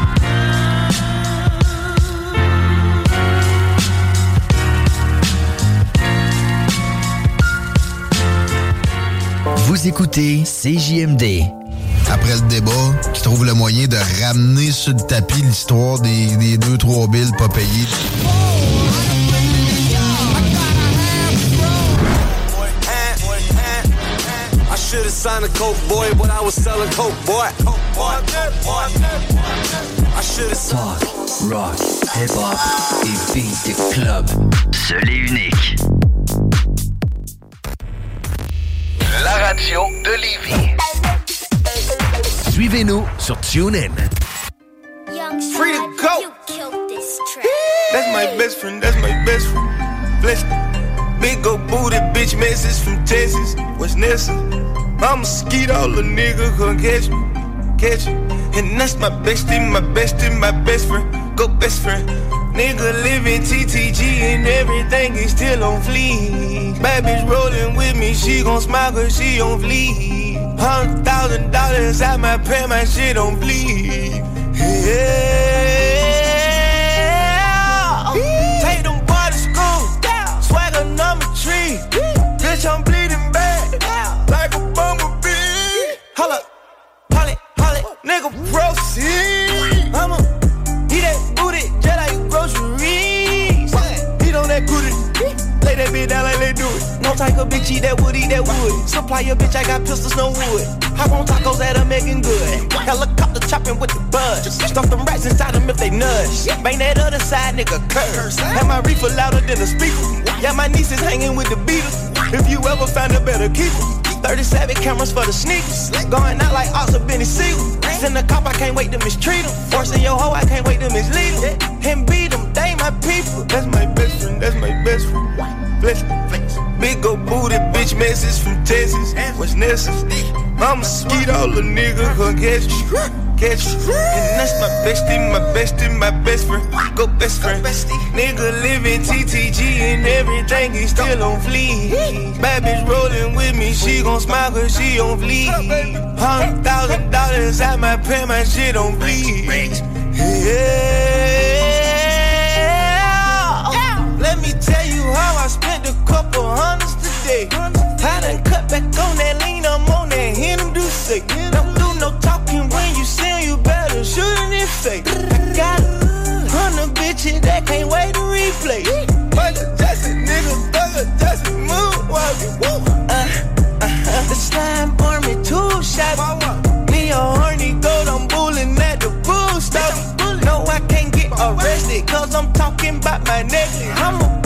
Speaker 48: Vous écoutez CJMD.
Speaker 61: Après le débat, qui trouve le moyen de ramener sur le tapis l'histoire des, des deux, trois billes pas payées.
Speaker 62: I should have signed a coke boy, but I was selling coke boy. I should have
Speaker 48: Talk, rock, hip-hop et beat de club. Seul et unique.
Speaker 34: La radio de Lévis.
Speaker 20: Suivez-nous sur TuneIn.
Speaker 63: Free to go. That's my best friend, that's my best friend. Bless Big old booty bitch message from Texas. What's Nessa? I'm skeet all the nigga can catch me. Catch me. And that's my bestie, my bestie, my best friend. Go best friend. Nigga living TTG and everything is still on fleek. Bitch rolling with me, she gon' smile cause she on fleek. Hundred thousand dollars out my pay, my shit on bleed. Yeah. Take them boys to school. Swagger number three. Bitch, I'm nigga, proceed. I'ma eat that booty just like groceries. Eat on that booty. Lay that bitch down like they do it. No type of bitch eat that wood, eat that wood. Supply your bitch, I got pistols, no wood. Hop on tacos that are making good. Helicopter chopping with the buzz. Stuff them rats inside them if they nudge. Bang that other side, nigga, curse. Have my reefer louder than a speaker. Yeah, my niece is hanging with the Beatles. If you ever find a better keeper. 37 cameras for the sneakers. Going out like Ox or Benny Siegel. Send a cop, I can't wait to mistreat him. Forcing your hoe, I can't wait to mislead him. And beat them, they my people. That's my best friend, that's my best friend. Flex, flex. Big old booty bitch message from Texas. What's necessary? I'm a skeet all the nigga can catch you. Catch you. And that's my bestie, my bestie, my best friend. Go best friend. Nigga living TTG and everything is still on fleek. Bad bitch rolling with me, she gon' smile cause she on fleek. Hundred thousand dollars out my pay, my shit on bleed. Yeah. Let me tell you how I spent a couple hundreds today. I done cut back on that lean, I'm on that hit him you better shoot in their face. I got a hundred bitches that can't wait to replay. Michael Jackson, nigga, Michael Jackson, moonwalking. Woo. Uh, uh, the slime army two shot. Me a horny goat, I'm bullying at the bull stop. No, I can't get arrested, cause I'm talking about my necklace. I'ma put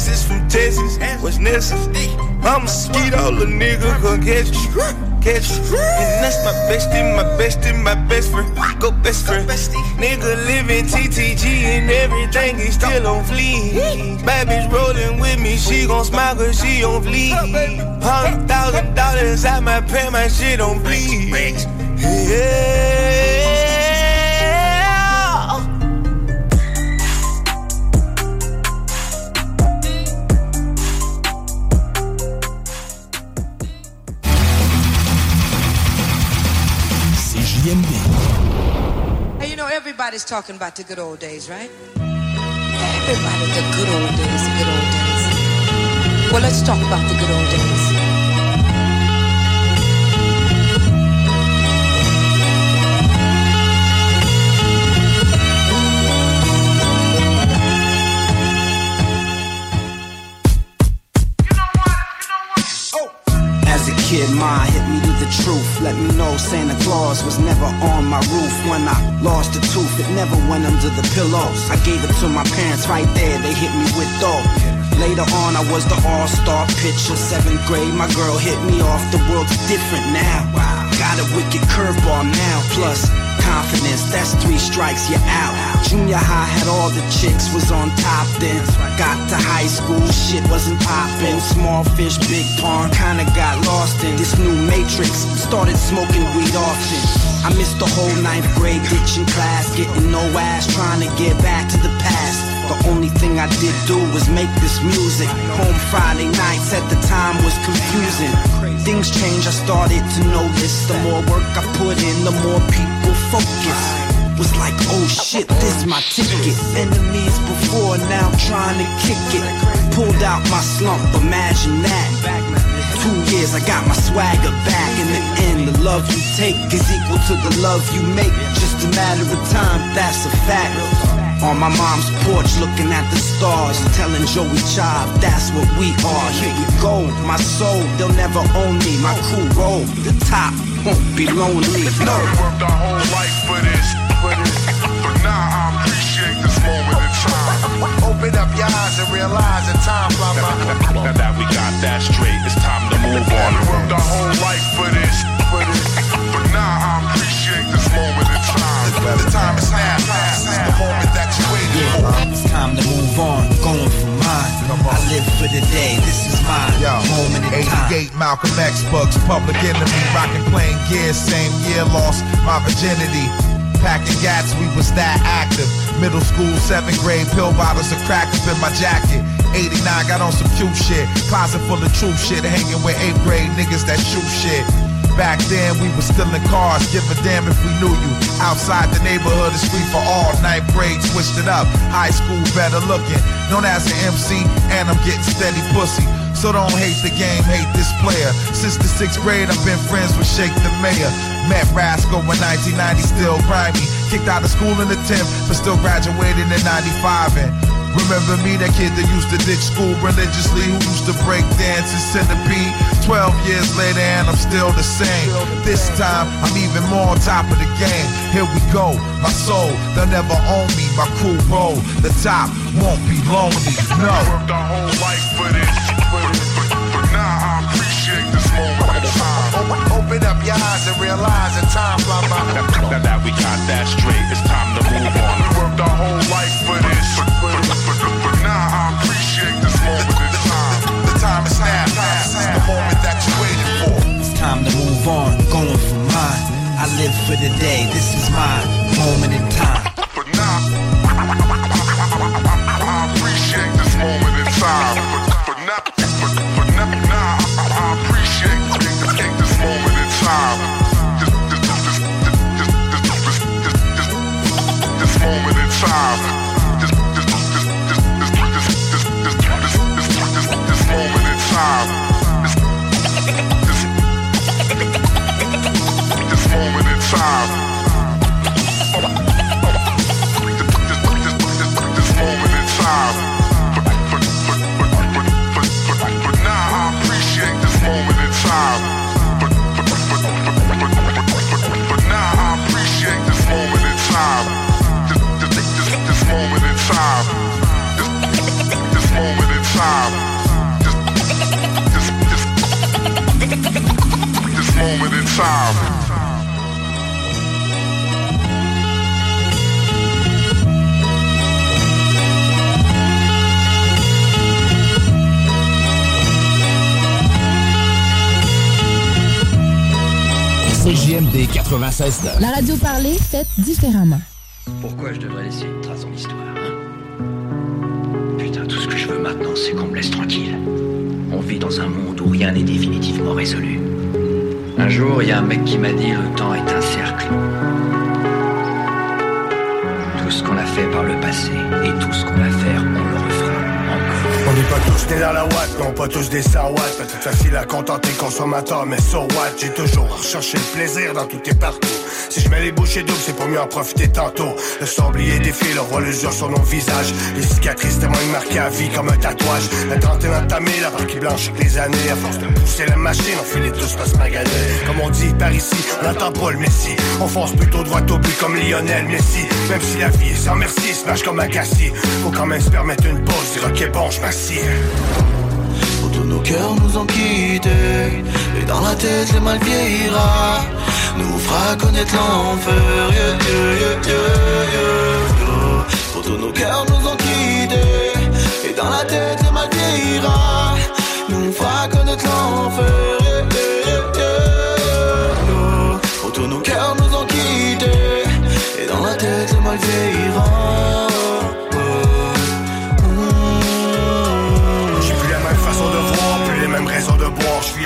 Speaker 63: message from Texas. What's necessary? I'm a all the nigga can catch you. Catch you. And that's my bestie, my bestie, my best friend. Go best friend. Nigga living TTG and everything is still on fleek. Bad bitch rolling with me, she gon' smile cause she on fleek. Hundred thousand dollars out my pay, my shit on bleed. Yeah.
Speaker 64: Everybody's talking about the good old days, right? Everybody, the good old days, the good old days. Well, let's talk about the good old days.
Speaker 65: Kid, ma hit me with the truth. Let me know Santa Claus was never on my roof. When I lost a tooth, it never went under the pillows. I gave it to my parents right there, they hit me with dough. Later on, I was the all-star pitcher. Seventh grade, my girl hit me off. The world's different now. Got a wicked curveball now. Plus, confidence, that's three strikes, you're out. Junior high had all the chicks, was on top then. Got to high school, shit wasn't popping. Small fish, big pond, kinda got lost in this new matrix. Started smoking weed often. I missed the whole ninth grade ditching class, getting no ass, trying to get back to the past. The only thing I did do was make this music. Home Friday nights at the time was confusing. Things change, I started to notice. The more work I put in, the more people focus. Was like, oh shit, this my ticket. Enemies before, now trying to kick it. Pulled out my slump, imagine that. Two years, I got my swagger back. In the end, the love you take is equal to the love you make. Just a matter of time, that's a fact. On my mom's porch, looking at the stars, telling Joey Child, that's what we are. Here we go, my soul, they'll never own me. My crew roll, the top won't be lonely. No.
Speaker 40: worked our whole life for this, for this. But now I appreciate this moment in time. Open up your eyes and realize that time fly by.
Speaker 66: Now that we got that straight, it's time to move on.
Speaker 40: We worked our whole life for this, for The time is now. This is the moment that you waited for.
Speaker 65: It's time to move on, going for mine. I live for the day, this is mine.
Speaker 67: Yo,
Speaker 65: moment in time.
Speaker 67: 88 Malcolm X books, Public Enemy, rocking playing gear, same year, lost my virginity. Packing gats, we was that active. Middle school, seventh grade, pill bottles of crack up in my jacket. 89, got on some cute shit. Closet full of true shit, hanging with eighth grade niggas that shoot shit. Back then, we were still in cars, give a damn if we knew you. Outside the neighborhood, it's free for all. Ninth grade, switched it up. High school, better looking. Known as an MC, and I'm getting steady pussy. So don't hate the game, hate this player. Since the sixth grade, I've been friends with Shake the Mayor. Met Rascal in 1990, still grimy. Kicked out of school in the 10th, but still graduated in 95. And remember me, that kid that used to ditch school religiously, who used to break dance and centipede. 12 years later, and I'm still the same. This time, I'm even more on top of the game. Here we go, my soul, they'll never own me. My crew roll, the top won't be lonely. No.
Speaker 40: Whole life for but now I appreciate this moment in time. Open, open up your eyes and realize that time fly by.
Speaker 66: Now that we got that straight, it's time to move on.
Speaker 40: We worked our whole life for this, but, but, but, but, but now I appreciate this moment in time.
Speaker 67: The time is now. This is the moment that you waited for.
Speaker 65: It's time to move on, going for mine. I live for the day, this is my moment in time.
Speaker 40: But now I appreciate this moment in time. But, but now, but, but now, now I, I appreciate this, this moment in time. Time. This, this, this, this moment in time.
Speaker 60: CJMD 96
Speaker 68: La radio parlée, faite différemment.
Speaker 48: Pourquoi je devrais laisser une trace dans l'histoire? Maintenant, c'est qu'on me laisse tranquille. On vit dans un monde où rien n'est définitivement résolu. Un jour, il y a un mec qui m'a dit le temps est un cercle. Tout ce qu'on a fait par le passé et tout ce qu'on va faire, on le.
Speaker 69: On n'est pas tous
Speaker 15: né dans la watt, non pas tous des 100 watts. Peut-être facile à contenter consommateur, mais so what? J'ai toujours recherché le plaisir dans tout et partout. Si je mets les bouchées doubles, c'est pour mieux en profiter tantôt. Le sablier défile, on voit l'usure sur nos visages. Les cicatrices témoignent marquées à vie comme un tatouage. La trentaine entamée, la qui blanche avec les années. À force de pousser la machine, on finit tous par se maganer. Comme on dit par ici, on n'entend pas le messie. On fonce plutôt droit au but comme Lionel Messi. Même si la vie est sans merci, smash comme Agassi. Faut quand même se permettre une pause, dire ok bon, je m'assieds.
Speaker 20: Tous nos cœurs nous ont quittés Et dans la tête le mal vieillira Nous fera connaître l'enfer. Yeah, yeah, tous nos cœurs nous ont quittés Et dans la tête le mal vieillira Nous fera connaître l'enfer. Tous nos cœurs nous ont quittés Et dans la tête le mal vieillira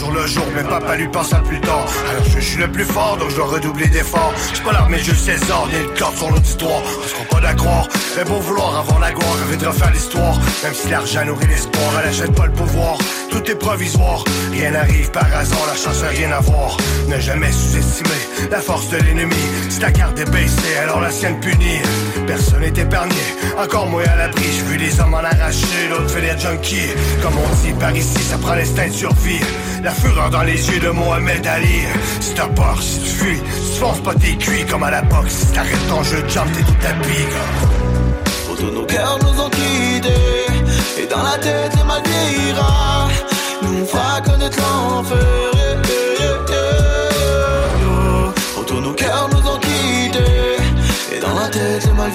Speaker 15: jour le jour, mais papa lui pense à plus tard. Alors je suis le plus fort, donc je dois redoubler d'efforts. J'ai pas l'armée Jules César, ni le corps sur l'auditoire. On sera pas d'accord, mais beau vouloir avoir la gloire, rêver de refaire l'histoire. Même si l'argent nourrit l'espoir, elle achète pas le pouvoir. Tout est provisoire, rien n'arrive par hasard, la chance a rien à voir. Ne jamais sous-estimer la force de l'ennemi. Si ta carte est baissée, alors la sienne punie. Personne n'est épargné, encore moins à l'abri. J'ai vu des hommes en arracher, l'autre fait des junkies. Comme on dit par ici, ça prend l'instinct de survie. Fureur dans les yeux de Mohamed Ali. Si t'as peur, si tu fuis, si tu fonces pas tes cuits comme à la boxe. Si t'arrêtes ton jeu de jump, t'es tout tapis.
Speaker 20: Pour tous nos cœurs nous ont quittés Et dans la tête le mal Nous fera connaître l'enfer tous nos cœurs nous ont quittés Et dans la tête le mal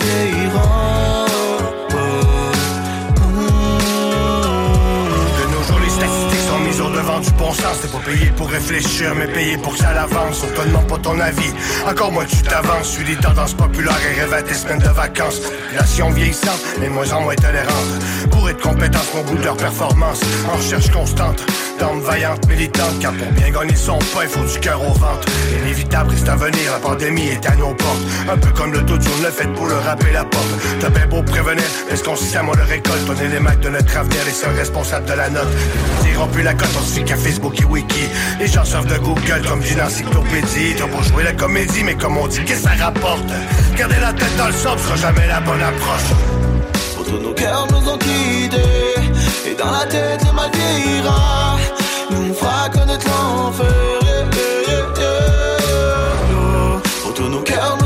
Speaker 15: du bon sens. T'es pas payé pour réfléchir, mais payé pour que ça l'avance. On te demande pas ton avis. Encore moi, tu t'avances. Suis des tendances populaires et rêve à tes semaines de vacances. Population vieillissante, mais moins en moins tolérante. Pour être compétence, mon bout de leur performance. En recherche constante, d'âme vaillante, militante. Car pour bien gagner son pain, il faut du cœur au ventre. Inévitable reste à venir, la pandémie est à nos portes. Un peu comme le taux le fait pour le rapper la porte. T'as bien beau prévenir, est-ce qu'on le récolte? On les maîtres de notre avenir, les seuls responsables de la note. Diront plus la cote, on fie qu'à Facebook et Wiki. Les gens servent de Google comme d'une encyclopédie. T'as beau jouer la comédie, mais comme on dit, qu'est-ce que ça rapporte? Garder la tête dans le sang sera jamais la bonne approche.
Speaker 20: Pour tous nos cœurs nous ont quittés Et dans la tête le mal vieillira. Nous fera connaître l'enfer. Yeah, yeah, yeah,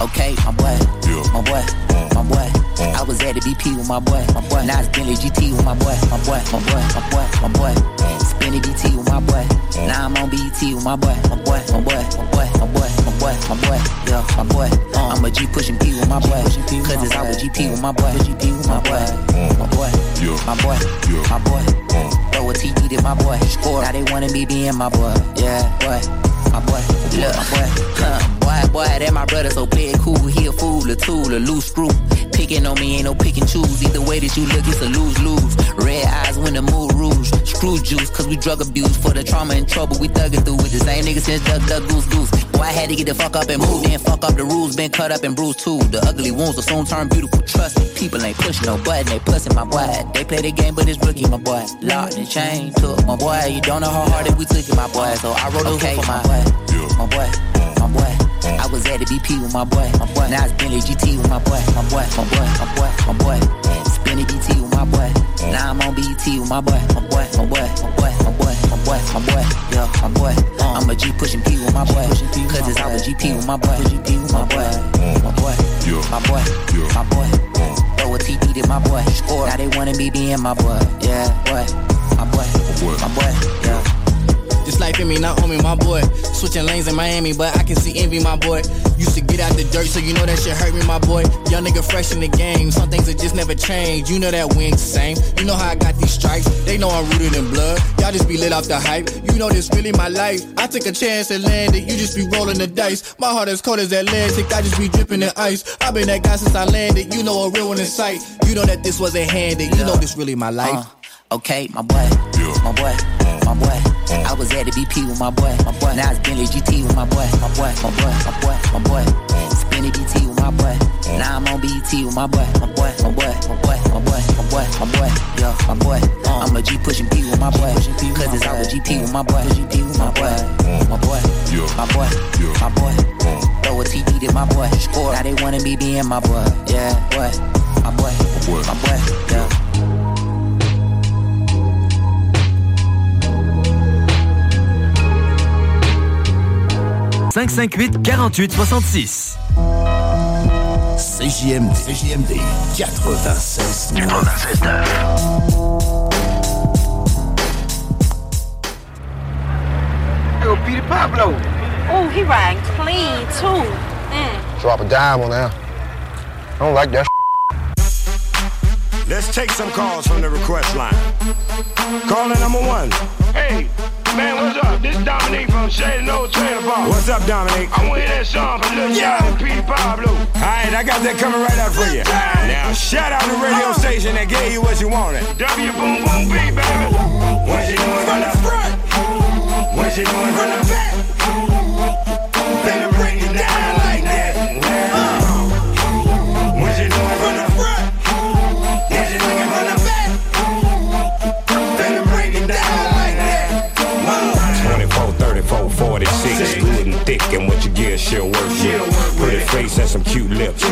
Speaker 70: okay, my boy, my boy, my boy. I was at the BP with my boy, my boy. Now it's Bentley GT with my boy, my boy, my boy, my boy, my boy. Spinning BT with my boy. Now I'm on BET with my boy, my boy, my boy, my boy, my boy, my boy, my boy. Yeah, my boy. Uh, I'm a G pushing P with my boy. Cause it's always GP with my boy, GP with my boy, my boy, my boy, my boy. Throw a TD to my boy. Score. Now they wanna be being my boy. Yeah, boy. My boy, look, my boy, huh, boy, boy, that my brother, so it cool. He a fool, a tool, a loose screw. Picking on me ain't no pick and choose. Either way that you look, it's a lose lose. Red eyes when the mood rouge. Screw juice, cause we drug abuse. For the trauma and trouble, we thugging through with the same nigga since Duck Duck Goose Goose. I had to get the fuck up and move. Then fuck up the rules, been cut up and bruised too. The ugly wounds will soon turn beautiful. Trust me, people ain't pushing no button, they pussing my boy. They play the game, but it's rookie, my boy. Locked and chain took my boy. You don't know how hard that we took it, my boy. So I wrote okay, for my boy. My boy, my boy. I was at the BP with my boy, my boy. Now it's Bentley GT with my boy, my boy, my boy, my boy, my boy. Spinning BT with my boy. Now I'm on BET with my boy, my boy, my boy, my boy, my boy, boy, my boy. Yeah, my boy. I'm a G pushing P with my boy. Cause it's always GP with my boy, GP with my boy, mm. my boy, my boy, my boy. Mm. Throw a TD to my boy. Score. Now they wanna be being my boy. Yeah, boy, my boy, my boy. Yeah.
Speaker 33: This life in me, not on me, my boy. Switching lanes in Miami, but I can see envy, my boy. Used to get out the dirt, so you know that shit hurt me, my boy. Young nigga fresh in the game, some things that just never change. You know that we ain't the same. You know how I got these stripes, they know I'm rooted in blood. Y'all just be lit off the hype. You know this really my life. I took a chance and landed, you just be rolling the dice. My heart as cold as Atlantic, I just be dripping in ice. I've been that guy since I landed, you know a real one in sight. You know that this wasn't handed, you know this really my life.
Speaker 70: Uh, Okay, my boy, my boy, my boy. I was at the BP with my boy, my boy. Now it's Bentley GT with my boy, my boy, my boy, my boy, my boy. Spinning BT with my boy. Now I'm on BET with my boy, my boy, my boy, my boy, my boy, my boy, my boy. Yeah, my boy. I'm a G pushing P with my boy. Cause it's our GP with my boy, GP with my boy, my boy, my boy, my boy. Throw a TD to my boy. Score. Now they wanna be being my boy. Yeah, boy, my boy, my boy. Yeah.
Speaker 8: 558 48 66.
Speaker 36: CJMD. CJMD 96
Speaker 71: Yo, Peter Pablo.
Speaker 4: Oh, he riding clean too. Mm.
Speaker 16: Drop a dime on there. I don't like that.
Speaker 72: Let's take some calls from the request line. Caller number one.
Speaker 71: Hey, man, what's up? This Dominique from Shady No Trailer Park.
Speaker 72: What's up, Dominic?
Speaker 71: I want to hear that song from Lil Jon and Peter Pablo.
Speaker 72: Alright, I got that coming right up for you. Now, shout out the radio station that gave you what you wanted.
Speaker 71: W Boom Boom B, baby.
Speaker 72: What you doing from the front? What you doing from the back? What you
Speaker 73: get, she'll work with. Pretty face and some cute lips,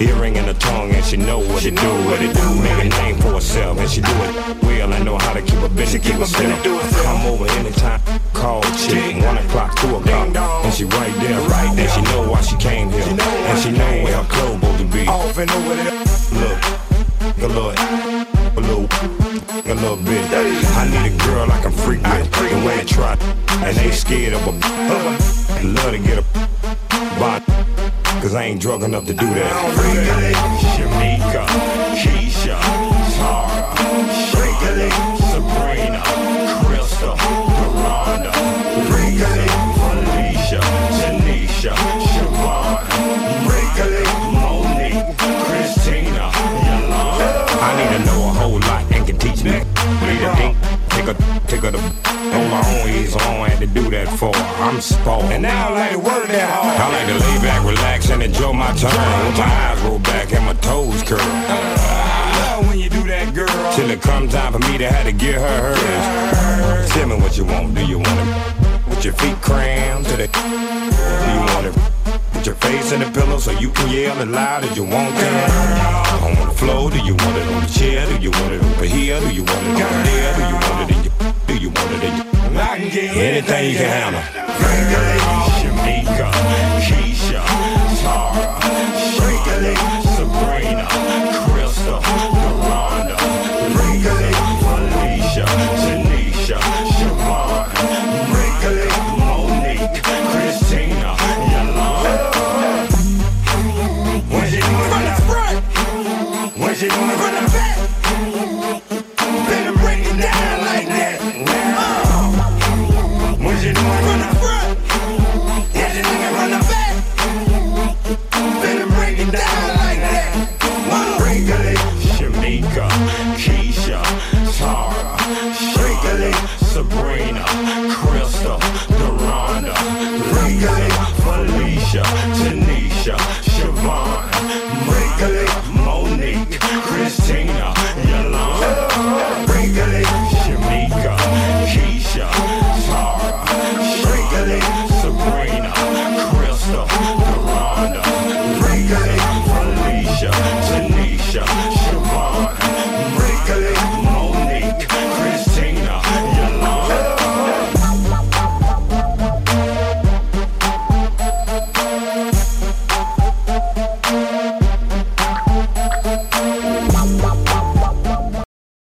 Speaker 73: earring in her tongue, and she know what to do. What it do? Make a name for herself, and she do it well. I know how to keep a busy, keep a still. Come over anytime, call chick, one o'clock, two o'clock, and she right there, right there. And she know why she came here, and she know where her clothes supposed to be.
Speaker 72: Off and over there.
Speaker 73: Look, a little, a little, a little bit. I need a girl I can freak with, the way they try, and they scared of a. Love to get a body, cause I ain't drunk enough to do that. Shamika, Keisha, Tara, Shirley, Sabrina, Crystal, Freaky, Felicia, Tanisha, a, take a, on my own ease, I don't have to do that for. I'm spoiled.
Speaker 72: And now I like to work that hard.
Speaker 73: I like to lay back, relax, and enjoy my time. With my eyes roll back and my toes curl.
Speaker 72: Uh, I love when you do that, girl.
Speaker 73: Till it come time for me to have to get her hers. Tell me what you want. Do you want it with your feet crammed to the? Do you want it with your face in the pillow so you can yell as loud as you want to? On the floor? Do you want it on the chair? Do you want it over here? Do you want it over there? Do you Do you want it in your?
Speaker 72: I can get
Speaker 73: Anything you can handle. Shamika, Keisha, Tara, Shirley,